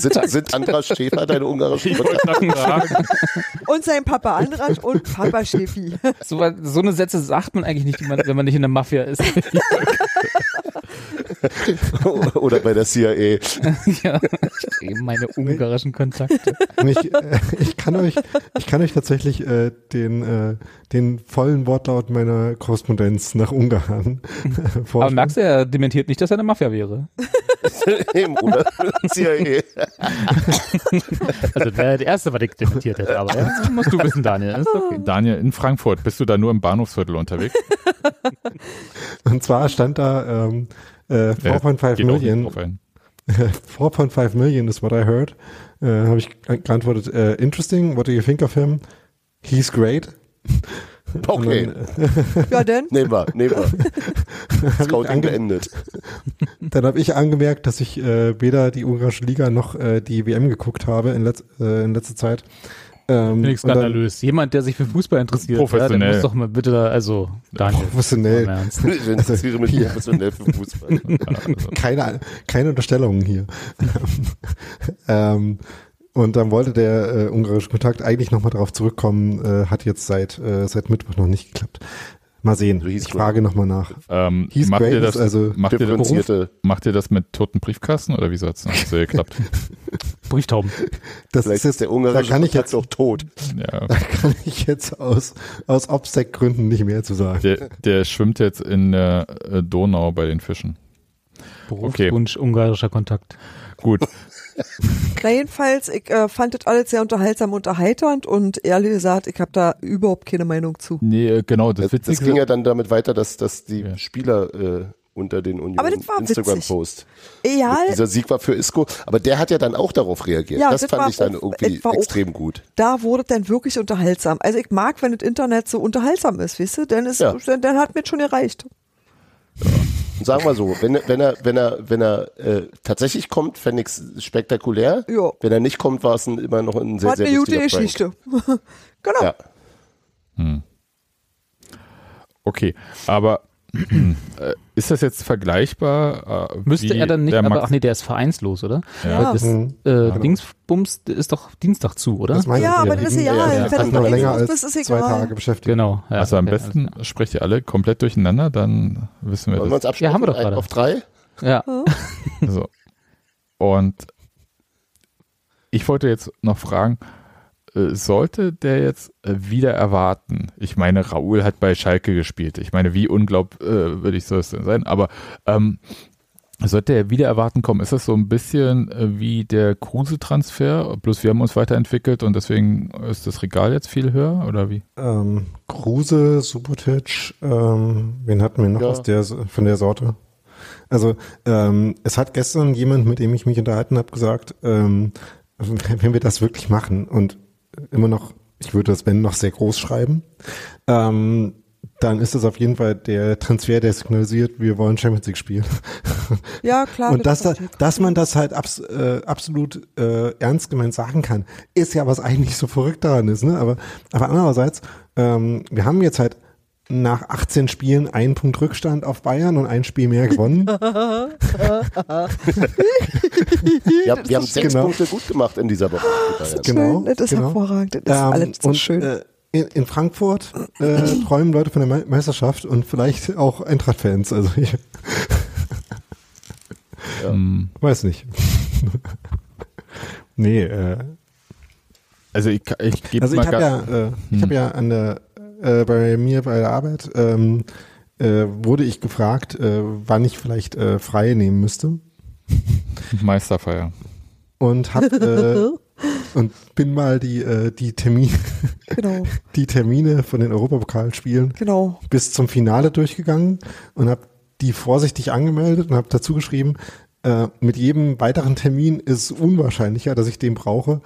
[SPEAKER 4] sind, sind Andras Schäfer deine ungarischen Kontakte?
[SPEAKER 3] Und sein Papa Andras und Papa Schäfi.
[SPEAKER 6] So, so eine Sätze sagt man eigentlich nicht, wenn man nicht in der Mafia ist.
[SPEAKER 4] Oder bei der CIA?
[SPEAKER 6] ja. Eben meine ungarischen Kontakte.
[SPEAKER 2] ich, äh, ich kann euch, ich kann euch tatsächlich äh, den, äh, den vollen Wortlaut meiner Korrespondenz nach Ungarn äh,
[SPEAKER 6] Aber
[SPEAKER 2] vorstellen.
[SPEAKER 6] merkst du, er dementiert nicht, dass er eine Mafia wäre.
[SPEAKER 4] Eben, Oder CIA.
[SPEAKER 6] Also das wäre der Erste, was ich dementiert hätte. Aber ja, das musst du wissen, Daniel. Das ist okay.
[SPEAKER 1] Daniel, in Frankfurt, bist du da nur im Bahnhofsviertel unterwegs?
[SPEAKER 2] Und zwar stand da ähm, äh, 4.5
[SPEAKER 1] Geht auch nicht
[SPEAKER 2] Million.
[SPEAKER 1] drauf ein.
[SPEAKER 2] 4.5 million is what I heard. Äh, Habe ich geantwortet, äh, interesting, what do you think of him? He's great.
[SPEAKER 4] Okay,
[SPEAKER 2] dann,
[SPEAKER 3] Ja, denn?
[SPEAKER 4] nehmen wir, nehmen wir. Scouting beendet.
[SPEAKER 2] Dann habe ich angemerkt, dass ich äh, weder die ungarische Liga noch äh, die WM geguckt habe in, letz äh, in letzter Zeit. Ähm,
[SPEAKER 6] Finde ich
[SPEAKER 2] dann
[SPEAKER 6] skandalös. Jemand, der sich für Fußball interessiert, ja,
[SPEAKER 1] Professionell.
[SPEAKER 6] der muss doch mal bitte da, also Daniel.
[SPEAKER 2] Professionell.
[SPEAKER 4] Ich interessiere mich professionell für Fußball.
[SPEAKER 2] Keine, keine Unterstellungen hier. ähm, und dann wollte der äh, ungarische Kontakt eigentlich nochmal darauf zurückkommen, äh, hat jetzt seit, äh, seit Mittwoch noch nicht geklappt. Mal sehen.
[SPEAKER 4] So hieß
[SPEAKER 2] ich frage nochmal nach.
[SPEAKER 1] ähm,
[SPEAKER 2] He's
[SPEAKER 1] macht, ihr das,
[SPEAKER 2] also
[SPEAKER 1] macht, ihr das, macht ihr das mit toten Briefkasten oder wieso hat es so geklappt?
[SPEAKER 6] Brieftauben.
[SPEAKER 2] Das
[SPEAKER 4] vielleicht
[SPEAKER 2] ist
[SPEAKER 4] ist der
[SPEAKER 2] da
[SPEAKER 4] ungarische
[SPEAKER 2] kann ich jetzt,
[SPEAKER 4] auch tot.
[SPEAKER 1] Ja,
[SPEAKER 2] da kann ich jetzt aus, aus Obstack-Gründen nicht mehr zu sagen.
[SPEAKER 1] der, der schwimmt jetzt in der äh, Donau bei den Fischen.
[SPEAKER 6] Berufswunsch, ungarischer Kontakt.
[SPEAKER 1] Gut,
[SPEAKER 3] Na jedenfalls, ich äh, fand das alles sehr unterhaltsam und erheiternd und ehrlich gesagt, ich habe da überhaupt keine Meinung zu.
[SPEAKER 1] nee, äh, genau, das,
[SPEAKER 4] Das, das ging ja dann damit weiter, dass, dass die
[SPEAKER 1] Ja.
[SPEAKER 4] Spieler äh, unter den Union Instagram-Post.
[SPEAKER 3] Egal,
[SPEAKER 4] Dieser Sieg war für Isco, aber der hat ja dann auch darauf reagiert.
[SPEAKER 3] Ja,
[SPEAKER 4] das,
[SPEAKER 3] das
[SPEAKER 4] fand ich dann
[SPEAKER 3] auch-
[SPEAKER 4] irgendwie
[SPEAKER 3] es war auch-
[SPEAKER 4] extrem gut.
[SPEAKER 3] da wurde es dann wirklich unterhaltsam. Also ich mag, wenn das Internet so unterhaltsam ist, weißt du, dann, ist,
[SPEAKER 4] Ja.
[SPEAKER 3] dann, dann hat mir schon gereicht.
[SPEAKER 4] Und sagen wir so, wenn, wenn er, wenn er, wenn er äh, tatsächlich kommt, fände ich es spektakulär.
[SPEAKER 3] Ja.
[SPEAKER 4] Wenn er nicht kommt, war es immer noch ein sehr,
[SPEAKER 3] Hat
[SPEAKER 4] sehr
[SPEAKER 3] eine gute. Geschichte. genau.
[SPEAKER 4] Ja.
[SPEAKER 1] okay, aber ist das jetzt vergleichbar? Äh,
[SPEAKER 6] Müsste
[SPEAKER 1] wie
[SPEAKER 6] er dann nicht, aber
[SPEAKER 1] Max-
[SPEAKER 6] ach nee, der ist vereinslos, oder?
[SPEAKER 3] Ja.
[SPEAKER 6] Das
[SPEAKER 2] Mhm.
[SPEAKER 6] äh, Dingsbums ist doch Dienstag zu, oder?
[SPEAKER 2] Das
[SPEAKER 3] Ja, aber das ist
[SPEAKER 2] liegen-
[SPEAKER 3] egal.
[SPEAKER 4] ja,
[SPEAKER 3] Wenn
[SPEAKER 4] ja.
[SPEAKER 3] du
[SPEAKER 2] länger als zwei
[SPEAKER 3] egal.
[SPEAKER 2] Tage beschäftigt.
[SPEAKER 6] Genau. Ja,
[SPEAKER 1] Also am
[SPEAKER 6] okay,
[SPEAKER 1] besten sprecht ihr alle komplett durcheinander, dann wissen wir
[SPEAKER 4] Wollen wir
[SPEAKER 1] das.
[SPEAKER 4] uns absprechen?
[SPEAKER 6] Ja, haben wir doch gerade.
[SPEAKER 4] Auf drei?
[SPEAKER 6] Ja,
[SPEAKER 1] So. Und ich wollte jetzt noch fragen, äh, sollte der jetzt äh, wieder erwarten? Ich meine, Raoul hat bei Schalke gespielt. Ich meine, wie unglaubwürdig soll es denn sein? Aber ähm, sollte er wieder erwarten kommen? Ist das so ein bisschen äh, wie der Kruse-Transfer? Bloß wir haben uns weiterentwickelt und deswegen ist das Regal jetzt viel höher oder wie?
[SPEAKER 2] Ähm, Kruse, Subotic, ähm, wen hatten wir noch
[SPEAKER 4] Ja.
[SPEAKER 2] aus der, von der Sorte? Also ähm, es hat gestern jemand, mit dem ich mich unterhalten habe, gesagt, ähm, wenn wir das wirklich machen und immer noch, ich würde das wenn noch sehr groß schreiben, ähm, dann ist das auf jeden Fall der Transfer, der signalisiert, wir wollen Champions League spielen.
[SPEAKER 3] Ja, klar.
[SPEAKER 2] Und dass, da,
[SPEAKER 3] passiert.
[SPEAKER 2] dass man das halt abs, äh, absolut äh, ernst gemeint sagen kann, ist ja was eigentlich so verrückt daran ist. Ne? Aber, aber andererseits, ähm, wir haben jetzt halt nach 18 Spielen einen Punkt Rückstand auf Bayern und ein Spiel mehr gewonnen.
[SPEAKER 4] Ja, wir haben sechs
[SPEAKER 2] genau.
[SPEAKER 4] Punkte gut gemacht in dieser Woche.
[SPEAKER 2] Genau,
[SPEAKER 3] Schön, das ist
[SPEAKER 2] genau.
[SPEAKER 3] hervorragend. Das ist
[SPEAKER 2] Ähm,
[SPEAKER 3] alles so
[SPEAKER 2] und,
[SPEAKER 3] schön.
[SPEAKER 2] Äh, in, in Frankfurt äh, träumen Leute von der Me Meisterschaft und vielleicht auch Eintracht-Fans. Also ich
[SPEAKER 1] Ähm,
[SPEAKER 2] weiß nicht. nee, äh,
[SPEAKER 1] also ich, ich gebe
[SPEAKER 2] Also
[SPEAKER 1] mal
[SPEAKER 2] ich habe
[SPEAKER 1] ga-
[SPEAKER 2] ja, äh, ich
[SPEAKER 1] Hm.
[SPEAKER 2] habe ja an der, äh, bei mir bei der Arbeit ähm, äh, wurde ich gefragt, äh, wann ich vielleicht äh, frei nehmen müsste
[SPEAKER 1] Meisterfeier.
[SPEAKER 2] und hab äh, und bin mal die äh, die Termine
[SPEAKER 3] genau,
[SPEAKER 2] die Termine von den Europapokalspielen
[SPEAKER 3] genau.
[SPEAKER 2] bis zum Finale durchgegangen und habe die vorsichtig angemeldet und habe dazu geschrieben, äh, mit jedem weiteren Termin ist unwahrscheinlicher, dass ich den brauche.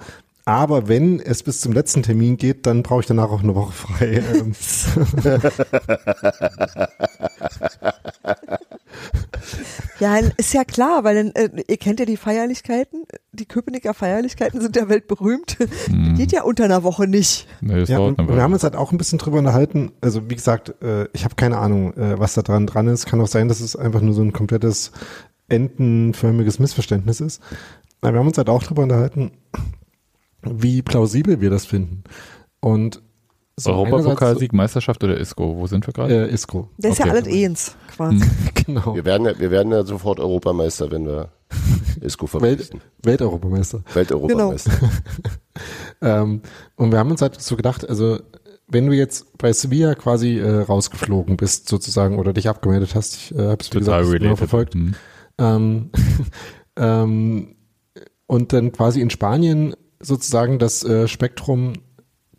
[SPEAKER 2] Aber wenn es bis zum letzten Termin geht, dann brauche ich danach auch eine Woche frei.
[SPEAKER 3] Ja, ist ja klar, weil dann, äh, ihr kennt ja die Feierlichkeiten, die Köpenicker Feierlichkeiten sind ja weltberühmt.
[SPEAKER 1] Mhm.
[SPEAKER 3] Geht ja unter einer Woche nicht.
[SPEAKER 1] Nee,
[SPEAKER 2] ja, und, wir haben uns halt auch ein bisschen drüber unterhalten. Also wie gesagt, äh, ich habe keine Ahnung, äh, was da dran dran ist. Kann auch sein, dass es einfach nur so ein komplettes entenförmiges Missverständnis ist. Aber wir haben uns halt auch drüber unterhalten, wie plausibel wir das finden. Und so
[SPEAKER 1] Europapokalsieg, Meisterschaft oder ISCO? Wo sind wir gerade?
[SPEAKER 2] Äh, Isco.
[SPEAKER 3] Das ist ja alles eins, quasi.
[SPEAKER 2] Genau.
[SPEAKER 4] Wir werden, ja, wir werden ja sofort Europameister, wenn wir Isco
[SPEAKER 2] Welt,
[SPEAKER 4] verpflichten.
[SPEAKER 2] Welteuropameister.
[SPEAKER 4] Welteuropameister.
[SPEAKER 2] Ähm, und wir haben uns halt so gedacht, also wenn du jetzt bei Sevilla quasi äh, rausgeflogen bist sozusagen oder dich abgemeldet hast, ich äh, habe es wie gesagt genau verfolgt,
[SPEAKER 1] Mhm.
[SPEAKER 2] ähm, ähm, und dann quasi in Spanien sozusagen das äh, Spektrum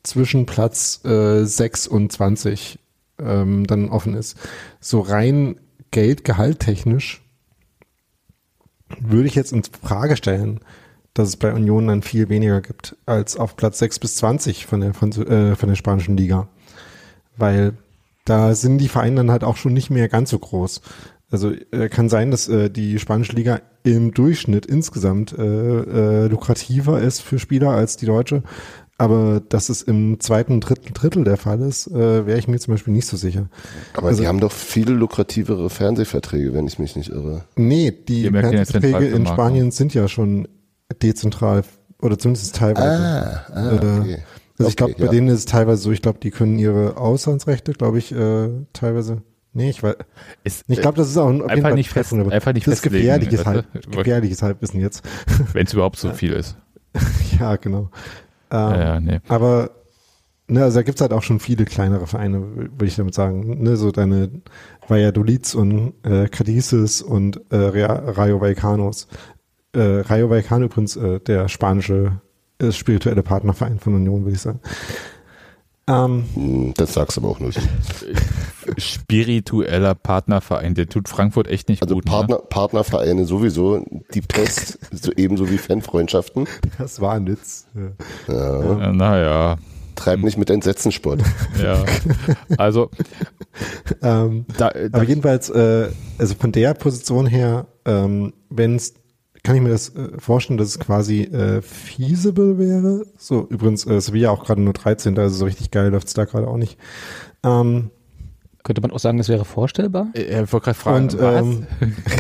[SPEAKER 2] zwischen Platz äh, 6 und 20 ähm, dann offen ist. So rein Geldgehalttechnisch würde ich jetzt in Frage stellen, dass es bei Union dann viel weniger gibt als auf Platz 6 bis 20 von der, von, äh, von der spanischen Liga. Weil da sind die Vereine dann halt auch schon nicht mehr ganz so groß. Also äh, kann sein, dass äh, die spanische Liga im Durchschnitt insgesamt äh, äh, lukrativer ist für Spieler als die deutsche. Aber dass es im zweiten, dritten Drittel der Fall ist, äh, wäre ich mir zum Beispiel nicht so sicher.
[SPEAKER 4] Aber
[SPEAKER 2] Also-
[SPEAKER 4] die haben doch viel lukrativere Fernsehverträge, wenn ich mich nicht irre.
[SPEAKER 2] Nee, die Fernsehverträge in Spanien sind ja schon dezentral oder zumindest teilweise.
[SPEAKER 4] Ah, ah
[SPEAKER 2] Äh,
[SPEAKER 4] okay.
[SPEAKER 2] Also ich glaube,
[SPEAKER 4] Okay,
[SPEAKER 2] bei
[SPEAKER 4] ja.
[SPEAKER 2] denen ist es teilweise so, ich glaube, die können ihre Auslandsrechte, glaube ich, äh, teilweise. Nee, ich weiß.
[SPEAKER 1] Ist,
[SPEAKER 2] Ich glaube, das ist auch ein,
[SPEAKER 1] Einfach
[SPEAKER 2] Fall
[SPEAKER 1] nicht fest- einfach nicht
[SPEAKER 2] das ist gefährliches? Halb, gefährliches Halbwissen jetzt.
[SPEAKER 1] wenn es überhaupt so viel ist.
[SPEAKER 2] ja, genau. Ähm,
[SPEAKER 1] Ja, ja, nee.
[SPEAKER 2] Aber ne, also da gibt's halt auch schon viele kleinere Vereine, würde ich damit sagen. Ne, so deine Valladolids und äh, Cadices und äh, Rayo Vallecanos. Äh, Rayo Vallecano übrigens äh, der spanische äh, spirituelle Partnerverein von Union, würde ich sagen. Ähm,
[SPEAKER 4] Hm, Das sagst du aber auch nicht.
[SPEAKER 1] Spiritueller Partnerverein, der tut Frankfurt echt nicht
[SPEAKER 4] Also
[SPEAKER 1] gut. ne?
[SPEAKER 4] Partner, Partnervereine sowieso, die Pest, so ebenso wie Fanfreundschaften.
[SPEAKER 2] das war ein Witz. Ja.
[SPEAKER 4] Ja.
[SPEAKER 1] Ne? Naja,
[SPEAKER 4] Treib nicht mit Entsetzensport.
[SPEAKER 1] ja. Also,
[SPEAKER 2] Ähm,
[SPEAKER 1] da, da
[SPEAKER 2] Aber jedenfalls, äh, also von der Position her, ähm, wenn es, kann ich mir das äh, vorstellen, dass es quasi äh, feasible wäre. So, übrigens, äh, Sevilla auch gerade nur 13, also so richtig geil läuft's da gerade auch nicht. Ähm,
[SPEAKER 6] Könnte man auch sagen, das wäre vorstellbar?
[SPEAKER 1] äh, ich wollte gerade fragen,
[SPEAKER 2] und ähm,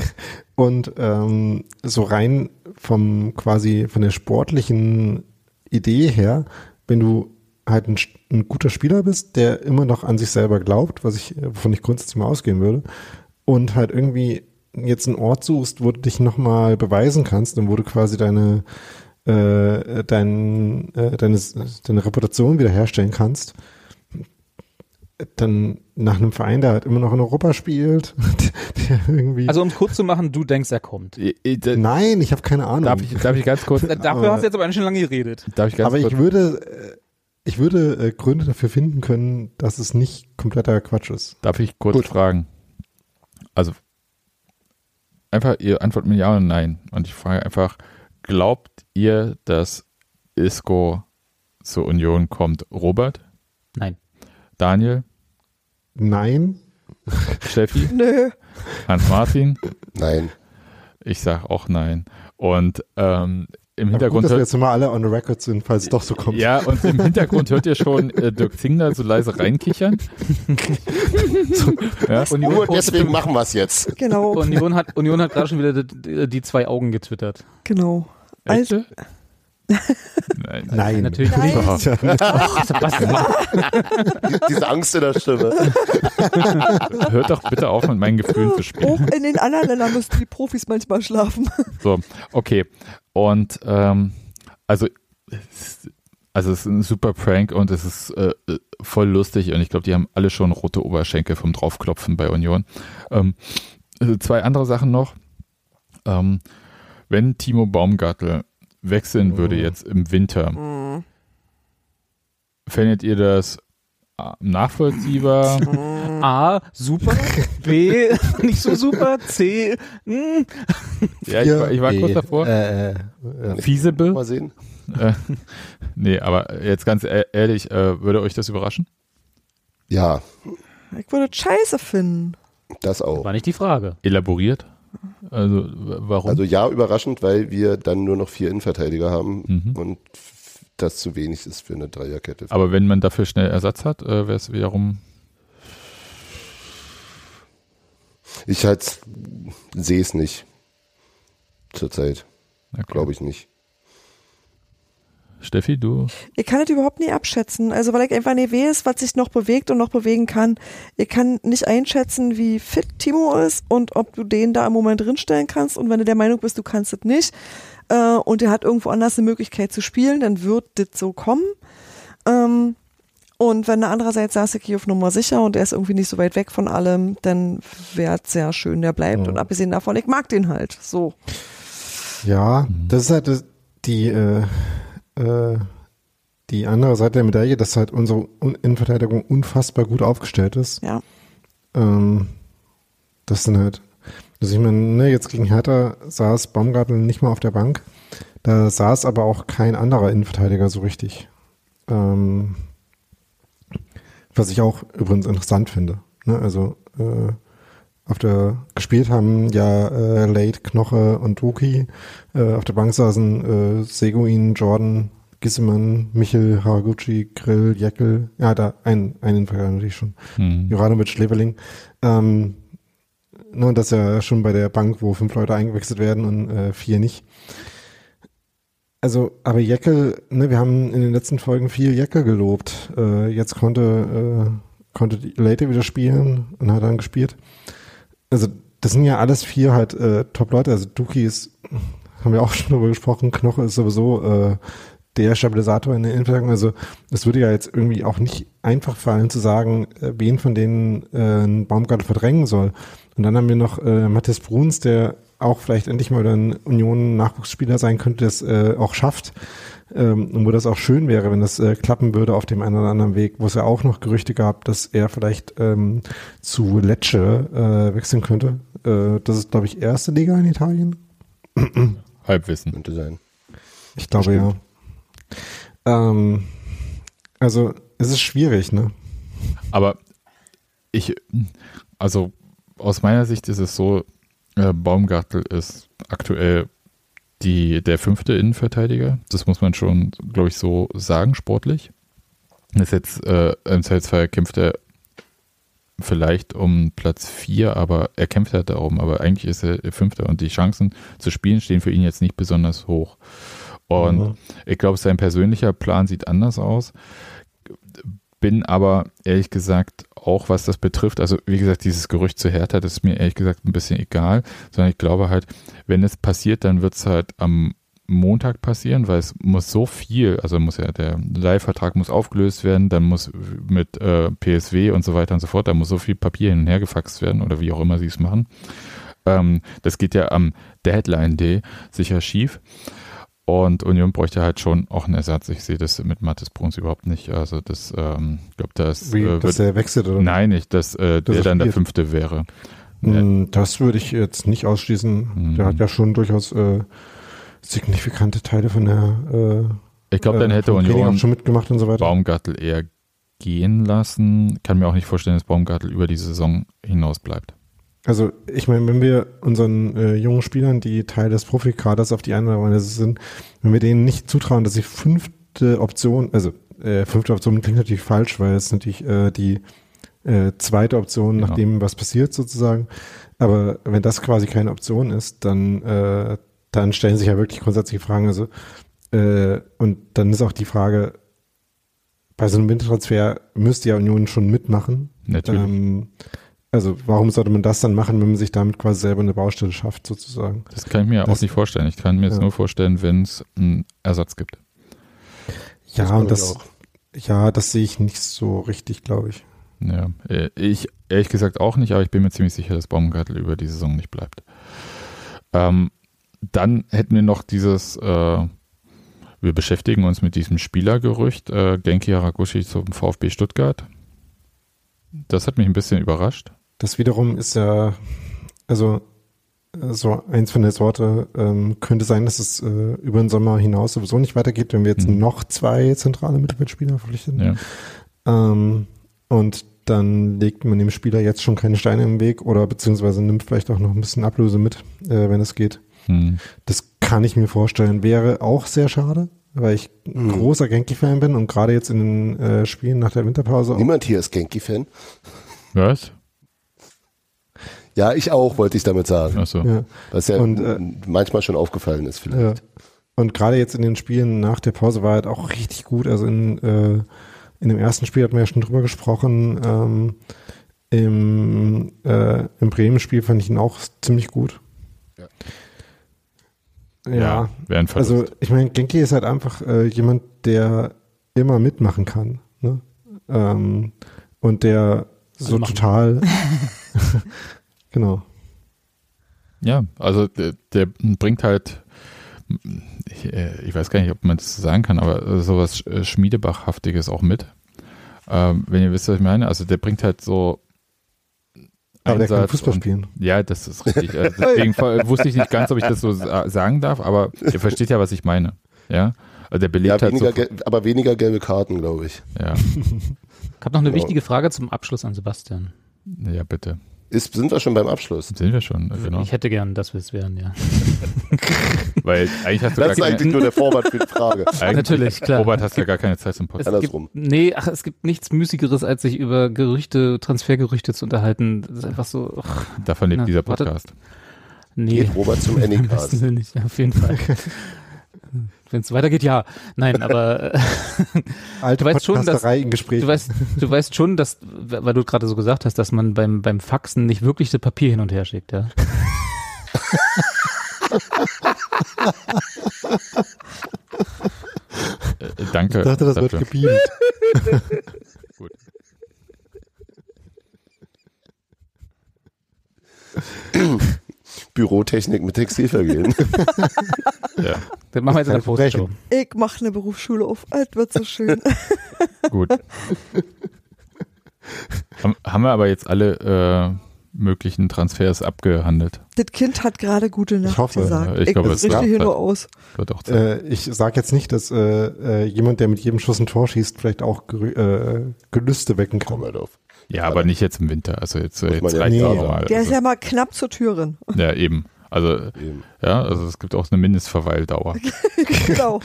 [SPEAKER 2] und ähm, so rein vom quasi von der sportlichen Idee her, wenn du halt ein, ein guter Spieler bist, der immer noch an sich selber glaubt, was ich, wovon ich grundsätzlich mal ausgehen würde, und halt irgendwie jetzt einen Ort suchst, wo du dich nochmal beweisen kannst und wo du quasi deine äh, dein, äh, deine, deine Reputation wiederherstellen kannst, dann nach einem Verein, der halt immer noch in Europa spielt, der irgendwie.
[SPEAKER 6] Also um es kurz zu machen, du denkst, er kommt.
[SPEAKER 2] Nein, ich habe keine Ahnung.
[SPEAKER 1] darf, ich, darf ich ganz kurz,
[SPEAKER 6] Dafür hast du jetzt aber schon lange geredet.
[SPEAKER 1] darf ich ganz
[SPEAKER 2] aber
[SPEAKER 1] kurz,
[SPEAKER 2] ich würde, äh, ich würde äh, Gründe dafür finden können, dass es nicht kompletter Quatsch ist.
[SPEAKER 1] darf ich kurz
[SPEAKER 2] Gut.
[SPEAKER 1] fragen? Also, einfach, ihr antwortet mir ja oder nein. Und ich frage einfach, glaubt ihr, dass Isco zur Union kommt? Robert?
[SPEAKER 6] Nein.
[SPEAKER 1] Daniel?
[SPEAKER 2] Nein,
[SPEAKER 1] Steffi?
[SPEAKER 3] Nö.
[SPEAKER 1] Hans-Martin?
[SPEAKER 4] Nein.
[SPEAKER 1] Ich sag auch nein. Und ähm, im
[SPEAKER 2] aber gut,
[SPEAKER 1] Hintergrund
[SPEAKER 2] dass wir
[SPEAKER 1] hört,
[SPEAKER 2] jetzt mal alle on the record sind, falls es doch so kommt.
[SPEAKER 1] ja, und im Hintergrund hört ihr schon äh, Dirk Zingler so leise reinkichern. so, ja, und
[SPEAKER 4] Nur deswegen machen wir es jetzt.
[SPEAKER 3] Genau.
[SPEAKER 6] Union hat, Union hat gerade schon wieder die, die zwei Augen getwittert.
[SPEAKER 3] Genau. Also,
[SPEAKER 1] Echte? Nein.
[SPEAKER 2] Nein.
[SPEAKER 6] Natürlich
[SPEAKER 3] Nein.
[SPEAKER 6] nicht. Sebastian.
[SPEAKER 4] Diese Angst in der Stimme.
[SPEAKER 1] Hört doch bitte auf, mit meinen Gefühlen zu spielen.
[SPEAKER 3] auch in den anderen Ländern müssen die Profis manchmal schlafen.
[SPEAKER 1] So, okay. Und ähm, also, es- also es ist ein super Prank und es ist äh, äh, voll lustig und ich glaube, die haben alle schon rote Oberschenkel vom Draufklopfen bei Union. Ähm, äh, zwei andere Sachen noch. Ähm, wenn Timo Baumgartel wechseln würde jetzt im Winter, fändet ihr das nachvollziehbar?
[SPEAKER 6] A, super. B, nicht so super. C, hm.
[SPEAKER 1] ja, ich war, ich war kurz davor.
[SPEAKER 2] Äh, äh, äh,
[SPEAKER 1] Feasible?
[SPEAKER 4] Mal sehen.
[SPEAKER 1] Äh, nee, aber jetzt ganz e- ehrlich, äh, würde euch das überraschen?
[SPEAKER 4] Ja,
[SPEAKER 3] Ich würde scheiße finden.
[SPEAKER 4] das auch.
[SPEAKER 6] War nicht die Frage.
[SPEAKER 1] Elaboriert? Also warum?
[SPEAKER 4] Also ja, überraschend, weil wir dann nur noch vier Innenverteidiger haben
[SPEAKER 1] Mhm.
[SPEAKER 4] und das zu wenig ist für eine Dreierkette.
[SPEAKER 1] aber wenn man dafür schnell Ersatz hat, äh, wäre es wiederum.
[SPEAKER 4] Ich halt sehe es nicht. Zurzeit.
[SPEAKER 1] Okay.
[SPEAKER 4] Glaube ich nicht.
[SPEAKER 1] Steffi, du?
[SPEAKER 3] Ich kann das überhaupt nie abschätzen. Also weil ich einfach nicht weiß, was sich noch bewegt und noch bewegen kann. Ich kann nicht einschätzen, wie fit Timo ist und ob du den da im Moment drinstellen kannst. Und wenn du der Meinung bist, du kannst das nicht äh, und er hat irgendwo anders eine Möglichkeit zu spielen, dann wird das so kommen. Ähm, und wenn andererseits gehe auf Nummer sicher und er ist irgendwie nicht so weit weg von allem, dann wäre es sehr schön, der bleibt.
[SPEAKER 2] Ja.
[SPEAKER 3] Und abgesehen davon, ich mag den halt. So.
[SPEAKER 2] ja, das ist halt die, äh, äh, die andere Seite der Medaille, dass halt unsere Un- Innenverteidigung unfassbar gut aufgestellt ist.
[SPEAKER 3] Ja.
[SPEAKER 2] Ähm, das sind halt, also ich meine, ne, jetzt gegen Hertha saß Baumgartel nicht mal auf der Bank. Da saß aber auch kein anderer Innenverteidiger so richtig. Ähm, was ich auch übrigens interessant finde. Ne? Also äh, auf der gespielt haben ja äh, Late, Knoche und Doki. Äh, auf der Bank saßen äh, Seguin, Jordan, Gissemann, Michel, Haraguchi, Grill, Jeckel. Ja, da ein, ein Innenverteidiger natürlich schon.
[SPEAKER 1] Hm.
[SPEAKER 2] Juranovic, Schleveling. Ähm, ne, das ja schon bei der Bank, wo fünf Leute eingewechselt werden und äh, vier nicht. Also, aber Jeckel, ne, wir haben in den letzten Folgen viel Jeckel gelobt. Äh, jetzt konnte, äh, konnte Late wieder spielen und hat dann gespielt. Also, das sind ja alles vier halt äh, Top-Leute. Also Duki ist, haben wir auch schon darüber gesprochen, Knoche ist sowieso äh, der Stabilisator in der Innenverteidigung. Also es würde ja jetzt irgendwie auch nicht einfach fallen zu sagen, äh, wen von denen äh, ein Baumgartel verdrängen soll. Und dann haben wir noch äh, Matthias Bruns, der auch vielleicht endlich mal ein Union-Nachwuchsspieler sein könnte, es äh, auch schafft. Ähm, und wo das auch schön wäre, wenn das äh, klappen würde auf dem einen oder anderen Weg, wo es ja auch noch Gerüchte gab, dass er vielleicht ähm, zu Lecce äh, wechseln könnte. Äh, das ist, glaube ich, erste Liga in Italien.
[SPEAKER 1] Halbwissen.
[SPEAKER 4] Könnte sein.
[SPEAKER 2] Ich glaube ja. Ähm, also es ist schwierig, ne?
[SPEAKER 1] Aber ich, also aus meiner Sicht ist es so, äh, Baumgartel ist aktuell die, der fünfte Innenverteidiger. Das muss man schon, glaube ich, so sagen, sportlich. Ist jetzt, äh, im Zweifelsfall kämpft er vielleicht um Platz vier, aber er kämpft halt darum, aber eigentlich ist er Fünfter und die Chancen zu spielen stehen für ihn jetzt nicht besonders hoch. Und
[SPEAKER 2] Mhm.
[SPEAKER 1] ich glaube, sein persönlicher Plan sieht anders aus. Bin aber ehrlich gesagt auch, was das betrifft, also wie gesagt, dieses Gerücht zu Hertha, das ist mir ehrlich gesagt ein bisschen egal, sondern ich glaube halt, wenn es passiert, dann wird es halt am Montag passieren, weil es muss so viel, also muss ja der Leihvertrag muss aufgelöst werden, dann muss mit äh, PSW und so weiter und so fort, da muss so viel Papier hin und her gefaxt werden oder wie auch immer sie es machen. Ähm, das geht ja am Deadline Day sicher schief. Und Union bräuchte halt schon auch einen Ersatz. Ich sehe das mit Mathis Bruns überhaupt nicht. Also das, ähm, ich glaube, das
[SPEAKER 2] Wie,
[SPEAKER 1] äh,
[SPEAKER 2] dass
[SPEAKER 1] wird,
[SPEAKER 2] er wechselt oder?
[SPEAKER 1] nein, nicht, dass äh,
[SPEAKER 2] Dass
[SPEAKER 1] der
[SPEAKER 2] er
[SPEAKER 1] dann der. Fünfte wäre.
[SPEAKER 2] Mm, Das würde ich jetzt nicht ausschließen.
[SPEAKER 1] Mhm.
[SPEAKER 2] Der hat ja schon durchaus äh, signifikante Teile von der äh,
[SPEAKER 1] Ich glaube, dann
[SPEAKER 2] äh,
[SPEAKER 1] hätte Union
[SPEAKER 2] schon mitgemacht und so weiter.
[SPEAKER 1] Baumgartel eher gehen lassen. Kann mir auch nicht vorstellen, dass Baumgartel über die Saison hinaus bleibt.
[SPEAKER 2] Also ich meine, wenn wir unseren äh, jungen Spielern, die Teil des Profikaders auf die eine oder andere Weise sind, wenn wir denen nicht zutrauen, dass sie fünfte Option, also äh, fünfte Option klingt natürlich falsch, weil es natürlich äh, die äh, zweite Option,
[SPEAKER 1] Genau.
[SPEAKER 2] nachdem was passiert sozusagen. Aber wenn das quasi keine Option ist, dann äh, dann stellen sich ja wirklich grundsätzliche Fragen. Also äh, und dann ist auch die Frage, bei so einem Wintertransfer müsste ja Union schon mitmachen.
[SPEAKER 1] Natürlich.
[SPEAKER 2] Ähm, also warum sollte man das dann machen, wenn man sich damit quasi selber eine Baustelle schafft, sozusagen?
[SPEAKER 1] das kann ich mir
[SPEAKER 2] das-
[SPEAKER 1] auch nicht vorstellen. Ich kann mir jetzt
[SPEAKER 2] Ja.
[SPEAKER 1] nur vorstellen, wenn es einen Ersatz gibt.
[SPEAKER 2] Ja, und das,
[SPEAKER 4] auch.
[SPEAKER 2] ja, das sehe ich nicht so richtig, glaube ich.
[SPEAKER 1] Ja, äh, ich ehrlich gesagt auch nicht, aber ich bin mir ziemlich sicher, dass Baumgartel über die Saison nicht bleibt. Ähm, dann hätten wir noch dieses, äh, wir beschäftigen uns mit diesem Spielergerücht, äh, Genki Haraguchi zum VfB Stuttgart. Das hat mich ein bisschen überrascht.
[SPEAKER 2] Das wiederum ist ja, also so eins von der Sorte, ähm, könnte sein, dass es äh, über den Sommer hinaus sowieso nicht weitergeht, wenn wir jetzt
[SPEAKER 1] Mhm.
[SPEAKER 2] noch zwei zentrale Mittelfeldspieler verpflichten.
[SPEAKER 1] Ja.
[SPEAKER 2] Ähm, und dann legt man dem Spieler jetzt schon keine Steine im Weg oder beziehungsweise nimmt vielleicht auch noch ein bisschen Ablöse mit, äh, wenn es geht.
[SPEAKER 1] Hm.
[SPEAKER 2] Das kann ich mir vorstellen. Wäre auch sehr schade, weil ich ein
[SPEAKER 4] Mhm.
[SPEAKER 2] großer Genki-Fan bin und gerade jetzt in den äh, Spielen nach der Winterpause auch
[SPEAKER 4] Niemand hier ist Genki-Fan.
[SPEAKER 1] Was?
[SPEAKER 4] Ja, ich auch, wollte ich damit sagen.
[SPEAKER 1] Achso.
[SPEAKER 2] ja,
[SPEAKER 4] Was ja
[SPEAKER 2] Und, äh,
[SPEAKER 4] manchmal schon aufgefallen ist
[SPEAKER 2] ja.
[SPEAKER 4] vielleicht.
[SPEAKER 2] Und gerade jetzt in den Spielen nach der Pause war halt auch richtig gut. Also in, äh, in dem ersten Spiel hatten wir ja schon drüber gesprochen. Ähm, Im, äh, im Bremen-Spiel fand ich ihn auch ziemlich gut.
[SPEAKER 4] Ja.
[SPEAKER 2] Ja,
[SPEAKER 1] Verlust.
[SPEAKER 2] also ich meine, Genki ist halt einfach äh, jemand, der immer mitmachen kann. Ne? Ähm, und der so
[SPEAKER 6] machen.
[SPEAKER 2] total, genau.
[SPEAKER 1] Ja, also der, der bringt halt, ich, ich weiß gar nicht, ob man das so sagen kann, aber sowas Schmiedebachhaftiges auch mit. Ähm, wenn ihr wisst, was ich meine. Also der bringt halt so
[SPEAKER 2] Aber der kann
[SPEAKER 1] Einsatz
[SPEAKER 2] Fußball
[SPEAKER 1] und-
[SPEAKER 2] spielen.
[SPEAKER 1] Ja, das ist richtig. Also deswegen wusste ich nicht ganz, ob ich das so sa- sagen darf, aber ihr versteht ja, was ich meine. Ja, also der
[SPEAKER 4] Ja,
[SPEAKER 1] belebt halt
[SPEAKER 4] weniger,
[SPEAKER 1] so.
[SPEAKER 4] gel- aber weniger gelbe Karten, glaube ich.
[SPEAKER 1] Ja,
[SPEAKER 6] Ich habe noch eine
[SPEAKER 4] Ja.
[SPEAKER 6] wichtige Frage zum Abschluss an Sebastian.
[SPEAKER 1] ja, bitte.
[SPEAKER 4] Ist, sind wir schon beim Abschluss?
[SPEAKER 1] Sind wir schon, genau.
[SPEAKER 6] Ich hätte gern, dass wir es wären, ja.
[SPEAKER 1] Weil eigentlich hast du
[SPEAKER 4] Das
[SPEAKER 1] gar
[SPEAKER 4] ist
[SPEAKER 1] keine,
[SPEAKER 4] eigentlich nur der Vorwand für die Frage.
[SPEAKER 6] Natürlich, klar.
[SPEAKER 1] Robert hast ja gar keine Zeit zum
[SPEAKER 6] Es
[SPEAKER 1] Podcast.
[SPEAKER 4] Andersrum.
[SPEAKER 6] Gibt, nee, ach, es gibt nichts Müßigeres, als sich über Gerüchte, Transfergerüchte zu unterhalten. Das ist einfach so, ach,
[SPEAKER 1] Davon lebt
[SPEAKER 6] Na,
[SPEAKER 1] dieser
[SPEAKER 6] warte.
[SPEAKER 1] Podcast.
[SPEAKER 6] nee.
[SPEAKER 4] Geht Robert zum Anycast.
[SPEAKER 6] Nicht, auf jeden Fall. Wenn es weitergeht, ja. Nein, aber äh,
[SPEAKER 2] Alte
[SPEAKER 6] Du weißt schon, dass-
[SPEAKER 2] in Gespräch.
[SPEAKER 6] du weißt, du weißt schon, dass, weil du gerade so gesagt hast, dass man beim, beim Faxen nicht wirklich das Papier hin und her schickt, ja.
[SPEAKER 1] Äh, danke.
[SPEAKER 2] ich dachte, das wird
[SPEAKER 1] dafür.
[SPEAKER 2] gebeamt.
[SPEAKER 1] Gut.
[SPEAKER 4] Bürotechnik mit Textilvergehen.
[SPEAKER 1] Ja,
[SPEAKER 6] Das machen wir jetzt in der
[SPEAKER 2] Kein Verbrechen.
[SPEAKER 6] Postshow.
[SPEAKER 3] Ich mache eine Berufsschule auf. Es wird so schön.
[SPEAKER 1] gut. haben, wir aber jetzt alle äh, möglichen Transfers abgehandelt.
[SPEAKER 3] das Kind hat gerade gute Nacht
[SPEAKER 2] hoffe,
[SPEAKER 3] gesagt.
[SPEAKER 1] ja, ich glaube, es
[SPEAKER 3] richte hier
[SPEAKER 1] Zeit.
[SPEAKER 3] nur aus.
[SPEAKER 1] Wird auch Zeit.
[SPEAKER 2] Äh, ich sage jetzt nicht, dass äh, äh, jemand, der mit jedem Schuss ein Tor schießt, vielleicht auch äh, Gelüste wecken
[SPEAKER 4] Komm
[SPEAKER 2] kann.
[SPEAKER 4] mal drauf.
[SPEAKER 1] Ja, aber nicht jetzt im Winter. Also jetzt,
[SPEAKER 4] Muss
[SPEAKER 1] jetzt
[SPEAKER 4] man ja
[SPEAKER 1] reicht
[SPEAKER 2] nicht
[SPEAKER 1] auch mal.
[SPEAKER 3] Der ist
[SPEAKER 1] Also,
[SPEAKER 3] ja mal knapp zur Türen.
[SPEAKER 1] ja, eben. Also,
[SPEAKER 4] Eben.
[SPEAKER 1] ja, also es gibt auch eine Mindestverweildauer.
[SPEAKER 3] genau.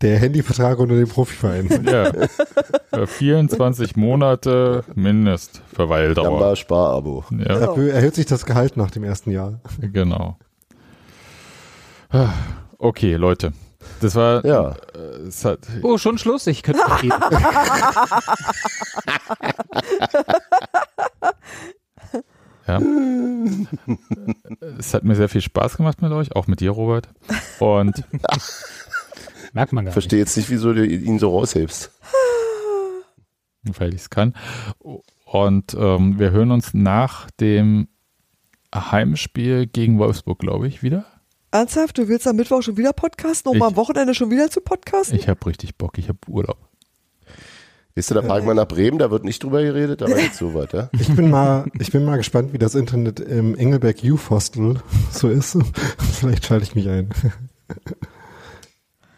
[SPEAKER 2] Der Handyvertrag unter dem Profiverein.
[SPEAKER 1] ja. Äh, 24 Monate Mindestverweildauer.
[SPEAKER 4] Jamba Sparabo.
[SPEAKER 1] Ja,
[SPEAKER 2] Dafür erhöht sich das Gehalt nach dem ersten Jahr.
[SPEAKER 1] genau. Ah, Okay, Leute. Das war,
[SPEAKER 4] Ja.
[SPEAKER 1] äh, es hat,
[SPEAKER 6] Oh, schon Schluss? Ich könnte noch gehen.
[SPEAKER 1] Ja. es hat mir sehr viel Spaß gemacht mit euch, auch mit dir, Robert. Und
[SPEAKER 6] Merkt man gar
[SPEAKER 4] Verstehe jetzt nicht, wieso du ihn so raushebst.
[SPEAKER 1] weil ich es kann. Und ähm, wir hören uns nach dem Heimspiel gegen Wolfsburg, glaube ich, wieder.
[SPEAKER 3] Ernsthaft, du willst am Mittwoch schon wieder podcasten, um
[SPEAKER 1] Ich-
[SPEAKER 3] am Wochenende schon wieder zu podcasten?
[SPEAKER 1] Ich habe richtig Bock, ich habe Urlaub.
[SPEAKER 4] Weißt du, da fahren wir nach Bremen, da wird nicht drüber geredet, aber jetzt so ja?
[SPEAKER 2] Ich bin mal, ich bin mal gespannt, wie das Internet im Engelberg Youth Hostel so ist. Vielleicht schalte ich mich ein.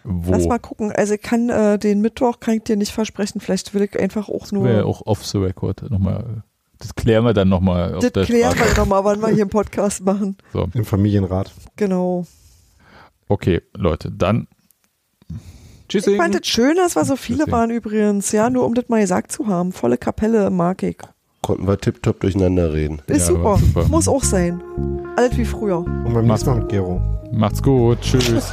[SPEAKER 1] Wo?
[SPEAKER 3] Lass mal gucken. Also ich kann äh, den Mittwoch, kann ich dir nicht versprechen. Vielleicht will ich einfach auch nur.
[SPEAKER 1] Wäre auch off the record nochmal. Das klären wir dann nochmal
[SPEAKER 3] das
[SPEAKER 1] der
[SPEAKER 3] klären
[SPEAKER 1] Straße.
[SPEAKER 3] wir nochmal, wann wir hier einen Podcast machen.
[SPEAKER 1] So,
[SPEAKER 2] Im Familienrat.
[SPEAKER 3] Genau.
[SPEAKER 1] okay, Leute, dann
[SPEAKER 6] Tschüss.
[SPEAKER 3] Ich fand es schön, dass wir so viele waren übrigens. Ja, nur um das mal gesagt zu haben. Volle Kapelle mag ich.
[SPEAKER 4] Konnten wir tipptopp durcheinander reden.
[SPEAKER 3] Ist
[SPEAKER 1] Ja,
[SPEAKER 3] super.
[SPEAKER 1] super.
[SPEAKER 3] Muss auch sein. Alt wie früher.
[SPEAKER 2] Und beim nächsten Mal mit Gero.
[SPEAKER 1] macht's gut. Tschüss.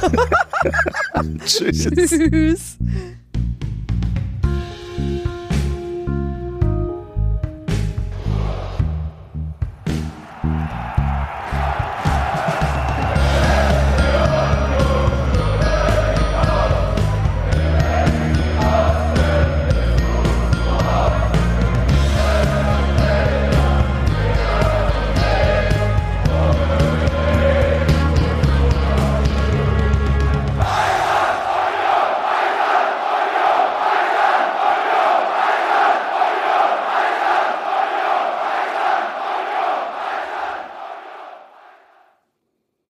[SPEAKER 4] Tschüss.
[SPEAKER 3] Tschüss.